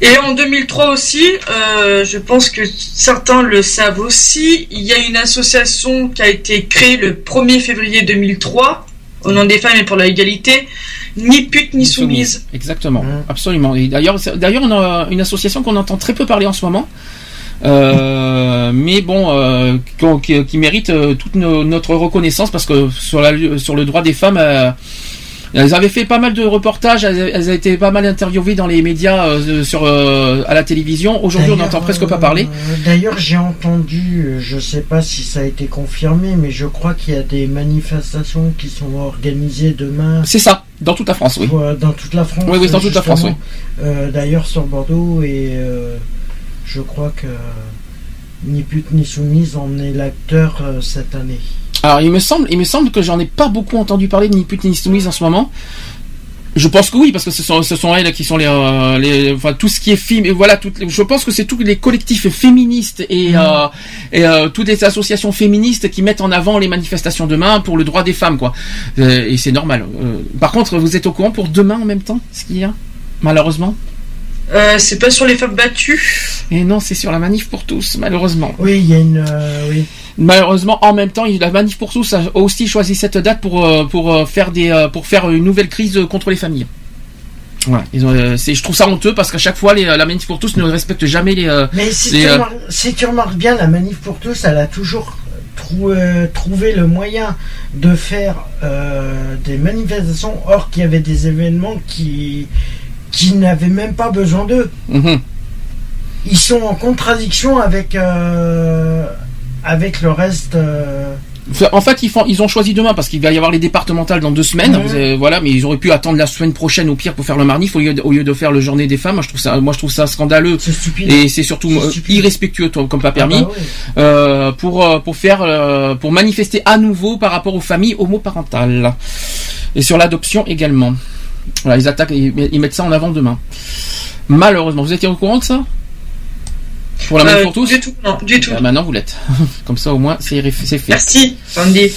Et en 2003 aussi, euh, je pense que certains le savent aussi, il y a une association qui a été créée le 1er février 2003 au nom des femmes et pour la égalité, ni pute ni soumise. Exactement, absolument. Et d'ailleurs, d'ailleurs, on a une association qu'on entend très peu parler en ce moment. Euh, mais bon, euh, qui, qui mérite euh, toute no- notre reconnaissance parce que sur, la, sur le droit des femmes, euh, elles avaient fait pas mal de reportages, elles, elles ont été pas mal interviewées dans les médias, euh, sur euh, à la télévision. Aujourd'hui, on n'entend presque pas euh, parler. D'ailleurs, j'ai entendu, euh, je sais pas si ça a été confirmé, mais je crois qu'il y a des manifestations qui sont organisées demain. C'est ça, dans toute la France, oui. Dans toute la France. Oui, oui, dans toute la France. Euh, D'ailleurs, sur Bordeaux, et euh, je crois que Ni pute ni soumise en est l'acteur euh, cette année. Alors il me semble, il me semble que j'en ai pas beaucoup entendu parler de ni pute ni soumise en ce moment. Je pense que oui, parce que ce sont, ce sont elles qui sont les, euh, les enfin tout ce qui est film, et voilà, toutes les- je pense que c'est tous les collectifs féministes et, euh, et euh, toutes les associations féministes qui mettent en avant les manifestations demain pour le droit des femmes, quoi. Euh, et c'est normal. Euh, par contre, vous êtes au courant pour demain en même temps, ce qu'il y a, malheureusement? Euh, c'est pas sur les femmes battues. Et non, c'est sur la manif pour tous, malheureusement. Oui, il y a une. euh, oui. Malheureusement, en même temps, il- la manif pour tous a aussi choisi cette date pour euh, pour faire des pour faire une nouvelle crise contre les familles. Voilà, ils ont, euh, c'est, je trouve ça honteux parce qu'à chaque fois, les, la manif pour tous ne respecte jamais les. Mais si, les, tu euh, remarques, si tu remarques bien, la manif pour tous, elle a toujours trou- trouvé le moyen de faire euh, des manifestations, or qu'il y avait des événements qui, qui n'avaient même pas besoin d'eux. mhm. Ils sont en contradiction avec, euh, avec le reste. euh, En fait, ils font, ils ont choisi demain parce qu'il va y avoir les départementales dans deux semaines. Mhm. Vous avez- voilà, mais ils auraient pu attendre la semaine prochaine au pire pour faire le marnif au lieu de, au lieu de faire le journée des femmes. Moi, je trouve ça, moi, je trouve ça scandaleux. Et c'est surtout euh, stupide. irrespectueux, toi, comme pas permis, Ah bah oui. euh, pour pour faire euh, pour manifester à nouveau par rapport aux familles homoparentales et sur l'adoption également. Voilà, ils attaquent, ils, ils mettent ça en avant demain. Malheureusement, vous étiez au courant de ça? Pour la même Euh, pour tous? Du tout, non, du tout. Ah, Maintenant, vous l'êtes. Comme ça, au moins, c'est fait. Merci, Sandy.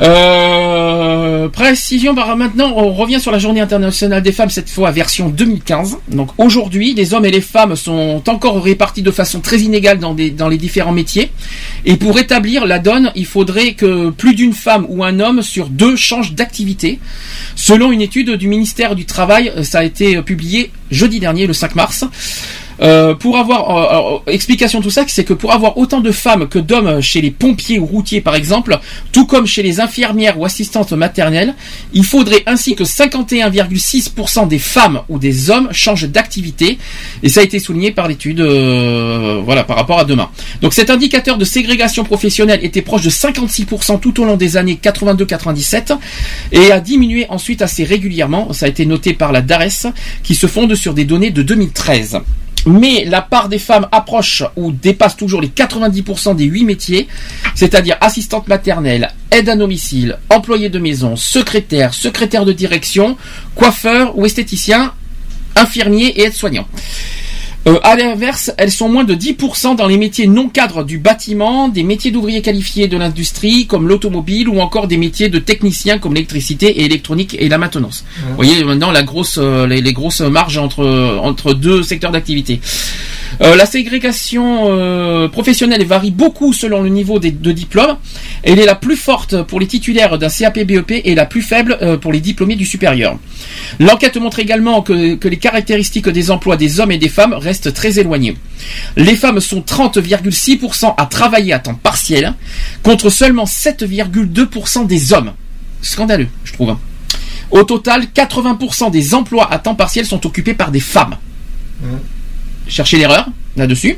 Euh, précision, bah, maintenant on revient sur la journée internationale des femmes, cette fois version 2015. Donc aujourd'hui, les hommes et les femmes sont encore répartis de façon très inégale dans, des- dans les différents métiers. Et pour rétablir la donne, il faudrait que plus d'une femme ou un homme sur deux change d'activité. Selon une étude du ministère du Travail, ça a été publié jeudi dernier, le 5 mars. Euh, pour avoir euh, alors, explication de tout ça, c'est que pour avoir autant de femmes que d'hommes chez les pompiers ou routiers par exemple, tout comme chez les infirmières ou assistantes maternelles, il faudrait ainsi que 51,6% des femmes ou des hommes changent d'activité, et ça a été souligné par l'étude, euh, voilà, par rapport à demain. Donc cet indicateur de ségrégation professionnelle était proche de 56% tout au long des années 82-97 et a diminué ensuite assez régulièrement. Ça a été noté par la DARES qui se fonde sur des données de 2013. Mais la part des femmes approche ou dépasse toujours les 90% des 8 métiers, c'est-à-dire assistante maternelle, aide à domicile, employé de maison, secrétaire, secrétaire de direction, coiffeur ou esthéticien, infirmier et aide-soignant. Euh, à l'inverse, elles sont moins de 10% dans les métiers non cadres du bâtiment, des métiers d'ouvriers qualifiés de l'industrie comme l'automobile ou encore des métiers de techniciens comme l'électricité et électronique et la maintenance. Vous voyez maintenant la grosse, euh, les, les grosses marges entre entre deux secteurs d'activité. Euh, la ségrégation professionnelle varie beaucoup selon le niveau des, de diplôme. Elle est la plus forte pour les titulaires d'un CAP BEP et la plus faible pour les diplômés du supérieur. L'enquête montre également que, que les caractéristiques des emplois des hommes et des femmes restent très éloignées. Les femmes sont 30,6% à travailler à temps partiel contre seulement 7,2% des hommes. Scandaleux, je trouve. hein. Au total, 80% des emplois à temps partiel sont occupés par des femmes. Cherchez l'erreur là-dessus.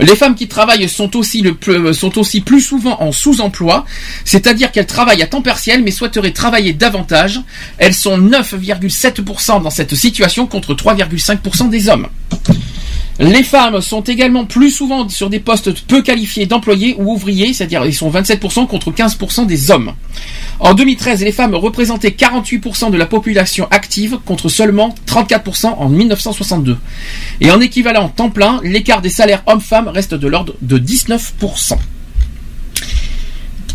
Les femmes qui travaillent sont aussi, le plus, sont aussi plus souvent en sous-emploi, c'est-à-dire qu'elles travaillent à temps partiel mais souhaiteraient travailler davantage. Elles sont 9,7% dans cette situation contre 3,5% des hommes. Les femmes sont également plus souvent sur des postes peu qualifiés d'employés ou ouvriers, c'est-à-dire ils sont 27% contre 15% des hommes. En 2013, les femmes représentaient 48% de la population active contre seulement 34% en 1962. Et en équivalent temps plein, l'écart des salaires hommes-femmes reste de l'ordre de 19%.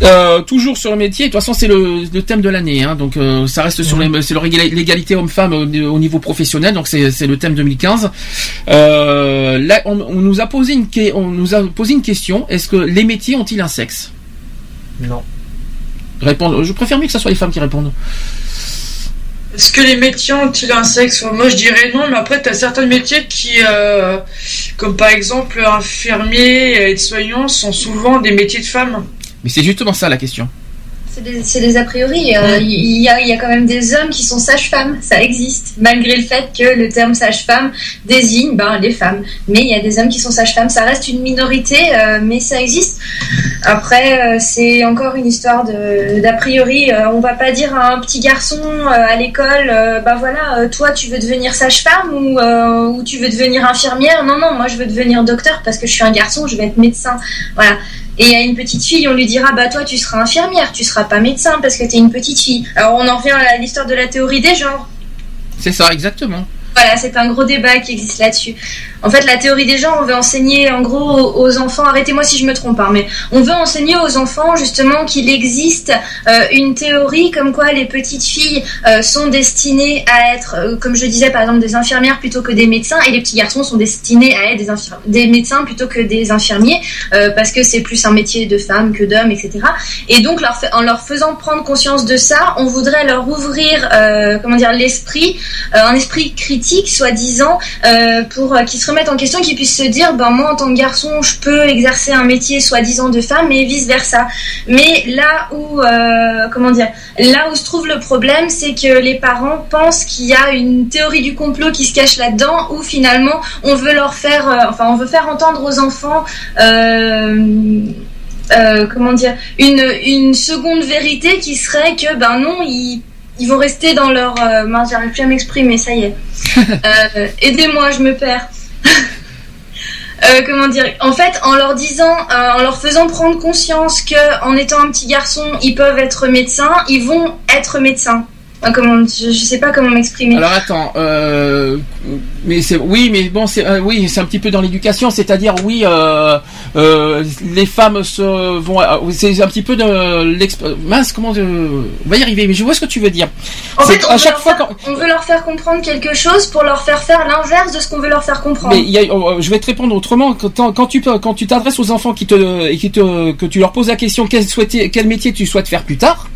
Euh, toujours sur le métier, de toute façon c'est le, le thème de l'année, hein, donc euh, ça reste sur les- égali- l'égalité homme-femme au, au niveau professionnel, donc c'est le thème 2015. Euh, là, on, on nous a posé une on nous a posé une question est-ce que les métiers ont-ils un sexe? Non. Répondre. Je préfère mieux que ce soit les femmes qui répondent. Est-ce que les métiers ont-ils un sexe? Moi, je dirais non, mais après, tu as certains métiers qui, euh, comme par exemple infirmier et aide-soignant, sont souvent des métiers de femmes. Mais c'est justement ça la question. C'est des, a priori. euh, Il y, a, il y a quand même des hommes qui sont sages-femmes. Ça existe. Malgré le fait que le terme sage-femme désigne ben, les femmes. Mais il y a des hommes qui sont sages-femmes. Ça reste une minorité, euh, mais ça existe. Après, euh, c'est encore une histoire d'a priori. On va pas dire à un petit garçon à l'école, bah voilà, toi tu veux devenir sage-femme ou, ou tu veux devenir infirmière? Non, non, moi je veux devenir docteur parce que je suis un garçon, je vais être médecin. Voilà. Et à une petite fille, on lui dira bah toi tu seras infirmière, tu seras pas médecin parce que t'es une petite fille. Alors on en revient à l'histoire de la théorie des genres. C'est ça, exactement. Voilà, c'est un gros débat qui existe là-dessus. En fait, la théorie des genres, on veut enseigner en gros aux enfants, arrêtez-moi si je me trompe, hein, mais on veut enseigner aux enfants justement qu'il existe euh, une théorie comme quoi les petites filles euh, sont destinées à être, euh, comme je disais par exemple, des infirmières plutôt que des médecins, et les petits garçons sont destinés à être des, médecins plutôt que des infirmiers, parce que c'est plus un métier de femme que d'homme, etc. Et donc, en leur faisant prendre conscience de ça, on voudrait leur ouvrir, comment dire, l'esprit, un esprit critique, soi-disant, pour qu'ils se remettent en question, qu'ils puissent se dire, ben moi en tant que garçon, je peux exercer un métier soi-disant de femme, et vice versa. Mais là où, euh, comment dire, là où se trouve le problème, c'est que les parents pensent qu'il y a une théorie du complot qui se cache là-dedans, où finalement on veut leur faire, euh, enfin on veut faire entendre aux enfants. Euh, euh, comment dire, une, une seconde vérité qui serait que, ben non, ils, ils vont rester dans leur... Euh, j'arrive plus à m'exprimer, ça y est. Euh, Aidez-moi, je me perds. Euh, comment dire En fait, en leur disant, euh, en leur faisant prendre conscience que, en étant un petit garçon, ils peuvent être médecins, ils vont être médecins. Comment, je, je sais pas comment m'exprimer. Alors attends, euh, mais c'est oui, mais bon, c'est euh, oui, c'est un petit peu dans l'éducation, c'est-à-dire oui, euh, les femmes se vont, c'est un petit peu de l'exp... mince, comment de... on va y arriver, mais je vois ce que tu veux dire. En fait, on à veut, chaque leur fois faire, quand on veut leur faire comprendre quelque chose pour leur faire faire l'inverse de ce qu'on veut leur faire comprendre. Mais y a- oh, je vais te répondre autrement. Quand, quand tu quand tu t'adresses aux enfants qui te et qui te que tu leur poses la question quel souhaiter quel métier tu souhaites faire plus tard,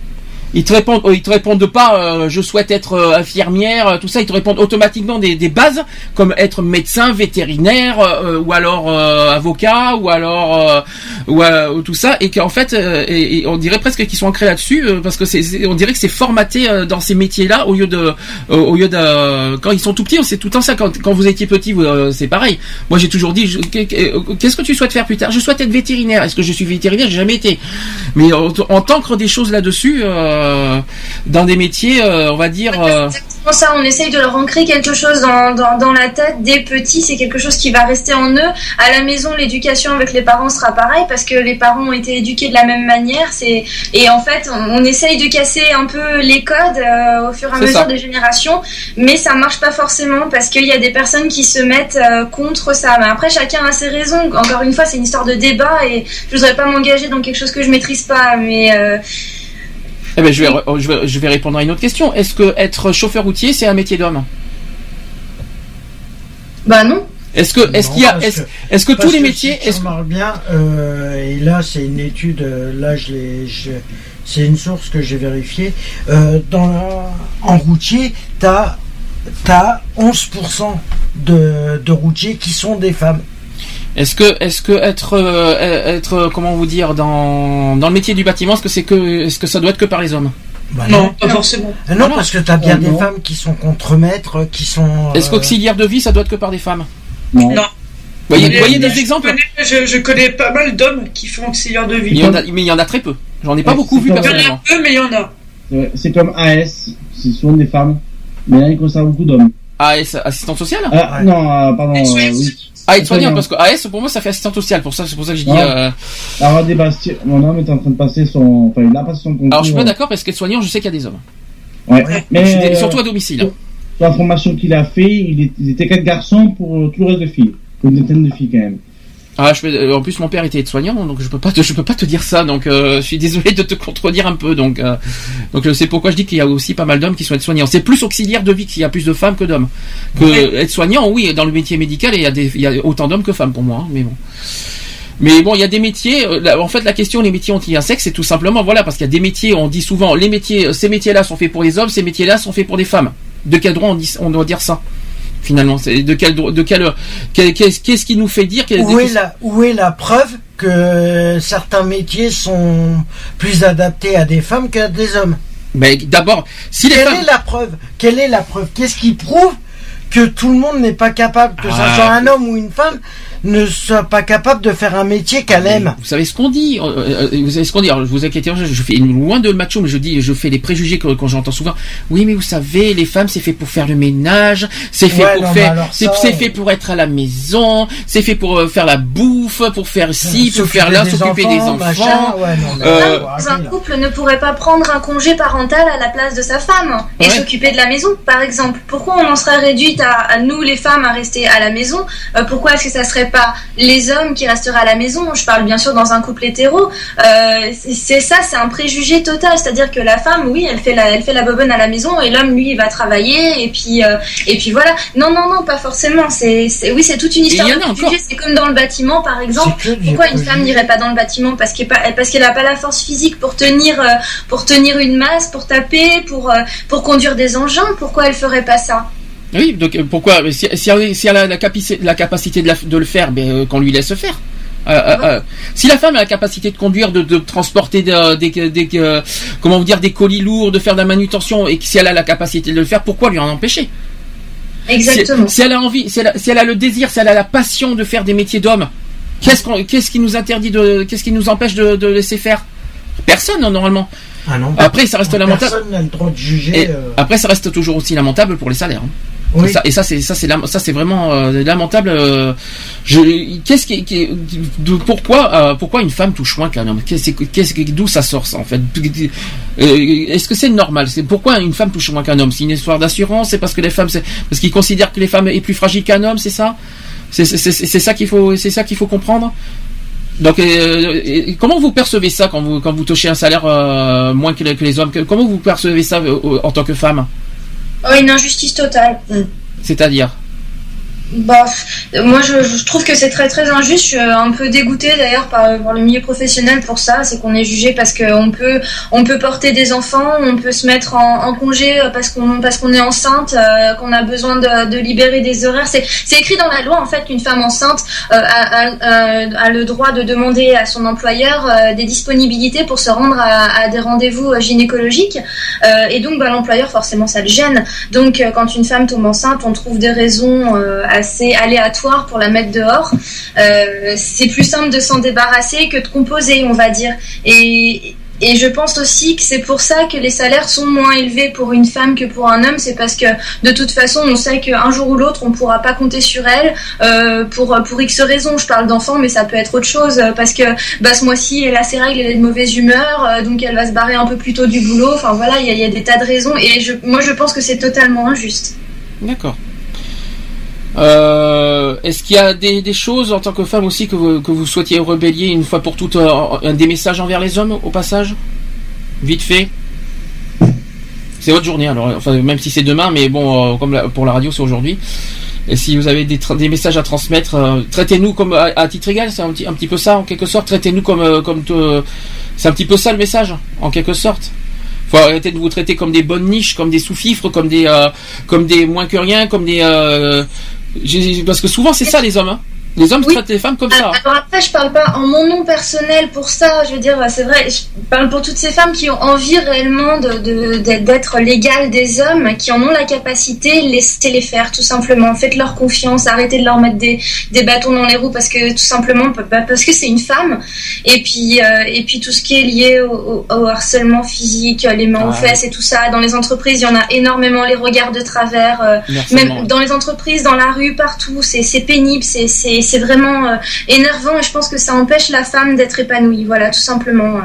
ils te répondent euh, ils te répondent pas euh, je souhaite être euh, infirmière euh, tout ça. Ils te répondent automatiquement des, des bases comme être médecin vétérinaire euh, ou alors euh, avocat ou alors euh, ou, euh, ou tout ça. Et qu'en fait euh, et, on dirait presque qu'ils sont ancrés là-dessus euh, parce que c'est on dirait que c'est formaté euh, dans ces métiers là au lieu de euh, au lieu de quand ils sont tout petits c'est tout le temps ça. Quand, quand vous étiez petit euh, c'est pareil. Moi j'ai toujours dit qu'est-ce que tu souhaites faire plus tard? Je souhaite être vétérinaire. Est-ce que je suis vétérinaire? J'ai jamais été. Mais en, en t'ancre des choses là-dessus euh, dans des métiers euh, on va dire euh, Pour ça, on essaye de leur ancrer quelque chose dans, dans, dans la tête des petits. C'est quelque chose qui va rester en eux. À la maison, l'éducation avec les parents sera pareil parce que les parents ont été éduqués de la même manière. C'est et en fait, on, on essaye de casser un peu les codes euh, au fur et à mesure ça. des générations, mais ça marche pas forcément parce qu'il y a des personnes qui se mettent euh, contre ça. Mais après, chacun a ses raisons. Encore une fois, c'est une histoire de débat et je voudrais pas m'engager dans quelque chose que je maîtrise pas. Mais euh, eh ben, je, vais, re- je, vais, je vais répondre à une autre question est-ce que être chauffeur routier c'est un métier d'homme bah non. est-ce que est-ce qu'il y a est-ce que- est-ce que tous les métiers Si tu est-ce bien, euh, et là c'est une étude, euh, là je l'ai, je- c'est une source que j'ai vérifiée. euh, dans la- en routier, t'as as 11% de, de routiers qui sont des femmes. Est-ce que, est-ce que être, euh, être, euh, comment vous dire, dans, dans le métier du bâtiment, est-ce que c'est que, est-ce que ça doit être que par les hommes? Bah Non, pas forcément. Ah non, non. parce que t'as bien Oh, des non. femmes qui sont contremaîtres, qui sont. Est-ce euh, qu'auxiliaire de vie, ça doit être que par des femmes? Non. Non. Voyez, Mais- voyez mais des je exemples connais- je, je connais pas mal d'hommes qui font auxiliaire de il vie. y en a, Mais il y en a très peu. J'en ai pas Ouais, beaucoup c'est vu pas Il y en personnellement. a peu, mais il y en a. C'est comme AS, c'est souvent des femmes. Mais là, il concerne beaucoup d'hommes. AS, assistante sociale? Ah, Ouais. non, euh, pardon, euh, oui. Ah, et soignant, Soignant. parce que AS, pour moi, ça fait assistante sociale. Pour ça, c'est pour ça que je dis. Euh, Alors, des Bastien, mon homme est en train de passer son, enfin, il a passé son concours. Alors, je suis pas d'accord parce qu'être soignant, je sais qu'il y a des hommes. Ouais. Ouais. Mais, Je suis dé- euh, surtout à domicile. hein. sur la formation qu'il a fait, il, est- étaient quatre garçons pour euh, tout le reste de filles. Une vingtaine de filles, quand même. Ah, je euh, en plus, mon père était aide-soignant, donc je peux pas te, je peux pas te dire ça. Donc, euh, je suis désolé de te contredire un peu. Donc, euh, donc c'est pourquoi je dis qu'il y a aussi pas mal d'hommes qui sont aides-soignants. C'est plus auxiliaire de vie qu'il y a plus de femmes que d'hommes. Que aide-soignant, oui, dans le métier médical, il y a des, il y a autant d'hommes que femmes pour moi. hein, mais bon. Mais bon, il y a des métiers. euh, en fait, la question les métiers ont-ils un sexe C'est tout simplement voilà parce qu'il y a des métiers. On dit souvent les métiers, euh, ces métiers-là sont faits pour les hommes, ces métiers-là sont faits pour les femmes. De quel droit on, dit, on doit dire ça? Finalement, c'est de quel de quel qu'est-ce qui nous fait dire Où est, la, où est la preuve que certains métiers sont plus adaptés à des femmes qu'à des hommes? Mais d'abord, si les Quelle femmes. est la preuve? Quelle est la preuve? Qu'est-ce qui prouve que tout le monde n'est pas capable, que Ah. ça soit un homme ou une femme, ne soit pas capable de faire un métier qu'elle aime Vous savez ce qu'on dit euh, euh, Vous savez ce qu'on dit Alors, je vous inquiétez, je, je fais loin de macho, mais je dis, je fais les préjugés que- quand j'entends souvent. Oui, mais vous savez, les femmes, c'est fait pour faire le ménage, c'est fait Ouais, pour non, faire, c'est fait pour être à la maison, c'est fait pour euh, faire la bouffe, pour faire ci, pour faire là, s'occuper des enfants. machin, ouais, non, mais Euh, faut Un couple ne pourrait pas prendre un congé parental à la place de sa femme et Ouais. s'occuper de la maison, par exemple. Pourquoi on en serait réduite à, à nous, les femmes, à rester à la maison? Euh, Pourquoi est-ce que ça serait pas les hommes qui resteraient à la maison Je parle bien sûr dans un couple hétéro. Euh, c'est- ça, c'est un préjugé total. C'est-à-dire que la femme, oui, elle fait la, elle fait la bobonne à la maison et l'homme, lui, il va travailler et puis, euh, et puis voilà. Non, non, non, pas forcément. C'est, c'est- oui, c'est toute une histoire de préjugés. C'est comme dans le bâtiment, par exemple. Pourquoi une femme n'irait pas dans le bâtiment parce qu'elle parce qu'elle a pas la force physique pour tenir euh, pour tenir une masse, pour taper, pour pour conduire des engins? Pourquoi elle ferait pas ça? Oui, donc euh, pourquoi mais si, si elle, si elle a la, capaci- la capacité de, la- de le faire, ben, euh, qu'on lui laisse faire. Euh, euh, euh, si la femme a la capacité de conduire, de, de transporter de- des, des, euh, comment vous dire, des colis lourds, de faire de la manutention, et que si elle a la capacité de le faire, pourquoi lui en empêcher? Exactement. Si, si elle a envie, si elle a, si elle a le désir, si elle a la passion de faire des métiers d'homme, qu'est-ce qui nous interdit de, qu'est-ce qui nous empêche de, de laisser faire? Personne non, normalement. Ah non. Après, ça reste lamentable. Personne n'a le droit de juger. Et après, ça reste toujours aussi lamentable pour les salaires. hein. Et ça, et ça, c'est ça, c'est lam- ça, c'est vraiment euh, lamentable. euh, je, qu'est-ce qui, qui- de- pourquoi, euh, pourquoi une femme touche moins qu'un homme? Qu'est-ce, qu'est-ce, d'où ça sort ça en fait? Euh, Est-ce que c'est normal? C'est pourquoi une femme touche moins qu'un homme? C'est une histoire d'assurance? C'est parce que les femmes, c'est parce qu'ils considèrent que les femmes est plus fragile qu'un homme, c'est ça? C'est, c'est, c'est- c'est ça qu'il faut, c'est ça qu'il faut comprendre? Donc, euh, comment vous percevez ça quand vous quand vous touchez un salaire euh, moins que les, que les hommes? Que- Comment vous percevez ça euh, en tant que femme? Oh, une injustice totale. C'est-à-dire? Bah, moi je, trouve que c'est très très injuste. Je suis un peu dégoûtée d'ailleurs par, par le milieu professionnel pour ça. C'est qu'on est jugé parce qu'on peut on peut porter des enfants, on peut se mettre en, congé euh, parce qu'on parce est enceinte, euh, qu'on a besoin de, de libérer des horaires. C'est écrit dans la loi en fait qu'une femme enceinte euh, a, a- le droit de demander à son employeur euh, des disponibilités pour se rendre à, à des rendez-vous euh, gynécologiques. Euh, et donc bah, l'employeur forcément ça le gêne. Donc euh, quand une femme tombe enceinte, on trouve des raisons euh, assez aléatoires pour la mettre dehors. Euh, c'est plus simple de s'en débarrasser que de composer, on va dire. Et et je pense aussi que c'est pour ça que les salaires sont moins élevés pour une femme que pour un homme. C'est parce que de toute façon, on sait qu'un jour ou l'autre, on pourra pas compter sur elle euh, pour pour X raisons. Je parle d'enfants, mais ça peut être autre chose euh, parce que bah, ce mois-ci, elle a ses règles, elle est de mauvaise humeur, donc elle va se barrer un peu plus tôt du boulot. Enfin voilà, il y y a des tas de raisons. Et je, moi, je pense que c'est totalement injuste. D'accord. Euh, Est-ce qu'il y a des, choses en tant que femme aussi que vous, que vous souhaitiez rebellier une fois pour toutes euh, des messages envers les hommes au passage? Vite fait. C'est votre journée alors, enfin même si c'est demain, mais bon, euh, comme pour la radio c'est aujourd'hui. Et si vous avez des, messages à transmettre, euh, traitez-nous comme à, titre égal, c'est un petit, un petit peu ça en quelque sorte. Traitez-nous comme euh, comme c'est un petit peu ça le message en quelque sorte. Faut arrêter de vous traiter comme des bonnes niches, comme des sous-fifres, comme des comme des moins que rien, comme des euh, parce que souvent c'est ça les hommes. Hein. Les hommes traitent les femmes comme ça. Alors après, je parle pas en mon nom personnel pour ça. Je veux dire, c'est vrai, je parle pour toutes ces femmes qui ont envie réellement de, de- d'être- d'être l'égale des hommes, qui en ont la capacité, laissez-les faire, tout simplement. Faites-leur confiance, arrêtez de leur mettre des, des bâtons dans les roues parce que tout simplement, parce que c'est une femme. Et puis, euh, et puis tout ce qui est lié au, au- au harcèlement physique, les mains aux Ah, fesses et tout ça. Dans les entreprises, il y en a énormément les regards de travers, euh, même dans les entreprises, dans la rue, partout. C'est c'est pénible, c'est- c'est c'est vraiment euh, énervant et je pense que ça empêche la femme d'être épanouie. Voilà, tout simplement.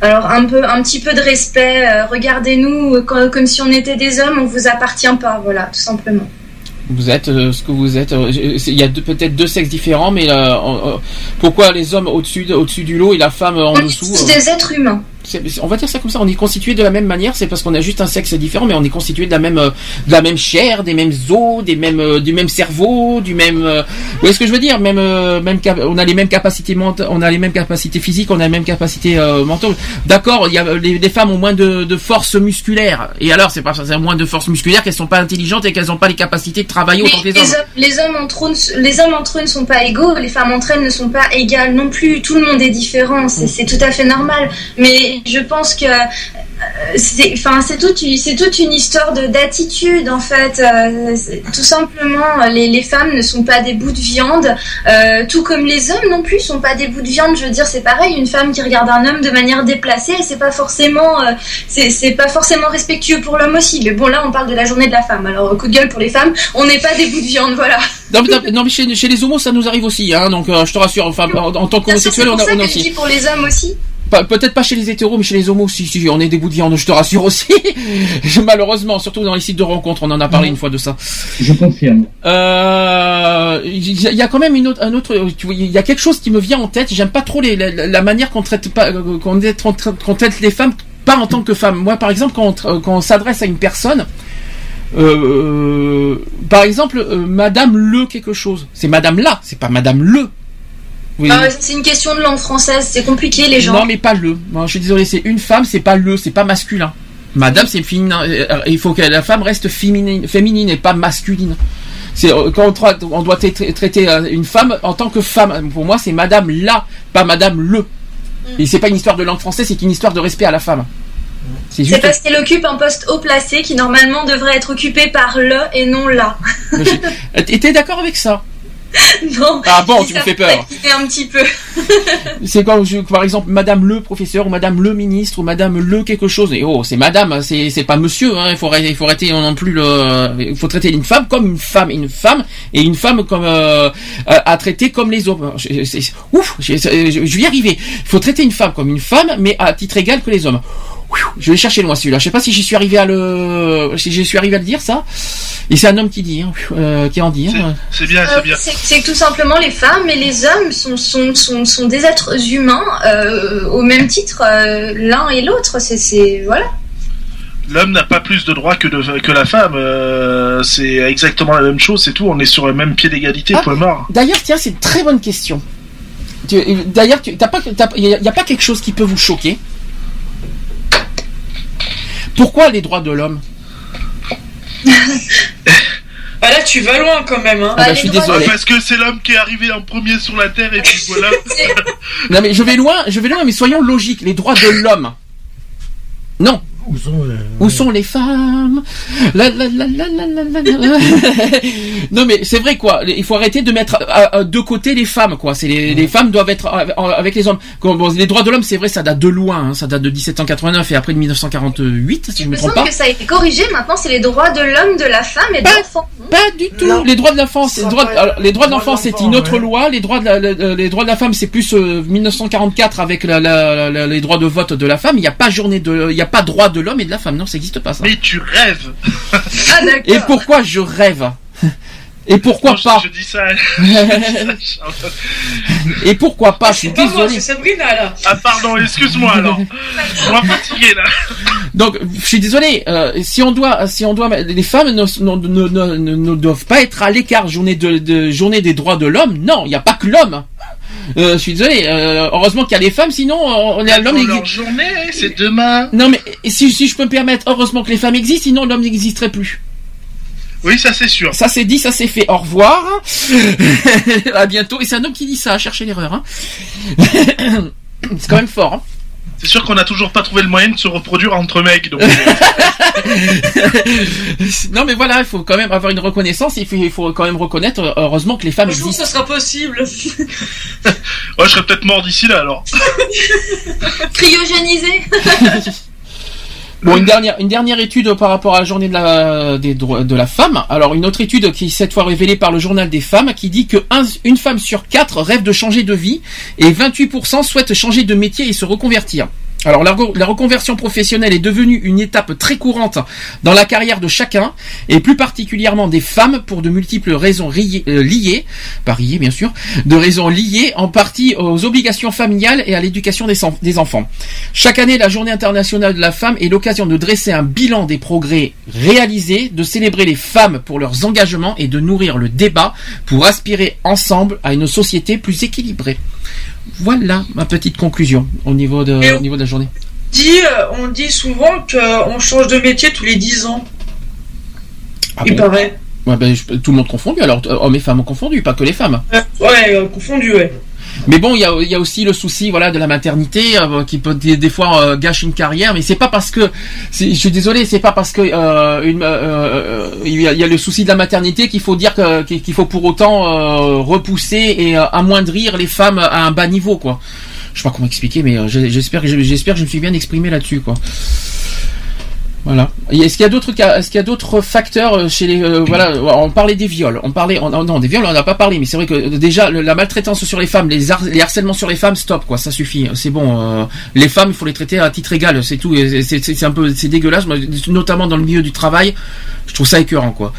Alors un peu, un petit peu de respect. euh, Regardez-nous euh, comme, si on était des hommes. On vous appartient pas. Voilà, tout simplement. Vous êtes ce que vous êtes. Il y a peut-être deux sexes différents, mais pourquoi les hommes au-dessus de- au-dessus du lot et la femme en On est dessous tous des êtres humains. On va dire ça comme ça. On est constitué de la même manière. C'est parce qu'on a juste un sexe différent, mais on est constitué de la même, euh, de la même chair, des mêmes os, des mêmes, euh, du même cerveau, du même. euh, vous voyez ce que je veux dire? Même, euh, même, on a les mêmes capacités mentales, on a les mêmes capacités physiques, on a les mêmes capacités euh, mentales. D'accord, il y a les, les femmes ont moins de, de force musculaire. Et alors, c'est pas ça, c'est moins de force musculaire qu'elles sont pas intelligentes et qu'elles n'ont pas les capacités de travailler autant que les hommes. les, hommes, les hommes entre eux, ne- les hommes entre eux ne sont pas égaux, les femmes entre elles ne sont pas égales non plus. Tout le monde est différent, c'est c'est tout à fait normal. Mais je pense que euh, c'est, enfin, c'est toute, une- c'est toute une histoire de d'attitude en fait. Euh, tout simplement, les, les femmes ne sont pas des bouts de viande, euh, tout comme les hommes non plus sont pas des bouts de viande. Je veux dire, c'est pareil. Une femme qui regarde un homme de manière déplacée, c'est pas forcément, euh, c'est, c'est pas forcément respectueux pour l'homme aussi. Mais bon, là, on parle de la journée de la femme. Alors, coup de gueule pour les femmes, on n'est pas des bouts de viande, voilà. Non, mais, non, mais chez, chez les homos, ça nous arrive aussi, hein, donc euh, je te rassure, enfin, en, en tant qu'homosexuel, on a, on a aussi. pour les hommes aussi. Peut-être pas chez les hétéros, mais chez les homos, si, si, on est des bouts de viande, je te rassure aussi. Malheureusement, surtout dans les sites de rencontres, on en a parlé une fois de ça. Je confirme. Euh, Il y, a- il y a quand même une autre, un autre, il y a quelque chose qui me vient en tête. J'aime pas trop les, la, la manière qu'on traite pas, euh, qu'on traite- les femmes, pas en tant que femmes. Moi, par exemple, quand on, s'adresse à une personne, euh, par exemple, euh, Madame le quelque chose, c'est Madame là, c'est pas Madame le. Oui. Ah c'est une question de langue française, c'est compliqué les gens. Non, mais pas le. Non, je suis désolé, c'est une femme, c'est pas le, c'est pas masculin. Madame, c'est féminin. Euh, Il faut que la femme reste féminine, féminine et pas masculine. C'est euh, quand on, tra- on doit tra- traiter euh, une femme en tant que femme. Pour moi, c'est Madame là, pas Madame le. Et c'est pas une histoire de langue française, c'est une histoire de respect à la femme. C'est juste. parce qu'elle occupe un poste haut placé qui normalement devrait être occupé par le et non la. T'es d'accord avec ça? non. Ah bon, tu me fais peur. un petit peu. C'est comme je- par exemple Madame le professeur ou Madame le ministre ou Madame le quelque chose. Et oh, c'est Madame, hein, c'est c'est pas Monsieur. Hein, il faut arrêter, il faut arrêter non plus le. Il faut traiter une femme comme une femme, une femme et une femme comme euh, à, à traiter comme les hommes. Je- ouf, je, je- je vais y arriver. Il faut traiter une femme comme une femme, mais à titre égal que les hommes. Je vais chercher loin celui-là. Je sais pas si j'y suis arrivé à le, si j'y suis arrivé à le dire ça. Et c'est un homme qui dit, hein, euh, qui en dit. hein. C'est bien, Euh, c'est bien. c'est tout simplement les femmes et les hommes sont, sont, sont, sont des êtres humains euh, au même titre euh, l'un et l'autre. C'est- C'est voilà. L'homme n'a pas plus de droits que, de, que la femme. euh, c'est exactement la même chose, c'est tout. On est sur le même pied d'égalité, Ah. point mort. D'ailleurs, tiens, c'est une très bonne question. D'ailleurs, tu- t'as pas, il n'y a, pas quelque chose qui peut vous choquer? Pourquoi les droits de l'homme Ah là, tu vas loin quand même. Hein. Ah bah, je suis désolé. Parce que c'est l'homme qui est arrivé en premier sur la Terre et puis voilà. Non, mais je vais loin, je vais loin, mais soyons logiques. Les droits de l'homme. Non. Où sont, euh, Où sont les femmes La, la, la, la, la, la, la, la. Non mais c'est vrai quoi. Il faut arrêter de mettre à, à deux côtés les femmes quoi. C'est les, les femmes doivent être avec- les hommes. Bon, les droits de l'homme c'est vrai ça date de loin. hein. Ça date de 1789 et après de 1948 si je Il me me trompe semble pas. que ça a été corrigé. Maintenant, c'est les droits de l'homme, de la femme et de l'enfant. Pas du tout. Les droits de l'enfant, c'est les droits, alors, les droits de l'enfant, c'est une autre loi. Les droits de la, la- les droits de la femme, c'est plus euh, 1944 avec la, la- la- les droits de vote de la femme. Il n'y a pas journée de, il n'y a pas droit de l'homme et de la femme. Non, ça n'existe pas ça. Mais tu rêves. Ah, Et pourquoi je rêve? Et pourquoi pas Je dis ça. Et pourquoi pas? Je suis Pas désolé. c'est Sabrina là. Ah pardon, excuse-moi alors. On va fatigué là. Donc, je suis désolé. euh, si on doit, si on doit, les femmes ne, ne, ne, ne- ne- ne doivent pas être à l'écart journée de, de journée des droits de l'homme. Non, il n'y a pas que l'homme. Euh, je suis désolé. euh, heureusement qu'il y a les femmes, sinon on est l'homme. Leur journée, c'est demain. Non mais si, si je peux me permettre, heureusement que les femmes existent, sinon l'homme n'existerait plus. Oui, ça c'est sûr. Ça c'est dit, ça c'est fait. Au revoir. à bientôt. Et c'est un homme qui dit ça. Cherchez l'erreur. Hein. c'est quand même fort. Hein. C'est sûr qu'on n'a toujours pas trouvé le moyen de se reproduire entre mecs. Donc... non mais voilà, il faut quand même avoir une reconnaissance. Il faut, il faut quand même reconnaître, heureusement que les femmes Un jour, existent. ce sera possible. ouais, je serais peut-être mort d'ici là alors. Cryogénisé. Bon, une dernière, une dernière étude par rapport à la journée de la, des droits de la femme. Alors, une autre étude qui est cette fois révélée par le journal des femmes qui dit que un- une femme sur quatre rêve de changer de vie et 28% souhaitent changer de métier et se reconvertir. Alors la, re- la reconversion professionnelle est devenue une étape très courante dans la carrière de chacun, et plus particulièrement des femmes pour de multiples raisons euh, liées, pas bien sûr, de raisons liées en partie aux obligations familiales et à l'éducation des enfants. Chaque année, la Journée internationale de la femme est l'occasion de dresser un bilan des progrès réalisés, de célébrer les femmes pour leurs engagements et de nourrir le débat pour aspirer ensemble à une société plus équilibrée. Voilà ma petite conclusion au niveau de, Et- au niveau de la journée. Dit, euh, on dit souvent qu'on change de métier tous les 10 ans. Ah Il bon paraît. Ouais, ben, je- tout le monde confondu, alors euh, hommes et femmes confondus, pas que les femmes. Ouais, euh, confondu, ouais. Mais bon, il y a, y a aussi le souci, voilà, de la maternité euh, qui peut des, fois euh, gâche une carrière, mais c'est pas parce que, je suis désolé, c'est pas parce que euh, euh, euh, il y, y a le souci de la maternité qu'il faut dire qu'il faut pour autant repousser et amoindrir les femmes à un bas niveau, quoi. Je sais pas comment expliquer, mais j'espère que je- j'espère que je me suis bien exprimé là-dessus, quoi. Voilà. Est-ce qu'il y a d'autres cas Est-ce qu'il y a d'autres facteurs euh, chez les euh, voilà On parlait des viols. On parlait on- non des viols on n'en a pas parlé, mais c'est vrai que euh, déjà le- la maltraitance sur les femmes, les, har- les harcèlements sur les femmes, stop quoi, ça suffit. C'est bon. euh, les femmes, il faut les traiter à titre égal, c'est tout. C'est un peu c'est dégueulasse, notamment dans le milieu du travail. Je trouve ça écœurant quoi.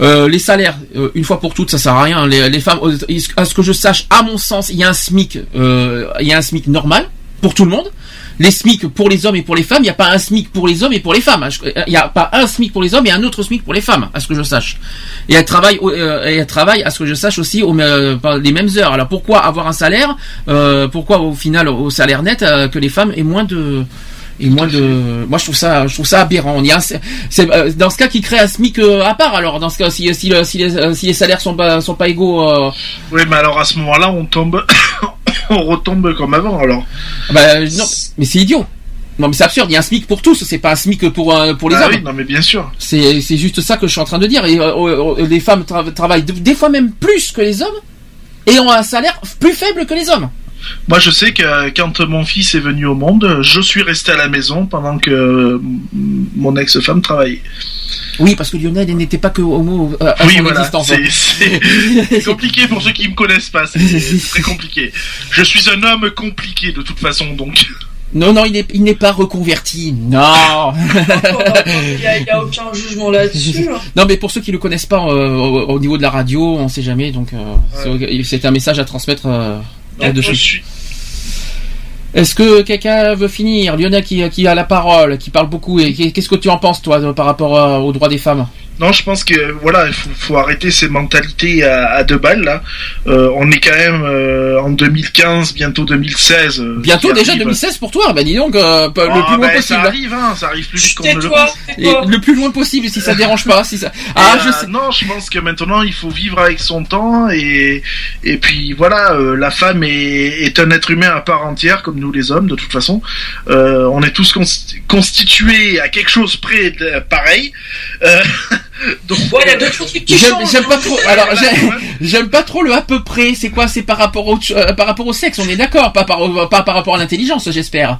Euh, les salaires, euh, une fois pour toutes, ça sert à rien. Les, les femmes, euh, à ce que je sache, à mon sens, il y a un SMIC, euh, il y a un SMIC normal pour tout le monde les SMIC pour les hommes et pour les femmes, il n'y a pas un SMIC pour les hommes et pour les femmes. Je- Il n'y a pas un SMIC pour les hommes et un autre SMIC pour les femmes, à ce que je sache. Et elles travaillent, euh, elles travaillent à ce que je sache aussi aux, euh, les mêmes heures. Alors pourquoi avoir un salaire euh, Pourquoi au final au salaire net euh, que les femmes aient moins de et moins de moi je trouve ça je trouve ça aberrant on y a c'est euh, dans ce cas qui crée un SMIC euh, à part alors dans ce cas si si, si les euh, si les salaires sont pas sont pas égaux euh, Oui, mais alors à ce moment-là, on tombe, on retombe comme avant alors. bah non mais c'est idiot non mais c'est absurde il y a un SMIC pour tous c'est pas un SMIC pour euh, pour les Ah hommes oui, non mais bien sûr. C'est c'est juste ça que je suis en train de dire. Et euh, euh, les femmes tra- travaillent de- des fois même plus que les hommes. et ont un salaire plus faible que les hommes. Moi, je sais que quand mon fils est venu au monde, je suis resté à la maison pendant que mon ex-femme travaillait. Oui, parce que Lionel il n'était pas que homo à Oui, son voilà. existence. C'est compliqué pour ceux qui me connaissent pas. C'est très compliqué. Je suis un homme compliqué de toute façon, donc. Non, non, il n'est il n'est pas reconverti. Non. Il n'y a, il y a aucun jugement là-dessus. hein. Non, mais pour ceux qui le connaissent pas euh, au, au niveau de la radio, on sait jamais. Donc, euh, c'est- c'est un message à transmettre euh, hors de Je chez- suis- Est-ce que quelqu'un veut finir? Lionel qui, qui a la parole, qui parle beaucoup. Et qu'est-ce que tu en penses, toi, par rapport euh, aux droits des femmes? Non, je pense que voilà, il faut, faut arrêter ces mentalités à, à deux balles là. Euh, on est quand même euh, en 2015, bientôt 2016. euh, Bientôt déjà arrive. 2016 pour toi. Ben dis donc, euh, le Ah, plus loin ben, possible. Ça arrive, hein, ça arrive plus vite qu'on ne le pense. Et le plus loin possible, si ça dérange pas. Si ça... Ah, je euh, sais. Non, je pense que maintenant il faut vivre avec son temps et et puis voilà, euh, la femme est, est un être humain à part entière comme nous les hommes de toute façon. Euh, on est tous consti- constitués à quelque chose près de pareil. Donc Ouais, il y a d'autres trucs qui J'aime pas trop. Alors j'aime- j'aime pas trop le à peu près. C'est quoi C'est par rapport au euh, par rapport au sexe. On est d'accord, pas par pas par rapport à l'intelligence, j'espère.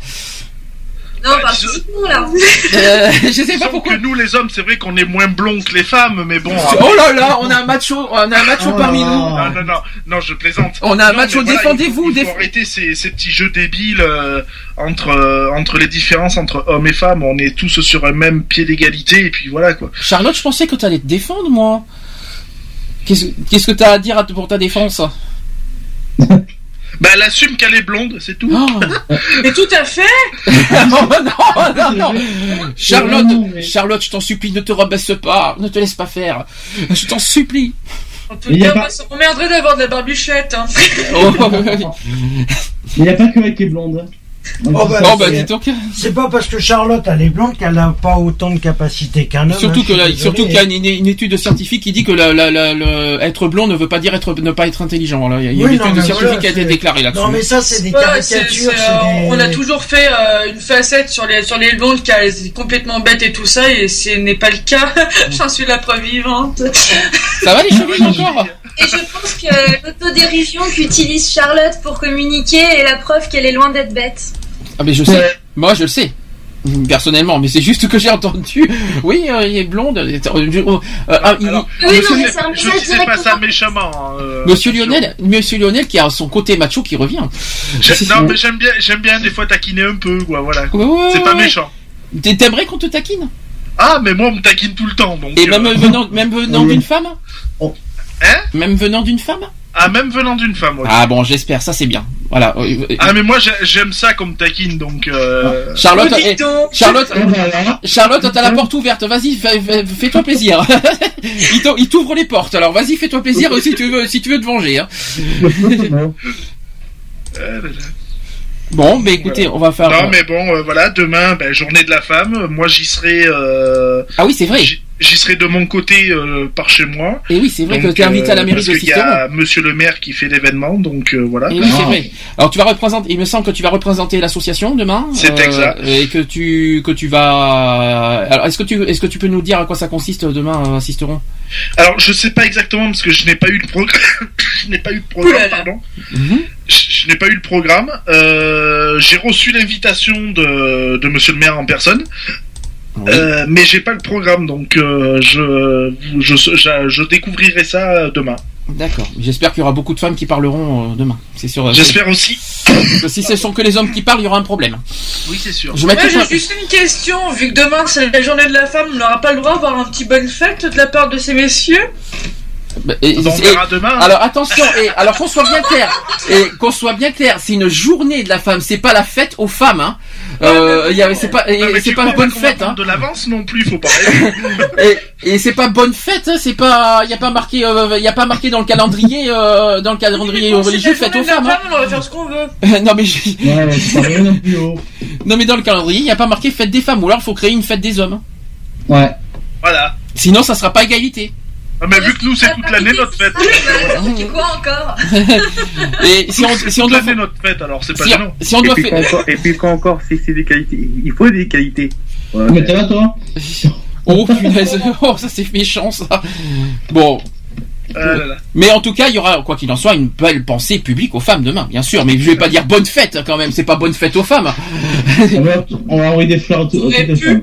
Non, on parle physiquement là. Euh, je sais pas pourquoi. que nous les hommes, c'est vrai qu'on est moins blonds que les femmes, mais bon. Oh là là, on a un macho, on a un macho Oh parmi nous. Non, non, non, non, je plaisante. On a un Non, macho, voilà, défendez-vous, Il faut, il déf- faut arrêter ces, ces petits jeux débiles euh, entre euh, entre les différences entre hommes et femmes. On est tous sur un même pied d'égalité et puis voilà quoi. Charlotte, je pensais que t'allais te défendre, moi. Qu'est-ce qu'est-ce que t'as à dire pour ta défense? Bah, elle assume qu'elle est blonde, c'est tout. Oh. Mais tout à fait. non, non, non, non. Charlotte, Non, mais- Charlotte, je t'en supplie, ne te rabaisse pas, ne te laisse pas faire. Je t'en supplie. En tout cas, pas- ça m'emmerderait d'avoir de la barbichette. Hein. Oh, Il n'y a pas que avec les blondes. Oh, bah, oh, bah, c'est- dis donc. C'est pas parce que Charlotte elle est blonde qu'elle a pas autant de capacité qu'un homme. Surtout hein, que surtout qu'il y a une, une étude scientifique qui dit que la, la, la- le- être blond ne veut pas dire être, ne pas être intelligent. Là. Il y a une Oui, étude non, scientifique qui a été déclarée là-dessus. Non mais ça c'est des caricatures. c'est, c'est euh, des- On a toujours fait euh, une facette sur les sur les blondes qui est complètement bête et tout ça, et ce n'est pas le cas. J'en suis la preuve vivante. Ça va les chevilles encore? Et je pense que l'autodérision qu'utilise Charlotte pour communiquer est la preuve qu'elle est loin d'être bête. Ah mais je sais. Moi je le sais. Personnellement, mais c'est juste que j'ai entendu. Oui, euh, il est blonde. Euh, euh, ah, il- Alors, Oui, je non, mais un je disais pas ça méchamment. hein, euh, Monsieur Lionel, Monsieur Lionel qui a son côté macho qui revient. Non, mais j'aime bien, j'aime bien des fois taquiner un peu, quoi. Voilà. Ouais, ouais, C'est pas ouais. méchant. T'a- T'aimerais qu'on te taquine? Ah, mais moi on me taquine tout le temps, donc. Et euh, même venant, même venant d'une femme? Hein? Même venant d'une femme? Ah, même venant d'une femme. ouais. Ah bon, j'espère, ça c'est bien. Voilà. Euh, euh, Ah, mais moi j'ai- j'aime ça comme taquine, donc. Euh... Charlotte, Oh, eh. Charlotte. Charlotte, t'as la porte ouverte. Vas-y, fais- fais- fais-toi plaisir. il t'o- il t'ouvre les portes. Alors vas-y, fais-toi plaisir si tu veux, si tu veux te venger. hein. euh, Bon, bah écoutez, on va faire. Non, mais bon, euh, voilà, demain, ben, journée de la femme. Moi, j'y serai. Euh... Ah oui, c'est vrai. J'y serai de mon côté euh, par chez moi. Et oui, c'est vrai que Donc, t'es invité à la euh, mairie parce de qu'il y a Monsieur le maire qui fait l'événement, donc euh, voilà. Et oui, c'est vrai. Alors tu vas représenter. Il me semble que tu vas représenter l'association demain. euh, C'est exact. Et que tu que tu vas. Alors est-ce que tu est-ce que tu peux nous dire à quoi ça consiste demain, euh, Sisteron Alors, je sais pas exactement parce que je n'ai pas eu le programme. je n'ai pas eu le programme, pardon. Je, je n'ai pas eu le programme. Euh, j'ai reçu l'invitation de, de Monsieur le maire en personne. Oui. Euh, mais j'ai pas le programme, donc euh, je, je, je, je découvrirai ça demain. D'accord. J'espère qu'il y aura beaucoup de femmes qui parleront euh, demain. C'est sûr. J'espère aussi. Parce que si ce sont que les hommes qui parlent, il y aura un problème. Oui, c'est sûr. Je Moi, mettrai j'ai juste une question. Vu que demain c'est la journée de la femme, on n'aura pas le droit d'avoir un petit bonne fête de la part de ces messieurs? Et- On et- verra demain. hein. Alors attention, et alors qu'on soit bien clair, et qu'on soit bien clair, c'est une journée de la femme, c'est pas la fête aux femmes, hein. Euh, c'est pas, et Non, mais c'est pas une crois bonne fête, hein. de l'avance non plus, faut pas. Et, et c'est pas bonne fête, hein, c'est pas, il y a pas marqué, euh, y a pas marqué dans le calendrier, euh, dans le calendrier religieux fête aux femmes. hein. on va faire ce qu'on veut. non mais je- Ouais, pas rien non plus haut. non mais dans le calendrier, il y a pas marqué fête des femmes, ou alors faut créer une fête des hommes. Ouais. voilà. Sinon, ça sera pas égalité. Ah, mais vu que nous, c'est toute l'année notre fête. Tu quoi encore Et si on, si on toute doit, l'année notre fête, alors c'est pas si, gênant. si on Et doit puis, faire, quoi encore, et puis quoi encore, si c'est des qualités, il faut des qualités. Ouais. Mais t'es là, toi Oh punaise, oh ça c'est méchant ça. Bon, Ah. Mais en tout cas, il y aura, quoi qu'il en soit, une belle pensée publique aux femmes demain, bien sûr. Mais je vais pas dire bonne fête quand même. C'est pas bonne fête aux femmes. On va, envoyer des fleurs à tout- à toutes les femmes.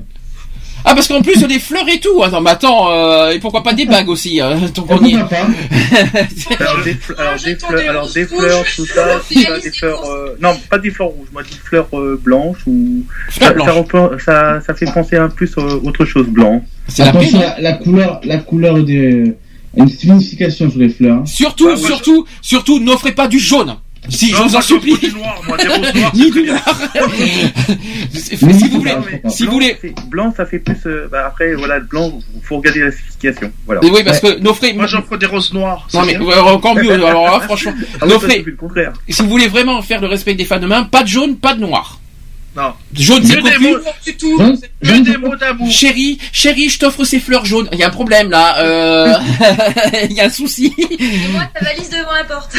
Ah parce qu'en plus il y a des fleurs et tout. Attends, mais attends, euh, et pourquoi pas des bagues aussi euh, qu'on y est. Alors des, alors, des fleurs, alors des fleurs, tout ça, tout ça, des fleurs, euh, non, pas des fleurs rouges, moi des fleurs euh, blanches ou Fleurs ça, blanches. ça, ça, ça fait penser un plus à autre chose blanc. Attention, la, la couleur, la couleur des, une signification sur les fleurs. hein. Surtout, surtout, surtout, n'offrez pas du jaune. Si, je vous en supplie. du noir, moi, des roses noires, Ni du noir. si Mais vous voulez, si vous Blanc, voulez. Blanc, ça fait plus. euh, bah, après, voilà, le blanc, faut regarder la signification. Voilà. Mais oui, parce que n'offrez. Moi, j'offre des roses noires. Non mais ouais, encore mieux. Alors là, franchement, Ah contraire. Si vous voulez vraiment faire le respect des femmes demain, pas de jaune, pas de noir. Non. Jaune, c'est cocu. du tout. Que des mots d'amour. Chérie, chérie, je t'offre ces fleurs jaunes. Il y a un problème là. Euh... Il y a un souci. Et moi, ta valise devant la porte.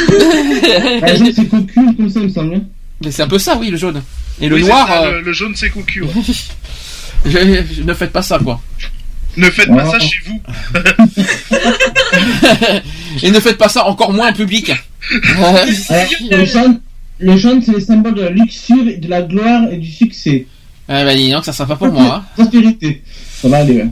Ah, jaune, c'est cocu, comme ça, il me semble. hein. Mais c'est un peu ça, oui, le jaune. Et le Oui, c'est noir, ça, euh, le, le jaune, c'est cocu. ouais. je- je- ne faites pas ça, quoi. Ne faites pas ça chez vous. Et ne faites pas ça encore moins en public. Alors, le jaune, le jaune, c'est les symboles de la luxure, de la gloire et du succès. Ah bah dis donc, ça sera pas pour moi. Hein. Prospérité. Ça va aller, ouais.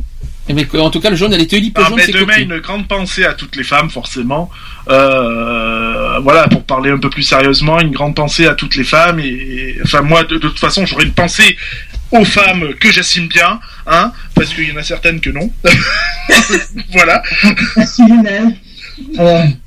Eh ben, en tout cas, le jaune, elle était libre Ah, jaune, mais c'est demain, une grande pensée à toutes les femmes, forcément. Euh, voilà, pour parler un peu plus sérieusement, une grande pensée à toutes les femmes. Et, et- enfin, moi, de, de toute façon, j'aurais une pensée aux femmes que j'estime bien, hein, parce qu'il y en a certaines que non. voilà.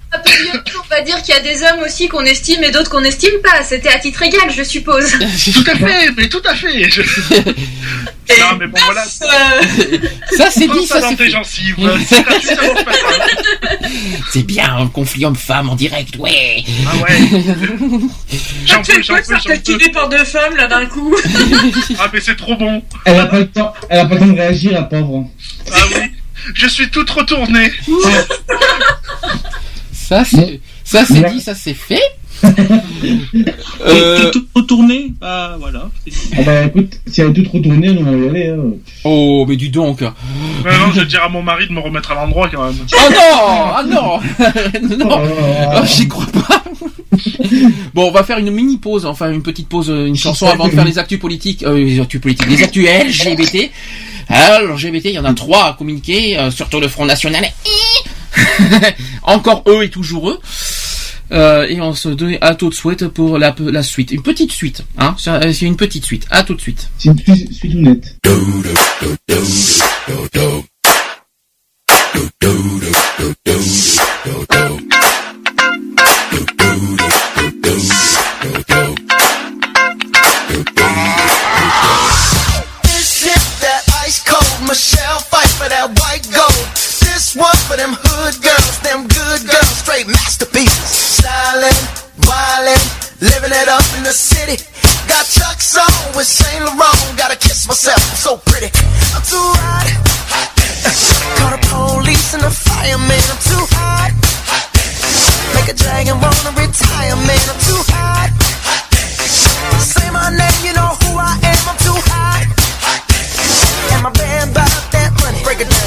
On va dire qu'il y a des hommes aussi qu'on estime et d'autres qu'on n'estime pas. C'était à titre égal, je suppose. Tout à fait, mais tout à fait. Je- non, mais bon, voilà. Ça, c'est dit, ça ça, dans c'est tes gencives. Bien, un conflit homme-femme en direct, ouais. Ah ouais. J'en peux, fais j'en peux, peux. taquiner par deux femmes là d'un coup Ah, mais c'est trop bon. elle a pas le temps, elle a pas le temps de réagir, la pauvre. Ah oui. Je suis toute retournée. Ça, c'est, ça, c'est dit, ça, c'est fait. Euh, Tout retourné Bah voilà. Ah bah écoute, si elle est toute retournée, on va y aller. Hein. Oh, mais dis donc. Non, je vais dire à mon mari de me remettre à l'endroit quand même. Oh non Ah non Non Ah, J'y crois pas Bon, on va faire une mini pause, enfin une petite pause, euh, une chanson avant de faire les actus politiques, euh, les actus politiques, les actus LGBT. Alors, LGBT, il y en a trois à communiquer, euh, surtout le Front National. Encore eux et toujours eux. Euh, et on se donne à tout de suite pour la, la suite. Une petite suite, hein. C'est une petite suite. À tout de suite. C'est une suite suite ou for them hood girls, them good girls, straight masterpieces. Styling, wildin', living it up in the city. Got Chuck's on with Saint Laurent. Gotta kiss myself, I'm so pretty. I'm too hot. Call the police and the fireman. I'm too hot. Make a dragon wanna retire, man. I'm too hot. Say my name, you know who I am. I'm too hot. And my band bought that money. Break it down.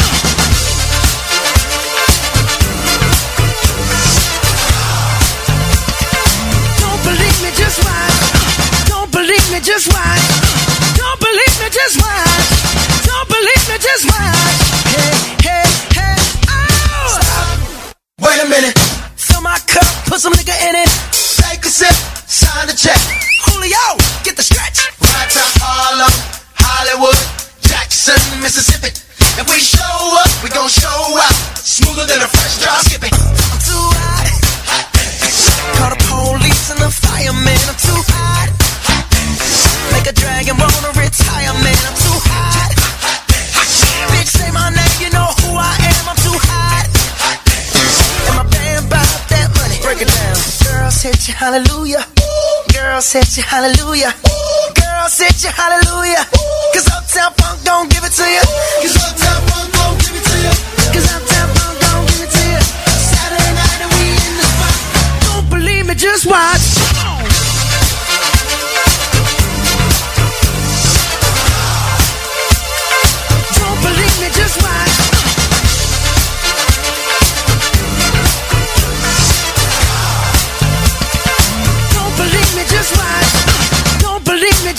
Me, just watch. Don't believe me, just watch. Don't believe me, just watch. Hey, hey, hey, oh! Stop. Wait a minute. Fill my cup, put some nigga in it. Take a sip, sign the check. Julio, get the stretch. Right to Harlem, Hollywood, Jackson, Mississippi. If we show up, we gon' show up. Smoother than a fresh drop skipping. I'm too hot. Call the police and the fireman. I'm too hot. Make a dragon wanna retire, man. I'm too hot. Bitch, say my name, you know who I am. I'm too hot. And my band bought that money. Break it down. Girls hit you, hallelujah. Girl, set you hallelujah. Girl, set you hallelujah. Cause Uptown Funk don't give it to you. Cause Uptown Funk don't give it to you. Cause Uptown Funk don't give it to you. Saturday night and we in the spot. Don't believe me, just watch.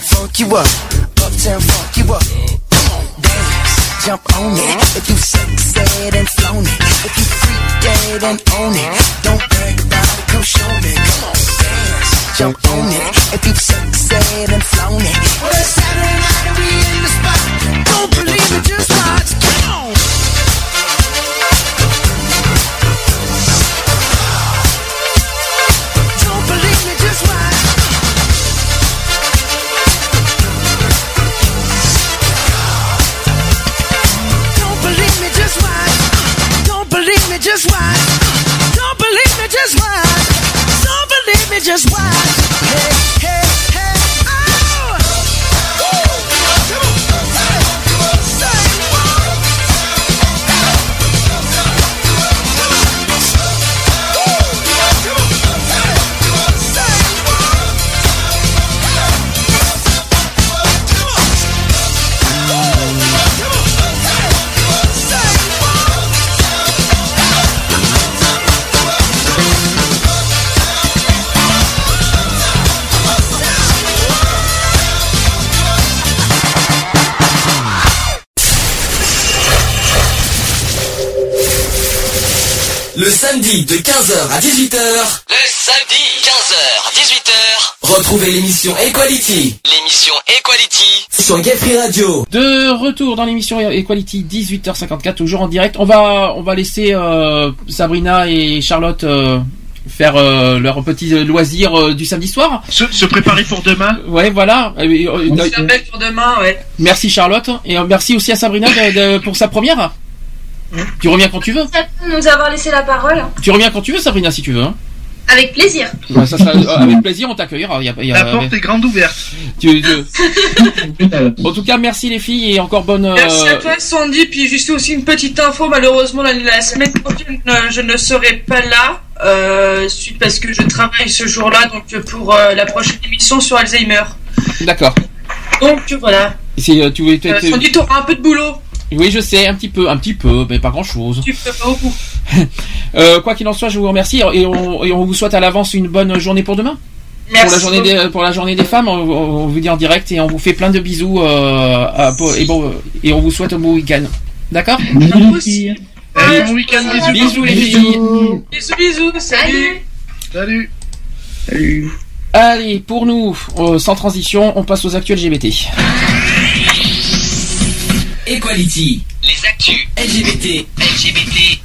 funk you up. Uptown, funk you up. Come on, dance, jump on it. If you sexed and flown it. If you freaked dead and own it. Don't brag about it, come show me. Come on, dance, jump on it. If you sexed and flown it. Well, it's Saturday night and we in the spot. Don't believe it, just watch. Come on. just why. Le samedi de 15h à 18h, Le samedi, 15h, 18h, retrouvez l'émission Equality l'émission Equality. sur Gay Free Radio. De retour dans l'émission Equality 18h54 toujours en direct. On va on va laisser euh, Sabrina et Charlotte euh, faire euh, leur petit loisir euh, du samedi soir. Se, se préparer pour demain. Ouais, voilà. Euh, euh, On se met pour demain, ouais. merci Charlotte et euh, merci aussi à Sabrina de- de- pour sa première. Tu reviens quand tu veux. Merci de nous avoir laissé la parole. Tu reviens quand tu veux Sabrina si tu veux. hein. Avec plaisir. Ouais, ça sera- euh, avec plaisir on t'accueillera. Y a- y a- La porte est grande ouverte. Tu- tu- En tout cas merci les filles et encore bonne. euh, Merci à toi Sandy, puis juste aussi une petite info, malheureusement la, la semaine prochaine euh, je ne serai pas là, euh, suite parce que je travaille ce jour-là, donc euh, pour euh, la prochaine émission sur Alzheimer. D'accord. Donc voilà, Si euh, tu veux. tu- euh, tu- Sandy t'auras un peu de boulot, Oui je sais un petit peu un petit peu mais pas grand chose. tu fais pas beaucoup. Euh, quoi qu'il en soit, je vous remercie et on, et on vous souhaite à l'avance une bonne journée pour demain. Merci. Pour la journée des, pour la journée des femmes, on, on vous dit en direct et on vous fait plein de bisous euh, à- pour- et bon et on vous souhaite un bon week-end. D'accord? Filles. Allez, bon week-end, bisous. Bisous les filles. Bisous bisous, salut Salut. Salut. Allez, pour nous, euh, sans transition, on passe aux actuels LGBT. Equality, Les actus LGBT, LGBT.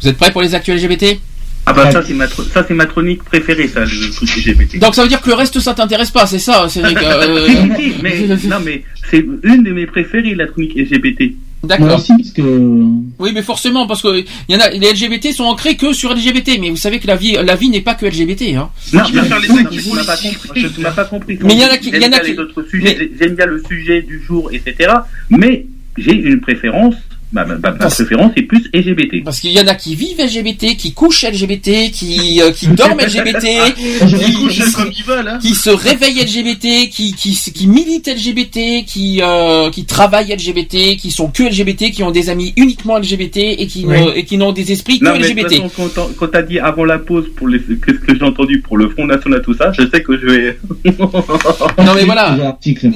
Vous êtes prêts pour les actuels LGBT Ah bah ça c'est ma, ça c'est ma chronique préférée ça, le truc LGBT. Donc ça veut dire que le reste ça t'intéresse pas, c'est ça c'est, euh, Si, mais, non mais c'est une de mes préférées la chronique LGBT. D'accord. Moi aussi, parce que. Oui, mais forcément, parce que il y en a, les LGBT sont ancrés que sur LGBT, mais vous savez que la vie, la vie n'est pas que LGBT, hein. Non, Je faire les m'as pas compris. M'as pas compris. Mais il y en a qui- il y en J'aime a bien qui- les autres sujets, j'aime bien le sujet du jour, etc. Mais j'ai une préférence. Ma, ma- ma- ma Parce- préférence est plus LGBT. Parce qu'il y en a qui vivent LGBT, qui couchent LGBT, qui, euh, qui dorment LGBT, Ils couchent comme ils veulent, hein. qui se réveillent LGBT, qui, qui, qui militent LGBT, qui, euh, qui travaillent LGBT, qui sont que LGBT, qui ont des amis uniquement LGBT et qui, Oui. ne- et qui n'ont des esprits que Non, mais de toute LGBT. façon, quand t'as- quand t'as dit avant la pause pour les, qu'est-ce que j'ai entendu pour le Front National, tout ça, je sais que je vais. Non mais voilà.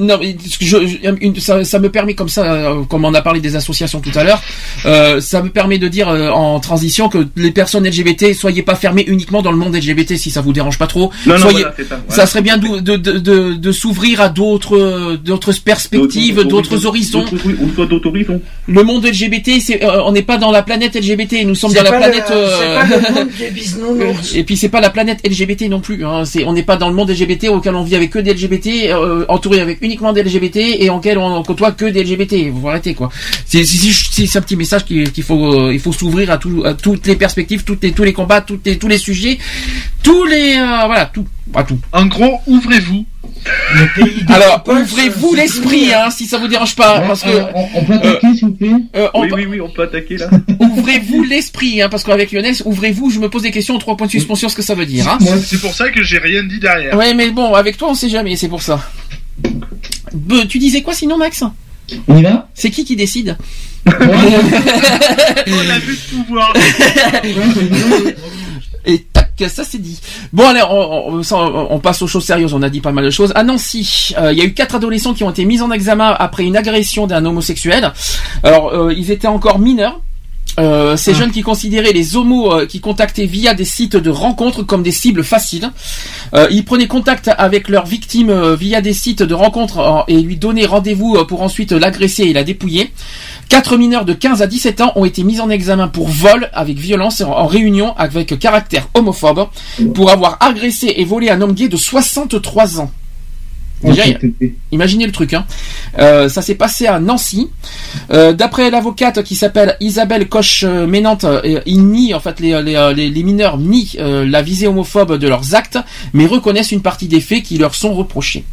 Non, mais ce que je, je- une- ça, ça me permet comme ça, euh, comme on a parlé des associations tout à à l'heure. Euh, ça me permet de dire euh, en transition que les personnes LGBT soyez pas fermés uniquement dans le monde LGBT si ça vous dérange pas trop. Non, non, soyez, voilà, c'est ça, voilà. serait bien de, de, de, de- de s'ouvrir à d'autres d'autres perspectives, d'autres horizons. D'autres- oui, ou soit d'autres horizons. Le monde LGBT, c'est euh, on n'est pas dans la planète LGBT, nous sommes dans la planète. le- euh, c'est pas le monde des bisounours. Et puis c'est pas la planète LGBT non plus. Hein. C'est on n'est pas dans le monde LGBT auquel on vit avec que des LGBT, euh, entouré avec uniquement des LGBT et auquel on côtoie que des LGBT. Vous arrêtez quoi. C'est un petit message qu'il faut euh, il faut s'ouvrir à, tout, à toutes les perspectives, toutes les, tous les combats, toutes les, tous les sujets, tous les euh, voilà tout, à tout. En gros, ouvrez-vous. Alors ouvrez-vous l'esprit hein, si ça vous dérange pas parce que on, on peut attaquer, s'il vous plaît euh, on Oui, oui, oui, on peut attaquer là. ouvrez-vous l'esprit hein, parce qu'avec Lionel ouvrez-vous. Je me pose des questions trois points de suspension ce que ça veut dire. Hein. C'est pour ça que j'ai rien dit derrière. Ouais, mais bon, avec toi, on sait jamais, c'est pour ça. Be- tu disais quoi sinon, Max? On y va? C'est qui qui décide? On a vu pouvoir. Et tac, ça c'est dit. Bon allez, on, passe aux choses sérieuses. On a dit pas mal de choses. À Nancy, euh, il y a eu quatre adolescents qui ont été mis en examen après une agression d'un homosexuel. Alors, euh, ils étaient encore mineurs. Euh, ces jeunes qui considéraient les homos euh, qui contactaient via des sites de rencontres comme des cibles faciles. Euh, ils prenaient contact avec leurs victimes euh, via des sites de rencontres et lui donnaient rendez-vous pour ensuite l'agresser et la dépouiller. Quatre mineurs de 15 à 17 ans ont été mis en examen pour vol avec violence en, en réunion avec caractère homophobe pour avoir agressé et volé un homme gay de 63 ans. Déjà, imaginez le truc. Hein. Euh, ça s'est passé à Nancy. Euh, D'après l'avocate qui s'appelle Isabelle Coche-Ménante, euh, ils nient, en fait, les, mineurs nient la visée homophobe de leurs actes, mais reconnaissent une partie des faits qui leur sont reprochés.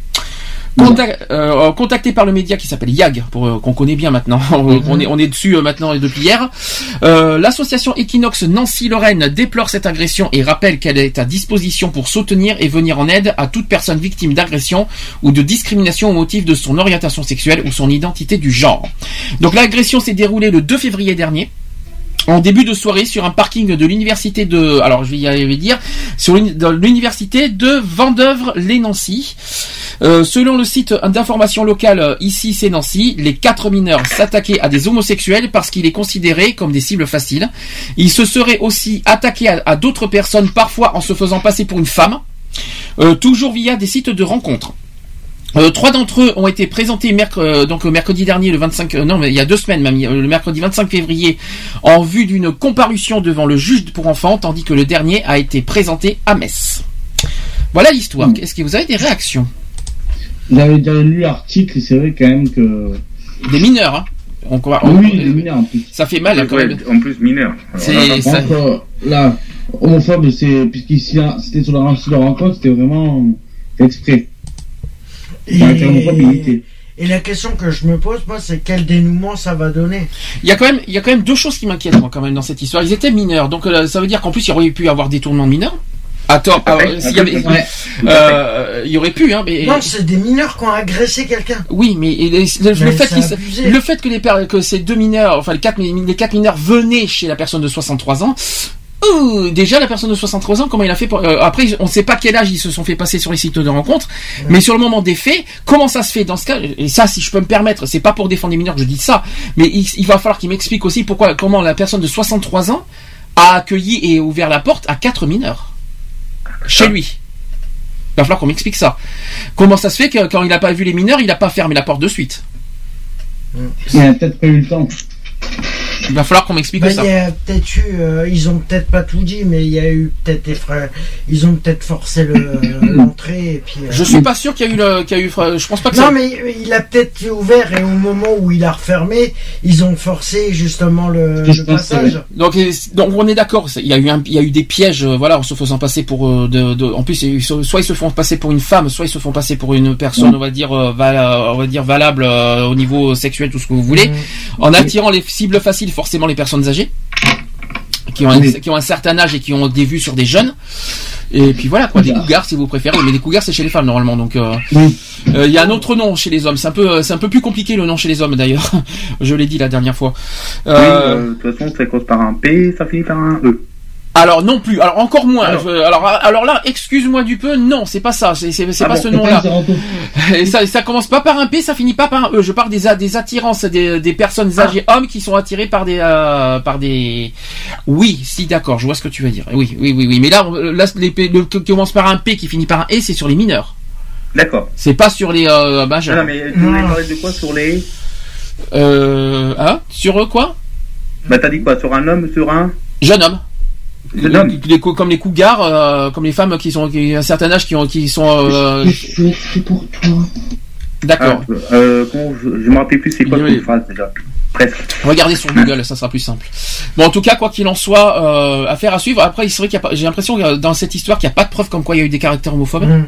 Contact- euh, contacté par le média qui s'appelle YAG, pour euh, qu'on connaît bien maintenant, on est on est dessus euh, maintenant et depuis hier. Euh, L'association Equinox Nancy-Lorraine déplore cette agression et rappelle qu'elle est à disposition pour soutenir et venir en aide à toute personne victime d'agression ou de discrimination au motif de son orientation sexuelle ou son identité du genre. Donc l'agression s'est déroulée le 2 février dernier. En début de soirée sur un parking de l'université de, alors je vais y arriver dire, sur l'université de Vendœuvre-les-Nancy. Euh, selon le site d'information locale euh, ici c'est Nancy, les quatre mineurs s'attaquaient à des homosexuels parce qu'il est considéré comme des cibles faciles. Ils se seraient aussi attaqués à, à d'autres personnes, parfois en se faisant passer pour une femme, euh, toujours via des sites de rencontres. Euh, trois d'entre eux ont été présentés merc- euh, donc euh, mercredi dernier, le 25, euh, non mais il y a deux semaines même, euh, le mercredi 25 février, en vue d'une comparution devant le juge pour enfants, tandis que le dernier a été présenté à Metz. Voilà l'histoire. Est-ce que vous avez des réactions? J'avais déjà lu l'article et c'est vrai quand même que. Des mineurs, hein on, on- Oui, des mineurs en plus. Ça fait mal hein, quand même. En plus, mineur. C'est- ça- Donc, euh, là, homophobe, c'est. Puisqu'ici, c'était sur la sur la rencontre, c'était vraiment exprès. Et la question que je me pose, moi, c'est quel dénouement ça va donner? Il y a quand même, il y a quand même deux choses qui m'inquiètent moi quand même dans cette histoire. Ils étaient mineurs, donc euh, ça veut dire qu'en plus il y aurait pu avoir des tournements de mineurs. Attends, à fait, euh, s'il y avait, ouais. euh, il y aurait pu, hein, mais Non, c'est des mineurs qui ont agressé quelqu'un. Oui, mais et le, le Mais fait qu'ils- abusé. le fait que les que ces deux mineurs, enfin les quatre, mi- les quatre mineurs venaient chez la personne de 63 ans. Ouh, déjà la personne de 63 ans, comment il a fait pour, euh, après on ne sait pas quel âge ils se sont fait passer sur les sites de rencontres, mais sur le moment des faits, comment ça se fait dans ce cas Et ça, si je peux me permettre, c'est pas pour défendre les mineurs que je dis ça, mais il, il va falloir qu'il m'explique aussi pourquoi, comment la personne de 63 ans a accueilli et ouvert la porte à quatre mineurs chez lui. Il va falloir qu'on m'explique ça. Comment ça se fait que quand il n'a pas vu les mineurs, il n'a pas fermé la porte de suite? Il a peut-être pas eu le temps. Il va falloir qu'on m'explique Bah, ça. il y a peut-être eu, euh, ils ont peut-être pas tout dit, mais il y a eu peut-être des frères, ils ont peut-être forcé le- l'entrée et puis. euh, Je suis pas sûr qu'il y a eu le, qu'il y a eu, je pense pas que Non, ça. mais il a peut-être ouvert et au moment où il a refermé, ils ont forcé justement le, le passage. Donc, donc on est d'accord. Il y a eu un, il y a eu des pièges, euh, voilà, en se faisant passer pour, euh, de, de- en plus, ils soit ils se font passer pour une femme, soit ils se font passer pour une personne, Mm. on va dire, euh, on va dire valable euh, au niveau sexuel, tout ce que vous voulez, en attirant les cibles faciles, forcément les personnes âgées, qui ont, un, Oui. qui ont un certain âge et qui ont des vues sur des jeunes. Et puis voilà, quoi, des cougars si vous préférez, mais les cougars c'est chez les femmes normalement, donc. euh, euh, Il y a un autre nom chez les hommes. C'est un peu, c'est un peu plus compliqué le nom chez les hommes d'ailleurs. Je l'ai dit la dernière fois. Euh, euh, de toute façon, ça commence par un P, ça finit par un E. Alors non plus. Alors encore moins. Je- Alors alors, là, excuse-moi du peu. Non, c'est pas ça. C'est Ah pas bon, ce nom-là. Et ça ça commence pas par un P, ça finit pas par un E. Je parle des des attirances des, des personnes âgées hommes qui sont attirées par des euh, par des. Oui, si d'accord. Je vois ce que tu veux dire. Oui oui oui oui. Mais là là les P- le qui commence par un P qui finit par un E, c'est sur les mineurs. D'accord. C'est pas sur les euh, Ah majeurs. non, mais tu voulais parler de quoi sur les. Euh, hein? Sur eux quoi? Bah, t'as dit quoi? Sur un homme, sur un? Jeune homme. Les, comme les cougars, euh, comme les femmes qui sont qui, à un certain âge qui ont qui sont. euh, C'est pour toi. D'accord. Ah, euh, je, je me rappelle plus c'est quoi cette phrase déjà. Presque. Regardez sur Google, ça sera plus simple. Bon, en tout cas, quoi qu'il en soit, euh, affaire à suivre. Après, c'est vrai qu'il y a pas, j'ai l'impression que dans cette histoire qu'il n'y a pas de preuve comme quoi il y a eu des caractères homophobes. Mm.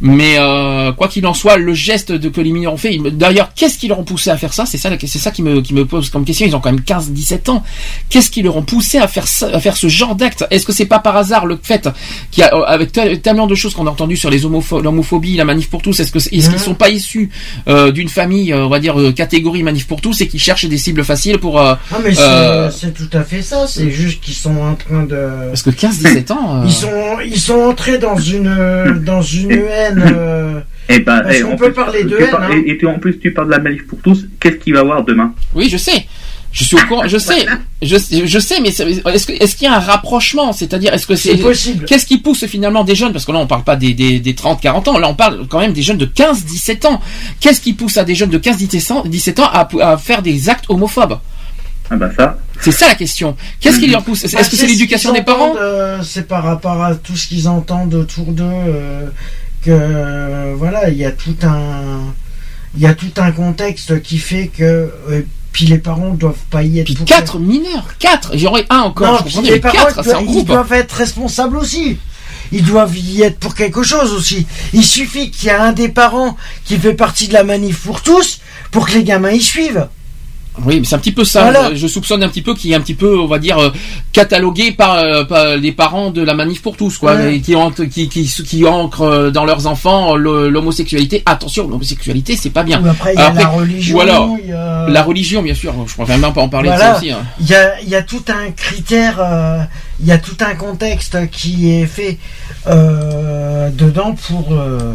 Mais euh, quoi qu'il en soit, le geste de que les mineurs ont fait. D'ailleurs, qu'est-ce qui leur ont poussé à faire ça? C'est ça, c'est ça qui me qui me pose comme question. Ils ont quand même 15-17 ans. Qu'est-ce qui leur ont poussé à faire ça, à faire ce genre d'acte? Est-ce que c'est pas par hasard le fait qu'il y a euh, avec tel- tellement de choses qu'on a entendues sur les homopho- l'homophobie, la manif pour tous Est-ce que est-ce qu'ils Mhm. sont pas issus euh, d'une famille, euh, on va dire euh, catégorie manif pour tous, et qui cherchent des cibles faciles pour euh, Ah mais c'est tout à fait ça, c'est juste qu'ils sont en train de... parce que 15-17 ans. euh, Ils sont, ils sont entrés dans une, dans une haine... euh, Et bah, Parce et qu'on en peut plus, parler de tu haine, par- hein. Et, en plus, tu parles de la manif pour tous. Qu'est-ce qu'il va y avoir demain? Oui, je sais. Je suis au courant, je sais, je, je sais, mais est-ce que- est-ce qu'il y a un rapprochement? C'est-à-dire, est-ce que c'est possible. Qu'est-ce qui pousse finalement des jeunes? Parce que là, on parle pas des, des, des 30, 40 ans. Là, on parle quand même des jeunes de 15, 17 ans. Qu'est-ce qui pousse à des jeunes de 15, 17 ans, 17 ans à, à faire des actes homophobes? Ah bah ça. C'est ça la question. Qu'est-ce qui leur pousse? Est-ce Bah, que c'est ce l'éducation des parents? euh, C'est par rapport à tout ce qu'ils entendent autour d'eux euh, que voilà, il y a tout un il y a tout un contexte qui fait que euh, puis les parents doivent pas y être. Puis pour quatre mineurs, quatre. J'aurais un encore. Non, je puis les mais parents quatre, ils doivent être responsables aussi. Ils doivent y être pour quelque chose aussi. Il suffit qu'il y ait un des parents qui fait partie de la manif pour tous pour que les gamins y suivent. Oui, mais c'est un petit peu ça. Voilà. Je soupçonne un petit peu qu'il est un petit peu, on va dire, euh, catalogué par, euh, par les parents de la manif pour tous, quoi, Ouais. qui, qui, qui, qui ancrent euh, dans leurs enfants l'homosexualité. Attention, l'homosexualité, c'est pas bien. Ou après, il y a la religion, Ou alors, il y a- la religion, bien sûr. Je préfère même pas en parler de Voilà. ça aussi. hein. Il y a, il y a tout un critère, euh, il y a tout un contexte qui est fait euh, dedans pour. euh,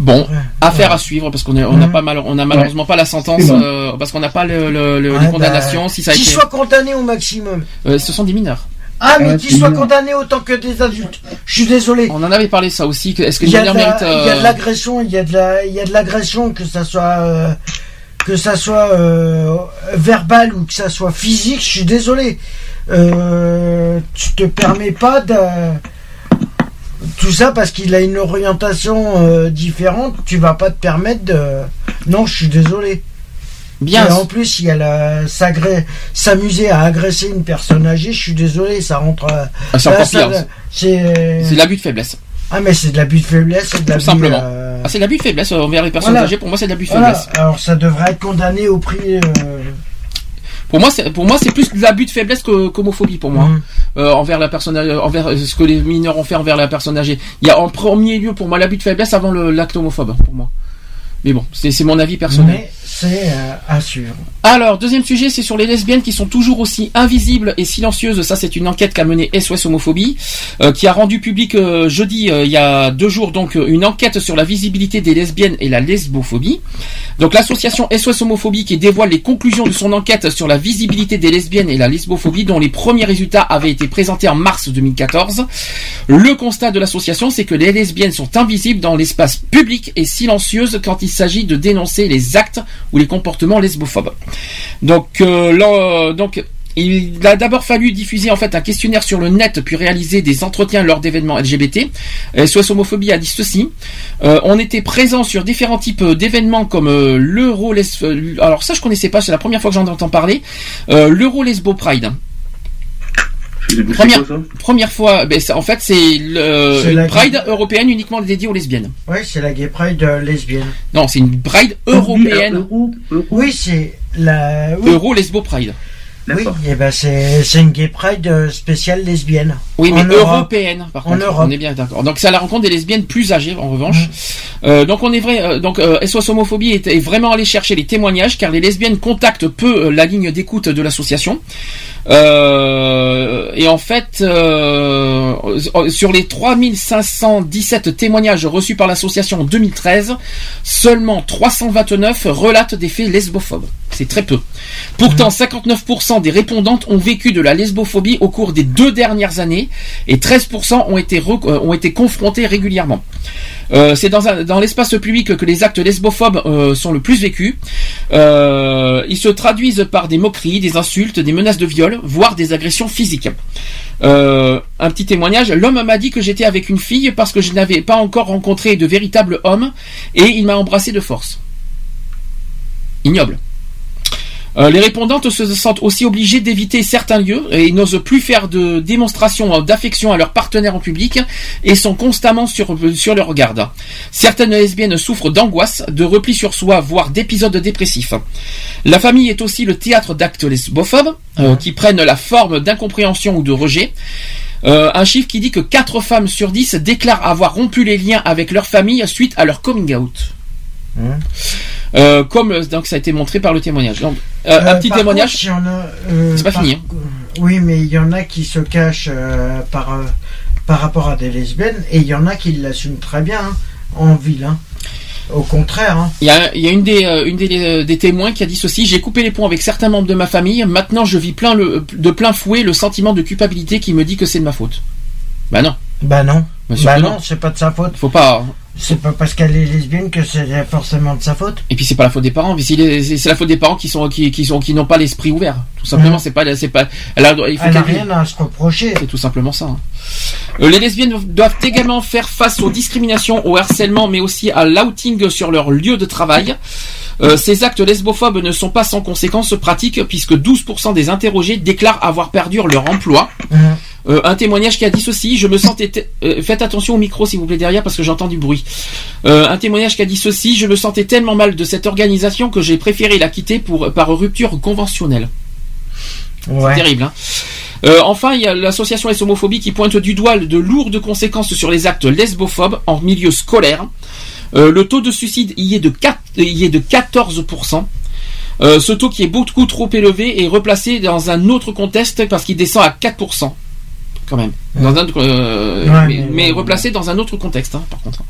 Bon, affaire ouais. à suivre parce qu'on on n'a pas mal, on a malheureusement pas la sentence bon. euh, parce qu'on n'a pas le, le- le- ouais, les bah, condamnations. si ça a qu'ils été, soient condamnés au maximum. Euh, ce sont des mineurs. Ah, mais Ouais, qu'ils soient condamnés autant que des adultes. Je suis désolé. On en avait parlé ça aussi. que- Est-ce que Il les y, a de mineurs méritent il y a de l'agression, il y a de la, il y a de l'agression que ça soit euh, que ça soit euh, verbal ou que ça soit physique. Je suis désolé. Euh, tu te permets pas de tout ça parce qu'il a une orientation euh, différente. Tu vas pas te permettre de. Non, je suis désolé. Bien. Et en plus, il y a la s'agré- s'amuser à agresser une personne âgée. Je suis désolé, ça rentre. euh, Ah, c'est encore pire. C'est C'est de l'abus de faiblesse. ah mais c'est de l'abus de faiblesse, c'est de Tout l'abus. simplement. euh, Ah, c'est de l'abus de faiblesse envers les personnes Voilà. âgées. Pour moi, c'est de l'abus de voilà. faiblesse. Alors ça devrait être condamné au prix. euh, Pour moi, c'est pour moi c'est plus l'abus de faiblesse que qu'homophobie pour moi Mhm. Euh, envers la personne euh, envers ce que les mineurs ont fait envers la personne âgée. Il y a en premier lieu pour moi l'abus de faiblesse avant le- l'acte homophobe pour moi. Mais bon, c'est mon avis personnel. Mais c'est euh. Alors, deuxième sujet, c'est sur les lesbiennes qui sont toujours aussi invisibles et silencieuses. Ça, c'est une enquête qu'a menée SOS Homophobie, euh, qui a rendu public euh, jeudi, euh, il y a deux jours, donc une enquête sur la visibilité des lesbiennes et la lesbophobie. Donc, l'association SOS Homophobie qui dévoile les conclusions de son enquête sur la visibilité des lesbiennes et la lesbophobie, dont les premiers résultats avaient été présentés en mars 2014. Le constat de l'association, c'est que les lesbiennes sont invisibles dans l'espace public et silencieuses quand il s'agit de dénoncer les actes ou les comportements lesbophobes. Donc, euh, donc il a d'abord fallu diffuser en fait un questionnaire sur le net puis réaliser des entretiens lors d'événements LGBT. SOS Homophobie a dit ceci. Euh, on était présent sur différents types euh, d'événements comme euh, l'Euro alors ça je connaissais pas, c'est la première fois que j'en entends parler. L'Euro Lesbo Pride. Première, première fois, ben, en fait, c'est le- C'est une la- Pride européenne uniquement dédiée aux lesbiennes. Oui, c'est la gay pride euh, lesbienne. Non, c'est une Pride européenne. Oui, c'est la. Oui, Euro Lesbo Pride. oui et ben c'est c'est une gay pride euh, spéciale lesbienne. Oui, mais En Europe. européenne, par En contre. Europe. On est bien d'accord. Donc c'est à la rencontre des lesbiennes plus âgées, en revanche. Euh, donc on est vrai. euh, donc euh, SOS Homophobie est, est vraiment allé chercher les témoignages, car les lesbiennes contactent peu euh, la ligne d'écoute de l'association. Euh, et en fait, euh, sur les 3517 témoignages reçus par l'association en 2013, seulement 329 relatent des faits lesbophobes. C'est très peu. Pourtant, 59% des répondantes ont vécu de la lesbophobie au cours des deux dernières années et 13% ont été, euh, ont été confrontés régulièrement. Euh, c'est dans, l'espace public que les actes lesbophobes euh, sont le plus vécus. Euh, ils se traduisent par des moqueries, des insultes, des menaces de viol, voire des agressions physiques. Un petit témoignage. L'homme m'a dit que j'étais avec une fille parce que je n'avais pas encore rencontré de véritable homme et il m'a embrassé de force. Ignoble. Euh, les répondantes se sentent aussi obligées d'éviter certains lieux et n'osent plus faire de démonstration d'affection à leur partenaire en public et sont constamment sur, sur leur garde. Certaines lesbiennes souffrent d'angoisse, de repli sur soi, voire d'épisodes dépressifs. La famille est aussi le théâtre d'actes lesbophobes euh, qui prennent la forme d'incompréhension ou de rejet. Euh, un chiffre qui dit que 4 femmes sur 10 déclarent avoir rompu les liens avec leur famille suite à leur coming out. Euh, comme euh, donc ça a été montré par le témoignage. Donc, euh, un petit témoignage. C'est pas par- fini, hein. Oui, mais il y en a qui se cachent par, par rapport à des lesbiennes et il y en a qui l'assument très bien hein, en ville. hein. Au contraire. hein. Il y a, il y a une, des, euh, une des, euh, des témoins qui a dit ceci J'ai coupé les ponts avec certains membres de ma famille. Maintenant, je vis plein le, de plein fouet le sentiment de culpabilité qui me dit que c'est de ma faute. Bah non. Bah non. Bah non, non. c'est pas de sa faute. Faut pas. C'est pas parce qu'elle est lesbienne que c'est forcément de sa faute. Et puis c'est pas la faute des parents. C'est la faute des parents qui sont qui, qui sont qui n'ont pas l'esprit ouvert. Tout simplement, Mhm. c'est pas c'est pas. Elle a, il faut Elle n'a qu'elle- rien à se reprocher. C'est tout simplement ça. hein. Euh, les lesbiennes doivent également faire face aux discriminations, au harcèlement, mais aussi à l'outing sur leur lieu de travail. Euh, ces actes lesbophobes ne sont pas sans conséquences pratiques puisque 12% des interrogés déclarent avoir perdu leur emploi. Euh, un témoignage qui a dit ceci, je me sentais... euh, faites attention au micro s'il vous plaît derrière parce que j'entends du bruit. Un témoignage qui a dit ceci, je me sentais tellement mal de cette organisation que j'ai préféré la quitter pour, par rupture conventionnelle. Ouais. C'est terrible. Hein. Euh, enfin, il y a l'association S homophobie qui pointe du doigt de lourdes conséquences sur les actes lesbophobes en milieu scolaire. Euh, le taux de suicide y est de, 4, y est de 14%. Euh, ce taux qui est beaucoup trop élevé est replacé dans un autre contexte parce qu'il descend à 4%. Quand même. Dans un, euh, Ouais, mais, mais- mais replacé dans un autre contexte, hein, par contre.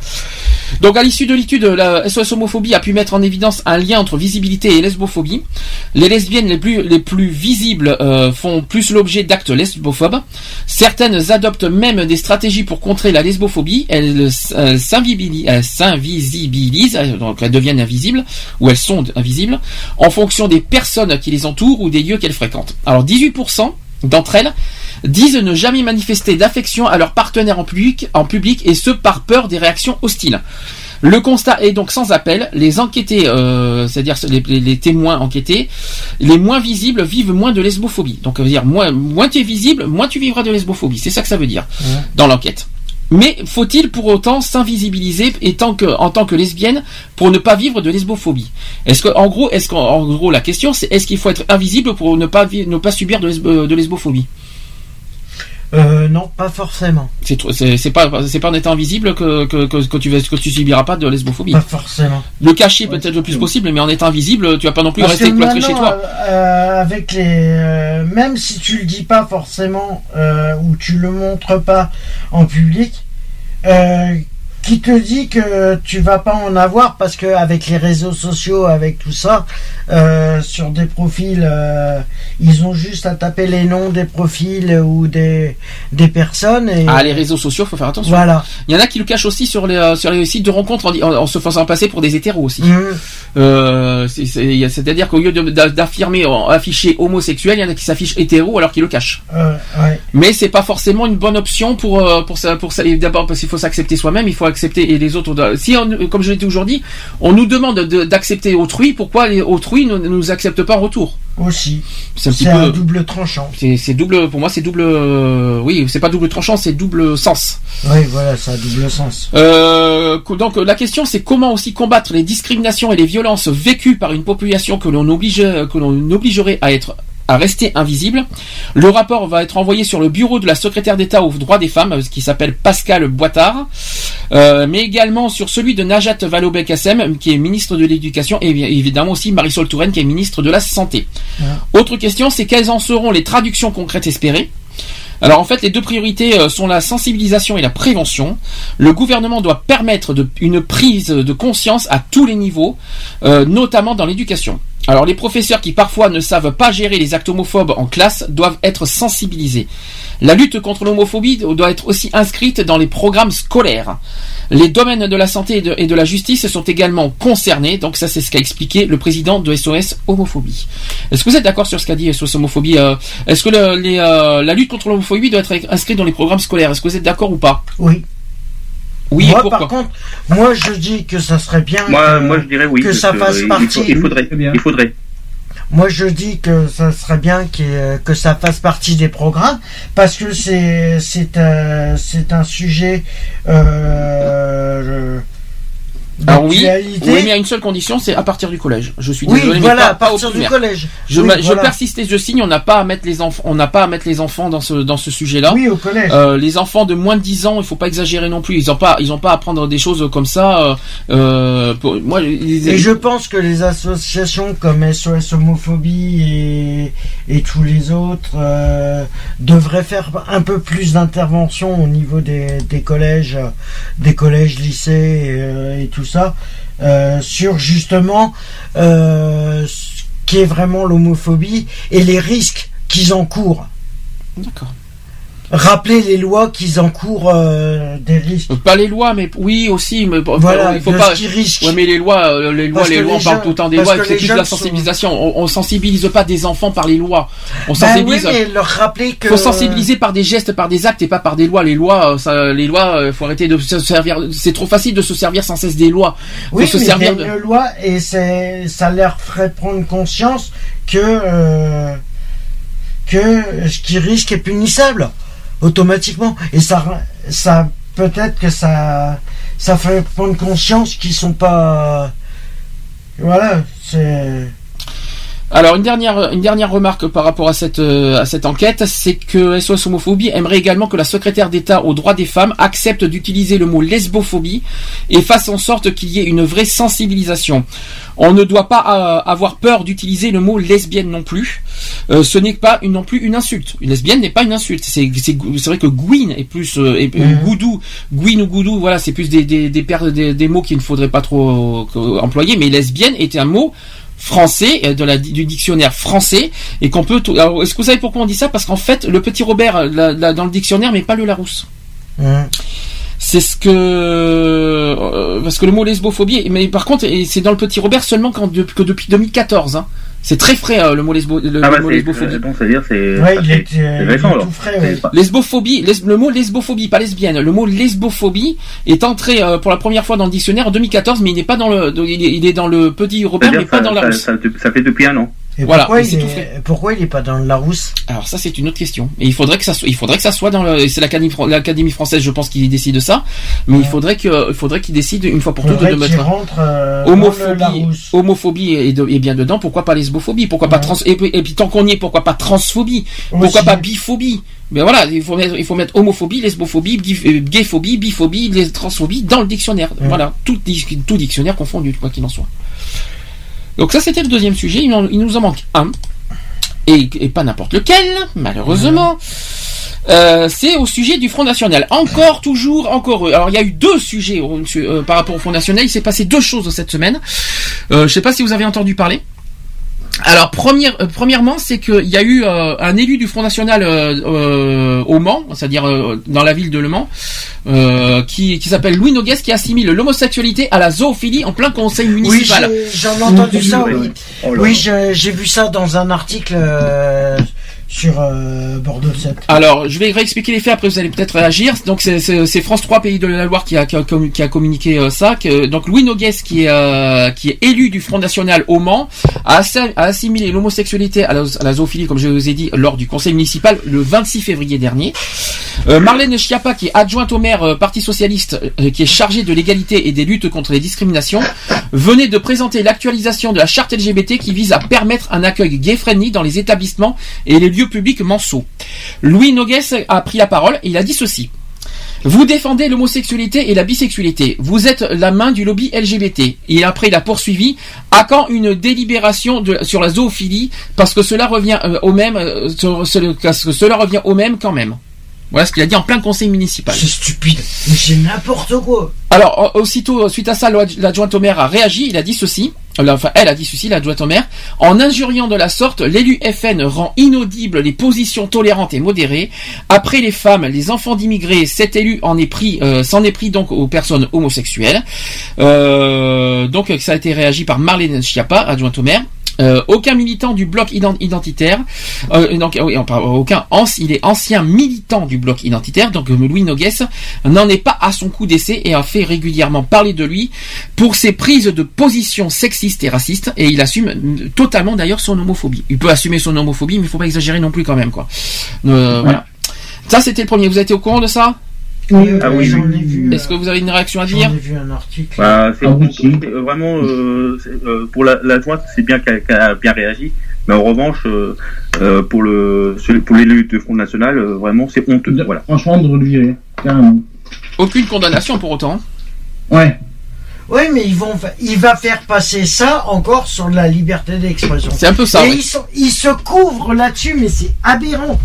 Donc à l'issue de l'étude, la SOS homophobie a pu mettre en évidence un lien entre visibilité et lesbophobie. Les lesbiennes les plus, les plus visibles euh, font plus l'objet d'actes lesbophobes. Certaines adoptent même des stratégies pour contrer la lesbophobie. Euh, elles s'invisibilisent, euh, donc elles deviennent invisibles, ou elles sont invisibles, en fonction des personnes qui les entourent ou des lieux qu'elles fréquentent. Alors 18% d'entre elles disent ne jamais manifester d'affection à leur partenaire en public, en public et ce par peur des réactions hostiles. Le constat est donc sans appel. Les enquêtés, euh, c'est-à-dire les, les- les témoins enquêtés, les moins visibles vivent moins de lesbophobie. Donc, ça veut dire moins, moins tu es visible, moins tu vivras de lesbophobie. C'est ça que ça veut dire dans l'enquête. Mais faut-il pour autant s'invisibiliser en tant que lesbienne pour ne pas vivre de lesbophobie? Est-ce que, en gros, est-ce qu'en en gros la question c'est est-ce qu'il faut être invisible pour ne pas vi- ne pas subir de, lesbo- de lesbophobie? Euh, non, pas forcément. C'est trop- c'est c'est pas c'est pas en étant invisible que que, que, que tu vas- que tu subiras pas de lesbophobie. Pas forcément. Le cacher peut-être le plus possible, mais en étant invisible, tu vas pas non plus Parce rester cloîtré chez toi. euh, euh, avec les, euh, même si tu le dis pas forcément euh, ou tu le montres pas en public, euh, qui te dit que tu vas pas en avoir parce que avec les réseaux sociaux, avec tout ça, euh, sur des profils, euh, ils ont juste à taper les noms des profils ou des des personnes et Ah, les réseaux sociaux, faut faire attention. Voilà. Il y en a qui le cachent aussi sur les, euh, sur les sites de rencontres en, en- en se faisant passer pour des hétéros aussi. Euh, a- C'est-à-dire qu'au lieu d'affirmer, afficher homosexuel, il y en a qui s'affichent hétéro alors qu'ils le cachent. Ouais. Mais c'est pas forcément une bonne option pour pour ça pour ça. D'abord parce qu'il faut s'accepter soi-même, il faut accepter et les autres. doivent- Si on- comme je l'ai dit aujourd'hui, on nous demande de- d'accepter autrui, pourquoi les autrui ne ne nous acceptent pas en retour? Aussi. C'est un petit double tranchant. c'est double pour moi c'est double euh, oui c'est pas double tranchant c'est double sens. Oui, voilà, ça a double sens. Euh, donc la question c'est comment aussi combattre les discriminations et les violences vécues par une population que l'on oblige que l'on obligerait à être à rester invisible. Le rapport va être envoyé sur le bureau de la secrétaire d'État aux droits des femmes, qui s'appelle Pascal Boitard, euh, mais également sur celui de Najat Vallaud-Belkacem, qui est ministre de l'Éducation, et évidemment aussi Marisol Touraine, qui est ministre de la Santé. Autre question, c'est quelles en seront les traductions concrètes espérées? Alors en fait, les deux priorités euh, sont la sensibilisation et la prévention. Le gouvernement doit permettre de- une prise de conscience à tous les niveaux, euh, notamment dans l'éducation. Alors les professeurs qui parfois ne savent pas gérer les actes homophobes en classe doivent être sensibilisés. La lutte contre l'homophobie doit être aussi inscrite dans les programmes scolaires. Les domaines de la santé et de, la justice sont également concernés, donc ça c'est ce qu'a expliqué le président de SOS Homophobie. Est-ce que vous êtes d'accord sur ce qu'a dit SOS Homophobie euh, Est-ce que euh, la lutte contre l'homophobie doit être inscrite dans les programmes scolaires? Est-ce que vous êtes d'accord ou pas? Oui. Oui, moi, pourquoi par contre, moi je dis que ça serait bien Moi, que, moi, je dirais oui. que ça fasse il partie. faut- Il faudrait. Il faudrait. Moi, je dis que ça serait bien ait- que ça fasse partie des programmes parce que c'est c'est euh, c'est un sujet. Euh, Alors oui, oui, mais à une seule condition, c'est à partir du collège. Je suis Oui, désolé, mais voilà, pas, à pas partir du collège. Je, Oui, je voilà. et je signe, on n'a pas à mettre les enfants, on n'a pas à mettre les enfants dans ce dans ce sujet-là. Oui, au collège. Euh, les enfants de moins de 10 ans, il faut pas exagérer non plus. Ils ont pas, ils ont pas à apprendre des choses comme ça. euh, euh, pour- moi, Et je pense que les associations comme SOS Homophobie et, et tous les autres euh, devraient faire un peu plus d'intervention au niveau des, des collèges, des collèges, lycées euh, et tout ça, euh, sur justement euh, ce qui est vraiment l'homophobie et les risques qu'ils encourent. D'accord. Rappeler les lois qu'ils encourent euh, des risques. Pas les lois, mais oui aussi. Mais Voilà, il faut pas. Ouais, mais les lois, euh, les lois, Parce les lois, on parle tout le temps des lois. C'est de la jeunes sont- sensibilisation. On, on sensibilise pas des enfants par les lois. On Ben sensibilise. oui, mais leur rappeler que faut sensibiliser par des gestes, par des actes et pas par des lois. Les lois, euh, ça, les lois, euh, faut arrêter de se servir. C'est trop facile de se servir sans cesse des lois. Faut Oui, se mais servir de. loi et c'est, ça leur ferait prendre conscience que euh, que ce qui risque est punissable automatiquement et ça ça peut-être que ça ça fait prendre conscience qu'ils sont pas voilà c'est Alors une dernière une dernière remarque par rapport à cette euh, à cette enquête, c'est que SOS homophobie aimerait également que la secrétaire d'État aux droits des femmes accepte d'utiliser le mot lesbophobie et fasse en sorte qu'il y ait une vraie sensibilisation. On ne doit pas euh, avoir peur d'utiliser le mot lesbienne non plus. Euh, ce n'est pas une, non plus une insulte. Une lesbienne n'est pas une insulte. C'est c'est c'est vrai que Gwyn est plus euh, est- Mhm. goudou, Gwyn ou goudou, voilà, c'est plus des des des, paires- des des mots qu'il ne faudrait pas trop euh, employer. Mais lesbienne était un mot français de la, du dictionnaire français et qu'on peut. tout- Alors, est-ce que vous savez pourquoi on dit ça? Parce qu'en fait, le petit Robert la- la- dans le dictionnaire, mais pas le Larousse. Hum. C'est ce que euh, parce que le mot lesbophobie, mais par contre, c'est dans le petit Robert seulement quand, de- que depuis 2014. Hein. C'est très frais euh, le mot lesbo, le, Ah le bah mot c'est lesbophobie. bon, c'est-à-dire c'est. Ouais, il est, euh, récent alors. tout frais, ouais. Lesbophobie, les- le mot lesbophobie, pas lesbienne. Le mot lesbophobie est entré euh, pour la première fois dans le dictionnaire en 2014, mais il n'est pas dans le, il est, il est dans le petit Robert, mais pas ça, dans la ça, Larousse. ça, ça fait depuis un an. Et Voilà, pourquoi, il tout est, frais. pourquoi il est pas dans le Larousse Alors ça c'est une autre question. Et il faudrait que ça soit, il faudrait que ça soit dans le, c'est l'Académie, fran- l'Académie française, je pense, qui décide de ça. Mais il faudrait que, il faudrait qu'il décide une fois pour toutes de mettre rentre euh, homophobie, homophobie est, de- est bien dedans. Pourquoi pas lesbophobie Pourquoi pas trans et, puis- et puis tant qu'on y est, pourquoi pas transphobie Pourquoi pas biphobie Mais voilà, il faut mettre, il faut mettre homophobie, lesbophobie, euh, gayphobie, biphobie, transphobie dans le dictionnaire. Voilà, tout dictionnaire confondu, quoi qu'il en soit. Donc ça c'était le deuxième sujet. Il, en- il nous en manque un et, et pas n'importe lequel, malheureusement. Euh, c'est au sujet du Front National. Encore, toujours, encore. Alors, il y a eu deux sujets euh, par rapport au Front National. Il s'est passé deux choses cette semaine. Euh, je sais pas si vous avez entendu parler. Alors, première, euh, premièrement, c'est qu'il y a eu euh, un élu du Front National euh, euh, au Mans, c'est-à-dire euh, dans la ville de Le Mans, euh, qui, qui s'appelle Louis Noguès, qui assimile l'homosexualité à la zoophilie en plein conseil Oui, municipal. j'ai- j'en ai entendu ça, oui. Oh Oui, là. j'ai j'ai vu ça dans un article euh, sur euh, Bordeaux 7. Alors, je vais réexpliquer les faits, après vous allez peut-être réagir. Donc, c'est- France 3 Pays de la Loire qui a, communiqué euh, ça. Donc, Louis Nogues, qui est, euh, qui est élu du Front National au Mans, a, assimilé l'homosexualité à la, zoophilie, comme je vous ai dit, lors du conseil municipal le 26 février dernier. Marlène Schiappa, qui est adjointe au maire Parti Socialiste, qui est chargée de l'égalité et des luttes contre les discriminations, venait de présenter l'actualisation de la charte LGBT qui vise à permettre un accueil gay-friendly dans les établissements et les lieux publics manceaux. Louis Nogues a pris la parole et il a dit ceci. Vous défendez l'homosexualité et la bisexualité. Vous êtes la main du lobby LGBT. Et après, il a poursuivi. À quand une délibération de- sur la zoophilie Parce que cela revient euh, au même. euh, sur- sur- parce que cela revient au même quand même. Voilà ce qu'il a dit en plein conseil municipal. C'est stupide. Mais c'est n'importe quoi. Alors, au- aussitôt, suite à ça, l'adj- l'adjointe au maire a réagi. Il a dit ceci. Elle a dit ceci, l'adjointe au maire. En injuriant de la sorte, l'élu FN rend inaudibles les positions tolérantes et modérées. Après les femmes, les enfants d'immigrés, cet élu euh, s'en est pris donc aux personnes homosexuelles. Euh, donc, ça a été réagi par Marlène Schiappa, adjointe au maire. Euh, aucun militant du bloc ident- identitaire, euh, donc, oui, aucun, il est ancien militant du bloc identitaire, donc euh, Louis Nogues n'en est pas à son coup d'essai et a fait régulièrement parler de lui pour ses prises de position sexistes et racistes, et il assume euh, totalement d'ailleurs son homophobie. Il peut assumer son homophobie, mais il faut pas exagérer non plus quand même, quoi. Euh, Voilà. Ça, c'était le premier. Vous été au courant de ça? Oui, Ah oui, j'en ai vu. Est-ce que vous avez une réaction à J'en dire ai vu un article. Bah, c'est Ah euh, vraiment euh, euh, pour la, la jointe, c'est bien qu'elle a bien réagi, mais en revanche, euh, euh, pour le pour l'élu de Front National, euh, vraiment, c'est honteux. Voilà. Franchement, de le virer, carrément. Aucune condamnation pour autant. Ouais. Oui, mais ils vont, il va faire passer ça encore sur la liberté d'expression. C'est un peu ça, Et ils, sont- ils se couvrent là-dessus, mais c'est aberrant.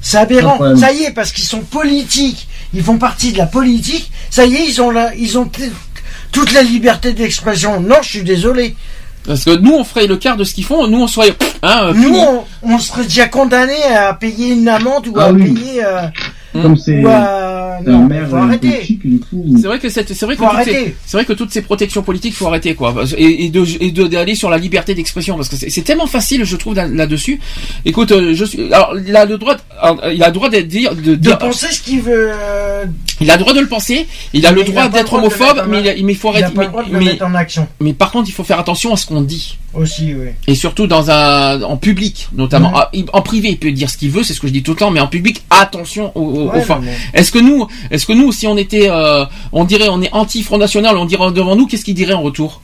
C'est aberrant. de. Ça y est, parce qu'ils sont politiques. Ils font partie de la politique. Ça y est, ils ont la, ils ont toute la liberté d'expression. Non, je suis désolé. Parce que nous, on ferait le quart de ce qu'ils font. Nous, on serait, hein, euh, Nous, on, on serait déjà condamné à payer une amende ou Ah à oui. payer. euh, Comme c'est Non, maire faut euh, arrêter. C'est vrai que cette- c'est vrai que Faut toutes ces, arrêter. c'est vrai que toutes ces protections politiques faut arrêter quoi et, et de et de- d'aller sur la liberté d'expression parce que c'est tellement facile je trouve là- là-dessus. Écoute, euh, je suis alors il a le droit de- alors, il a le droit d'être dire de, De penser ce qu'il veut. euh, il a le droit de le penser, il a Mais le droit d'être de homophobe mais il, mais faut il a arrêter pas le droit de le mais, mettre en action. mais par contre il faut faire attention à ce qu'on dit Aussi, oui. et surtout dans un en public notamment Ah, en privé il peut dire ce qu'il veut c'est ce que je dis tout le temps mais en public attention aux, Ouais, est-ce que nous est-ce que nous si on était euh, on dirait on est anti Front National on dirait devant nous qu'est-ce qu'il dirait en retour?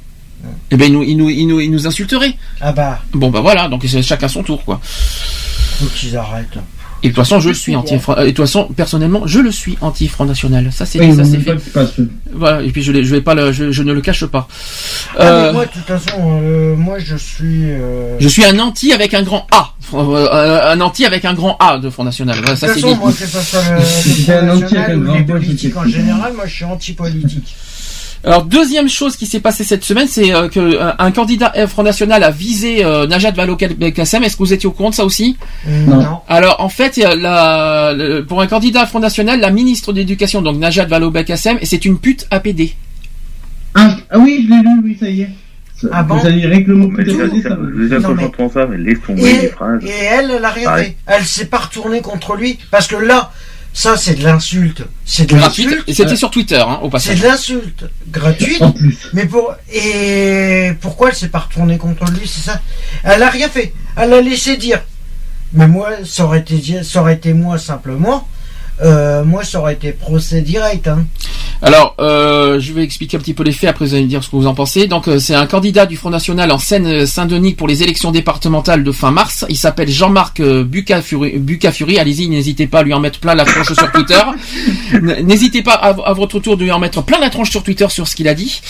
Eh ben il nous, il nous il nous il nous insulterait Ah bah, bon bah voilà donc c'est chacun son tour quoi. Faut qu'ils arrêtent. et de toute façon je suis anti et de toute façon personnellement je le suis anti Front National. Ça c'est Oui, ça on c'est fait. voilà et puis je, je vais pas le, je, je ne le cache pas. Ah, mais Euh, moi, de toute façon, euh, moi, je suis. euh, je suis un anti avec un grand A. Euh, un anti avec un grand A de Front National voilà, De ça toute c'est façon, dit moi, que ce soit le, C'est le un Front anti avec un National ou grand les politiques en pas. général, moi, je suis anti-politique. Alors deuxième chose qui s'est passée cette semaine, c'est euh, que euh, un candidat euh, Front National a visé euh, Najat Vallaud-Belkacem. Est-ce que vous étiez au courant de ça aussi? Non. Non. Alors en fait, euh, la, le- pour un candidat Front National, la ministre d'éducation, donc Najat Vallaud-Belkacem, c'est une pute APD. Ah, ah oui, je l'ai lu, oui, ça y est. Ah bon Vous allez régler le mot Mais déjà, quand j'entends ça, mais laisse tomber Et, les phrases. et elle, elle a rien fait. Elle s'est pas retournée contre lui. Parce que là, ça, c'est de l'insulte. C'est de Gratuite. l'insulte. Et c'était sur Twitter, hein, au C'est passage. de l'insulte gratuite. En plus. Mais pour et pourquoi elle s'est pas retournée contre lui, c'est ça? Elle a rien fait. Elle a laissé dire. Mais moi, ça aurait été ça aurait été moi simplement. Euh, moi, ça aurait été procès direct. Hein. Alors, euh, je vais expliquer un petit peu les faits, après vous allez me dire ce que vous en pensez. Donc, euh, c'est un candidat du Front National en Seine-Saint-Denis pour les élections départementales de fin mars. Il s'appelle Jean-Marc Bucafuri. Bucafuri. Allez-y, n'hésitez pas à lui en mettre plein la tronche sur Twitter. N'hésitez pas à, à votre tour de lui en mettre plein la tronche sur Twitter sur ce qu'il a dit.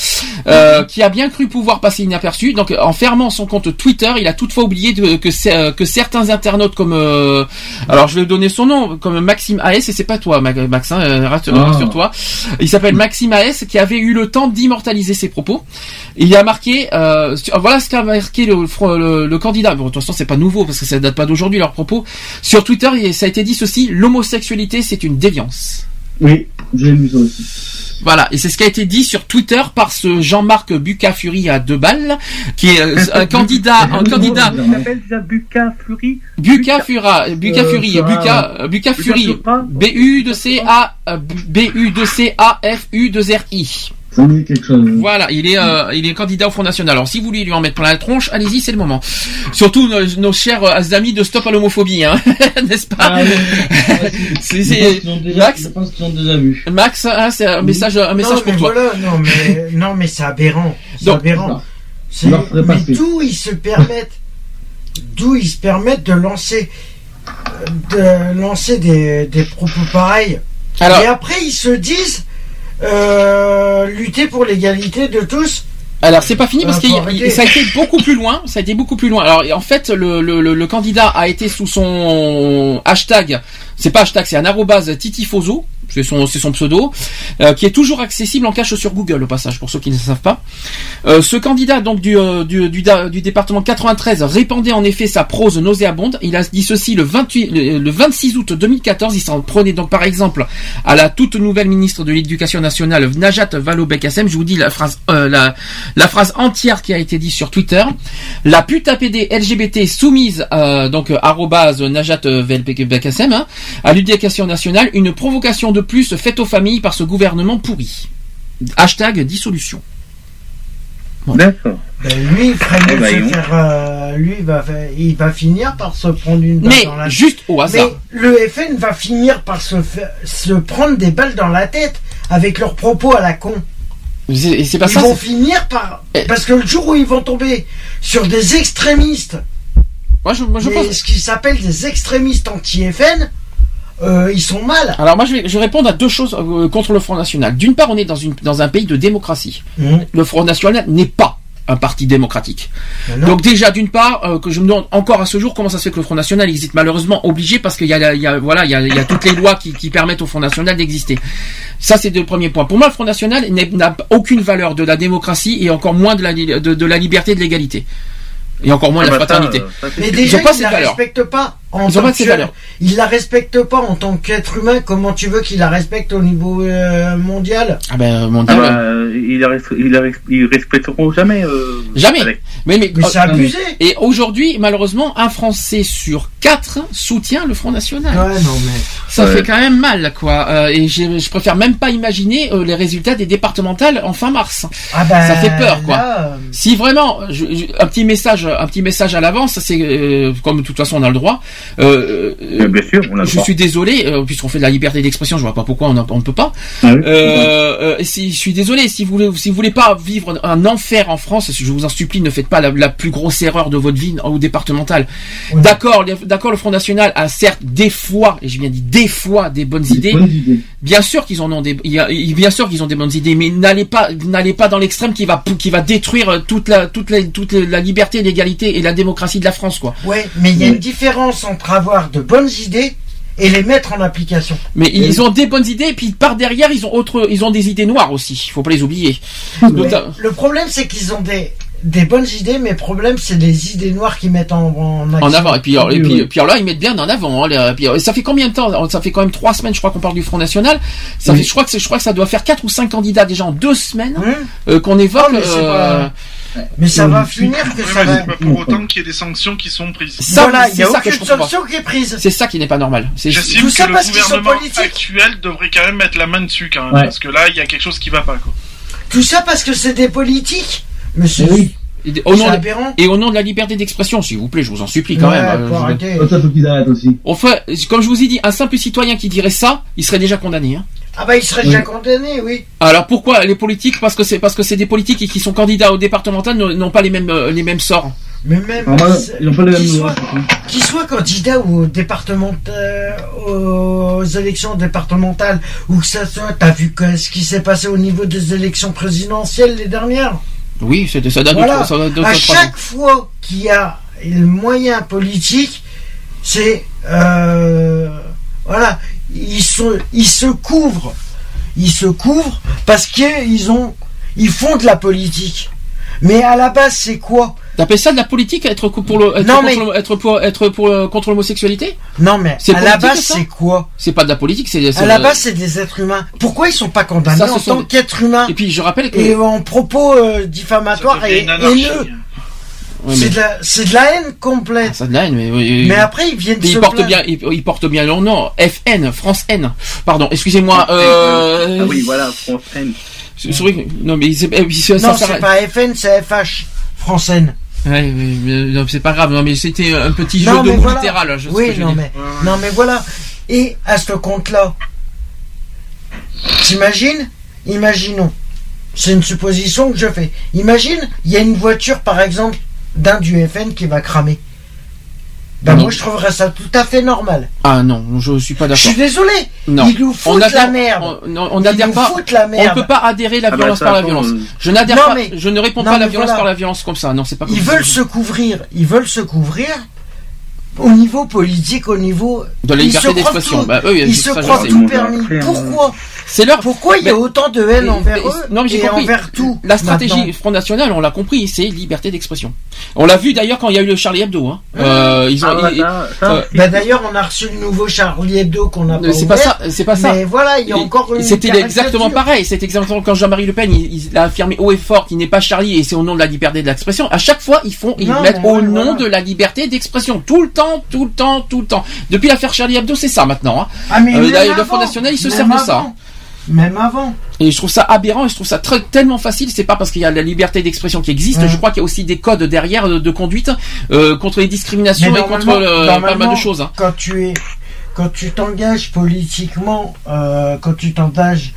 Euh, qui a bien cru pouvoir passer inaperçu. Donc, en fermant son compte Twitter, il a toutefois oublié de- que, que certains internautes comme... euh, alors, je vais donner son nom, comme Maxime AS, c'est pas toi, Ma- Max, hein, euh, Ah. rassure-toi. Il s'appelle Maxime AS qui avait eu le temps d'immortaliser ses propos. Il a marqué, euh, voilà ce qu'a marqué le, fro- le, le candidat. Bon, de toute façon, c'est pas nouveau parce que ça date pas d'aujourd'hui leurs propos. Sur Twitter, ça a été dit ceci l'homosexualité, c'est une déviance. Oui, j'ai lu ça aussi. Voilà, et c'est ce qui a été dit sur Twitter par ce Jean-Marc Bucafuri à deux balles, qui est euh, un candidat, un candidat. Il s'appelle déjà Buca Fury. Bucafura, Bucafuri, Euh, Buca, Fura. Bucafuri. B U de C A, euh, B U C A F U 2 R I. Ça me dit quelque chose. Voilà, il est, euh, il est candidat au Front National. Alors, si vous voulez lui en mettre plein la tronche, allez-y, c'est le moment. Surtout nos, nos chers euh, amis de Stop à l'homophobie, hein, n'est-ce pas? Ah, oui. C'est- Je pense déjà- Max, Je pense qu'ils ont déjà vu. Max, hein, c'est un message, un message non, mais pour toi. Voilà, non, mais, non, mais c'est aberrant. C'est Donc, aberrant. C'est- mais d'où ils se permettent, d'où ils se permettent de lancer, de lancer des, des propos pareils? Alors- Et après, ils se disent, euh, lutter pour l'égalité de tous. Alors c'est pas fini parce que ça a été beaucoup plus loin. Ça a été beaucoup plus loin. Alors en fait le, le, le, le candidat a été sous son hashtag. C'est pas hashtag, c'est un arrobase titifoso. C'est son, pseudo, euh, qui est toujours accessible en cache sur Google au passage pour ceux qui ne savent pas. Euh, ce candidat donc du, euh, du, département 93 répandait en effet sa prose nauséabonde. Il a dit ceci le 28, le, le 26 août 2014. Il s'en prenait donc par exemple à la toute nouvelle ministre de l'Éducation nationale Najat Vallaud-Belkacem. Je vous dis la phrase, la, phrase entière qui a été dite sur Twitter. La pute APD LGBT soumise, donc arrobase Najat hein, à l'éducation nationale, une provocation de plus faite aux familles par ce gouvernement pourri. Hashtag dissolution. D'accord. Ben, lui, Eh ben, faire, euh, lui, il va, fa- il va finir par se prendre une balle Mais dans la juste au hasard. Mais le FN va finir par se, prendre des balles dans la tête avec leurs propos à la con. C'est c'est pas ils ça. vont c'est- finir par. Eh. Parce que le jour où ils vont tomber sur des extrémistes, Moi je, moi, je des- pense. ce qui s'appelle des extrémistes anti-FN, euh, ils sont mal. Alors moi je vais, je répondre à deux choses euh, contre le Front National. D'une part, on est dans, une, dans un pays de démocratie. Mhm. Le Front National n'est pas un parti démocratique. Non. Donc déjà d'une part euh, que je me demande encore à ce jour comment ça se fait que le Front National existe malheureusement obligé parce qu'il y a, la- il y a voilà il y a, il y a toutes les lois qui, qui permettent au Front National d'exister. Ça c'est le premier point. Pour moi le Front National n'a aucune valeur de la démocratie et encore moins de la, li- de, de la liberté et de l'égalité. Et encore moins de la Ah bah ça, fraternité. euh, ça, Mais déjà, ils la valeur. respectent pas. En Ils ont tant pas cette que- valeur. Ils la respectent pas en tant qu'être humain. Comment tu veux qu'ils la respectent au niveau euh, mondial? Ah ben mon Ah Dieu. bah, euh, ils, la ils, la ils respecteront jamais. euh, Jamais. Mais, mais, Mais c'est abusé. Et aujourd'hui, malheureusement, un Français sur quatre soutient le Front National. Ouais, non, mais. Ça Ouais. fait quand même mal, quoi. Euh, et je préfère même pas imaginer euh, les résultats des départementales en fin mars. Ah bah, Ça fait peur, quoi. là, euh, Si vraiment, je- je- un petit message, un petit message à l'avance, c'est euh, comme de toute façon on a le droit. Euh, euh, Bien sûr, on le je suis désolé, euh, puisqu'on fait de la liberté d'expression, je vois pas pourquoi on ne peut pas. Ah oui. Euh, euh, si, je suis désolé, si vous voulez, si vous voulez pas vivre un enfer en France, je vous en supplie, ne faites pas la, la plus grosse erreur de votre vie au départemental. D'accord, d'accord, le Front National a certes des fois, et j'ai bien dit des fois, des bonnes idées. Bien sûr qu'ils en ont des, bien sûr qu'ils ont des bonnes idées, mais n'allez pas, n'allez pas dans l'extrême qui va, qui va détruire toute la, toute la, toute la liberté, l'égalité et la démocratie de la France, quoi. Ouais, mais il y a une différence entre avoir de bonnes idées et les mettre en application. Mais ils ont des bonnes idées, et puis par derrière, ils ont autre, ils ont des idées noires aussi. Il faut pas les oublier. Nota- Le problème, c'est qu'ils ont des, des bonnes idées, mais le problème, c'est les idées noires qu'ils mettent en, en action. En avant et puis, alors, et puis, oui. puis alors là ils mettent bien en avant. hein, les- puis, euh, ça fait combien de temps Ça fait quand même trois semaines, je crois qu'on parle du Front National. Ça Oui. fait, je crois que je crois que ça doit faire quatre ou cinq candidats déjà en deux semaines Hum euh, qu'on évoque. Oh, mais ça va finir que ça mais va. c'est pas pour autant qu'il y ait des sanctions qui sont prises. Ça, voilà, il c'est n'y a ça que aucune sanction qui est prise. C'est ça qui n'est pas normal. C'est Tout que ça le parce qu'ils sont gouvernement politiques. actuel devrait quand même mettre la main dessus quand même, Ouais. parce que là il y a quelque chose qui va pas quoi. Tout ça parce que c'est des politiques. Mais c'est Eh oui. Et au nom c'est de- et au nom de la liberté d'expression, s'il vous plaît, je vous en supplie quand Ouais, même. euh, je- arrêter. Oh, ça faut qu'ils arrêtent aussi. On fait, comme je vous ai dit, un simple citoyen qui dirait ça, il serait déjà condamné. hein. Ah bah, il serait Oui. déjà condamné, oui. Alors pourquoi les politiques? Parce que c'est parce que c'est des politiques qui sont candidats au départemental n'ont n'ont pas les mêmes euh, les mêmes sorts. Mais même. Ils ont pas les mêmes qu'ils lois. soient- Qu'ils soient candidats au départemental, aux élections départementales, ou que ça soit, t'as vu que- ce qui s'est passé au niveau des élections présidentielles les dernières? Oui, c'est ça date de Voilà. trois- ça date de À chaque fois qu'il y a le moyen politique, c'est euh, voilà, ils se ils se couvrent, ils se couvrent parce qu'ils ont ils font de la politique. Mais à la base, c'est quoi? T'appelles ça de la politique être pour le être Non, contre, mais- le- être pour être pour euh, contre l'homosexualité? Non, mais C'est à la base, c'est quoi? C'est pas de la politique, c'est À la base, c'est des êtres humains. Pourquoi ils sont pas condamnés Ça, en tant des- qu'êtres humains? Et puis je rappelle que et en propos euh, diffamatoires et haineux Ouais, C'est mais- de, la- c'est de la haine complète. ça de la haine, mais, oui, Mais après, ils viennent Mais se il porte plaindre. bien, il, il porte bien leur nom. FN, France N. Pardon, excusez-moi. Euh... Ah oui, voilà, France N. c'est- c'est non, mais c'est, eh, c'est- ça c'est pas FN, c'est FH. Française. Ouais, oui, mais, non, c'est pas grave. Non, mais c'était un petit jeu Non, de mots voilà. littéral. je Oui, je non mais, non mais voilà. Et à ce compte-là, t'imagines Imaginons. C'est une supposition que je fais. Imagine, il y a une voiture, par exemple, d'un du FN qui va cramer. Ben Non. moi, je trouverais ça tout à fait normal. Ah non, je suis pas Je d'accord. suis désolé. Non. Ils nous foutent adhère- la merde. On, non, on Ils n'adhère pas. la On merde. ne peut pas adhérer la Ah bah, violence par la violence. Je n'adhère pas. mais- Je ne réponds non, pas à la violence voilà. par la violence comme ça. Non, c'est pas Ils veulent se couvrir. Ils veulent se couvrir au niveau politique, au niveau De la Ils liberté se croient d'expression. tout- Bah, eux, ils se je croient tout permis. Pourquoi C'est leur. Pourquoi il y a autant de haine envers eux non, mais j'ai compris. envers tout La stratégie maintenant Front National, on l'a compris, c'est liberté d'expression. On l'a vu d'ailleurs quand il y a eu le Charlie Hebdo. Hein. Euh, ils ont. Ah, ils- ça, euh, Bah, D'ailleurs, on a reçu le nouveau Charlie Hebdo qu'on a Mais c'est pas ça, c'est pas ça. Mais voilà, il y a encore une C'était exactement pareil. C'est exactement quand Jean-Marie Le Pen, il, il a affirmé haut et fort qu'il n'est pas Charlie et c'est au nom de la liberté de l'expression. À chaque fois, ils font, ils Non, mettent au nom voilà. de la liberté d'expression. Tout le temps, tout le temps, tout le temps. Depuis l'affaire Charlie Hebdo, c'est ça maintenant. Hein. Ah, mais Euh, le Front National, ils se servent de ça. Même avant. Et je trouve ça aberrant et je trouve ça très- tellement facile. C'est pas parce qu'il y a la liberté d'expression qui existe. Je crois qu'il y a aussi des codes derrière de, de conduite euh, contre les discriminations et contre euh, pas mal de choses. hein. Quand tu es, quand tu t'engages politiquement, euh, quand tu t'engages,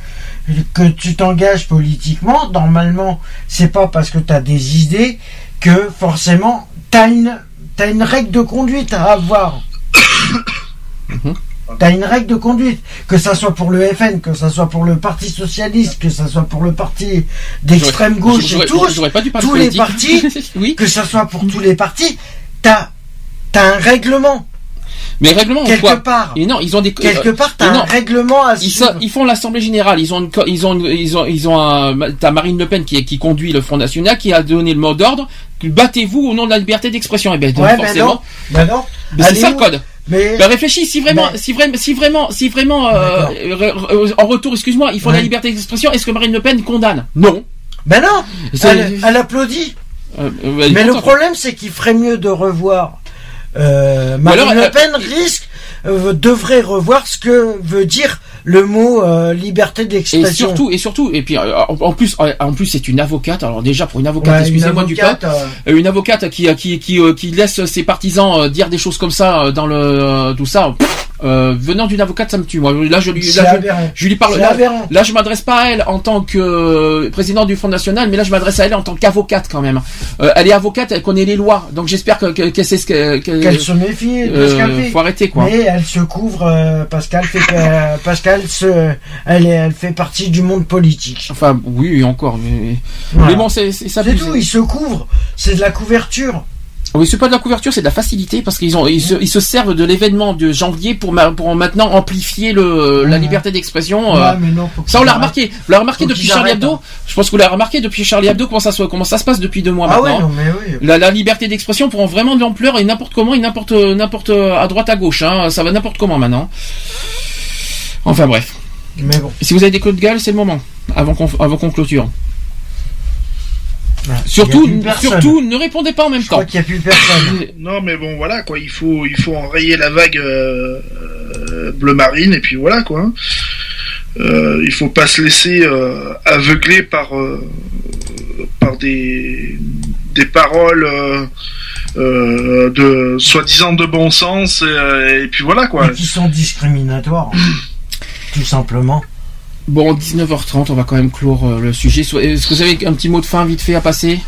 que tu t'engages politiquement, normalement, c'est pas parce que tu as des idées que forcément t'as une, t'as une règle de conduite à avoir. Mhm. T'as une règle de conduite, que ça soit pour le FN, que ça soit pour le Parti Socialiste, que ça soit pour le parti d'extrême gauche et tous, pas dû tous les partis, oui. que ça soit pour tous les partis, t'as, un règlement. Mais règlement Quelque quoi part. Et non, ils ont des Quelque euh, part, t'as un règlement à Ils, so- ils font l'assemblée générale. Ils ont, une ils ont, une- ils ont, ils ont un. T'as Marine Le Pen qui, qui conduit le Front National, qui a donné le mot d'ordre. Battez-vous au nom de la liberté d'expression. Et ben donc, Ouais, ben forcément, non. Ben non. c'est ça le code. Mais Ben réfléchis, si vraiment, Mais- si vraiment, si vraiment, si vraiment, euh, re- re- en retour, excuse-moi, ils font Ouais. la liberté d'expression. Est-ce que Marine Le Pen condamne? Non. ben non. Elle, elle applaudit. Euh, euh, est Mais le problème, c'est qu'il ferait mieux de revoir. Euh, Marine alors, Le euh, Pen risque, euh, devrait revoir ce que veut dire le mot euh, liberté Et d'expression. surtout, et surtout, et puis euh, en plus, euh, en plus, c'est une avocate. Alors déjà pour une avocate, Ouais, excusez-moi du peu, euh, Euh, une avocate qui qui qui euh, qui laisse ses partisans euh, dire des choses comme ça euh, dans le euh, tout ça. pff, euh, venant d'une avocate, ça me tue. Moi, là, je lui, là, je, je lui parle. Là, là, je m'adresse pas à elle en tant que euh, président du Front National, mais là, je m'adresse à elle en tant qu'avocate quand même. Euh, elle est avocate, elle connaît les lois, donc j'espère que que- qu'elle sait ce que qu'elle- qu'elle se méfie de ce qu'elle fait. faut arrêter quoi. Mais elle se couvre parce qu'elle fait parce qu'elle se elle, est- elle fait partie du monde politique. Enfin, oui, encore. Mais, Voilà. mais bon, c'est c'est ça. C'est tout, ils se couvrent. C'est de la couverture. Oui, c'est pas de la couverture, c'est de la facilité parce qu'ils ont ils se, ils se servent de l'événement de janvier pour ma- pour maintenant amplifier le la liberté d'expression. Ouais, euh, ça on l'a remarqué. Vous l'avez remarqué Faut depuis Charlie Hebdo. hein. Je pense que vous l'avez remarqué depuis Charlie Hebdo comment ça se comment ça se passe depuis deux mois Ah ouais, maintenant. non, mais oui. La, la liberté d'expression prend vraiment de l'ampleur et n'importe comment et n'importe n'importe à droite à gauche. Hein, ça va n'importe comment maintenant. Enfin bref. Mais bon. Si vous avez des coups de gueule, c'est le moment avant qu'on avant qu'on clôture. Surtout surtout ne répondez pas en même Je temps. crois qu'il n'y a plus personne. Non, mais bon, voilà, quoi. Il faut, il faut enrayer la vague euh, euh, bleu marine, et puis voilà, quoi. hein. Euh, il faut pas se laisser euh, aveugler par, euh, par des, des paroles euh, euh, de soi-disant de bon sens, et, et puis voilà, quoi. Et qui sont discriminatoires. Tout simplement. Bon, 19h30, on va quand même clore euh, le sujet. Est-ce que vous avez un petit mot de fin vite fait à passer?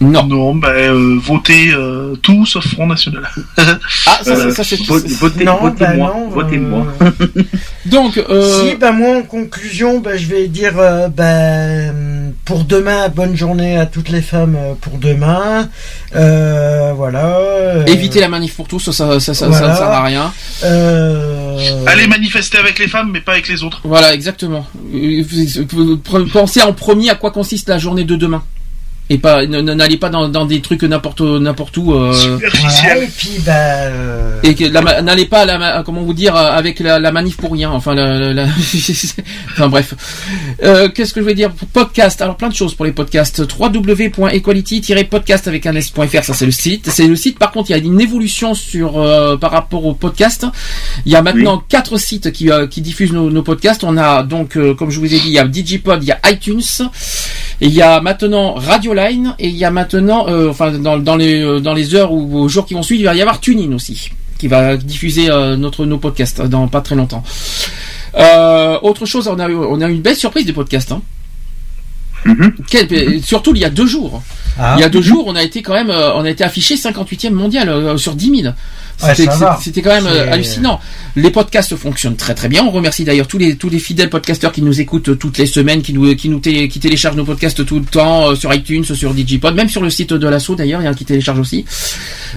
Non. Non, ben, euh, votez euh, tout sauf Front National. Ah, ça, Euh, ça, c'est... vote- votez, Non, bah non, votez-moi. euh, Donc, euh, Si, ben moi en conclusion, ben, je vais dire euh, ben, pour demain, bonne journée à toutes les femmes pour demain. Euh, voilà. euh, évitez la manif pour tous, ça, ça, ça, ça, voilà. ça ne sert à rien. euh, Allez manifester avec les femmes, mais pas avec les autres. Voilà, exactement. Pensez en premier à quoi consiste la journée de demain? Et pas, n'allez pas dans, dans des trucs n'importe n'importe où. euh, Ouais, et puis, bah, euh, et que la ma- n'allez pas à la comment vous dire avec la, la manif pour rien. Enfin, la, la- la- enfin bref. Euh, Qu'est-ce que je vais dire? Podcast. Alors plein de choses pour les podcasts. www.equality-podcast avec un s.fr. Ça c'est le site. C'est le site. Par contre, il y a une évolution sur euh, par rapport au podcast. Il y a maintenant quatre sites qui, euh, qui diffusent nos, nos podcasts. On a donc, euh, comme je vous ai dit, il y a Digipod, il y a iTunes, et il y a maintenant Radioline, et il y a maintenant, euh, enfin dans, dans les euh, dans les heures ou aux jours qui vont suivre, il va y avoir TuneIn aussi, qui va diffuser euh, notre nos podcasts dans pas très longtemps. Euh, autre chose, on a eu- on a une belle surprise des podcasts. Hein. Euh, surtout il y a deux jours. Ah. Il y a deux jours, on a été quand même, euh, on a été affiché 58e mondial sur 10 000. C'était quand même euh, hallucinant. Les podcasts fonctionnent très très bien. On remercie d'ailleurs tous les tous les fidèles podcasteurs qui nous écoutent euh, toutes les semaines, qui nous qui nous qui téléchargent nos podcasts tout le temps euh, sur iTunes, sur Digipod, même sur le site de l'assaut d'ailleurs, il y en a qui télécharge aussi.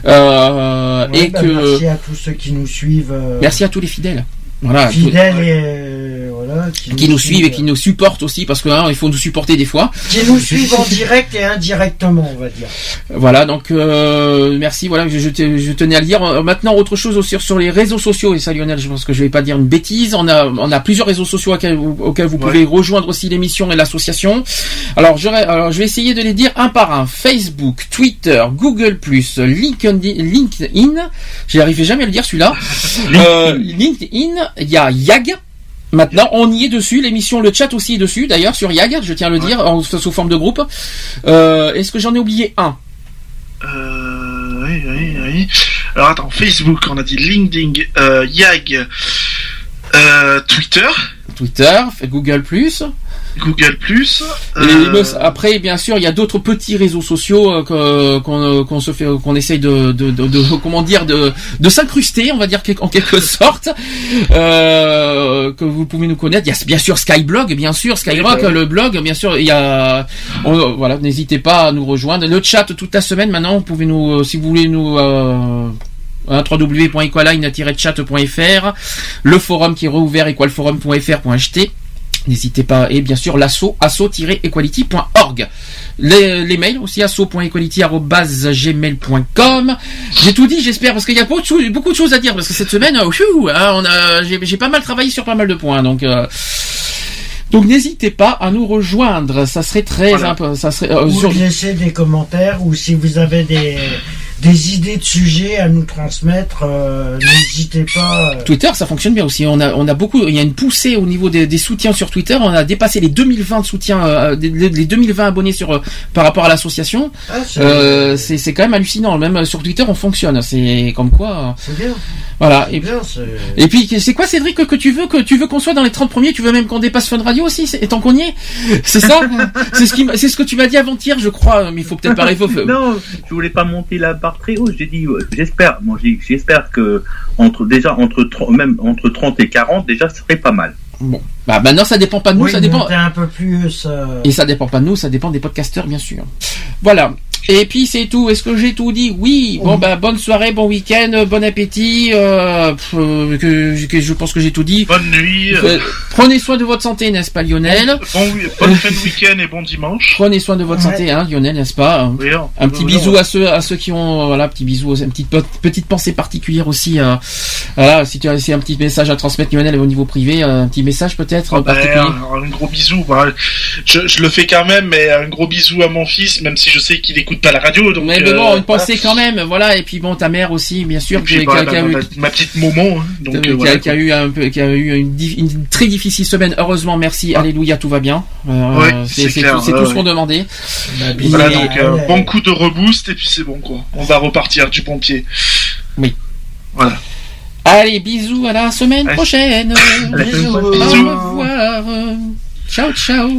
Euh, ouais, et bah, que merci à tous ceux qui nous suivent. euh, merci à tous les fidèles. Voilà. Fidèles et euh, voilà. qui nous suivent et qui nous supportent aussi parce que hein, il faut nous supporter des fois. Qui nous suivent en direct et indirectement, on va dire. Voilà, donc euh, merci. Voilà, je, je te- je tenais à le dire. Euh, Maintenant, autre chose aussi sur les réseaux sociaux. Et ça, Lionel, je pense que je vais pas dire une bêtise. On a, on a plusieurs réseaux sociaux auxquels, vous- auxquels vous pouvez rejoindre aussi l'émission et l'association. Alors, je, alors, je vais essayer de les dire un par un. Facebook, Twitter, Google+, LinkedIn, LinkedIn. J'y arrivais jamais à le dire celui-là. Euh, LinkedIn. Il y a Yag. Maintenant, on y est dessus. L'émission, le chat aussi est dessus. D'ailleurs, sur Yag, je tiens à le dire, en, sous forme de groupe. Euh, Est-ce que j'en ai oublié un? Euh, oui, oui, oui. Alors attends, Facebook, on a dit LinkedIn, euh, Yag, Twitter, Twitter, Google+. Google+, Et euh, après, bien sûr, il y a d'autres petits réseaux sociaux euh, qu'on euh, qu'on se fait, qu'on essaye de, de, de, de- comment dire, de, de s'incruster, on va dire en quelque sorte, euh, que vous pouvez nous connaître. Il y a bien sûr Skyblog, bien sûr Skyrock, le blog, bien sûr. Il y a, on- voilà, n'hésitez pas à nous rejoindre. Le chat toute la semaine maintenant, vous pouvez nous, si vous voulez nous. Euh, hein, www.equaline-chat.fr le forum qui est rouvert equalforum.fr.ht N'hésitez pas. Et bien sûr, l'asso, asso-equality.org. Les, les mails aussi, asso.equality.gmail.com. J'ai tout dit, j'espère, parce qu'il y a beaucoup de, choses, beaucoup de choses à dire, parce que cette semaine, euh, hein, j'ai, pas mal travaillé sur pas mal de points, donc, euh, donc n'hésitez pas à nous rejoindre, ça serait très imp- ça serait, euh, ou sur- laisser des commentaires ou si vous avez des, des idées de sujets à nous transmettre, euh, n'hésitez pas. euh, Twitter, ça fonctionne bien aussi. On a, on a beaucoup, il y a une poussée au niveau des, des soutiens sur Twitter. On a dépassé les 2020 de soutiens, euh, les, les 2020 abonnés sur euh, par rapport à l'association. Ah, c'est- Euh, c'est c'est quand même hallucinant. Même sur Twitter, on fonctionne. C'est comme quoi. C'est bien. Voilà. Et, bien, et puis, c'est quoi, Cédric, que, que tu veux que tu veux qu'on soit dans les 30 premiers? Tu veux même qu'on dépasse Fun Radio aussi? C'est- Tant qu'on y est C'est ça? C'est ce qui, c'est ce que tu m'as dit avant-hier, je crois. Mais il faut peut-être pas rêver. au- non, je voulais pas monter la barre très haut. J'ai dit, euh, j'espère, moi, j'ai dit, j'espère que entre déjà entre 30 même entre 30 et 40, déjà, ce serait pas mal. Bon, bah maintenant ça dépend pas de nous, oui, ça dépend. un peu plus. euh, Et ça dépend pas de nous, ça dépend des podcasteurs, bien sûr. Voilà. Et puis c'est tout. Est-ce que j'ai tout dit Oui. Bon bah bonne soirée, bon week-end, euh, bon appétit. Euh, pff, euh, que, que je pense que j'ai tout dit. Bonne nuit. Euh, prenez soin de votre santé, n'est-ce pas, Lionel Bon, oui, bonne fin de week-end et bon dimanche. Prenez soin de votre santé, hein, Lionel, n'est-ce pas Oui, hein. Un petit Oui, bisou oui. à ceux à ceux qui ont voilà, petit bisou, une petite pe- petite pensée particulière aussi. euh, voilà, si tu as si un petit message à transmettre, Lionel, au niveau privé, un petit message peut-être Ah ben, un gros bisou. bah, je, je le fais quand même, mais un gros bisou à mon fils, même si je sais qu'il écoute pas la radio. Donc, Mais, mais bon, euh, une pensée quand même, voilà. Et puis bon, ta mère aussi, bien sûr, Et puis, qui, bah, qui a- qui a ma, eu- ma- petite Momo. hein, donc, qui a- euh, voilà, qui a eu un peu, qui a eu une, très difficile semaine. Heureusement, merci, alléluia, tout va bien. Euh, Ouais, c'est c'est c'est clair, tout, c'est ouais, tout ce qu'on demandait. Voilà, donc euh, bon coup de reboost et puis c'est bon quoi. On va repartir du bon pied. Oui. Voilà. Allez, bisous à la semaine Allez. prochaine. La semaine Au prochaine. Bisous. revoir. Ciao, ciao.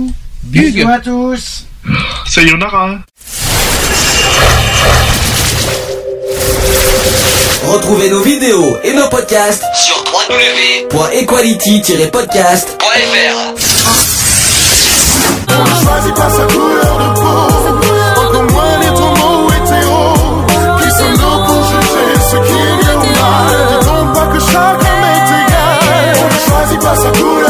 Bisous Hugues. à tous. Sayonara. Retrouvez nos vidéos et nos podcasts sur www.equality-podcast.fr. On ne choisit pas sa couleur de peau, encore moins les tombeaux hétéros. Qui sommes-nous pour juger ce qui est bien ou mal Dis-donc pas que chaque homme est égal. On ne choisit pas sa couleur